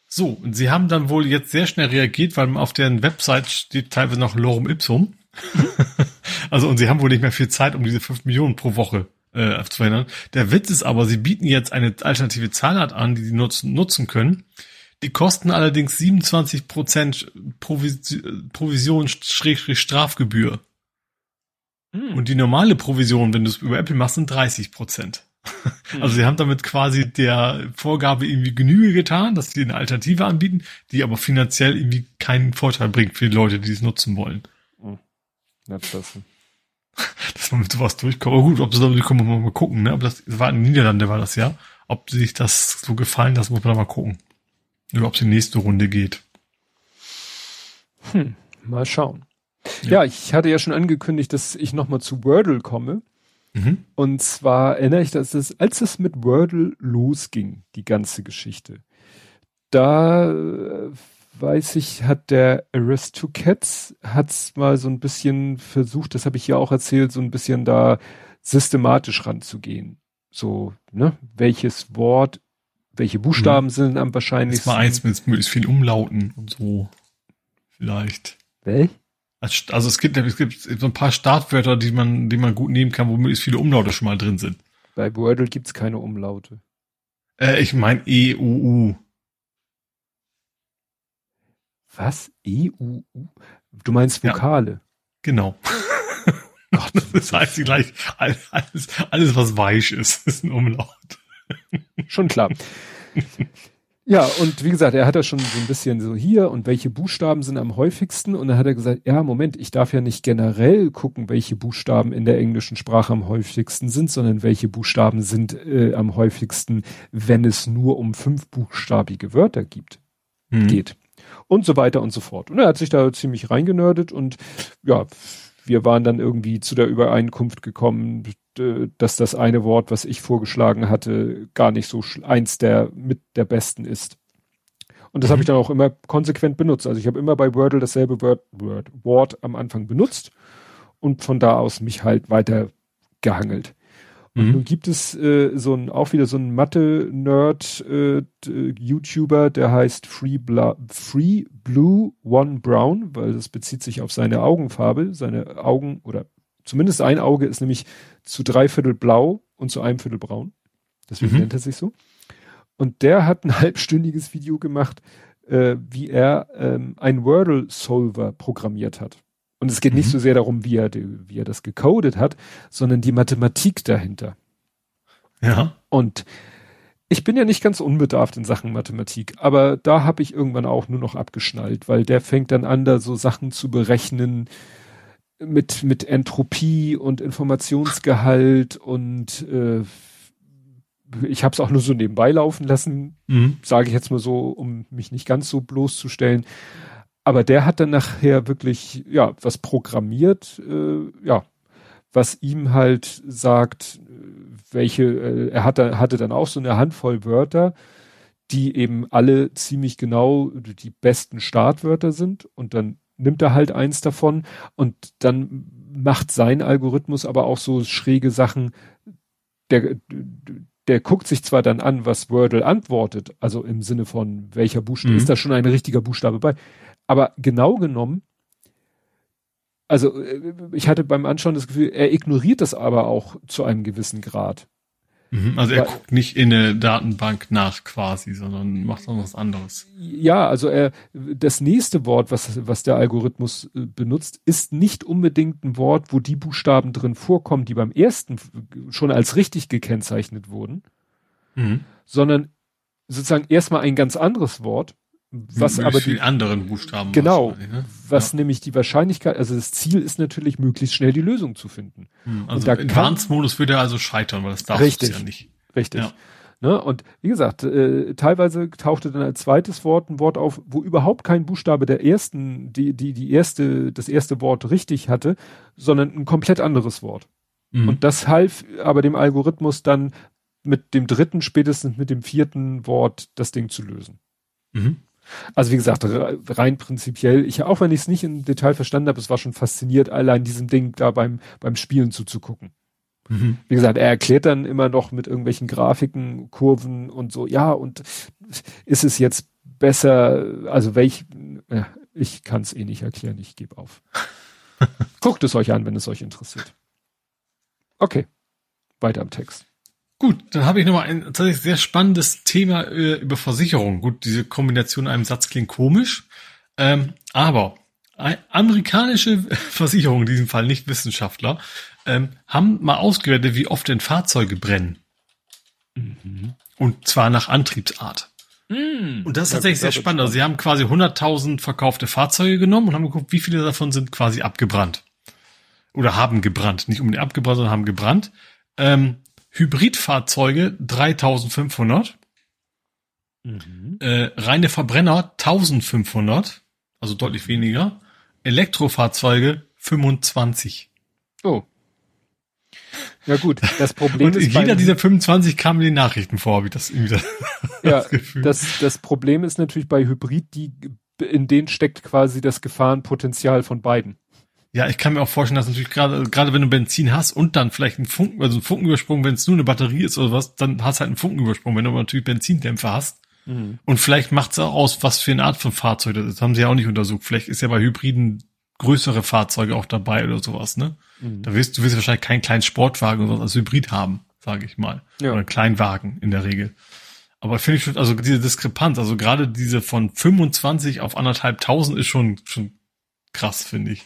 So, und sie haben dann wohl jetzt sehr schnell reagiert, weil auf deren Website steht teilweise noch Lorem Ipsum. [LAUGHS] also, und sie haben wohl nicht mehr viel Zeit, um diese fünf Millionen pro Woche äh, zu verhindern. Der Witz ist aber, sie bieten jetzt eine alternative Zahlart an, die sie nutzen, nutzen können. Die kosten allerdings 27 Prozent Provis Provision Strafgebühr. Hm. Und die normale Provision, wenn du es über Apple machst, sind 30 Prozent. Hm. [LAUGHS] Also sie haben damit quasi der Vorgabe irgendwie Genüge getan, dass sie eine Alternative anbieten, die aber finanziell irgendwie keinen Vorteil bringt für die Leute, die es nutzen wollen. Hm. [LAUGHS] das. Dass man mit sowas durchkommt. Aber gut, ob sie da durchkommen, muss man mal gucken, ne? Aber das war in den Niederlande, war das ja. Ob sich das so gefallen, das muss man da mal gucken. Oder ob es die nächste Runde geht. Hm, mal schauen. Ja. ja, ich hatte ja schon angekündigt, dass ich nochmal zu Wordle komme. Mhm. Und zwar erinnere ich, dass es, als es mit Wordle losging, die ganze Geschichte, da äh, weiß ich, hat der Arrest to Cats hat's mal so ein bisschen versucht, das habe ich ja auch erzählt, so ein bisschen da systematisch ranzugehen. So, ne, welches Wort, welche Buchstaben mhm. sind am wahrscheinlichsten. Das war eins mit möglichst viel Umlauten und so. Vielleicht. Welch? Also es gibt, es gibt so ein paar Startwörter, die man, die man gut nehmen kann, wo möglichst viele Umlaute schon mal drin sind. Bei Wordle gibt's keine Umlaute. Äh, ich meine E, U, U. Was? E, U, U? Du meinst Vokale? Ja, genau. [LAUGHS] Gott, das heißt gleich, alles, alles, was weich ist, [LAUGHS] ist ein Umlaut. Schon klar. Ja, und wie gesagt, er hat das schon so ein bisschen so hier und welche Buchstaben sind am häufigsten und dann hat er gesagt, ja, Moment, ich darf ja nicht generell gucken, welche Buchstaben in der englischen Sprache am häufigsten sind, sondern welche Buchstaben sind äh, am häufigsten, wenn es nur um fünfbuchstabige Wörter gibt, mhm. geht. Und so weiter und so fort. Und er hat sich da ziemlich reingenördet und ja, wir waren dann irgendwie zu der Übereinkunft gekommen, dass das eine Wort, was ich vorgeschlagen hatte, gar nicht so eins der mit der besten ist. Und das mhm. habe ich dann auch immer konsequent benutzt. Also ich habe immer bei Wordle dasselbe Word, Word, Wort am Anfang benutzt und von da aus mich halt weiter gehangelt. Und mhm. nun gibt es äh, so ein, auch wieder so ein Mathe-Nerd äh, YouTuber, der heißt Free, Bla Free Blue One Brown, weil das bezieht sich auf seine Augenfarbe. Seine Augen oder zumindest ein Auge ist nämlich zu drei Viertel blau und zu einem Viertel braun. Deswegen mhm. nennt er sich so. Und der hat ein [LAUGHS] halbstündiges Video gemacht, äh, wie er ähm, ein Wordle-Solver programmiert hat. Und es geht mhm. nicht so sehr darum, wie er, wie er das gecodet hat, sondern die Mathematik dahinter. Ja. Und ich bin ja nicht ganz unbedarft in Sachen Mathematik, aber da habe ich irgendwann auch nur noch abgeschnallt, weil der fängt dann an, da so Sachen zu berechnen mit, mit Entropie und Informationsgehalt und äh, ich habe es auch nur so nebenbei laufen lassen, mhm. sage ich jetzt mal so, um mich nicht ganz so bloßzustellen. Aber der hat dann nachher wirklich, ja, was programmiert, äh, ja, was ihm halt sagt, welche, äh, er hatte, hatte dann auch so eine Handvoll Wörter, die eben alle ziemlich genau die besten Startwörter sind und dann nimmt er halt eins davon und dann macht sein Algorithmus aber auch so schräge Sachen, der, der guckt sich zwar dann an, was Wordle antwortet, also im Sinne von welcher Buchstabe, mhm. ist da schon ein richtiger Buchstabe bei, aber genau genommen, also äh, ich hatte beim Anschauen das Gefühl, er ignoriert das aber auch zu einem gewissen Grad. Mhm, also er Weil, guckt nicht in eine Datenbank nach quasi, sondern macht noch was anderes. Ja, also er, das nächste Wort, was, was der Algorithmus äh, benutzt, ist nicht unbedingt ein Wort, wo die Buchstaben drin vorkommen, die beim ersten schon als richtig gekennzeichnet wurden, mhm. sondern sozusagen erstmal ein ganz anderes Wort, was aber die anderen Buchstaben. Genau, ne? was ja. nämlich die Wahrscheinlichkeit, also das Ziel ist natürlich möglichst schnell die Lösung zu finden. Hm, also im Advanced-Modus würde er also scheitern, weil das darf richtig, ja nicht. Richtig. Ja. Ne? Und wie gesagt, äh, teilweise tauchte dann als zweites Wort ein Wort auf, wo überhaupt kein Buchstabe der ersten, die, die, die erste, das erste Wort richtig hatte, sondern ein komplett anderes Wort. Mhm. Und das half aber dem Algorithmus dann mit dem dritten, spätestens mit dem vierten Wort das Ding zu lösen. Mhm. Also wie gesagt, rein prinzipiell, ich auch wenn ich es nicht im Detail verstanden habe, es war schon fasziniert, allein diesem Ding da beim, beim Spielen zuzugucken. Mhm. Wie gesagt, er erklärt dann immer noch mit irgendwelchen Grafiken, Kurven und so, ja, und ist es jetzt besser, also welch, ja, ich kann es eh nicht erklären, ich gebe auf. [LAUGHS] Guckt es euch an, wenn es euch interessiert. Okay, weiter am Text. Gut, dann habe ich nochmal ein tatsächlich sehr spannendes Thema äh, über Versicherung. Gut, diese Kombination in einem Satz klingt komisch, ähm, aber amerikanische [LAUGHS] Versicherungen, in diesem Fall nicht Wissenschaftler, ähm, haben mal ausgewertet, wie oft denn Fahrzeuge brennen. Mhm. Und zwar nach Antriebsart. Mhm. Und das ist tatsächlich sehr spannend. Also sie haben quasi 100.000 verkaufte Fahrzeuge genommen und haben geguckt, wie viele davon sind quasi abgebrannt. Oder haben gebrannt. Nicht unbedingt abgebrannt, sondern haben gebrannt. Ähm, Hybridfahrzeuge 3500. Mhm. Äh, reine Verbrenner 1500. Also deutlich weniger. Elektrofahrzeuge 25. Oh. Ja gut, das Problem und ist. Jeder dieser 25 kam in den Nachrichten vor, ich das irgendwie das, [LAUGHS] ja, das Gefühl. Das, das Problem ist natürlich bei Hybrid, die, in denen steckt quasi das Gefahrenpotenzial von beiden. Ja, ich kann mir auch vorstellen, dass natürlich gerade, gerade wenn du Benzin hast und dann vielleicht einen Funken, also einen Funkenübersprung, wenn es nur eine Batterie ist oder was, dann hast du halt einen Funkenübersprung, wenn du aber natürlich Benzindämpfer hast. Mhm. Und vielleicht macht es auch aus, was für eine Art von Fahrzeug das ist. Das haben sie ja auch nicht untersucht. Vielleicht ist ja bei Hybriden größere Fahrzeuge auch dabei oder sowas, ne? Mhm. Da wirst du wirst wahrscheinlich keinen kleinen Sportwagen oder was als Hybrid haben, sage ich mal. Ja. Oder einen Kleinwagen in der Regel. Aber finde ich schon, also diese Diskrepanz, also gerade diese von 25 auf anderthalbtausend ist schon, schon krass, finde ich.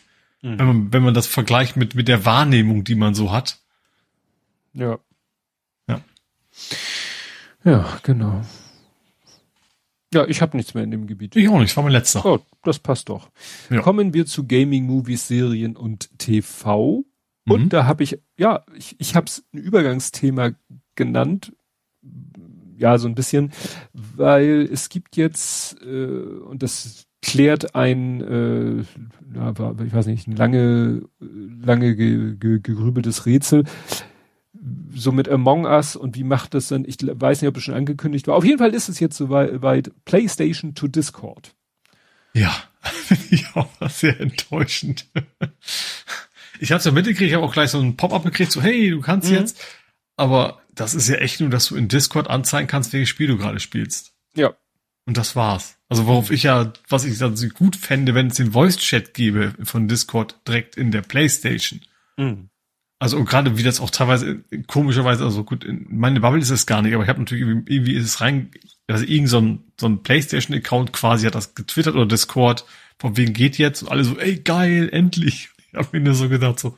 Mhm. Wenn man, wenn man das vergleicht mit, mit der Wahrnehmung, die man so hat. Ja. Ja. Ja, genau. Ja, ich habe nichts mehr in dem Gebiet. Ich auch nicht, war mein letzter. Oh, das passt doch. Ja. Kommen wir zu Gaming, Movies, Serien und TV. Mhm. Und da habe ich, ja, ich, ich habe es ein Übergangsthema genannt. Ja, so ein bisschen, weil es gibt jetzt, äh, und das klärt ein, äh, ich weiß nicht, ein lange, lange ge, ge, gegrübeltes Rätsel so mit Among Us und wie macht das dann? Ich weiß nicht, ob es schon angekündigt war. Auf jeden Fall ist es jetzt soweit PlayStation to Discord. Ja, [LAUGHS] ich auch sehr enttäuschend. [LAUGHS] Ich habe es ja mitgekriegt, ich habe auch gleich so ein Pop-up gekriegt, so hey, du kannst mhm. jetzt. Aber das ist ja echt nur, dass du in Discord anzeigen kannst, welches Spiel du gerade spielst. Ja. Und das war's. Also worauf ich ja, was ich dann so gut fände, wenn es den Voice-Chat gäbe von Discord direkt in der PlayStation. Mhm. Also und gerade wie das auch teilweise komischerweise, also gut, in meine Bubble ist es gar nicht, aber ich habe natürlich irgendwie, irgendwie ist es rein, also irgend so ein, so ein Playstation-Account quasi hat das getwittert oder Discord, von wegen geht jetzt und alle so, ey geil, endlich. [LAUGHS] Ich habe mir nur so gedacht, so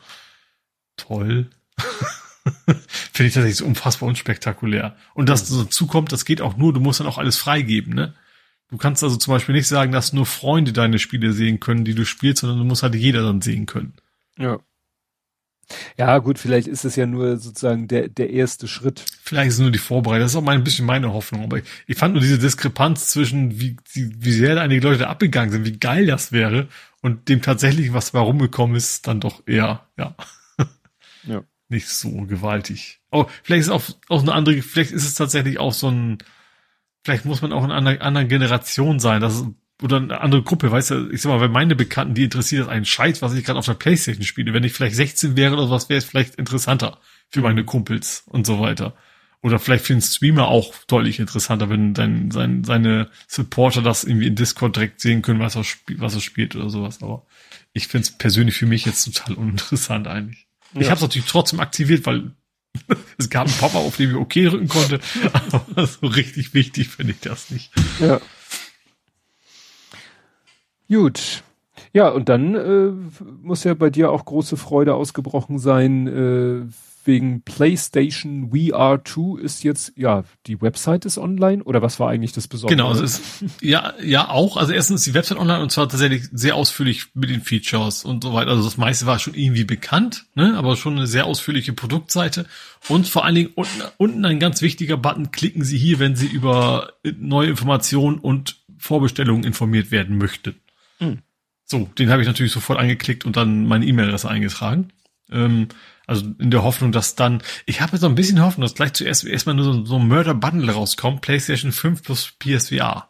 toll. [LAUGHS] [LAUGHS] Finde ich tatsächlich so unfassbar unspektakulär. Und dass so zukommt, das geht auch nur, du musst dann auch alles freigeben, ne? Du kannst also zum Beispiel nicht sagen, dass nur Freunde deine Spiele sehen können, die du spielst, sondern du musst halt jeder dann sehen können. Ja. Ja, gut, vielleicht ist es ja nur sozusagen der, der erste Schritt. Vielleicht ist es nur die Vorbereitung. Das ist auch mal ein bisschen meine Hoffnung. Aber ich, ich fand nur diese Diskrepanz zwischen, wie, wie sehr einige Leute da abgegangen sind, wie geil das wäre und dem tatsächlich, was warum gekommen ist, dann doch eher, ja. [LAUGHS] Ja. Nicht so gewaltig. Oh, vielleicht ist es auch, auch eine andere, vielleicht ist es tatsächlich auch so ein, vielleicht muss man auch in einer anderen Generation sein. Das ist oder eine andere Gruppe, weißt du, ich sag mal, wenn meine Bekannten, die interessiert das einen Scheiß, was ich gerade auf der Playstation spiele. Wenn ich vielleicht 16 wäre oder was, wäre es vielleicht interessanter für meine Kumpels und so weiter. Oder vielleicht für den Streamer auch deutlich interessanter, wenn dein, sein, seine Supporter das irgendwie in Discord direkt sehen können, was er, was er spielt oder sowas. Aber ich finde es persönlich für mich jetzt total uninteressant eigentlich. Ja. Ich habe es natürlich trotzdem aktiviert, weil [LAUGHS] es gab einen Pop-up, auf dem ich okay drücken konnte, [LAUGHS] aber so richtig wichtig finde ich das nicht. Ja. Gut. Ja, und dann äh, muss ja bei dir auch große Freude ausgebrochen sein, äh, wegen PlayStation VR2 ist jetzt, ja, die Website ist online oder was war eigentlich das Besondere? Genau, also ist, ja, ja auch. Also erstens die Website online und zwar tatsächlich sehr ausführlich mit den Features und so weiter. Also das meiste war schon irgendwie bekannt, ne, aber schon eine sehr ausführliche Produktseite und vor allen Dingen unten, unten ein ganz wichtiger Button, klicken Sie hier, wenn Sie über neue Informationen und Vorbestellungen informiert werden möchten. Hm. So, den habe ich natürlich sofort angeklickt und dann meine E-Mail-Adresse eingetragen. Ähm, also in der Hoffnung, dass dann, ich habe jetzt so ein bisschen Hoffnung, dass gleich zuerst erstmal nur so, so ein Murder-Bundle rauskommt, PlayStation 5 plus PSVR.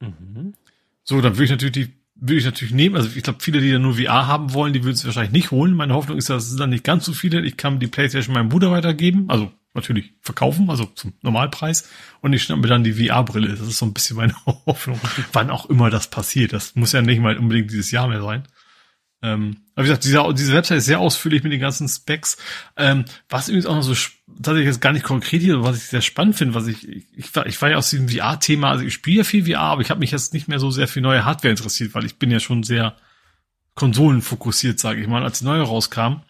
Mhm. So, dann würde ich natürlich die, würde ich natürlich nehmen. Also ich glaube, viele, die da nur VR haben wollen, die würden es wahrscheinlich nicht holen. Meine Hoffnung ist, dass es dann nicht ganz so viele. Ich kann die PlayStation meinem Bruder weitergeben, also natürlich verkaufen, also zum Normalpreis. Und ich schnappe mir dann die VR-Brille. Das ist so ein bisschen meine [LAUGHS] Hoffnung, wann auch immer das passiert. Das muss ja nicht mal unbedingt dieses Jahr mehr sein. Ähm, aber wie gesagt, diese, diese Website ist sehr ausführlich mit den ganzen Specs. Ähm, was übrigens auch noch so tatsächlich jetzt gar nicht konkret hier, was ich sehr spannend finde, was ich, ich, ich war, ich war ja aus diesem VR-Thema, also ich spiele ja viel VR, aber ich habe mich jetzt nicht mehr so sehr für neue Hardware interessiert, weil ich bin ja schon sehr konsolenfokussiert, sage ich mal, als die neue rauskam,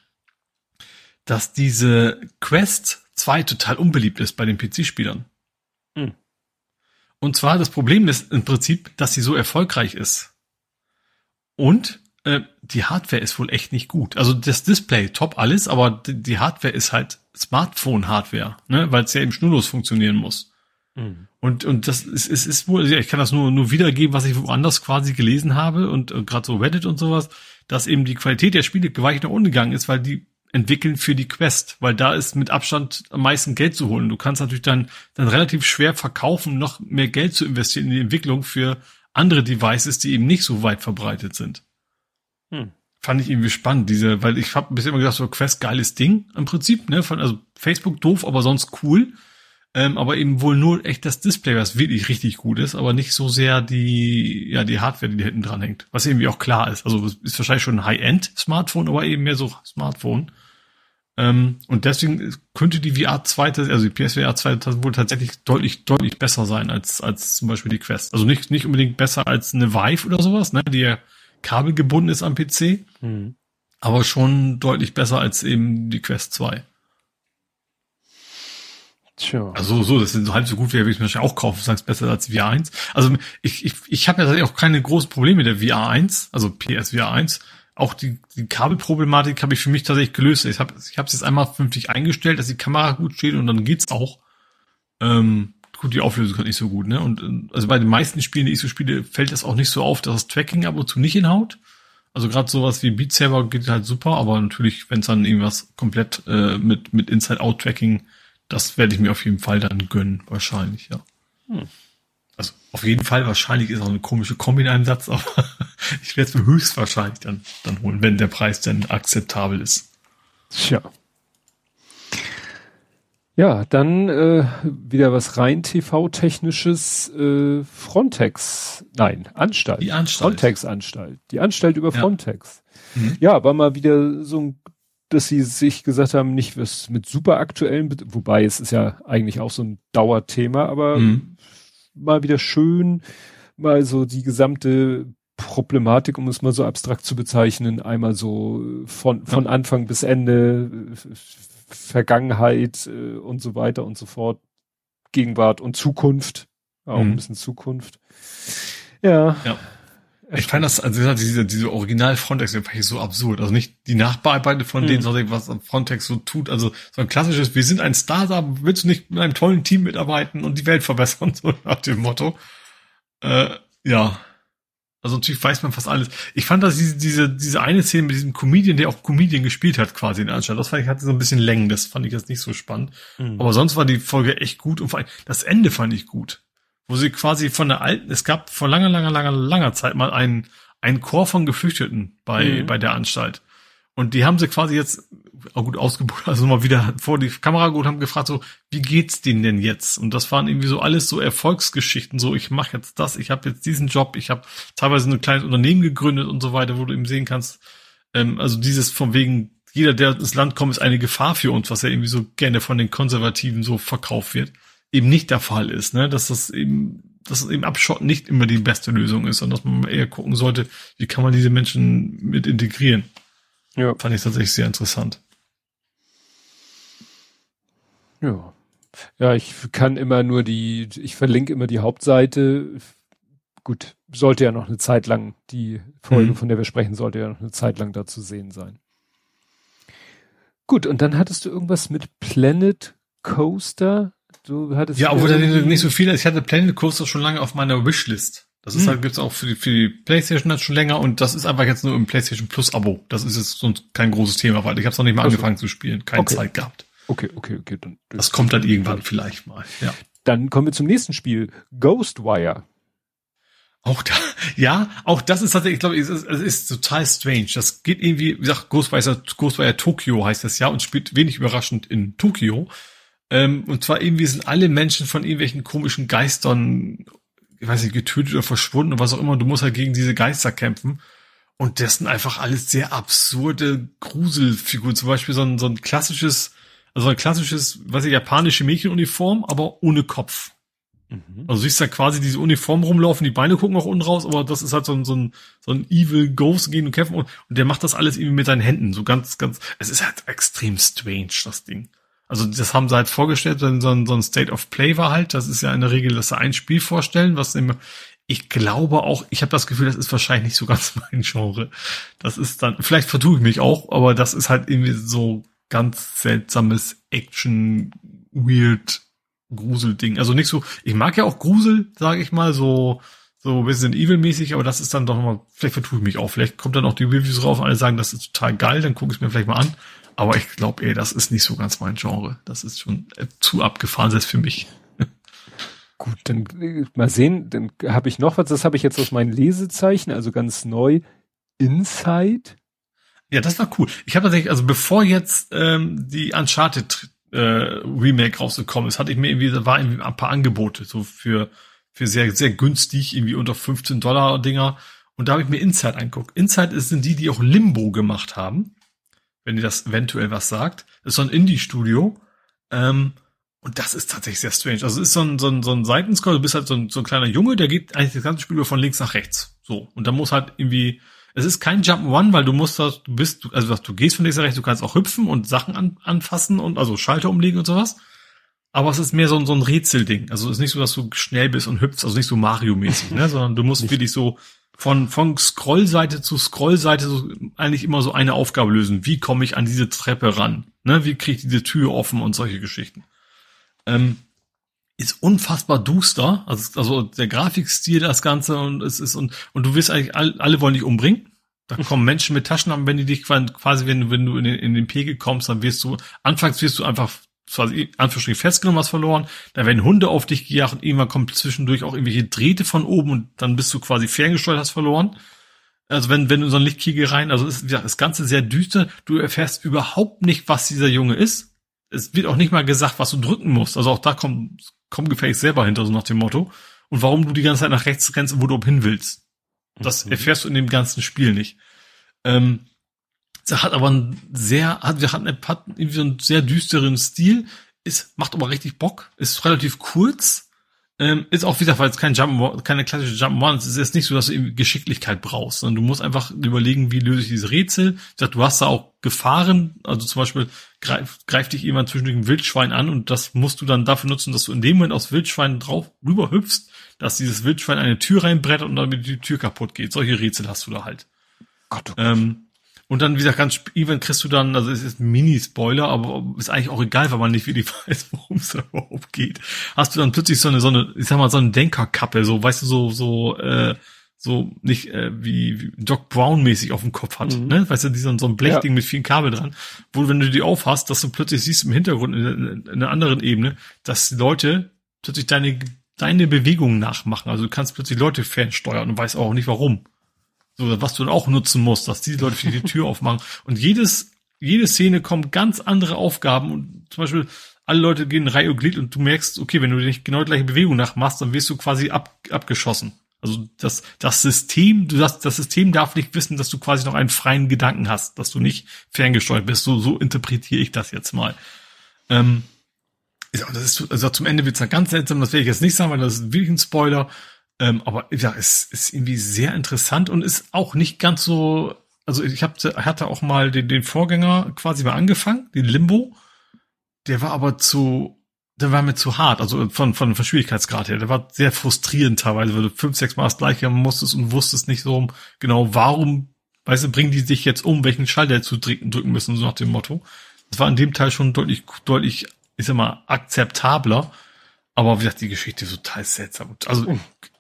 dass diese Quest 2 total unbeliebt ist bei den PC-Spielern. Hm. Und zwar das Problem ist im Prinzip, dass sie so erfolgreich ist. Und äh, die Hardware ist wohl echt nicht gut. Also das Display, top alles, aber die Hardware ist halt Smartphone-Hardware, ne? weil es ja eben schnurlos funktionieren muss. Mhm. Und, und das ist, ist, ist wohl, ja, ich kann das nur, nur wiedergeben, was ich woanders quasi gelesen habe und, und gerade so Reddit und sowas, dass eben die Qualität der Spiele gewaltig nach unten gegangen ist, weil die entwickeln für die Quest, weil da ist mit Abstand am meisten Geld zu holen. Du kannst natürlich dann, dann relativ schwer verkaufen, noch mehr Geld zu investieren in die Entwicklung für andere Devices, die eben nicht so weit verbreitet sind. Hm. Fand ich irgendwie spannend, diese, weil ich habe bisher immer gedacht, so Quest geiles Ding im Prinzip, ne? Von, also Facebook doof, aber sonst cool. Ähm, aber eben wohl nur echt das Display, was wirklich richtig gut ist, aber nicht so sehr die, ja, die Hardware, die hinten dran hängt. Was irgendwie auch klar ist. Also ist wahrscheinlich schon ein High-End-Smartphone, aber eben mehr so Smartphone. Ähm, und deswegen könnte die VR 2, also die PSVR 2 wohl tatsächlich deutlich, deutlich besser sein als, als zum Beispiel die Quest. Also nicht, nicht unbedingt besser als eine Vive oder sowas, ne, die ja kabelgebunden ist am PC. Mhm. Aber schon deutlich besser als eben die Quest 2. Tja. Also so, das sind so halb so gut, wie ich mir auch kaufen, es besser als VR 1. Also ich, ich, ich habe ja tatsächlich auch keine großen Probleme mit der VR 1, also PSVR 1. Auch die, die Kabelproblematik habe ich für mich tatsächlich gelöst. Ich habe ich es jetzt einmal vernünftig eingestellt, dass die Kamera gut steht und dann geht's auch. Ähm, gut, die Auflösung ist nicht so gut, ne? Und äh, also bei den meisten Spielen, die ich so spiele, fällt das auch nicht so auf, dass das Tracking ab und zu nicht hinhaut. Also gerade sowas wie Beat Saber geht halt super, aber natürlich, wenn es dann irgendwas komplett äh, mit mit Inside-Out-Tracking, das werde ich mir auf jeden Fall dann gönnen, wahrscheinlich, ja. Hm. Also auf jeden Fall wahrscheinlich ist auch eine komische Kombi-Einsatz, [LAUGHS] aber ich werde es mir höchstwahrscheinlich dann dann holen, wenn der Preis dann akzeptabel ist. Tja. Ja, dann äh, wieder was rein TV-technisches äh, Frontex, nein, Anstalt. Die Anstalt. Frontex-Anstalt. Die Anstalt über ja. Frontex. Mhm. Ja, war mal wieder so ein, dass sie sich gesagt haben, nicht was mit super aktuellen, wobei es ist ja eigentlich auch so ein Dauerthema, aber mhm. mal wieder schön, mal so die gesamte Problematik, um es mal so abstrakt zu bezeichnen, einmal so von, von ja. Anfang bis Ende Vergangenheit äh, und so weiter und so fort, Gegenwart und Zukunft, auch mhm. ein bisschen Zukunft. Ja. ja. Ich fand das, also diese, diese Original Frontex fand ich so absurd. Also nicht die Nachbearbeitung von mhm. denen, sondern was Frontex so tut. Also so ein klassisches, wir sind ein Startup, willst du nicht mit einem tollen Team mitarbeiten und die Welt verbessern, [LAUGHS] so nach dem Motto. Äh, ja. Also natürlich weiß man fast alles. Ich fand dass diese, diese, diese eine Szene mit diesem Comedian, der auch Comedian gespielt hat, quasi in der Anstalt. Das fand ich hatte so ein bisschen Längen, das fand ich jetzt nicht so spannend. Mhm. Aber sonst war die Folge echt gut und vor allem das Ende fand ich gut. Wo sie quasi von der alten, es gab vor langer, langer, langer, langer Zeit mal einen, einen Chor von Geflüchteten bei, mhm. bei der Anstalt. Und die haben sie quasi jetzt auch gut ausgebucht, also mal wieder vor die Kamera geholt, haben gefragt so, wie geht's denen denn jetzt? Und das waren irgendwie so alles so Erfolgsgeschichten, so ich mache jetzt das, ich habe jetzt diesen Job, ich habe teilweise ein kleines Unternehmen gegründet und so weiter, wo du eben sehen kannst, ähm, also dieses von wegen, jeder, der ins Land kommt, ist eine Gefahr für uns, was ja irgendwie so gerne von den Konservativen so verkauft wird, eben nicht der Fall ist, ne, dass das eben dass eben Abschotten nicht immer die beste Lösung ist, sondern dass man eher gucken sollte, wie kann man diese Menschen mit integrieren. Ja. Fand ich tatsächlich sehr interessant. Ja. Ja, ich kann immer nur die, ich verlinke immer die Hauptseite. Gut, sollte ja noch eine Zeit lang, die Folge, mhm. von der wir sprechen, sollte ja noch eine Zeit lang da zu sehen sein. Gut, und dann hattest du irgendwas mit Planet Coaster. Du hattest ja, obwohl da nicht so viel ist. Ich hatte Planet Coaster schon lange auf meiner Wishlist. Das ist hm. halt, gibt's auch für die, für die Playstation schon länger und das ist einfach jetzt nur im Playstation Plus Abo. Das ist jetzt sonst kein großes Thema, weil ich habe es noch nicht mal also, angefangen zu spielen, keine okay. Zeit gehabt. Okay, okay, okay. Dann, das kommt dann irgendwann vielleicht mal, ja. Dann kommen wir zum nächsten Spiel, Ghostwire. Auch da, [LAUGHS] ja, auch das ist tatsächlich, ich glaube, es ist, es ist total strange. Das geht irgendwie, wie gesagt, Ghostwire, Ghostwire Tokyo heißt das ja und spielt wenig überraschend in Tokio. Ähm, und zwar irgendwie sind alle Menschen von irgendwelchen komischen Geistern, ich weiß nicht, getötet oder verschwunden oder was auch immer. Du musst halt gegen diese Geister kämpfen. Und das sind einfach alles sehr absurde Gruselfiguren. Zum Beispiel so ein, so ein klassisches, also ein klassisches, was ich, japanische Mädchenuniform, aber ohne Kopf. Mhm. Also siehst da quasi diese Uniform rumlaufen, die Beine gucken auch unten raus, aber das ist halt so ein, so ein, so ein Evil Ghost gehen und kämpfen und, und der macht das alles irgendwie mit seinen Händen, so ganz, ganz, es ist halt extrem strange, das Ding. Also das haben sie halt vorgestellt, so ein, so ein State of Play war halt. Das ist ja in der Regel, dass sie ein Spiel vorstellen, was im, ich glaube auch, ich habe das Gefühl, das ist wahrscheinlich nicht so ganz [LAUGHS] mein Genre. Das ist dann, vielleicht vertue ich mich auch, aber das ist halt irgendwie so ganz seltsames Action, weird Gruselding. Also nicht so, ich mag ja auch Grusel, sage ich mal, so so Resident Evil mäßig, aber das ist dann doch nochmal, vielleicht vertue ich mich auch. Vielleicht kommt dann auch die Reviews rauf alle sagen, das ist total geil, dann gucke ich mir vielleicht mal an. Aber ich glaube, ey, das ist nicht so ganz mein Genre. Das ist schon äh, zu abgefahren, selbst für mich. [LAUGHS] Gut, dann äh, mal sehen, dann habe ich noch was, das habe ich jetzt aus meinen Lesezeichen, also ganz neu. Inside. Ja, das war cool. Ich habe tatsächlich, also bevor jetzt ähm, die Uncharted äh, Remake rausgekommen ist, hatte ich mir irgendwie, da war irgendwie ein paar Angebote, so für, für sehr, sehr günstig, irgendwie unter 15 Dollar Dinger. Und da habe ich mir Inside angeguckt. Inside sind die, die auch Limbo gemacht haben wenn ihr das eventuell was sagt. Das ist so ein Indie-Studio. Ähm, und das ist tatsächlich sehr strange. Also es ist so ein, so ein, so ein Seitenscroll, du bist halt so ein, so ein kleiner Junge, der geht eigentlich das ganze Spiel über von links nach rechts. So. Und da muss halt irgendwie, es ist kein Jump'n'Run, weil du musst das, du bist, also du gehst von links nach rechts, du kannst auch hüpfen und Sachen an, anfassen und also Schalter umlegen und sowas. Aber es ist mehr so, ein so ein Rätselding. Also es ist nicht so, dass du schnell bist und hüpfst, also nicht so Mario-mäßig, ne, [LAUGHS] sondern du musst wirklich so von, von Scrollseite zu Scrollseite so eigentlich immer so eine Aufgabe lösen. Wie komme ich an diese Treppe ran? Ne, wie kriege ich diese Tür offen und solche Geschichten. Ähm, ist unfassbar duster, also, also der Grafikstil, das Ganze und es ist und, und du wirst eigentlich, alle, alle wollen dich umbringen. Da kommen Menschen mit Taschen an, wenn die dich quasi, wenn, wenn du in den, in den Pegel kommst, dann wirst du, anfangs wirst du einfach quasi Anführungsstrichen festgenommen, hast verloren, dann werden Hunde auf dich gejagt und irgendwann kommt zwischendurch auch irgendwelche Drähte von oben und dann bist du quasi ferngesteuert, hast verloren. Also wenn, wenn du so ein Lichtkegel rein, also ist das Ganze sehr düster, du erfährst überhaupt nicht, was dieser Junge ist. Es wird auch nicht mal gesagt, was du drücken musst. Also auch da komm, komm gefälligst selber hinter, so nach dem Motto. Und warum du die ganze Zeit nach rechts rennst und wo du hin willst. Das mhm. erfährst du in dem ganzen Spiel nicht. Ähm, hat aber ein sehr, hat, wir hatten hat irgendwie so einen sehr düsteren Stil, ist, macht aber richtig Bock, ist relativ kurz, ähm, ist auch, wie gesagt, weil es kein Jump, keine klassische Jump One, es ist jetzt nicht so, dass du irgendwie Geschicklichkeit brauchst, sondern du musst einfach überlegen, wie löse ich diese Rätsel. Ich sag, du hast da auch Gefahren, also zum Beispiel greift greif dich jemand zwischen dem Wildschwein an und das musst du dann dafür nutzen, dass du in dem Moment aufs Wildschwein drauf rüber hüpfst, dass dieses Wildschwein eine Tür reinbrettert und damit die Tür kaputt geht. Solche Rätsel hast du da halt. Gott, oh Gott. Ähm, und dann, wie gesagt, ganz Event kriegst du dann, also es ist ein Mini-Spoiler, aber ist eigentlich auch egal, weil man nicht wirklich [LAUGHS] weiß, worum es überhaupt geht. Hast du dann plötzlich so eine, so eine, ich sag mal, so eine Denkerkappe, so, weißt du, so, so, äh, so nicht äh, wie, wie Doc Brown mäßig auf dem Kopf hat, mhm. ne? Weißt du, die so, so ein Blechding ja. mit vielen Kabel dran, wo wenn du die aufhast, dass du plötzlich siehst im Hintergrund in, in, in einer anderen Ebene, dass Leute plötzlich deine deine Bewegungen nachmachen. Also du kannst plötzlich Leute fernsteuern und weißt auch nicht warum. So, was du dann auch nutzen musst, dass diese Leute für die Tür aufmachen. Und jedes, jede Szene kommt ganz andere Aufgaben und zum Beispiel alle Leute gehen in Reihe und Glied und du merkst, okay, wenn du nicht genau die gleiche Bewegung nachmachst, dann wirst du quasi ab, abgeschossen. Also das, das System, du das, das System darf nicht wissen, dass du quasi noch einen freien Gedanken hast, dass du nicht ferngesteuert bist. So, so interpretiere ich das jetzt mal. Ähm, das ist, also zum Ende wird's dann ganz seltsam, das werde ich jetzt nicht sagen, weil das ist wirklich ein Spoiler. Ähm, aber ja, es ist irgendwie sehr interessant und ist auch nicht ganz so. Also ich hab, hatte auch mal den, den Vorgänger quasi mal angefangen, den Limbo. der war aber zu, der war mir zu hart, also von, von, von Schwierigkeitsgrad her. Der war sehr frustrierend teilweise, weil du fünf, sechs Mal das gleiche musstest und wusstest nicht so genau, warum, weißt du, bringen die sich jetzt um, welchen Schalter zu drücken, müssen, so nach dem Motto. Das war in dem Teil schon deutlich, deutlich, ich sag mal, akzeptabler. Aber wie gesagt, die Geschichte ist total seltsam. Also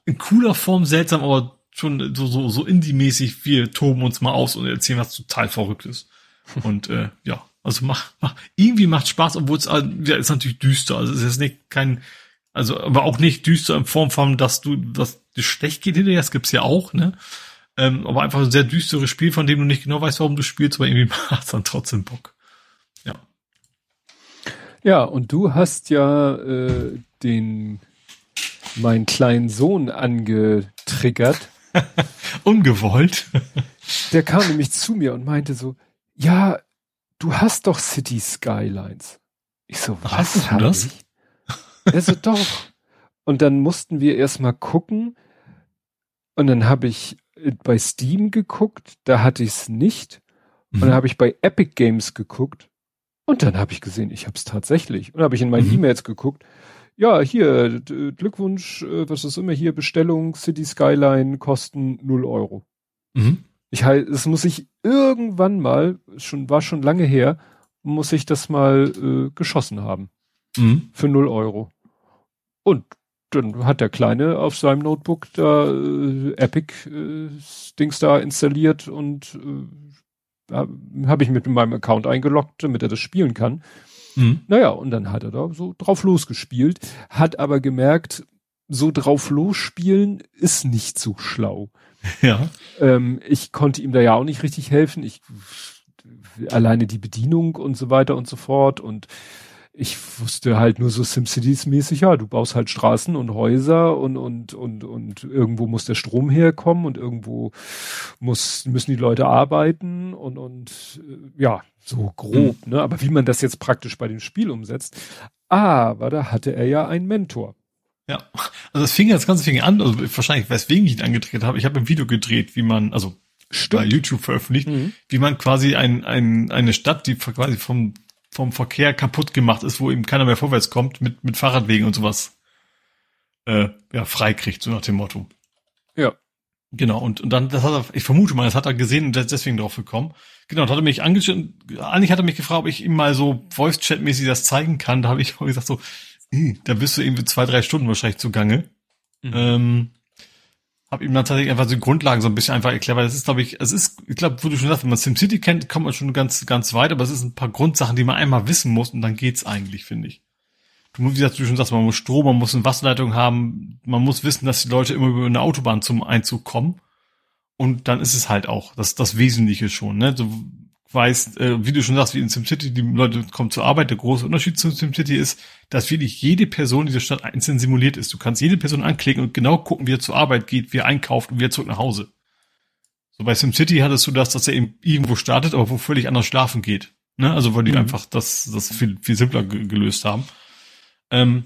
in cooler Form seltsam, aber schon so, so, so indie-mäßig, wir toben uns mal aus und erzählen was total Verrücktes. Und äh, ja, also mach, mach, irgendwie macht Spaß, obwohl es ja, ist natürlich düster. Also es ist nicht kein, also aber auch nicht düster in Form von, dass du, dass das schlecht geht hinterher, das gibt's ja auch, ne? Ähm, aber einfach ein sehr düsteres Spiel, von dem du nicht genau weißt, warum du spielst, aber irgendwie [LAUGHS] macht's dann trotzdem Bock. Ja. Ja, und du hast ja äh, den meinen kleinen Sohn angetriggert. [LAUGHS] Ungewollt. [LAUGHS] Der kam nämlich zu mir und meinte so, ja, du hast doch City Skylines. Ich so, was hast du das? Ich? Er so, doch. Und dann mussten wir erstmal gucken. Und dann habe ich bei Steam geguckt, da hatte ich es nicht. Und dann mhm. habe ich bei Epic Games geguckt. Und dann habe ich gesehen, ich habe es tatsächlich. Und habe ich in meine mhm. E-Mails geguckt. Ja, hier, Glückwunsch, äh, was ist immer hier, Bestellung, City Skyline, kosten null Euro. Mhm. Ich halt, es muss ich irgendwann mal, schon, war schon lange her, muss ich das mal äh, geschossen haben. Mhm. Für null Euro. Und dann hat der Kleine auf seinem Notebook da äh, Epic äh, Dings da installiert und äh, habe ich mit meinem Account eingeloggt, damit er das spielen kann. Mhm. Naja, und dann hat er da so drauf losgespielt, hat aber gemerkt, so drauf losspielen ist nicht so schlau. [LAUGHS] Ja. Ähm, ich konnte ihm da ja auch nicht richtig helfen. Ich alleine die Bedienung und so weiter und so fort und ich wusste halt nur so SimCities mäßig, ja, du baust halt Straßen und Häuser und, und, und, und irgendwo muss der Strom herkommen und irgendwo muss, müssen die Leute arbeiten und, und, äh, ja, so grob, mhm. ne, aber wie man das jetzt praktisch bei dem Spiel umsetzt. Aber da hatte er ja einen Mentor. Ja, also das fing das Ganze fing an, also wahrscheinlich weswegen ich ihn angedreht habe. Ich habe ein Video gedreht, wie man, also Stimmt. bei YouTube veröffentlicht, mhm. wie man quasi ein, ein, eine Stadt, die quasi vom vom Verkehr kaputt gemacht ist, wo eben keiner mehr vorwärts kommt, mit, mit Fahrradwegen und sowas, äh, ja, freikriegt, so nach dem Motto. Genau, und, und dann, das hat er, ich vermute mal, das hat er gesehen und ist deswegen drauf gekommen. Genau, da hat er mich angeschaut, eigentlich hat er mich gefragt, ob ich ihm mal so Voice-Chat-mäßig das zeigen kann. Da habe ich [LAUGHS] auch gesagt so, da bist du irgendwie zwei, drei Stunden wahrscheinlich zugange. Mhm. Ähm, habe ihm dann tatsächlich einfach so die Grundlagen so ein bisschen einfach erklärt, weil das ist, glaube ich, es ist, ich glaube, wo du schon sagst, wenn man SimCity kennt, kommt man schon ganz, ganz weit, aber es ist ein paar Grundsachen, die man einmal wissen muss und dann geht's eigentlich, finde ich. Du musst, wie gesagt, du schon sagst, man muss Strom, man muss eine Wasserleitung haben, man muss wissen, dass die Leute immer über eine Autobahn zum Einzug kommen. Und dann ist es halt auch das, das Wesentliche schon, ne? Du weißt, äh, wie du schon sagst, wie in SimCity, die Leute kommen zur Arbeit. Der große Unterschied zu SimCity ist, dass wirklich jede Person in dieser Stadt einzeln simuliert ist. Du kannst jede Person anklicken und genau gucken, wie er zur Arbeit geht, wie er einkauft und wie er zurück nach Hause. So bei SimCity hattest du das, dass er eben irgendwo startet, aber wo völlig anders schlafen geht. Ne? Also weil die mhm. einfach das, das viel, viel simpler gelöst haben. Ähm,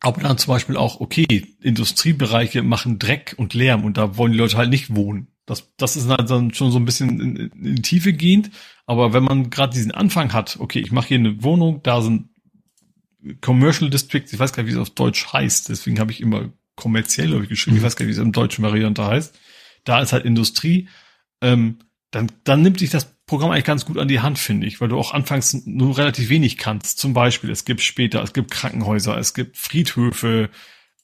aber dann zum Beispiel auch, okay, Industriebereiche machen Dreck und Lärm und da wollen die Leute halt nicht wohnen. Das, das ist halt dann schon so ein bisschen in, in Tiefe gehend. Aber wenn man gerade diesen Anfang hat, okay, ich mache hier eine Wohnung, da sind Commercial Districts, ich weiß gar nicht, wie es auf Deutsch heißt, deswegen habe ich immer kommerziell ich geschrieben, ich weiß gar nicht, wie es im deutschen Variante heißt. Da ist halt Industrie. Ähm, dann, dann nimmt sich das Programm eigentlich ganz gut an die Hand, finde ich, weil du auch anfangs nur relativ wenig kannst. Zum Beispiel, es gibt später, es gibt Krankenhäuser, es gibt Friedhöfe,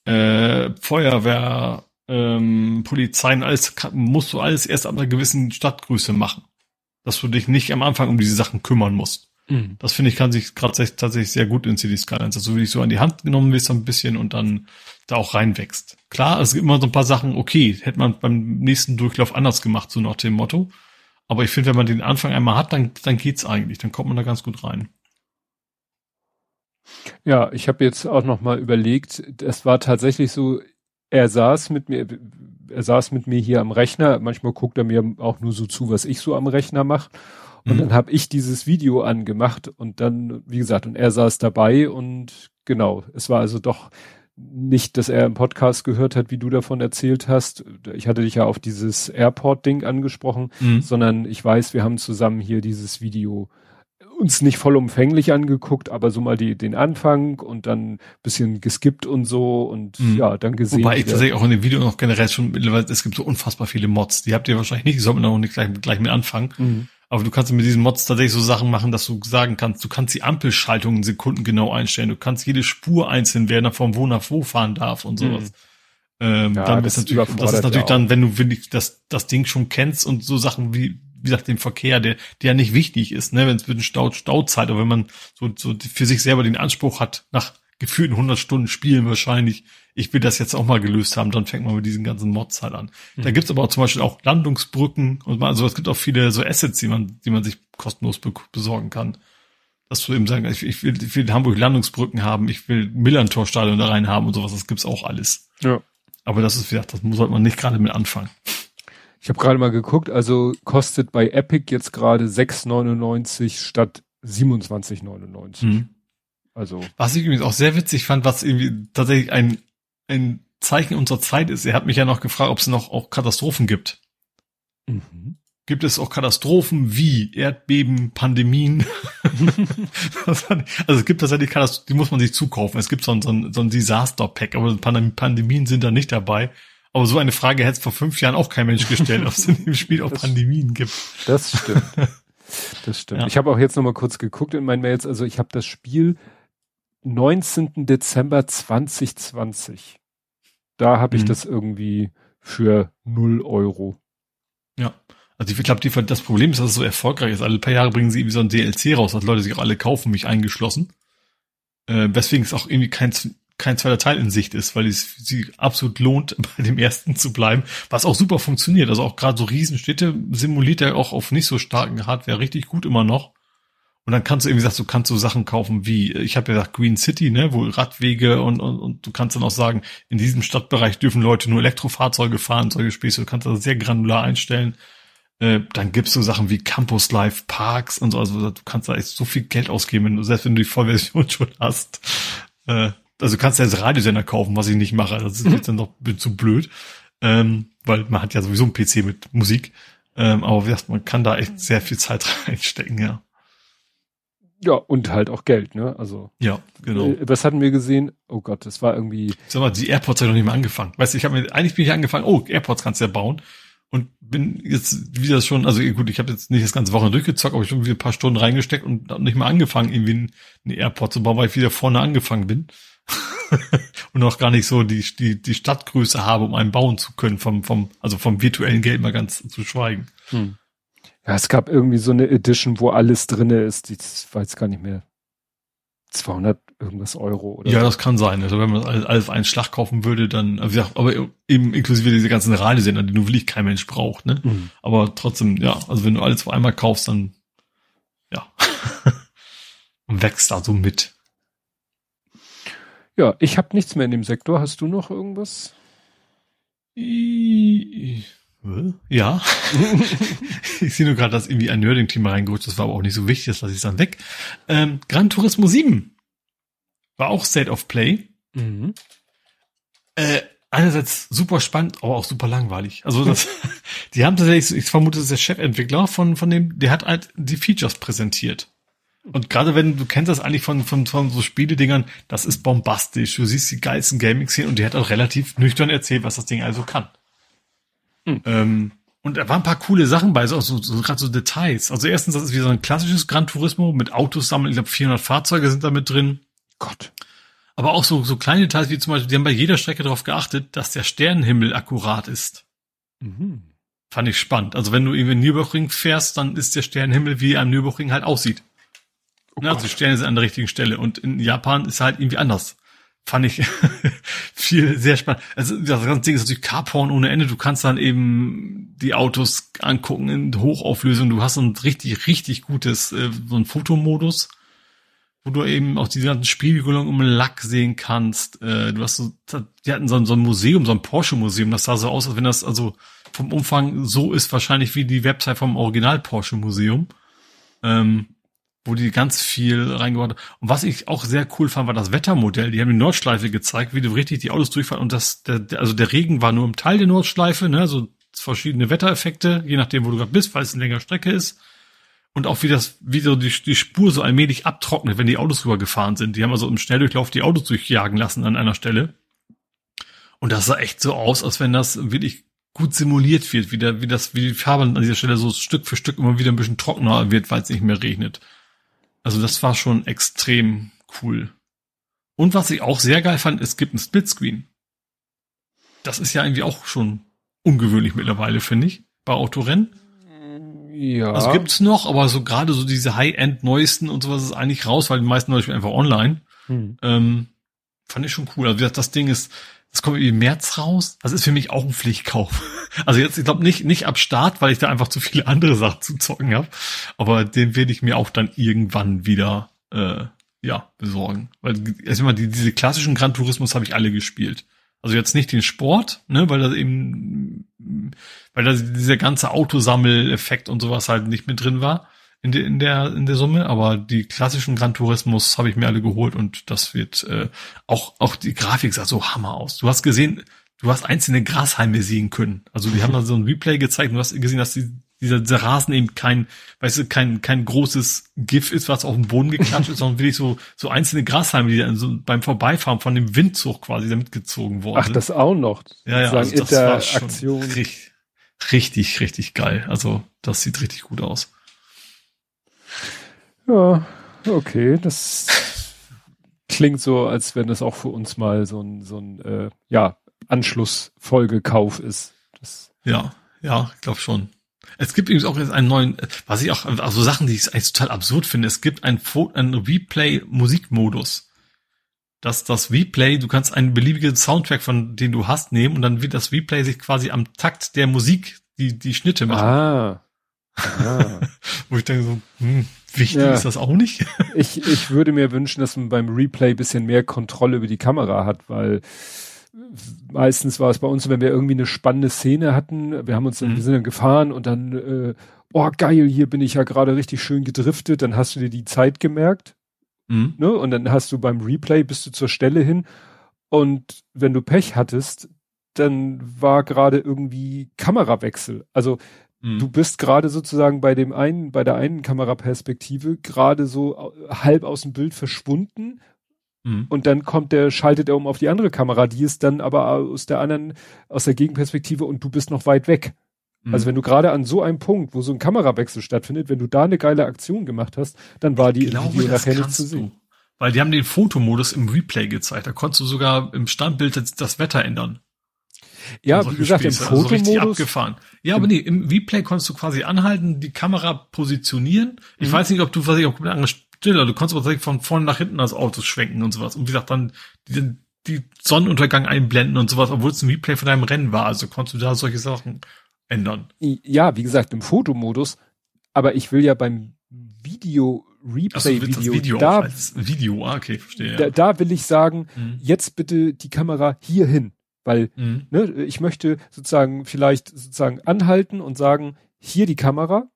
äh, Feuerwehr, ähm, Polizeien, alles musst du alles erst ab einer gewissen Stadtgröße machen. Dass du dich nicht am Anfang um diese Sachen kümmern musst. Mhm. Das finde ich kann sich gerade tatsächlich sehr gut in City Skylines, dass du dich so an die Hand genommen wirst ein bisschen und dann da auch reinwächst. Klar, es gibt immer so ein paar Sachen, okay, hätte man beim nächsten Durchlauf anders gemacht, so nach dem Motto. Aber ich finde, wenn man den Anfang einmal hat, dann, dann geht's eigentlich, dann kommt man da ganz gut rein. Ja, ich habe jetzt auch noch mal überlegt, es war tatsächlich so, er saß mit mir, er saß mit mir hier am Rechner. Manchmal guckt er mir auch nur so zu, was ich so am Rechner mache. Und mhm. dann habe ich dieses Video angemacht und dann, wie gesagt, und er saß dabei und genau, es war also doch nicht, dass er im Podcast gehört hat, wie du davon erzählt hast. Ich hatte dich ja auf dieses Airport-Ding angesprochen, mhm. sondern ich weiß, wir haben zusammen hier dieses Video uns nicht vollumfänglich angeguckt, aber so mal die, den Anfang und dann bisschen geskippt und so und mhm. ja, dann gesehen. Wobei ich tatsächlich auch in dem Video noch generell schon mittlerweile, es gibt so unfassbar viele Mods. Die habt ihr wahrscheinlich nicht, die sollten auch nicht gleich, gleich mit anfangen. Mhm. Aber du kannst mit diesen Mods tatsächlich so Sachen machen, dass du sagen kannst, du kannst die Ampelschaltungen sekundengenau einstellen, du kannst jede Spur einzeln, wer nach vom wo nach wo fahren darf und sowas. Mhm. Ähm, ja, dann das ist natürlich, das ist natürlich dann, wenn du wirklich das, das Ding schon kennst und so Sachen wie, wie gesagt, den Verkehr, der, der ja nicht wichtig ist, ne, wenn es mit dem Stau, Stauzeit, aber wenn man so, so für sich selber den Anspruch hat, nach gefühlten 100 Stunden Spielen wahrscheinlich, ich will das jetzt auch mal gelöst haben, dann fängt man mit diesen ganzen Mods halt an. Mhm. Da gibt's aber auch zum Beispiel auch Landungsbrücken und mal, also es gibt auch viele so Assets, die man, die man sich kostenlos be besorgen kann. Dass du eben sagen, ich, ich, will, ich will Hamburg Landungsbrücken haben, ich will Millantor-Stadion da rein haben und sowas, das gibt's auch alles. Ja. Aber das ist, wie gesagt, das sollte man nicht gerade mit anfangen. Ich habe gerade mal geguckt, also kostet bei Epic jetzt gerade 6,99 statt 27,99. Mhm. Also. Was ich übrigens auch sehr witzig fand, was irgendwie tatsächlich ein, ein Zeichen unserer Zeit ist. Er hat mich ja noch gefragt, ob es noch auch Katastrophen gibt. Mhm. Gibt es auch Katastrophen wie Erdbeben, Pandemien? [LAUGHS] also es gibt tatsächlich Katastrophen, die muss man sich zukaufen. Es gibt so ein, so ein, so ein Disaster-Pack, aber Pandemien sind da nicht dabei. Aber so eine Frage hätte es vor fünf Jahren auch kein Mensch gestellt, ob es in dem Spiel auch das Pandemien gibt. Das stimmt. [LAUGHS] Das stimmt. Ja. Ich habe auch jetzt noch mal kurz geguckt in meinen Mails. Also ich habe das Spiel 19. Dezember 2020. Da habe ich mhm. das irgendwie für null Euro. Ja. Also ich glaube, das Problem ist, dass es so erfolgreich ist. Alle paar Jahre bringen sie irgendwie so ein DLC raus, dass Leute sich auch alle kaufen, mich eingeschlossen. Äh, weswegen es auch irgendwie kein, kein zweiter Teil in Sicht ist, weil es sie absolut lohnt, [LAUGHS] bei dem ersten zu bleiben, was auch super funktioniert. Also auch gerade so Riesenstädte simuliert er auch auf nicht so starken Hardware richtig gut immer noch. Und dann kannst du irgendwie sagen, du kannst so Sachen kaufen wie, ich habe ja gesagt, Green City, ne, wo Radwege und, und, und du kannst dann auch sagen, in diesem Stadtbereich dürfen Leute nur Elektrofahrzeuge fahren, solche Späße, du kannst das sehr granular einstellen. Äh, dann gibt's so Sachen wie Campus Life Parks und so, also du kannst da echt so viel Geld ausgeben, wenn du, selbst wenn du die Vollversion [LAUGHS] schon hast. Äh, also du kannst ja jetzt Radiosender kaufen, was ich nicht mache, das ist jetzt dann doch zu blöd. Ähm, weil man hat ja sowieso einen PC mit Musik. Ähm, aber wie gesagt, man kann da echt sehr viel Zeit [LAUGHS] reinstecken, ja. Ja, und halt auch Geld, ne? Also. Ja, genau. Äh, was hatten wir gesehen? Oh Gott, das war irgendwie. Sag mal, die AirPods haben noch nicht mal angefangen. Weißt du, ich habe mir, eigentlich bin ich angefangen, oh, AirPods kannst du ja bauen. Und bin jetzt wieder schon, also gut, ich habe jetzt nicht das ganze Woche durchgezockt, aber ich schon wieder ein paar Stunden reingesteckt und nicht mal angefangen, irgendwie eine AirPod zu bauen, weil ich wieder vorne angefangen bin. [LAUGHS] und noch gar nicht so die, die, die Stadtgröße habe, um einen bauen zu können, vom, vom, also vom virtuellen Geld mal ganz zu schweigen. Hm. Ja, es gab irgendwie so eine Edition, wo alles drinne ist. Ich weiß gar nicht mehr. 200 irgendwas Euro oder Ja, so. das kann sein. Also wenn man alles, auf einen Schlag kaufen würde, dann, also aber eben inklusive diese ganzen Radiosender, die nur wirklich kein Mensch braucht, ne? Mhm. Aber trotzdem, ja, also wenn du alles auf einmal kaufst, dann, ja. [LAUGHS] Und wächst da so mit. Ja, ich habe nichts mehr in dem Sektor. Hast du noch irgendwas? Ja. [LAUGHS] ich sehe nur gerade, dass irgendwie ein Nerding-Thema reingerutscht Das war aber auch nicht so wichtig, das lasse ich dann weg. Ähm, Gran Turismo 7 war auch State of Play. Mhm. Äh, einerseits super spannend, aber auch super langweilig. Also das, [LAUGHS] die haben tatsächlich, ich vermute, das ist der Chefentwickler von, von dem, der hat halt die Features präsentiert. Und gerade wenn du kennst das eigentlich von, von, von so Spieledingern, das ist bombastisch. Du siehst die geilsten Gaming-Szenen und die hat auch relativ nüchtern erzählt, was das Ding also kann. Mhm. Ähm, und da waren ein paar coole Sachen bei, so, so, so gerade so Details. Also erstens, das ist wie so ein klassisches Gran Turismo mit Autos sammeln. Ich glaube, 400 Fahrzeuge sind da mit drin. Gott. Aber auch so, so kleine Details wie zum Beispiel, die haben bei jeder Strecke darauf geachtet, dass der Sternenhimmel akkurat ist. Mhm. Fand ich spannend. Also wenn du irgendwie in Nürburgring fährst, dann ist der Sternenhimmel, wie er am Nürburgring halt aussieht. Oh ne, also die Sterne sind an der richtigen Stelle. Und in Japan ist halt irgendwie anders fand ich [LAUGHS] viel sehr spannend. Also das ganze Ding ist natürlich Carporn ohne Ende. Du kannst dann eben die Autos angucken in Hochauflösung. Du hast ein richtig, richtig gutes, äh, so ein Fotomodus, wo du eben auch diese ganzen Spiegelungen um Lack sehen kannst. Äh, du hast so, die hatten so ein, so ein Museum, so ein Porsche-Museum. Das sah so aus, als wenn das also vom Umfang so ist wahrscheinlich wie die Website vom Original Porsche-Museum. Ähm, wo die ganz viel reingebaut haben. Und was ich auch sehr cool fand, war das Wettermodell. Die haben die Nordschleife gezeigt, wie du richtig die Autos durchfahren. Und das, der, also der Regen war nur im Teil der Nordschleife, ne, so verschiedene Wettereffekte, je nachdem, wo du gerade bist, weil es eine längere Strecke ist. Und auch wie das, wie so die, die Spur so allmählich abtrocknet, wenn die Autos rübergefahren sind. Die haben also im Schnelldurchlauf die Autos durchjagen lassen an einer Stelle. Und das sah echt so aus, als wenn das wirklich gut simuliert wird, wie, der, wie das, wie die Farbe an dieser Stelle so Stück für Stück immer wieder ein bisschen trockener wird, weil es nicht mehr regnet. Also das war schon extrem cool. Und was ich auch sehr geil fand, es gibt ein Splitscreen. Das ist ja irgendwie auch schon ungewöhnlich mittlerweile, finde ich, bei Autorennen. Ja. Also gibt's noch, aber so gerade so diese High-End neuesten und sowas ist eigentlich raus, weil die meisten Leute einfach online. Hm. Ähm, fand ich schon cool. Also wie gesagt, das Ding ist, das kommt im März raus. Das ist für mich auch ein Pflichtkauf. Also jetzt, ich glaube nicht nicht ab Start, weil ich da einfach zu viele andere Sachen zu zocken habe. Aber den werde ich mir auch dann irgendwann wieder äh, ja besorgen. Weil erstmal also die, diese klassischen Gran Tourismus habe ich alle gespielt. Also jetzt nicht den Sport, ne, weil das eben, weil da dieser ganze Autosammeleffekt und sowas halt nicht mit drin war in, der in der in der Summe, aber die klassischen Gran Turismus habe ich mir alle geholt und das wird äh, auch auch die Grafik sah so hammer aus. Du hast gesehen, du hast einzelne Grashalme sehen können. Also die haben da so ein Replay gezeigt und du hast gesehen, dass die dieser, dieser Rasen eben kein, weißt du, kein, kein großes GIF ist, was auf den Boden geklatscht ist, sondern wirklich so, so einzelne Grashalme, die dann so beim Vorbeifahren von dem Windzug quasi da mitgezogen wurden. Ach, das auch noch. Ja, ja, also das war schon richtig, richtig, richtig geil. Also, das sieht richtig gut aus. Ja, okay, das klingt so, als wenn das auch für uns mal so ein, so ein, äh, ja, Anschlussfolgekauf ist. Das ja, ja, ich glaube schon. Es gibt übrigens auch jetzt einen neuen, was ich auch, also Sachen, die ich eigentlich total absurd finde. Es gibt ein, ein Replay-Musikmodus. Dass das Replay, du kannst einen beliebigen Soundtrack von den du hast nehmen und dann wird das Replay sich quasi am Takt der Musik die, die Schnitte machen. Ah. ah. [LAUGHS] Wo ich denke so, hm, wichtig ja. ist das auch nicht. ich, ich würde mir wünschen, dass man beim Replay bisschen mehr Kontrolle über die Kamera hat, weil meistens war es bei uns, wenn wir irgendwie eine spannende Szene hatten, wir haben uns dann, mhm. wir sind dann gefahren und dann, äh, oh geil, hier bin ich ja gerade richtig schön gedriftet, dann hast du dir die Zeit gemerkt, mhm. ne? Und dann hast du beim Replay bist du zur Stelle hin und wenn du Pech hattest, dann war gerade irgendwie Kamerawechsel. Also mhm. du bist gerade sozusagen bei dem einen, bei der einen Kameraperspektive gerade so halb aus dem Bild verschwunden Mhm. Und dann kommt der, schaltet er um auf die andere Kamera, die ist dann aber aus der anderen, aus der Gegenperspektive und du bist noch weit weg. Mhm. Also wenn du gerade an so einem Punkt, wo so ein Kamerawechsel stattfindet, wenn du da eine geile Aktion gemacht hast, dann war die glaube, Video nachher nicht zu sehen. Du. Weil die haben den Fotomodus im Replay gezeigt. Da konntest du sogar im Standbild das, Wetter ändern. Ja, wie gesagt, Späße. im also Fotomodus. Also abgefahren. Ja, aber nee, im Replay konntest du quasi anhalten, die Kamera positionieren. Ich mhm. weiß nicht, ob du, was ich auch komplett stiller. Du kannst aber direkt von vorne nach hinten das Auto schwenken und sowas. Und wie gesagt, dann die, die Sonnenuntergang einblenden und sowas, obwohl es ein Replay von deinem Rennen war. Also konntest du da solche Sachen ändern. Ja, wie gesagt, im Fotomodus. Aber ich will ja beim Video Replay so, Video, Video da, Video, ah, okay, verstehe. Da, da will ich sagen, mhm. jetzt bitte die Kamera hier hin, weil mhm. ne, ich möchte sozusagen vielleicht sozusagen anhalten und sagen, hier die Kamera,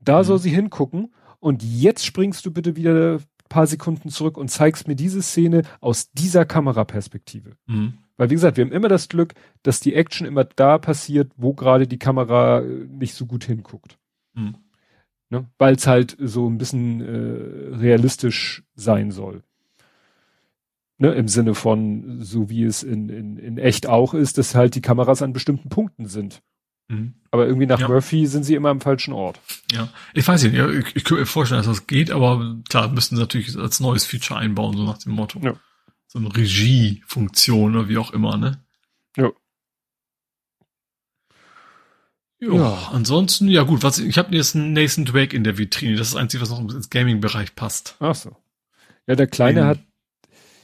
da mhm. soll sie hingucken und jetzt springst du bitte wieder paar Sekunden zurück und zeigst mir diese Szene aus dieser Kameraperspektive. Mhm. Weil wie gesagt, wir haben immer das Glück, dass die Action immer da passiert, wo gerade die Kamera äh, nicht so gut hinguckt. Mhm. Ne? Weil es halt so ein bisschen äh, realistisch sein soll. Ne? Im Sinne von, so wie es in, in, in echt auch ist, dass halt die Kameras an bestimmten Punkten sind. Mhm. Aber irgendwie nach ja. Murphy sind sie immer am falschen Ort. Ja, ich weiß nicht, ich, ich könnte mir vorstellen, dass das geht, aber klar, müssten sie natürlich als neues Feature einbauen, so nach dem Motto. Ja. So eine Regiefunktion oder wie auch immer, ne? Ja. Jo, ja. ansonsten, ja gut, was ich habe jetzt einen Nathan Drake in der Vitrine. Das ist das Einzige, was noch ins Gaming-Bereich passt. Ach so. Ja, der Kleine in, hat.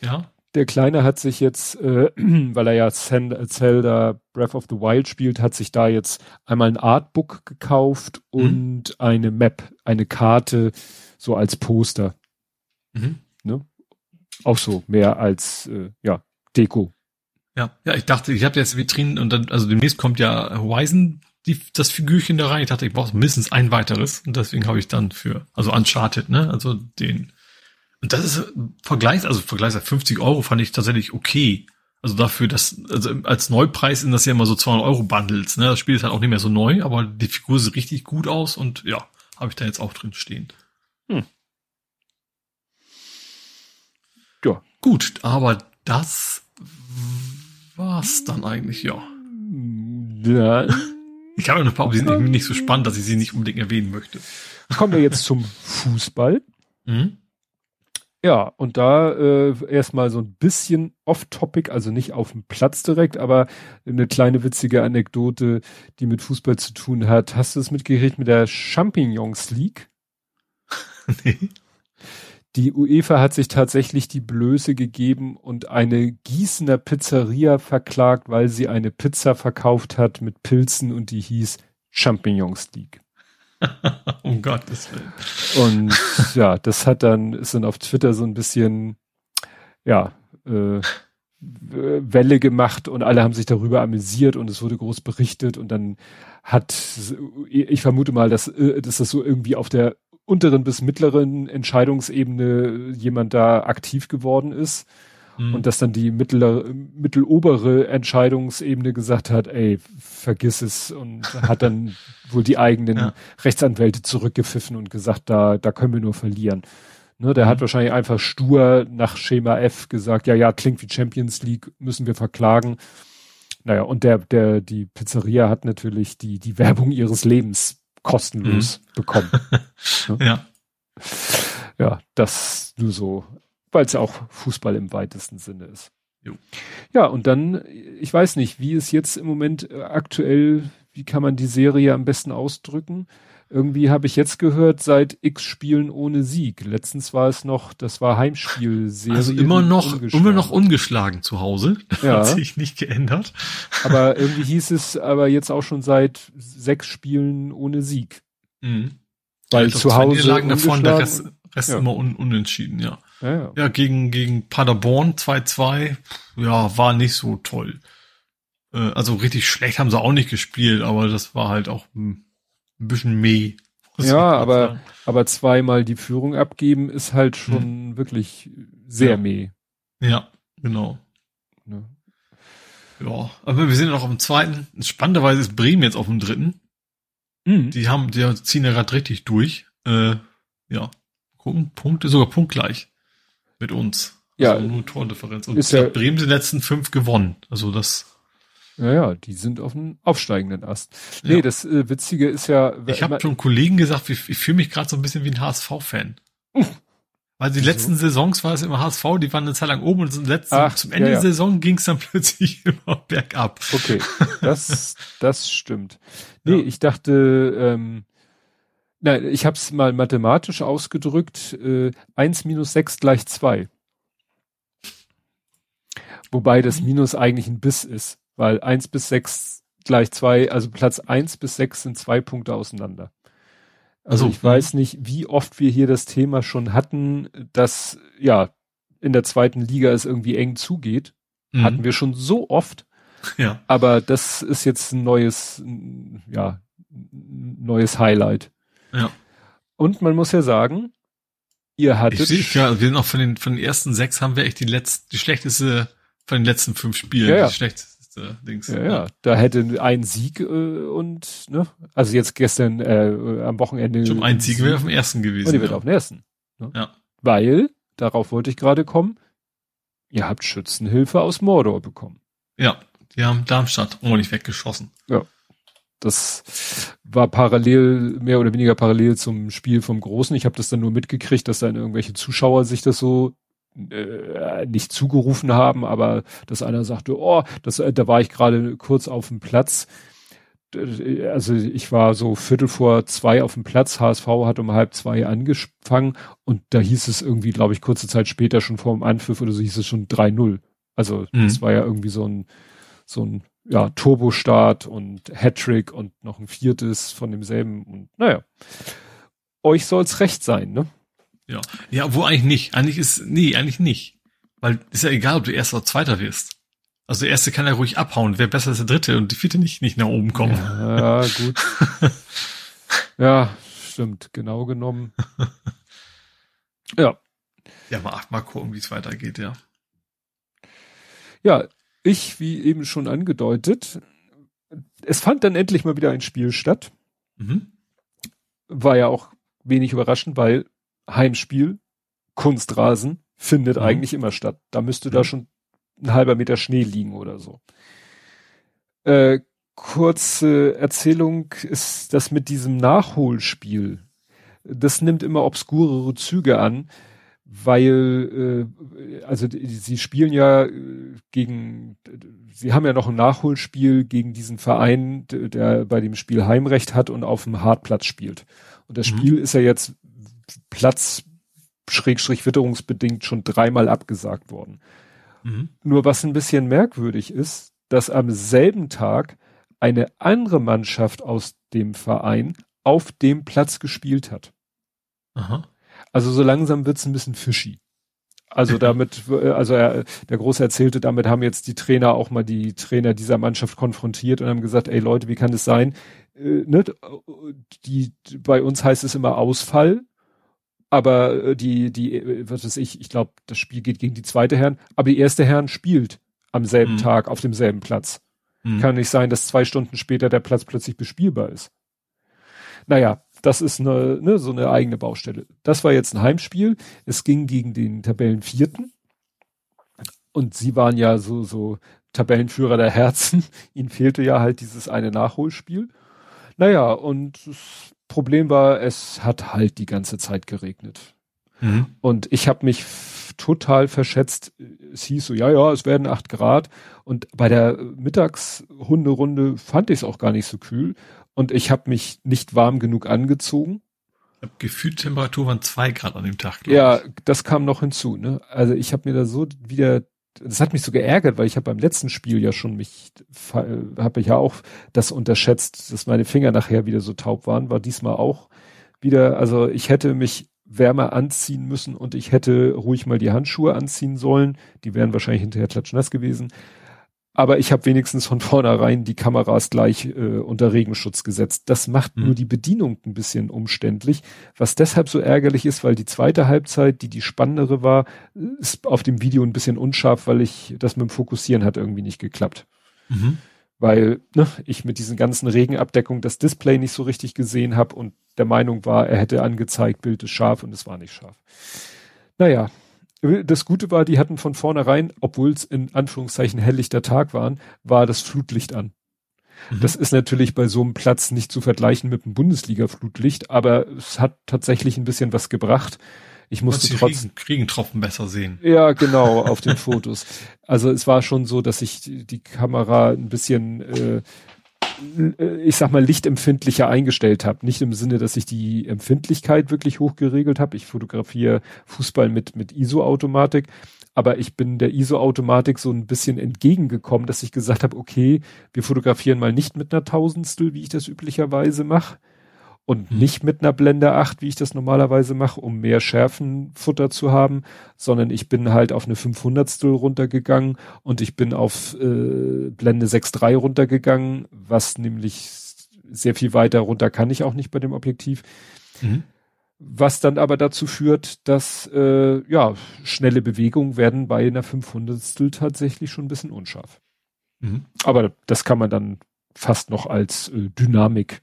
Ja der Kleine hat sich jetzt, äh, [CLEARS THROAT] weil er ja Zelda Breath of the Wild spielt, hat sich da jetzt einmal ein Artbook gekauft mhm. und eine Map, eine Karte, so als Poster. Mhm. Ne? Auch so, mehr als äh, ja, Deko. Ja, ja, ich dachte, ich habe jetzt Vitrinen und dann, also demnächst kommt ja Horizon die, das Figürchen da rein. Ich dachte, ich brauche mindestens ein weiteres und deswegen habe ich dann für, also Uncharted, ne, also den und das ist Vergleich, also Vergleich 50 Euro fand ich tatsächlich okay. Also dafür, dass, also als Neupreis sind das ja immer so 200 Euro Bundles, ne? Das Spiel ist halt auch nicht mehr so neu, aber die Figur sieht richtig gut aus und ja, habe ich da jetzt auch drin stehen. Hm. Ja. Gut, aber das war's dann eigentlich, ja. Ja. Ich habe noch ein paar, die sind irgendwie nicht so spannend, dass ich sie nicht unbedingt erwähnen möchte. Kommen wir jetzt zum Fußball. Mhm. Ja, und da äh, erstmal so ein bisschen off-topic, also nicht auf dem Platz direkt, aber eine kleine witzige Anekdote, die mit Fußball zu tun hat. Hast du es mitgekriegt mit der Champignons League? [LAUGHS] nee. Die UEFA hat sich tatsächlich die Blöße gegeben und eine Gießener Pizzeria verklagt, weil sie eine Pizza verkauft hat mit Pilzen und die hieß Champignons League. [LAUGHS] um Gottes Willen. Und ja, das hat dann, ist dann auf Twitter so ein bisschen, ja, äh, Welle gemacht und alle haben sich darüber amüsiert und es wurde groß berichtet und dann hat, ich vermute mal, dass, äh, dass das so irgendwie auf der unteren bis mittleren Entscheidungsebene jemand da aktiv geworden ist mhm. und dass dann die mittlere, mittelobere Entscheidungsebene gesagt hat, ey, vergiss es und hat dann [LAUGHS] wohl die eigenen ja. Rechtsanwälte zurückgepfiffen und gesagt, da, da können wir nur verlieren. Ne, der mhm. hat wahrscheinlich einfach stur nach Schema F gesagt, ja, ja, klingt wie Champions League, müssen wir verklagen. Naja, und der, der, die Pizzeria hat natürlich die, die Werbung ihres Lebens kostenlos mhm. bekommen. [LAUGHS] ne? Ja. Ja, das nur so weil es ja auch Fußball im weitesten Sinne ist. Jo. Ja, und dann, ich weiß nicht, wie ist jetzt im Moment äh, aktuell, wie kann man die Serie am besten ausdrücken? Irgendwie habe ich jetzt gehört, seit X Spielen ohne Sieg. Letztens war es noch, das war Heimspielserie. Also immer noch, immer noch ungeschlagen zu Hause. [LAUGHS] Ja. Hat sich nicht geändert. [LAUGHS] Aber irgendwie hieß es aber jetzt auch schon seit sechs Spielen ohne Sieg. Mhm. Weil zu Hause. Lagen davon, der Rest, Rest ja. immer un, unentschieden, ja. Ja, ja. ja gegen, gegen Paderborn 2-2, ja, war nicht so toll. Äh, also richtig schlecht haben sie auch nicht gespielt, aber das war halt auch ein, bisschen meh. Ja, aber, sagen. aber zweimal die Führung abgeben ist halt schon hm. wirklich sehr ja. meh. Ja, genau. Ja. ja, aber wir sind noch dem zweiten. Spannenderweise ist Bremen jetzt auf dem dritten. Mhm. Die haben, die ziehen ja gerade richtig durch. Äh, ja, gucken, Punkte, sogar punktgleich mit uns. Ja. Also nur Tordifferenz. Und ist ja, Bremen die letzten fünf gewonnen. Also das. Ja, ja, die sind auf dem aufsteigenden Ast. Nee, ja. das äh, Witzige ist ja. Ich habe schon Kollegen gesagt, ich, ich fühle mich gerade so ein bisschen wie ein HSV-Fan. Weil die letzten Saisons war es immer HSV, die waren eine Zeit lang oben und zum, letzten, Ach, zum Ende ja, ja. der Saison ging es dann [LAUGHS] plötzlich immer bergab. Okay, das, [LAUGHS] das stimmt. Nee, ja. ich dachte, ähm, Nein, ich habe es mal mathematisch ausgedrückt. Äh, 1 minus 6 gleich 2. Wobei das Minus eigentlich ein Biss ist, weil 1 bis 6 gleich 2, also Platz 1 bis 6 sind zwei Punkte auseinander. Also, also ich weiß nicht, wie oft wir hier das Thema schon hatten, dass ja in der zweiten Liga es irgendwie eng zugeht. Mhm. Hatten wir schon so oft. Ja. Aber das ist jetzt ein neues, ja, neues Highlight. Ja. Und man muss ja sagen, ihr hattet. Ich sehe, ja, wir sind auch von den, von den ersten sechs haben wir echt die letzte, die schlechteste von den letzten fünf Spielen, ja, ja. die schlechteste Dings. Ja, ja, da hätte ein Sieg äh, und, ne, also jetzt gestern, äh, am Wochenende. Schon ein Sieg wäre auf dem ersten gewesen. Und die wird auf dem ersten. Ne? Ja. Weil, darauf wollte ich gerade kommen, ihr habt Schützenhilfe aus Mordor bekommen. Ja, die haben Darmstadt ordentlich weggeschossen. Ja. Das war parallel, mehr oder weniger parallel zum Spiel vom Großen. Ich habe das dann nur mitgekriegt, dass dann irgendwelche Zuschauer sich das so äh, nicht zugerufen haben, aber dass einer sagte, oh, das, äh, da war ich gerade kurz auf dem Platz. Also ich war so Viertel vor zwei auf dem Platz, HSV hat um halb zwei angefangen und da hieß es irgendwie, glaube ich, kurze Zeit später schon vor dem Anpfiff oder so hieß es schon 3-0. Also mhm. das war ja irgendwie so ein, so ein ja, Turbostart und Hattrick und noch ein viertes von demselben und naja. Euch soll's recht sein, ne? Ja. Ja, wo eigentlich nicht. Eigentlich ist, nee, eigentlich nicht. Weil ist ja egal, ob du erster oder zweiter wirst. Also der erste kann ja ruhig abhauen, wer besser ist der dritte und die vierte nicht, nicht nach oben kommen. Ja, gut. [LAUGHS] ja, stimmt, genau genommen. Ja. Ja, mal, mal gucken, wie es weitergeht, ja. Ja, ich, wie eben schon angedeutet, es fand dann endlich mal wieder ein Spiel statt. Mhm. war ja auch wenig überraschend, weil Heimspiel, Kunstrasen findet mhm. eigentlich immer statt. Da müsste mhm. da schon ein halber Meter Schnee liegen oder so. Äh, kurze Erzählung ist das mit diesem Nachholspiel. Das nimmt immer obskurere Züge an, weil äh, also sie spielen ja äh, gegen sie haben ja noch ein Nachholspiel gegen diesen Verein, der bei dem Spiel Heimrecht hat und auf dem Hartplatz spielt. Und das mhm. Spiel ist ja jetzt Platz schrägstrich witterungsbedingt schon dreimal abgesagt worden. Mhm. Nur was ein bisschen merkwürdig ist, dass am selben Tag eine andere Mannschaft aus dem Verein auf dem Platz gespielt hat. Aha. Also so langsam wird's ein bisschen fishy. Also [LAUGHS] damit, also er, der Große erzählte, damit haben jetzt die Trainer auch mal die Trainer dieser Mannschaft konfrontiert und haben gesagt, ey Leute, wie kann das sein? Äh, ne? die, bei uns heißt es immer Ausfall, aber äh, die, die, äh, was weiß ich, ich glaube, das Spiel geht gegen die zweite Herren, aber die erste Herren spielt am selben mhm. Tag auf demselben Platz. Mhm. Kann nicht sein, dass zwei Stunden später der Platz plötzlich bespielbar ist. Naja, das ist eine, ne, so eine eigene Baustelle. Das war jetzt ein Heimspiel. Es ging gegen den Tabellenvierten. Und sie waren ja so, so Tabellenführer der Herzen. [LAUGHS] Ihnen fehlte ja halt dieses eine Nachholspiel. Naja, und das Problem war, es hat halt die ganze Zeit geregnet. Mhm. Und ich habe mich total verschätzt. Es hieß so, ja, ja, es werden acht Grad. Und bei der Mittagshunderunde fand ich es auch gar nicht so kühl. Und ich habe mich nicht warm genug angezogen. Ich gefühlt Temperatur waren zwei Grad an dem Tag. Ja, ich. das kam noch hinzu. Ne? Also ich habe mir da so wieder, das hat mich so geärgert, weil ich habe beim letzten Spiel ja schon mich, habe ich ja auch das unterschätzt, dass meine Finger nachher wieder so taub waren. War diesmal auch wieder, also ich hätte mich wärmer anziehen müssen und ich hätte ruhig mal die Handschuhe anziehen sollen. Die wären wahrscheinlich hinterher klatschnass gewesen. Aber ich habe wenigstens von vornherein die Kameras gleich äh, unter Regenschutz gesetzt. Das macht mhm. nur die Bedienung ein bisschen umständlich, was deshalb so ärgerlich ist, weil die zweite Halbzeit, die die spannendere war, ist auf dem Video ein bisschen unscharf, weil ich das mit dem Fokussieren hat irgendwie nicht geklappt. Mhm. Weil ne, ich mit diesen ganzen Regenabdeckungen das Display nicht so richtig gesehen habe und der Meinung war, er hätte angezeigt, Bild ist scharf und es war nicht scharf. Naja, das Gute war, die hatten von vornherein, obwohl es in Anführungszeichen helllichter Tag waren, war das Flutlicht an. Mhm. Das ist natürlich bei so einem Platz nicht zu vergleichen mit dem Bundesliga-Flutlicht, aber es hat tatsächlich ein bisschen was gebracht. Ich musste trotzdem Regentropfen besser sehen. Ja, genau, auf den Fotos. Also es war schon so, dass ich die Kamera ein bisschen äh, ich sag mal, lichtempfindlicher eingestellt habe. Nicht im Sinne, dass ich die Empfindlichkeit wirklich hoch geregelt habe. Ich fotografiere Fußball mit, mit ISO-Automatik, aber ich bin der ISO-Automatik so ein bisschen entgegengekommen, dass ich gesagt habe, okay, wir fotografieren mal nicht mit einer Tausendstel, wie ich das üblicherweise mache, und mhm. nicht mit einer Blende 8, wie ich das normalerweise mache, um mehr Schärfenfutter zu haben, sondern ich bin halt auf eine 500 runtergegangen und ich bin auf äh, Blende 6.3 runtergegangen, was nämlich sehr viel weiter runter kann ich auch nicht bei dem Objektiv. Mhm. Was dann aber dazu führt, dass äh, ja schnelle Bewegungen werden bei einer 500 tatsächlich schon ein bisschen unscharf. Mhm. Aber das kann man dann fast noch als äh, Dynamik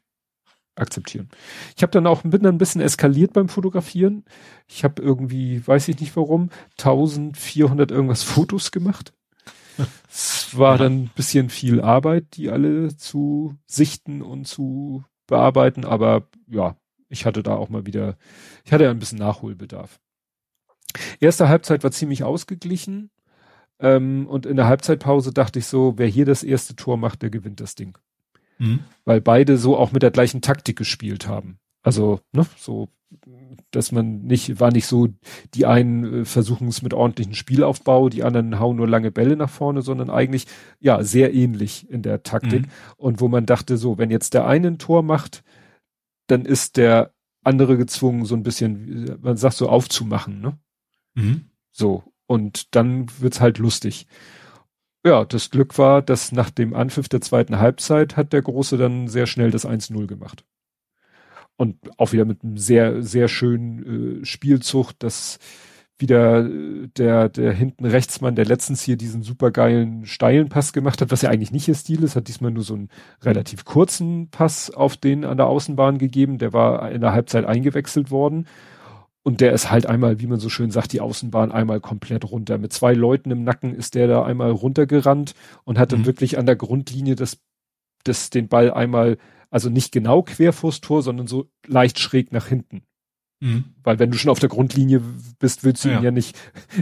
akzeptieren. Ich habe dann auch bin dann ein bisschen eskaliert beim Fotografieren. Ich habe irgendwie, weiß ich nicht warum, 1400 irgendwas Fotos gemacht. Es war dann ein bisschen viel Arbeit, die alle zu sichten und zu bearbeiten, aber ja, ich hatte da auch mal wieder, ich hatte ja ein bisschen Nachholbedarf. Erste Halbzeit war ziemlich ausgeglichen ähm, und in der Halbzeitpause dachte ich so, wer hier das erste Tor macht, der gewinnt das Ding. Mhm. Weil beide so auch mit der gleichen Taktik gespielt haben. Also, ne, so, dass man nicht, war nicht so, die einen äh, versuchen es mit ordentlichen Spielaufbau, die anderen hauen nur lange Bälle nach vorne, sondern eigentlich, ja, sehr ähnlich in der Taktik. Mhm. Und wo man dachte, so, wenn jetzt der eine ein Tor macht, dann ist der andere gezwungen, so ein bisschen, man sagt so, aufzumachen, ne? Mhm. So. Und dann wird's halt lustig ja, das Glück war, dass nach dem Anpfiff der zweiten Halbzeit hat der Große dann sehr schnell das 1-0 gemacht. Und auch wieder mit einem sehr, sehr schönen äh, Spielzug, das wieder äh, der, der hinten Rechtsmann, der letztens hier diesen supergeilen steilen Pass gemacht hat, was ja eigentlich nicht ihr Stil ist, hat diesmal nur so einen relativ kurzen Pass auf den an der Außenbahn gegeben. Der war in der Halbzeit eingewechselt worden. Und der ist halt einmal, wie man so schön sagt, die Außenbahn einmal komplett runter. Mit zwei Leuten im Nacken ist der da einmal runtergerannt und hat dann mhm. wirklich an der Grundlinie das, das, den Ball einmal, also nicht genau quer vors Tor, sondern so leicht schräg nach hinten. Mhm. Weil wenn du schon auf der Grundlinie bist, willst du ja. ihn ja nicht,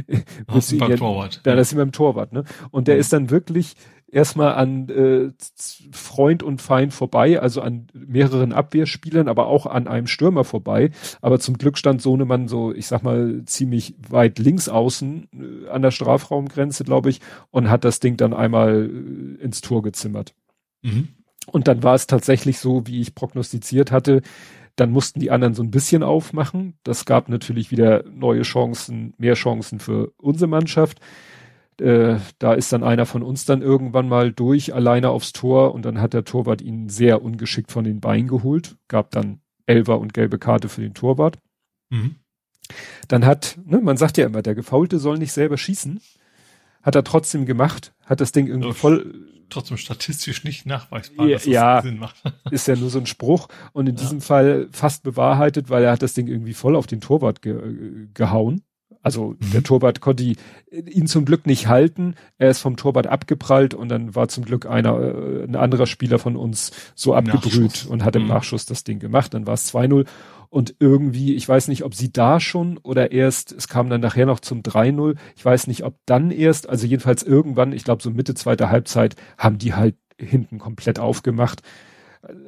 [LAUGHS] willst du ihn ja, Torwart. Da ja. ist immer im Torwart, ne? Und der mhm. ist dann wirklich erstmal an äh, Freund und Feind vorbei, also an mehreren Abwehrspielern, aber auch an einem Stürmer vorbei. Aber zum Glück stand Sohnemann so, ich sag mal, ziemlich weit links außen äh, an der Strafraumgrenze, glaube ich, und hat das Ding dann einmal äh, ins Tor gezimmert. Mhm. Und dann war es tatsächlich so, wie ich prognostiziert hatte. Dann mussten die anderen so ein bisschen aufmachen. Das gab natürlich wieder neue Chancen, mehr Chancen für unsere Mannschaft. Äh, da ist dann einer von uns dann irgendwann mal durch, alleine aufs Tor und dann hat der Torwart ihn sehr ungeschickt von den Beinen geholt. Gab dann Elfer und gelbe Karte für den Torwart. Mhm. Dann hat, ne, man sagt ja immer, der Gefaulte soll nicht selber schießen. Hat er trotzdem gemacht, hat das Ding irgendwie voll trotzdem statistisch nicht nachweisbar, dass das ja, Sinn macht. [LAUGHS] ist ja nur so ein Spruch und in ja. diesem Fall fast bewahrheitet, weil er hat das Ding irgendwie voll auf den Torwart ge gehauen. Also mhm. der Torwart konnte ihn zum Glück nicht halten. Er ist vom Torwart abgeprallt und dann war zum Glück einer, äh, ein anderer Spieler von uns so abgebrüht und hat im mhm. Nachschuss das Ding gemacht. Dann war es 2-0 und irgendwie, ich weiß nicht, ob sie da schon oder erst, es kam dann nachher noch zum 3-0. Ich weiß nicht, ob dann erst, also jedenfalls irgendwann, ich glaube so Mitte zweiter Halbzeit, haben die halt hinten komplett aufgemacht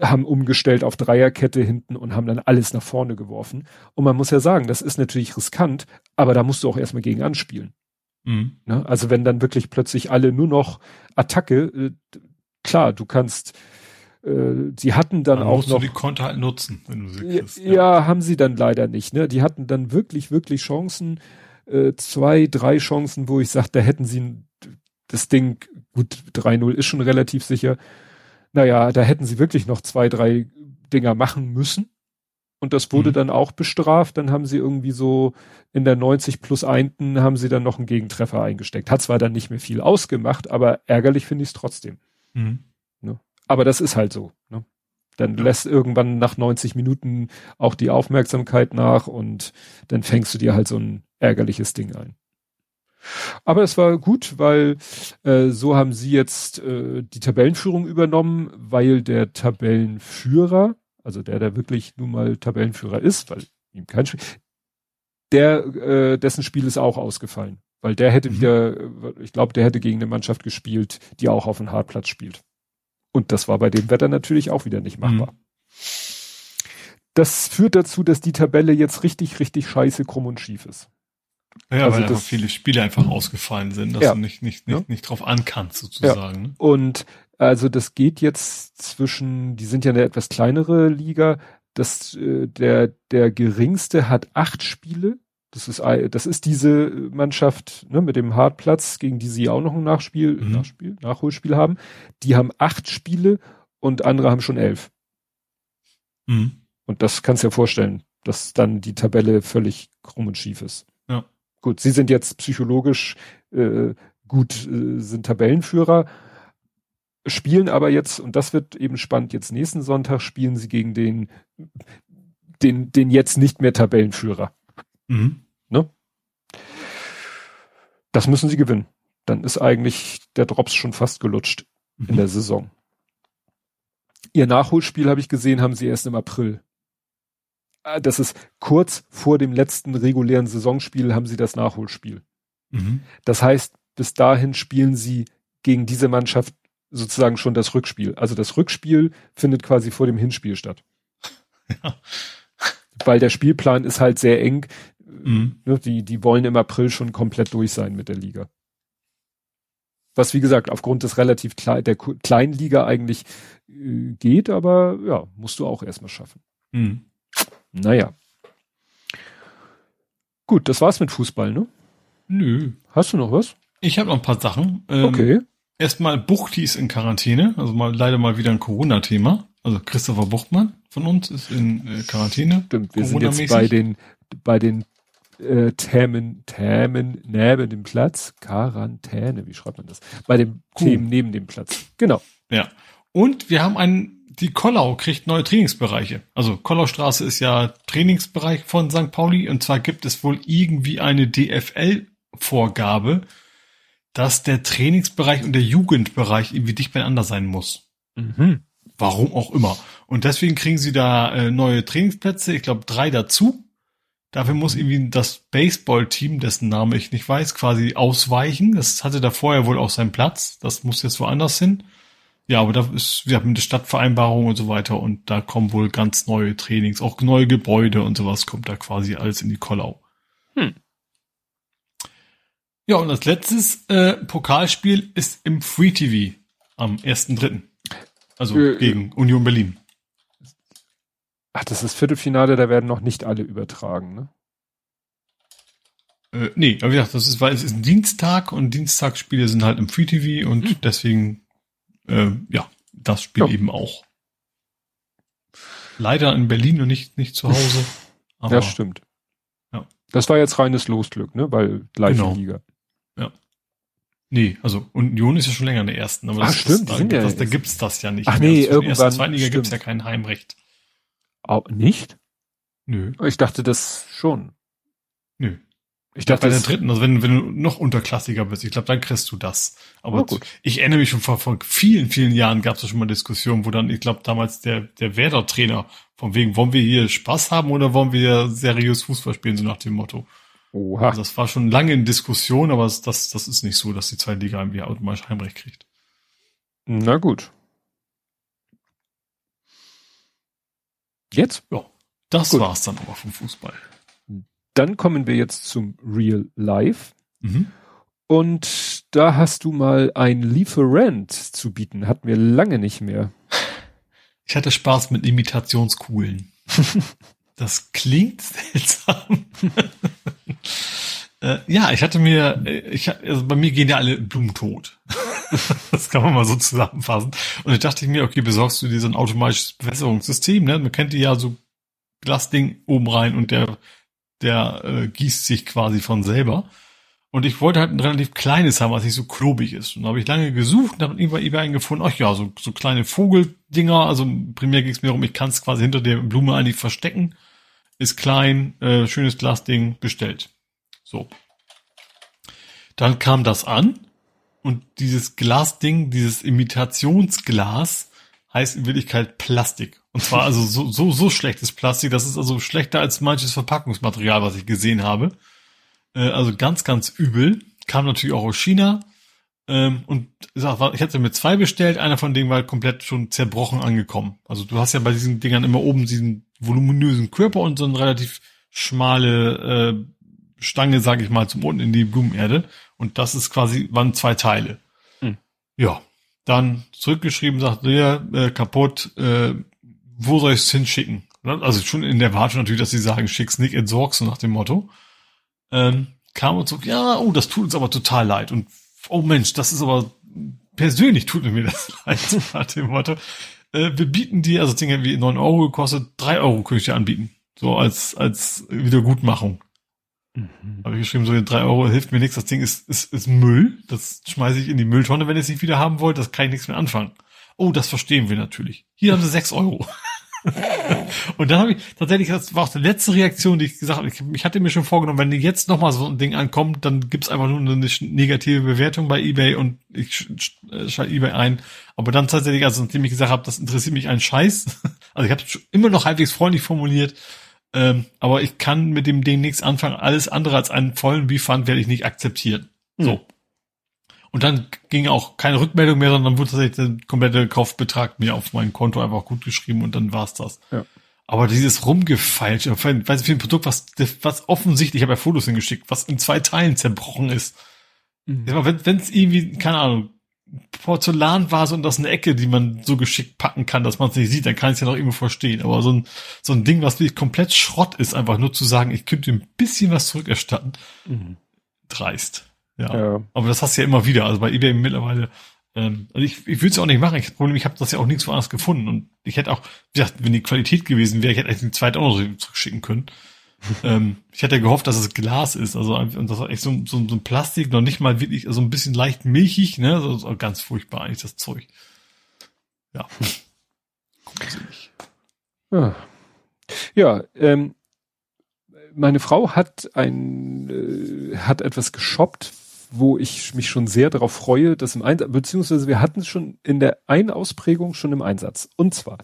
haben umgestellt auf Dreierkette hinten und haben dann alles nach vorne geworfen. Und man muss ja sagen, das ist natürlich riskant, aber da musst du auch erstmal gegen anspielen. Mhm. Ne? Also wenn dann wirklich plötzlich alle nur noch Attacke, äh, klar, du kannst, äh, sie hatten dann, dann auch noch. Die Konter halt nutzen, wenn du sie kriegst. Ja, ja, haben sie dann leider nicht. Ne? Die hatten dann wirklich, wirklich Chancen, äh, zwei, drei Chancen, wo ich sage, da hätten sie das Ding, gut, 3-0 ist schon relativ sicher, naja, da hätten sie wirklich noch zwei, drei Dinger machen müssen. Und das wurde mhm. dann auch bestraft. Dann haben sie irgendwie so in der 90 plus 1 haben sie dann noch einen Gegentreffer eingesteckt. Hat zwar dann nicht mehr viel ausgemacht, aber ärgerlich finde ich es trotzdem. Mhm. Ne? Aber das ist halt so. Ne? Dann ja. lässt irgendwann nach 90 Minuten auch die Aufmerksamkeit nach und dann fängst du dir halt so ein ärgerliches Ding ein. Aber es war gut, weil äh, so haben sie jetzt äh, die Tabellenführung übernommen, weil der Tabellenführer, also der, der wirklich nun mal Tabellenführer ist, weil ihm kein Spiel, der, äh, dessen Spiel ist auch ausgefallen. Weil der hätte mhm. wieder, ich glaube, der hätte gegen eine Mannschaft gespielt, die auch auf dem Hartplatz spielt. Und das war bei dem Wetter natürlich auch wieder nicht machbar. Mhm. Das führt dazu, dass die Tabelle jetzt richtig, richtig scheiße krumm und schief ist. Ja, also weil das, einfach viele Spiele einfach ausgefallen sind, dass ja. du nicht, nicht, nicht, ja. nicht drauf ankannst, sozusagen. Ja. Ne? Und also das geht jetzt zwischen, die sind ja eine etwas kleinere Liga, das, äh, der, der geringste hat acht Spiele. Das ist, das ist diese Mannschaft ne, mit dem Hartplatz, gegen die sie auch noch ein Nachspiel, mhm. Nachspiel, Nachholspiel haben. Die haben acht Spiele und andere haben schon elf. Mhm. Und das kannst du dir vorstellen, dass dann die Tabelle völlig krumm und schief ist. Gut, sie sind jetzt psychologisch äh, gut, äh, sind Tabellenführer, spielen aber jetzt, und das wird eben spannend, jetzt nächsten Sonntag spielen sie gegen den, den, den jetzt nicht mehr Tabellenführer. Mhm. Ne? Das müssen sie gewinnen. Dann ist eigentlich der Drops schon fast gelutscht mhm. in der Saison. Ihr Nachholspiel habe ich gesehen, haben sie erst im April. Ah, das ist kurz vor dem letzten regulären Saisonspiel haben sie das Nachholspiel. Mhm. Das heißt, bis dahin spielen sie gegen diese Mannschaft sozusagen schon das Rückspiel. Also das Rückspiel findet quasi vor dem Hinspiel statt. Ja. [LAUGHS] Weil der Spielplan ist halt sehr eng. Mhm. Ne, die, die wollen im April schon komplett durch sein mit der Liga. Was wie gesagt aufgrund des relativ klein, der kleinen Liga eigentlich äh, geht, aber ja, musst du auch erstmal schaffen. Mhm. Naja. Gut, das war's mit Fußball, ne? Nö. Hast du noch was? Ich habe noch ein paar Sachen. Ähm, okay. Erstmal Buchti ist in Quarantäne, also mal leider mal wieder ein Corona-Thema. Also Christopher Buchtmann von uns ist in äh, Quarantäne. Stimmt, wir sind jetzt bei den bei den äh, Themen, Themen neben dem Platz. Quarantäne, wie schreibt man das? Bei dem cool. Themen neben dem Platz. Genau. Ja. Und wir haben einen, die Kollau kriegt neue Trainingsbereiche. Also Kollaustraße ist ja Trainingsbereich von St. Pauli und zwar gibt es wohl irgendwie eine DFL-Vorgabe, dass der Trainingsbereich und der Jugendbereich irgendwie dicht beieinander sein muss. Mhm. Warum auch immer. Und deswegen kriegen sie da äh, neue Trainingsplätze, ich glaube drei dazu. Dafür muss irgendwie das Baseball-Team, dessen Name ich nicht weiß, quasi ausweichen. Das hatte da vorher wohl auch seinen Platz. Das muss jetzt woanders hin. Ja, aber da ist, wir haben eine Stadtvereinbarung und so weiter und da kommen wohl ganz neue Trainings, auch neue Gebäude und sowas kommt da quasi alles in die Kollau. Hm. Ja, und als letztes äh, Pokalspiel ist im Free TV am 1.3. Also äh, gegen Union Berlin. Ach, das ist Viertelfinale, da werden noch nicht alle übertragen, ne? Äh, nee, aber wie gesagt, das ist, weil es ist ein Dienstag und Dienstagsspiele sind halt im Free TV und hm. deswegen, äh, ja, das Spiel ja. eben auch. Leider in Berlin und nicht, nicht zu Hause. [LAUGHS] Aber, ja, stimmt. Ja. Das war jetzt reines Losglück, ne? Weil gleiche genau. Liga. Ja. Nee, also Union ist ja schon länger in der ersten, aber Ach, das stimmt, ist, da, ja das, da gibt's das ja nicht. Ach nee, also irgendwann. In der zweiten Liga gibt's ja kein Heimrecht. Auch nicht? Nö. Ich dachte das schon. Nö. Ich dachte, bei der dritten, also wenn, wenn du noch unterklassiger bist, ich glaube, dann kriegst du das. Aber oh, ich erinnere mich schon vor, vor vielen, vielen Jahren gab es schon mal Diskussionen, wo dann, ich glaube, damals der, der Werder-Trainer, von wegen, wollen wir hier Spaß haben oder wollen wir seriös Fußball spielen, so nach dem Motto. Oha. Also das war schon lange in Diskussion, aber das, das, das ist nicht so, dass die zweite Liga irgendwie automatisch Heimrecht kriegt. Na gut. Jetzt? Ja, das Gut. war's dann aber vom Fußball. Dann kommen wir jetzt zum Real Life. Mhm. Und da hast du mal ein Lieferant zu bieten. Hatten wir lange nicht mehr. Ich hatte Spaß mit Imitationskugeln. [LAUGHS] das klingt seltsam. [LAUGHS] äh, ja, ich hatte mir, äh, ich, also bei mir gehen ja alle Blumen tot. [LAUGHS] das kann man mal so zusammenfassen. Und ich dachte mir, okay, besorgst du dir so ein automatisches Bewässerungssystem, ne? Man kennt die ja so Glasding oben rein und der, der äh, gießt sich quasi von selber. Und ich wollte halt ein relativ kleines haben, was nicht so klobig ist. Und da habe ich lange gesucht und habe bei eBay einen gefunden, ach ja, so, so kleine Vogeldinger. Also primär ging es mir darum, ich kann es quasi hinter der Blume eigentlich verstecken. Ist klein, äh, schönes Glasding, bestellt. So. Dann kam das an und dieses Glasding, dieses Imitationsglas, heißt in Wirklichkeit Plastik. Und zwar also so, so, so schlechtes Plastik, das ist also schlechter als manches Verpackungsmaterial, was ich gesehen habe. Äh, also ganz, ganz übel. Kam natürlich auch aus China. Ähm, und ich hatte mir zwei bestellt, einer von denen war komplett schon zerbrochen angekommen. Also du hast ja bei diesen Dingern immer oben diesen voluminösen Körper und so eine relativ schmale äh, Stange, sage ich mal, zum unten in die Blumenerde. Und das ist quasi, waren zwei Teile. Hm. Ja. Dann zurückgeschrieben, sagt der, äh, kaputt, äh, wo soll ich es hinschicken? Also schon in der Wartung natürlich, dass sie sagen, schick's nicht, entsorgst, so nach dem Motto. Ähm, kam und so, ja, oh, das tut uns aber total leid. Und, oh Mensch, das ist aber, persönlich tut mir das [LAUGHS] leid, nach dem Motto. Äh, wir bieten dir, also Dinge wie neun Euro gekostet, drei Euro könnte ich dir anbieten. So als, als Wiedergutmachung. Mhm. Habe ich geschrieben, so drei Euro hilft mir nichts, das Ding ist, ist, ist Müll. Das schmeiße ich in die Mülltonne, wenn ihr es nicht wieder haben wollt, das kann ich nichts mehr anfangen. Oh, das verstehen wir natürlich. Hier haben sie sechs Euro. [LAUGHS] und dann habe ich tatsächlich, das war auch die letzte Reaktion, die ich gesagt habe, ich, ich hatte mir schon vorgenommen, wenn jetzt nochmal so ein Ding ankommt, dann gibt's einfach nur eine negative Bewertung bei eBay und ich schalte eBay ein. Aber dann tatsächlich, also nachdem ich gesagt habe, das interessiert mich ein Scheiß, [LAUGHS] also ich habe es immer noch halbwegs freundlich formuliert, ähm, aber ich kann mit dem Ding nichts anfangen. Alles andere als einen vollen Refund werde ich nicht akzeptieren. Hm. So. Und dann ging auch keine Rückmeldung mehr, sondern wurde tatsächlich der komplette Kaufbetrag mir auf mein Konto einfach gut geschrieben und dann war's das. Ja. Aber dieses rumgefeilt, weiß ich, für ein Produkt, was, was offensichtlich, ich habe ja Fotos hingeschickt, was in zwei Teilen zerbrochen ist. Mhm. Wenn es irgendwie, keine Ahnung, Porzellanvase und das eine Ecke, die man so geschickt packen kann, dass man es nicht sieht, dann kann ich es ja noch irgendwo verstehen. Aber so ein, so ein Ding, was wirklich komplett Schrott ist, einfach nur zu sagen, ich könnte ein bisschen was zurückerstatten, mhm. dreist. Ja. ja. Aber das hast du ja immer wieder. Also bei eBay mittlerweile, ähm, also ich, ich würde es auch nicht machen. Ich, Problem, ich habe das ja auch nirgendwo anders gefunden. Und ich hätte auch, wie gesagt, wenn die Qualität gewesen wäre, ich hätte eigentlich den zweiten auch noch zurückschicken können. Ähm, ich hatte gehofft, dass es Glas ist, also und das war echt so, so, so ein Plastik, noch nicht mal wirklich, so also ein bisschen leicht milchig, ne, so, so ganz furchtbar eigentlich das Zeug. Ja. Gruselig. Ja, ja ähm, meine Frau hat ein, äh, hat etwas geshoppt, wo ich mich schon sehr darauf freue, dass im Einsatz, beziehungsweise wir hatten es schon in der einen Ausprägung schon im Einsatz. Und zwar,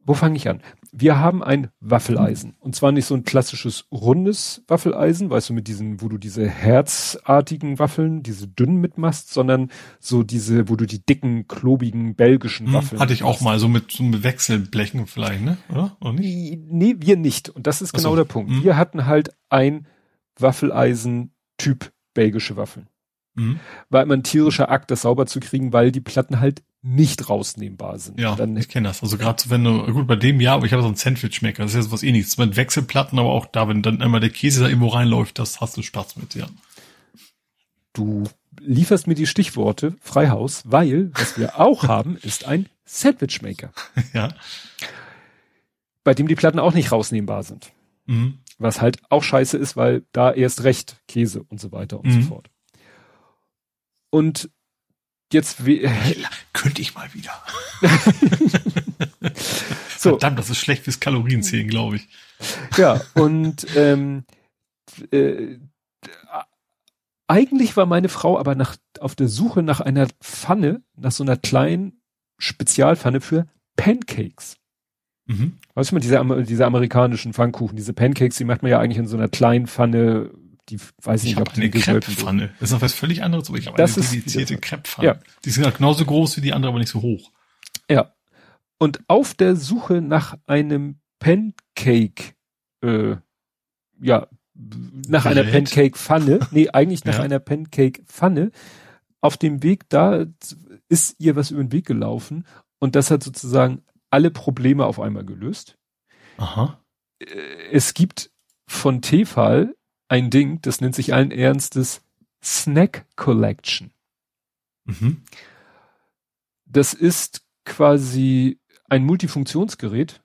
wo fange ich an? Wir haben ein Waffeleisen. Und zwar nicht so ein klassisches rundes Waffeleisen, weißt du, mit diesen, wo du diese herzartigen Waffeln, diese dünnen mitmachst, sondern so diese, wo du die dicken, klobigen, belgischen hm, Waffeln. Hatte ich auch mal, so mit, so mit Wechselblechen vielleicht, ne? Oder? Oder nicht? Nee, wir nicht. Und das ist genau so. der Punkt. Hm. Wir hatten halt ein Waffeleisen-Typ belgische Waffeln. Mhm. War immer ein tierischer Akt, das sauber zu kriegen, weil die Platten halt nicht rausnehmbar sind. Ja, dann, ich kenne das. Also gerade wenn du, gut, bei dem Jahr, aber ich habe so einen Sandwich-Maker, das ist jetzt was ähnliches. Mit Wechselplatten, aber auch da, wenn dann einmal der Käse da irgendwo reinläuft, das hast du Spaß mit, ja. Du lieferst mir die Stichworte Freihaus, weil was wir auch [LAUGHS] haben, ist ein Sandwich-Maker. [LAUGHS] Ja. Bei dem die Platten auch nicht rausnehmbar sind. Mhm. Was halt auch scheiße ist, weil da erst recht Käse und so weiter und mhm. so fort. Und jetzt könnte ich mal wieder. [LAUGHS] so. Verdammt, das ist schlecht fürs Kalorienzählen, glaube ich. Ja, und ähm, äh, eigentlich war meine Frau aber nach, auf der Suche nach einer Pfanne, nach so einer kleinen Spezialpfanne für Pancakes. Mhm. Weißt du mal, diese, diese amerikanischen Pfannkuchen, diese Pancakes, die macht man ja eigentlich in so einer kleinen Pfanne, die weiß ich, ich nicht, ob eine Crepe-Pfanne. Das ist noch was völlig anderes, aber ich habe eine dedizierte Crepe-Pfanne. Ja. Die sind halt genauso groß wie die andere, aber nicht so hoch. Ja. Und auf der Suche nach einem Pancake, äh, ja, nach Gerät. einer Pancake-Pfanne, nee, eigentlich [LAUGHS] nach ja. einer Pancake-Pfanne, auf dem Weg da ist ihr was über den Weg gelaufen und das hat sozusagen alle Probleme auf einmal gelöst. Aha. Äh, es gibt von Tefal ein Ding, das nennt sich allen Ernstes Snack Collection. Mhm. Das ist quasi ein Multifunktionsgerät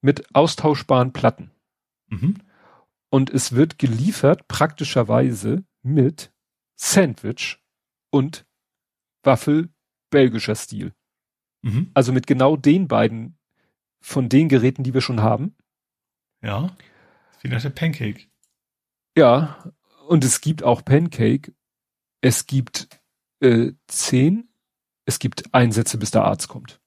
mit austauschbaren Platten. Mhm. Und es wird geliefert praktischerweise mit Sandwich und Waffel belgischer Stil. Mhm. Also mit genau den beiden von den Geräten, die wir schon haben. Ja. Vielleicht der Pancake. Ja, und es gibt auch Pancake. Es gibt äh, zehn. Es gibt Einsätze, bis der Arzt kommt.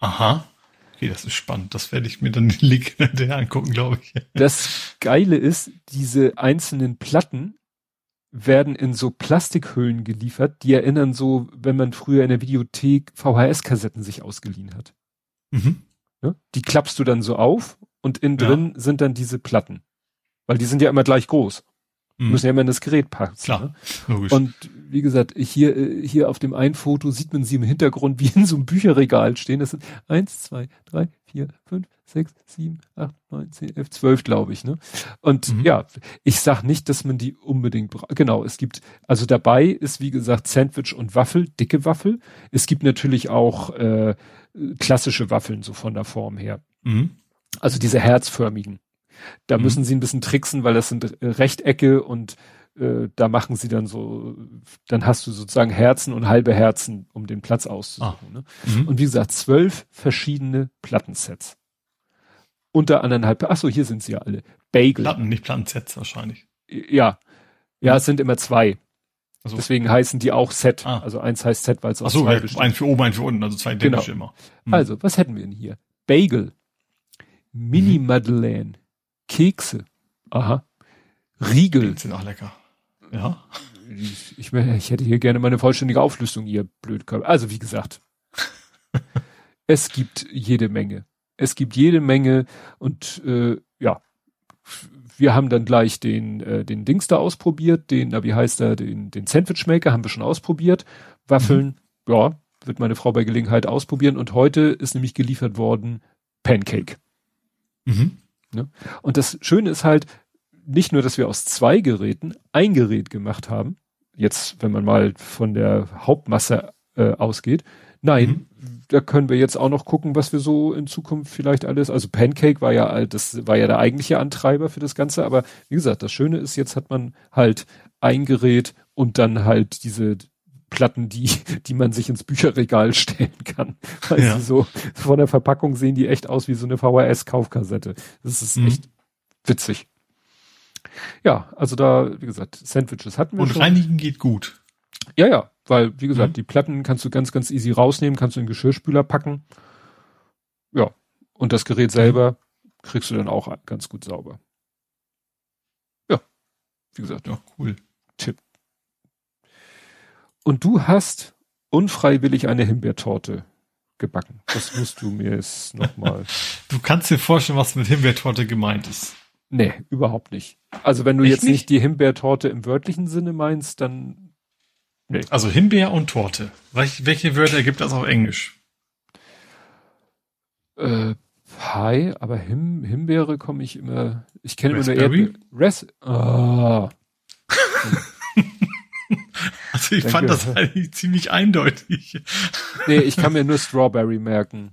Aha. Okay, das ist spannend. Das werde ich mir dann den Link [LAUGHS] hinterher angucken, glaube ich. Das Geile ist, diese einzelnen Platten werden in so Plastikhüllen geliefert, die erinnern so, wenn man früher in der Videothek VHS-Kassetten sich ausgeliehen hat. Mhm. Ja? Die klappst du dann so auf und innen drin ja. sind dann diese Platten. Weil die sind ja immer gleich groß. Mhm. Müssen ja immer in das Gerät passen. Klar, ne? logisch. Und wie gesagt, hier, äh, hier auf dem einen Foto sieht man sie im Hintergrund wie in so einem Bücherregal stehen. Das sind eins, zwei, drei, vier, fünf, sechs, sieben, acht, neun, zehn, elf, zwölf, glaube ich. Ne? Und mhm. ja, ich sag nicht, dass man die unbedingt braucht. Genau, es gibt, also dabei ist wie gesagt Sandwich und Waffel, dicke Waffel. Es gibt natürlich auch äh, klassische Waffeln so von der Form her. Mhm. Also diese herzförmigen. Da mhm. müssen sie ein bisschen tricksen, weil das sind äh, Rechtecke und äh, da machen sie dann so, dann hast du sozusagen Herzen und halbe Herzen, um den Platz auszusuchen. Ah. Ne? Mhm. Und wie gesagt, zwölf verschiedene Plattensets. Unter anderthalb, ach so, hier sind sie ja alle. Bagel. Platten, nicht Plattensets wahrscheinlich. Ja. Ja, mhm. es sind immer zwei. Also, Deswegen heißen die auch Set. Ah. Also eins heißt Set, weil es aus so, zwei besteht. ein für oben, ein für unten, also zwei genau. immer. Mhm. Also, was hätten wir denn hier? Bagel, Mini Madeleine, Kekse. Aha. Riegel. Die sind auch lecker. Ja. Ich, ich, ich hätte hier gerne mal eine vollständige Auflistung, ihr Blödkörper. Also wie gesagt, [LAUGHS] es gibt jede Menge. Es gibt jede Menge und äh, ja, wir haben dann gleich den, äh, den Dings da ausprobiert, den, na, wie heißt der, den, den Sandwich Maker haben wir schon ausprobiert. Waffeln, mhm. ja, wird meine Frau bei Gelegenheit ausprobieren. Und heute ist nämlich geliefert worden Pancake. Mhm. Ne? Und das Schöne ist halt, nicht nur, dass wir aus zwei Geräten ein Gerät gemacht haben, jetzt, wenn man mal von der Hauptmasse äh, ausgeht. Nein, mhm. da können wir jetzt auch noch gucken, was wir so in Zukunft vielleicht alles. Also Pancake war ja das war ja der eigentliche Antreiber für das Ganze, aber wie gesagt, das Schöne ist, jetzt hat man halt ein Gerät und dann halt diese Platten, die, die man sich ins Bücherregal stellen kann. Weil ja. so von der Verpackung sehen die echt aus wie so eine VHS-Kaufkassette. Das ist mhm. echt witzig. Ja, also da, wie gesagt, Sandwiches hatten wir Und schon. reinigen geht gut. Ja, ja, weil, wie gesagt, mhm. die Platten kannst du ganz, ganz easy rausnehmen, kannst du in den Geschirrspüler packen. Ja. Und das Gerät selber kriegst du dann auch ganz gut sauber. Ja. Wie gesagt. Ja, cool. Tipp. Und du hast unfreiwillig eine Himbeertorte gebacken. Das musst du mir jetzt nochmal. [LAUGHS] Du kannst dir vorstellen, was mit Himbeertorte gemeint ist. Nee, überhaupt nicht. Also wenn du Echt jetzt nicht? nicht die Himbeertorte im wörtlichen Sinne meinst, dann nee. Also Himbeer und Torte. Welche Wörter gibt das auf Englisch? Äh, Pie, aber Him Himbeere komme ich immer. Ich kenne immer nur Erdbeere. Res. Oh. [LAUGHS] [LAUGHS] Also ich Danke. fand das eigentlich ziemlich eindeutig. Nee, ich kann mir nur Strawberry merken.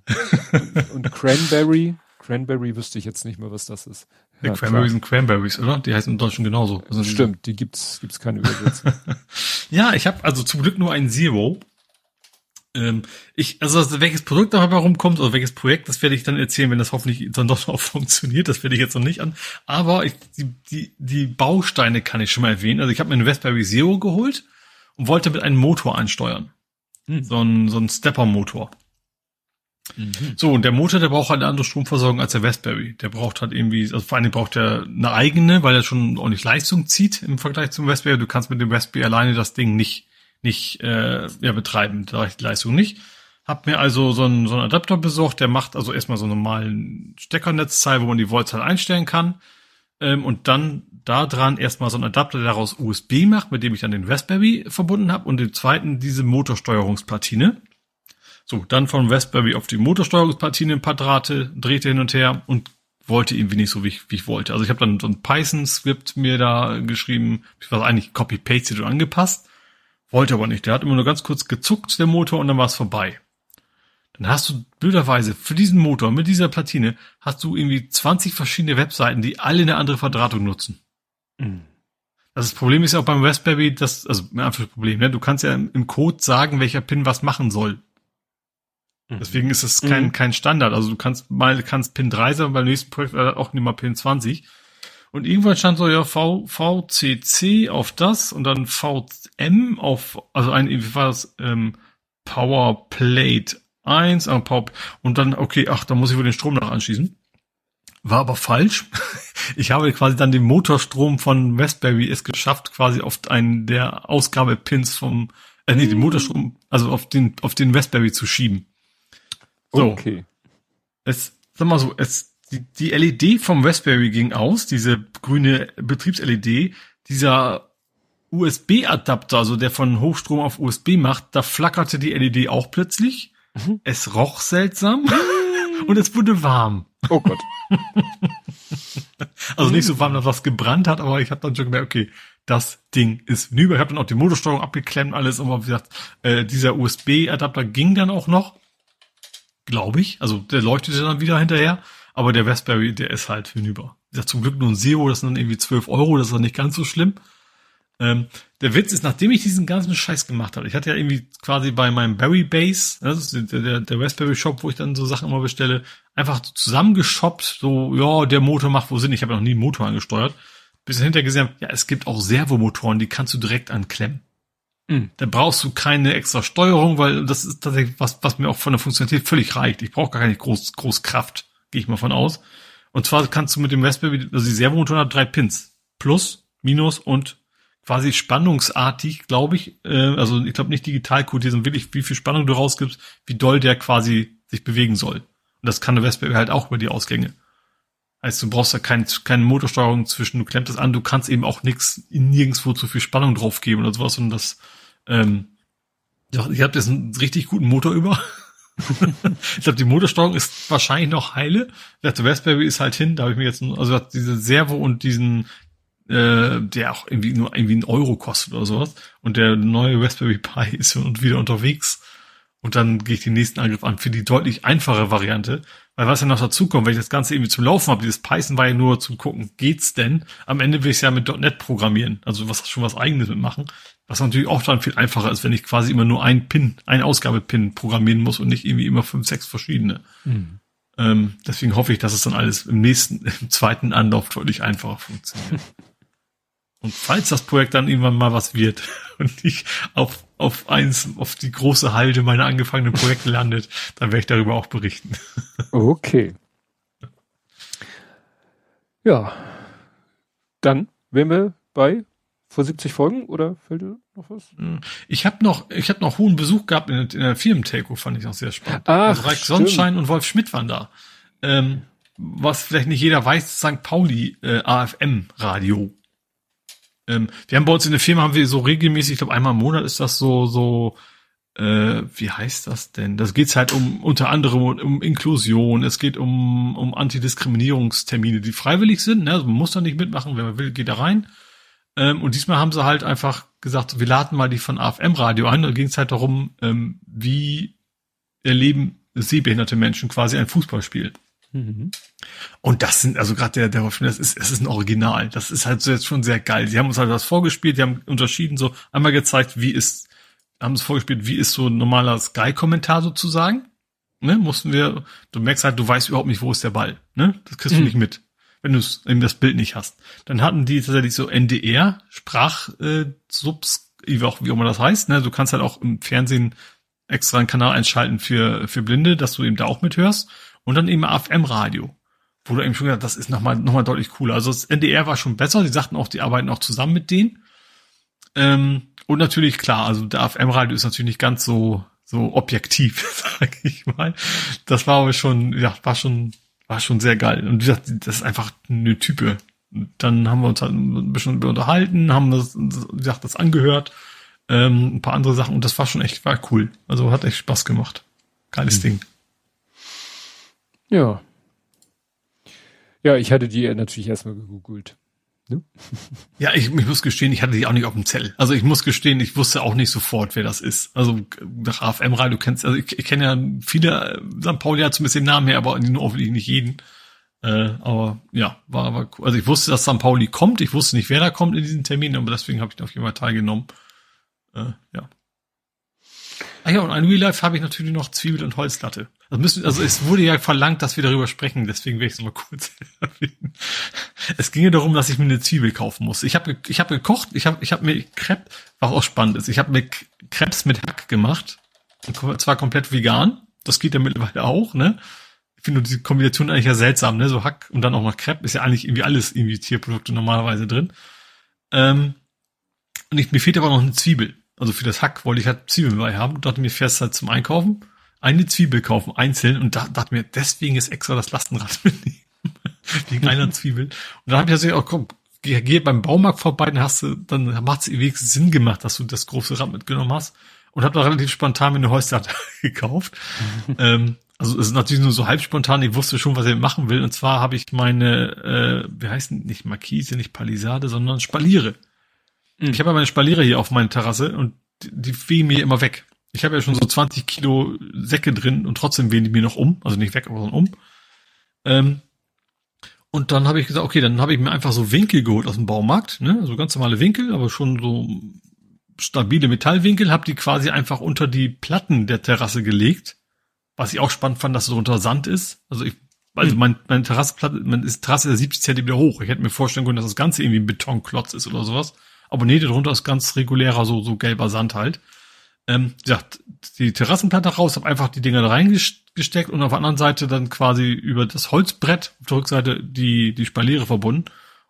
Und, und Cranberry. Cranberry wüsste ich jetzt nicht mehr, was das ist. Ja, Cranberry sind Cranberries, oder? Die heißen im Deutschen genauso. Stimmt, die gibt's, gibt's keine Übersetzung. [LAUGHS] ja, ich habe also zum Glück nur ein Zero. Ähm, ich, also welches Produkt dabei rumkommt oder welches Projekt, das werde ich dann erzählen, wenn das hoffentlich dann doch noch [LAUGHS] funktioniert. Das werde ich jetzt noch nicht an. Aber ich, die, die, die Bausteine kann ich schon mal erwähnen. Also ich habe mir einen Raspberry Zero geholt und wollte mit einem Motor ansteuern. Hm. So ein, so ein Stepper-Motor. Mhm. So, und der Motor, der braucht halt eine andere Stromversorgung als der Raspberry. Der braucht halt irgendwie, also vor allem braucht er eine eigene, weil er schon ordentlich Leistung zieht im Vergleich zum Raspberry. Du kannst mit dem Raspberry alleine das Ding nicht, nicht äh, ja, betreiben, da reicht die Leistung nicht. Hab mir also so einen, so einen Adapter besorgt, der macht also erstmal so einen normalen Steckernetzteil, wo man die Voltzahl einstellen kann. Ähm, und dann da dran erstmal so einen Adapter, der daraus USB macht, mit dem ich dann den Raspberry verbunden habe und den zweiten diese Motorsteuerungsplatine. So, dann von Raspberry auf die Motorsteuerungsplatine ein paar Drahte, drehte hin und her und wollte irgendwie nicht so, wie ich, wie ich wollte. Also ich habe dann so ein Python-Skript mir da geschrieben, war eigentlich copy-pasted und angepasst, wollte aber nicht. Der hat immer nur ganz kurz gezuckt, der Motor, und dann war es vorbei. Dann hast du blöderweise für diesen Motor mit dieser Platine hast du irgendwie 20 verschiedene Webseiten, die alle eine andere Verdrahtung nutzen. Mhm. Das Problem ist ja auch beim Raspberry, das, also einfach das Problem, ne? Du kannst ja im Code sagen, welcher Pin was machen soll. Mhm. Deswegen ist es kein, mhm. kein Standard. Also du kannst mal, kannst Pin 3 sein, beim nächsten Projekt auch nicht mal Pin 20. Und irgendwann stand so, ja, V, VCC auf das und dann VM auf, also ein, wie war das, ähm, Power Plate 1, äh, Power, und dann, okay, ach, da muss ich wohl den Strom noch anschließen. War aber falsch. [LAUGHS] Ich habe quasi dann den Motorstrom von Westberry es geschafft, quasi auf einen der Ausgabepins vom, äh, nee, den Motorstrom, also auf den, auf den Westberry zu schieben. So. Okay. Es, sag mal so, es, die, die LED vom Westberry ging aus, diese grüne Betriebs-LED, dieser USB-Adapter, also der von Hochstrom auf USB macht, da flackerte die LED auch plötzlich. Mhm. Es roch seltsam [LAUGHS] und es wurde warm. Oh Gott. [LAUGHS] also nicht so warm, dass was gebrannt hat, aber ich habe dann schon gemerkt, okay, das Ding ist hinüber. Ich habe dann auch die Motorsteuerung abgeklemmt, alles, aber wie gesagt, äh, dieser USB-Adapter ging dann auch noch, glaube ich. Also der leuchtete dann wieder hinterher, aber der Raspberry, der ist halt hinüber. Gesagt, zum Glück nur ein Zero, das sind dann irgendwie 12 Euro, das ist dann nicht ganz so schlimm. Ähm, der Witz ist, nachdem ich diesen ganzen Scheiß gemacht habe, ich hatte ja irgendwie quasi bei meinem Berry Base, das ist der, der, Raspberry Shop, wo ich dann so Sachen immer bestelle, einfach zusammengeshoppt, so, ja, der Motor macht wohl Sinn. Ich habe noch nie einen Motor angesteuert. Bis hinterher gesehen, ja, es gibt auch Servomotoren, die kannst du direkt anklemmen. Mhm. Da brauchst du keine extra Steuerung, weil das ist tatsächlich was, was mir auch von der Funktionalität völlig reicht. Ich brauche gar keine groß, groß Kraft, gehe ich mal von aus. Und zwar kannst du mit dem Raspberry, also die Servomotoren hat drei Pins. Plus, Minus und quasi spannungsartig, glaube ich. Äh, also ich glaube nicht Digitalcode, sondern wirklich, wie viel Spannung du rausgibst, wie doll der quasi sich bewegen soll. Und das kann eine Raspberry halt auch über die Ausgänge. Heißt, du brauchst da kein, keine Motorsteuerung zwischen, du klemmst es an, du kannst eben auch nichts, nirgendwo zu viel Spannung draufgeben oder sowas. Und das, ähm, ich habe jetzt einen richtig guten Motor über. [LAUGHS] ich glaube, die Motorsteuerung ist wahrscheinlich noch heile. Der Raspberry ist halt hin, da habe ich mir jetzt, also diese Servo und diesen äh, der auch irgendwie nur irgendwie einen Euro kostet oder sowas. Und der neue Raspberry Pi [LAUGHS] ist und wieder unterwegs. Und dann gehe ich den nächsten Angriff an für die deutlich einfache Variante. Weil was ja noch dazu kommt, wenn ich das Ganze irgendwie zum Laufen habe, dieses Python war ja nur zum Gucken, geht's denn? Am Ende will ich es ja mit .NET programmieren, also was schon was eigenes mitmachen. Was natürlich auch dann viel einfacher ist, wenn ich quasi immer nur ein Pin, ein Ausgabepin programmieren muss und nicht irgendwie immer fünf, sechs verschiedene. Mhm. Ähm, deswegen hoffe ich, dass es dann alles im nächsten, [LAUGHS] im zweiten Anlauf deutlich einfacher funktioniert. [LAUGHS] Und falls das Projekt dann irgendwann mal was wird [LAUGHS] und ich auf, auf eins, auf die große Halde meiner angefangenen Projekte landet, dann werde ich darüber auch berichten. Okay. Ja. Dann wären wir bei vor 70 Folgen oder fällt dir noch was? Ich habe noch, ich habe noch hohen Besuch gehabt in, in der Firmentelco, fand ich auch sehr spannend. Ach, also Reich Sonnenschein und Wolf Schmidt waren da. Ähm, was vielleicht nicht jeder weiß, St. Pauli äh, AFM Radio. Ähm, wir haben bei uns in der Firma haben wir so regelmäßig, ich glaube einmal im Monat ist das so, so, äh, wie heißt das denn? Das geht's halt um unter anderem um Inklusion, es geht um, um Antidiskriminierungstermine, die freiwillig sind, ne? Also man muss da nicht mitmachen, wenn man will, geht da rein. Ähm, und diesmal haben sie halt einfach gesagt, wir laden mal die von AFM Radio ein. Da ging es halt darum, ähm, wie erleben sehbehinderte Menschen quasi ein Fußballspiel. Mhm. Und das sind, also gerade der, der Rolf das ist, es ist ein Original. Das ist halt so jetzt schon sehr geil. Sie haben uns halt das vorgespielt, die haben unterschieden, so einmal gezeigt, wie ist, haben es vorgespielt, wie ist so ein normaler Sky-Kommentar sozusagen. Ne, mussten wir, du merkst halt, du weißt überhaupt nicht, wo ist der Ball. Ne? Das kriegst mhm. du nicht mit, wenn du eben das Bild nicht hast. Dann hatten die tatsächlich so NDR, Sprach, äh, auch, wie auch immer das heißt. Ne? Du kannst halt auch im Fernsehen extra einen Kanal einschalten für, für Blinde, dass du eben da auch mithörst. Und dann eben AFM-Radio, wo du eben schon gesagt das ist nochmal noch mal deutlich cooler. Also das NDR war schon besser, die sagten auch, die arbeiten auch zusammen mit denen. Ähm, und natürlich, klar, also der AFM-Radio ist natürlich nicht ganz so, so objektiv, [LAUGHS] sag ich mal. Das war aber schon, ja, war schon, war schon sehr geil. Und wie gesagt, das ist einfach eine Type. Dann haben wir uns halt ein bisschen unterhalten, haben das, wie gesagt, das angehört, ähm, ein paar andere Sachen und das war schon echt, war cool. Also hat echt Spaß gemacht. Geiles mhm. Ding. Ja. Ja, ich hatte die natürlich erstmal gegoogelt. Ne? Ja, ich, ich muss gestehen, ich hatte die auch nicht auf dem Zettel. Also ich muss gestehen, ich wusste auch nicht sofort, wer das ist. Also nach AFM Radio kennst, also ich, ich kenne ja viele St. Pauli hat zumindest den Namen her, aber nur hoffentlich nicht jeden. Äh, aber ja, war, war cool. Also ich wusste, dass St. Pauli kommt. Ich wusste nicht, wer da kommt in diesen Termin, aber deswegen habe ich auf jeden Fall teilgenommen. Äh, ja. Ah ja, und ein Real Life habe ich natürlich noch Zwiebel und Holzlatte. Also, müssen, also es wurde ja verlangt, dass wir darüber sprechen, deswegen will ich es mal kurz [LAUGHS] erwähnen. Es ging ja darum, dass ich mir eine Zwiebel kaufen muss. Ich habe ich hab gekocht, ich habe ich hab mir Crepe, was auch spannend ist, ich habe mir Crepes mit Hack gemacht. Und zwar komplett vegan. Das geht ja mittlerweile auch, ne? Ich finde diese Kombination eigentlich ja seltsam, ne? So Hack und dann auch noch Crepe ist ja eigentlich irgendwie alles irgendwie Tierprodukte normalerweise drin. Ähm, und ich, mir fehlt aber noch eine Zwiebel. Also für das Hack wollte ich halt Zwiebeln bei haben und dachte mir, fährst halt zum Einkaufen, eine Zwiebel kaufen, einzeln und da, dachte mir, deswegen ist extra das Lastenrad [LAUGHS] mitnehmen. Wegen einer [LAUGHS] Zwiebel. Und dann habe ich gesagt, oh komm, geh, geh beim Baumarkt vorbei, dann hast du, dann macht es wenigstens Sinn gemacht, dass du das große Rad mitgenommen hast. Und habe da relativ spontan mir eine Holzrad [LAUGHS] gekauft. ähm, also es ist natürlich nur so halb spontan, ich wusste schon, was er machen will. Und zwar habe ich meine, äh, wie heißt denn, nicht Markise, nicht Palisade, sondern Spaliere. Ich habe ja meine Spaliere hier auf meiner Terrasse und die, fegen mir immer weg. Ich habe ja schon so 20 Kilo Säcke drin und trotzdem wehen die mir noch um. Also nicht weg, aber um. Ähm, und dann habe ich gesagt, okay, dann habe ich mir einfach so Winkel geholt aus dem Baumarkt, ne? So ganz normale Winkel, aber schon so stabile Metallwinkel, habe die quasi einfach unter die Platten der Terrasse gelegt. Was ich auch spannend fand, dass es unter Sand ist. Also ich, also hm. mein, meine Terrasseplatte, meine Terrasse ist 70 Zentimeter hoch. Ich hätte mir vorstellen können, dass das Ganze irgendwie ein Betonklotz ist oder sowas. Aber nee, darunter ist ganz regulärer, so, so gelber Sand halt. Ähm, ja, die Terrassenplatte raus, habe einfach die Dinger da reingesteckt und auf der anderen Seite dann quasi über das Holzbrett auf der Rückseite die, die Spaliere verbunden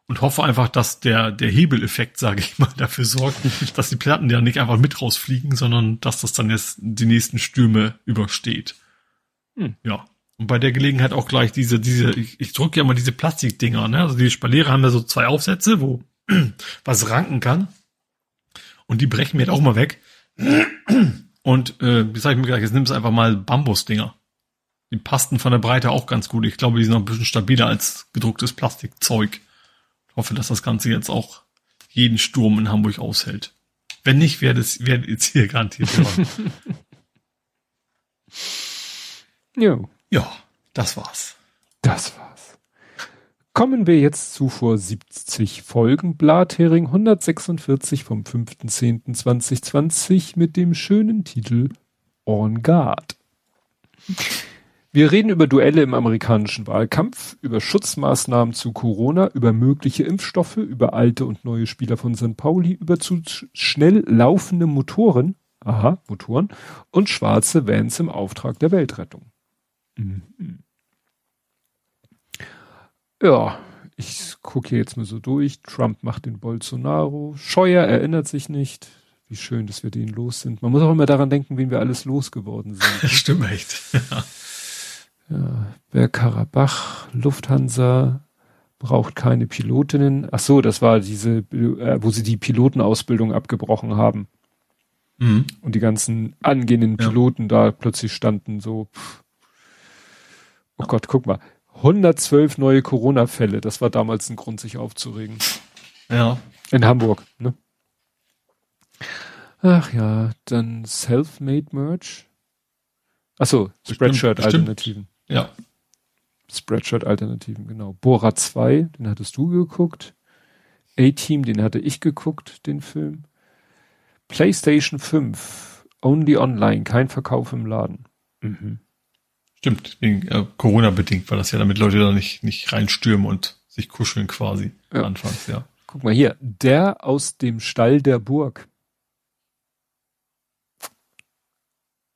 und hoffe einfach, dass der, der Hebeleffekt, sage ich mal, [LAUGHS] dafür sorgt, dass die Platten ja nicht einfach mit rausfliegen, sondern dass das dann jetzt die nächsten Stürme übersteht. Hm. Ja. Und bei der Gelegenheit auch gleich diese, diese, ich, ich drücke ja mal diese Plastikdinger, ne? Also die Spaliere haben ja so zwei Aufsätze, wo [CLEARS THROAT] was ranken kann. Und die brechen mir halt auch mal weg. [CLEARS THROAT] Und äh, jetzt habe ich mir gedacht, jetzt nimmst du einfach mal Bambusdinger. Die passten von der Breite auch ganz gut. Ich glaube, die sind noch ein bisschen stabiler als gedrucktes Plastikzeug. Ich hoffe, dass das Ganze jetzt auch jeden Sturm in Hamburg aushält. Wenn nicht, werde es werde jetzt hier garantiert. [LAUGHS] Jo. Ja, das war's. Das war's. Kommen wir jetzt zu vor 70 Folgen Blathering 146 vom 5.10.2020 mit dem schönen Titel On Guard. Wir reden über Duelle im amerikanischen Wahlkampf, über Schutzmaßnahmen zu Corona, über mögliche Impfstoffe, über alte und neue Spieler von St. Pauli, über zu schnell laufende Motoren, aha, Motoren, und schwarze Vans im Auftrag der Weltrettung. Mhm. Ja, ich gucke hier jetzt mal so durch. Trump macht den Bolsonaro. Scheuer erinnert sich nicht. Wie schön, dass wir den los sind. Man muss auch immer daran denken, wen wir alles losgeworden sind. [LAUGHS] Stimmt echt. Ja, Bergkarabach, Lufthansa braucht keine Pilotinnen. Ach so, das war diese, äh, wo sie die Pilotenausbildung abgebrochen haben. Mhm. Und die ganzen angehenden Piloten ja. da plötzlich standen so. Pff. Oh Gott, guck mal. 112 neue Corona-Fälle. Das war damals ein Grund, sich aufzuregen. Ja. In Hamburg, ne? Ach ja, dann Self-Made Merch. Achso, Spreadshirt-Alternativen. Ja. Spreadshirt-Alternativen, genau. Bora 2, den hattest du geguckt. A-Team, den hatte ich geguckt, den Film. PlayStation 5, only online, kein Verkauf im Laden. Mhm. Stimmt, wegen äh, Corona bedingt, weil das ja damit Leute da nicht, nicht reinstürmen und sich kuscheln quasi ja. anfangs, ja. Guck mal hier, der aus dem Stall der Burg.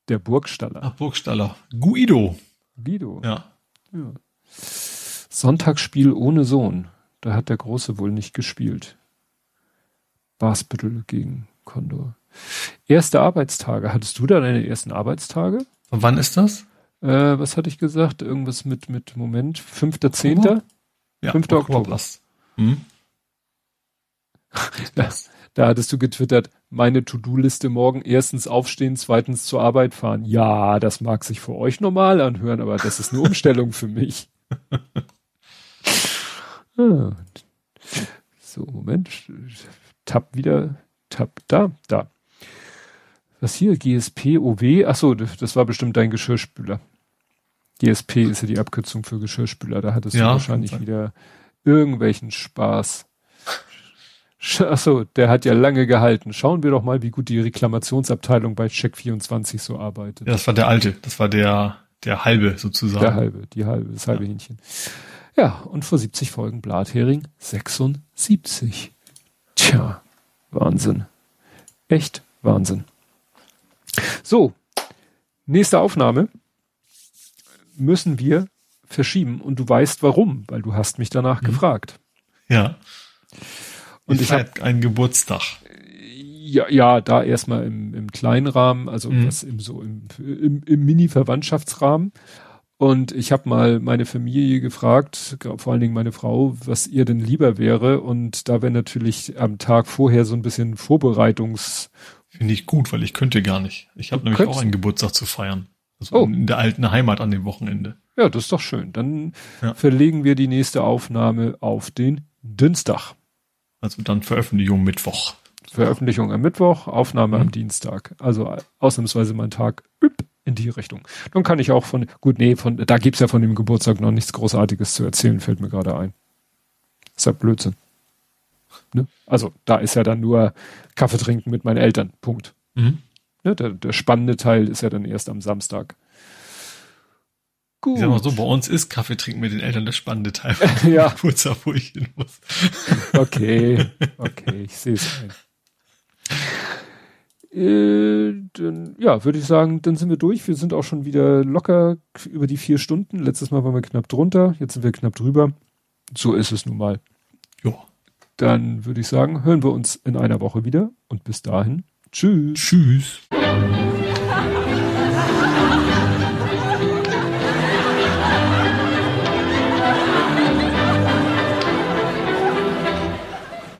Der Burgstaller. Ach, Burgstaller. Guido. Guido. Ja. ja. Sonntagsspiel ohne Sohn. Da hat der Große wohl nicht gespielt. Basbüttel gegen Condor. Erste Arbeitstage. Hattest du da deine ersten Arbeitstage? Und wann ist das? Äh, was hatte ich gesagt? Irgendwas mit, mit Moment, 5.10. Ja, 5. Oktober. Oktober. Hm? [LAUGHS] Das, da hattest du getwittert, meine To-Do-Liste morgen erstens aufstehen, zweitens zur Arbeit fahren. Ja, das mag sich für euch normal anhören, aber das ist eine Umstellung für mich. [LAUGHS] ah. So, Moment. Tab wieder. Tab da, da. Was hier? GSP, OW? Ach so, das war bestimmt dein Geschirrspüler. GSP ist ja die Abkürzung für Geschirrspüler. Da hattest ja, du wahrscheinlich wieder irgendwelchen Spaß. Achso, der hat ja lange gehalten. Schauen wir doch mal, wie gut die Reklamationsabteilung bei Check24 so arbeitet. Ja, das war der alte, das war der, der halbe sozusagen. Der halbe, die halbe, das halbe ja. Hähnchen. Ja, und vor 70 Folgen Blathering 76. Tja, Wahnsinn. Echt Wahnsinn. So, nächste Aufnahme müssen wir verschieben und du weißt warum, weil du hast mich danach mhm. gefragt. Ja. Und ich, ich habe einen Geburtstag. Ja, ja, da erstmal im, im kleinen Rahmen, also mhm. was im so im, im, im Mini-Verwandtschaftsrahmen. Und ich habe mal meine Familie gefragt, vor allen Dingen meine Frau, was ihr denn lieber wäre. Und da wäre natürlich am Tag vorher so ein bisschen Vorbereitungs. Finde ich gut, weil ich könnte gar nicht. Ich habe nämlich auch einen Geburtstag zu feiern. Also oh. in der alten Heimat an dem Wochenende. Ja, das ist doch schön. Dann ja. verlegen wir die nächste Aufnahme auf den Dienstag. Also dann Veröffentlichung Mittwoch. Veröffentlichung am Mittwoch, Aufnahme mhm. am Dienstag. Also ausnahmsweise mein Tag in die Richtung. Dann kann ich auch von, gut, nee, von, da gibt's ja von dem Geburtstag noch nichts Großartiges zu erzählen, fällt mir gerade ein. ist ja Blödsinn. Ne? Also da ist ja dann nur Kaffee trinken mit meinen Eltern. Punkt. Mhm. Ne? Der, der spannende Teil ist ja dann erst am Samstag. Gut. Ich sag mal so, bei uns ist Kaffee trinken mit den Eltern das spannende Teil. [LAUGHS] ja. [LAUGHS] Kurz wo ich hin muss. [LAUGHS] okay, okay, ich sehe es ein. Äh, dann, ja, würde ich sagen, dann sind wir durch. Wir sind auch schon wieder locker über die vier Stunden. Letztes Mal waren wir knapp drunter, jetzt sind wir knapp drüber. So ist es nun mal. Ja. Dann würde ich sagen, hören wir uns in einer Woche wieder und bis dahin. Tschüss. Tschüss.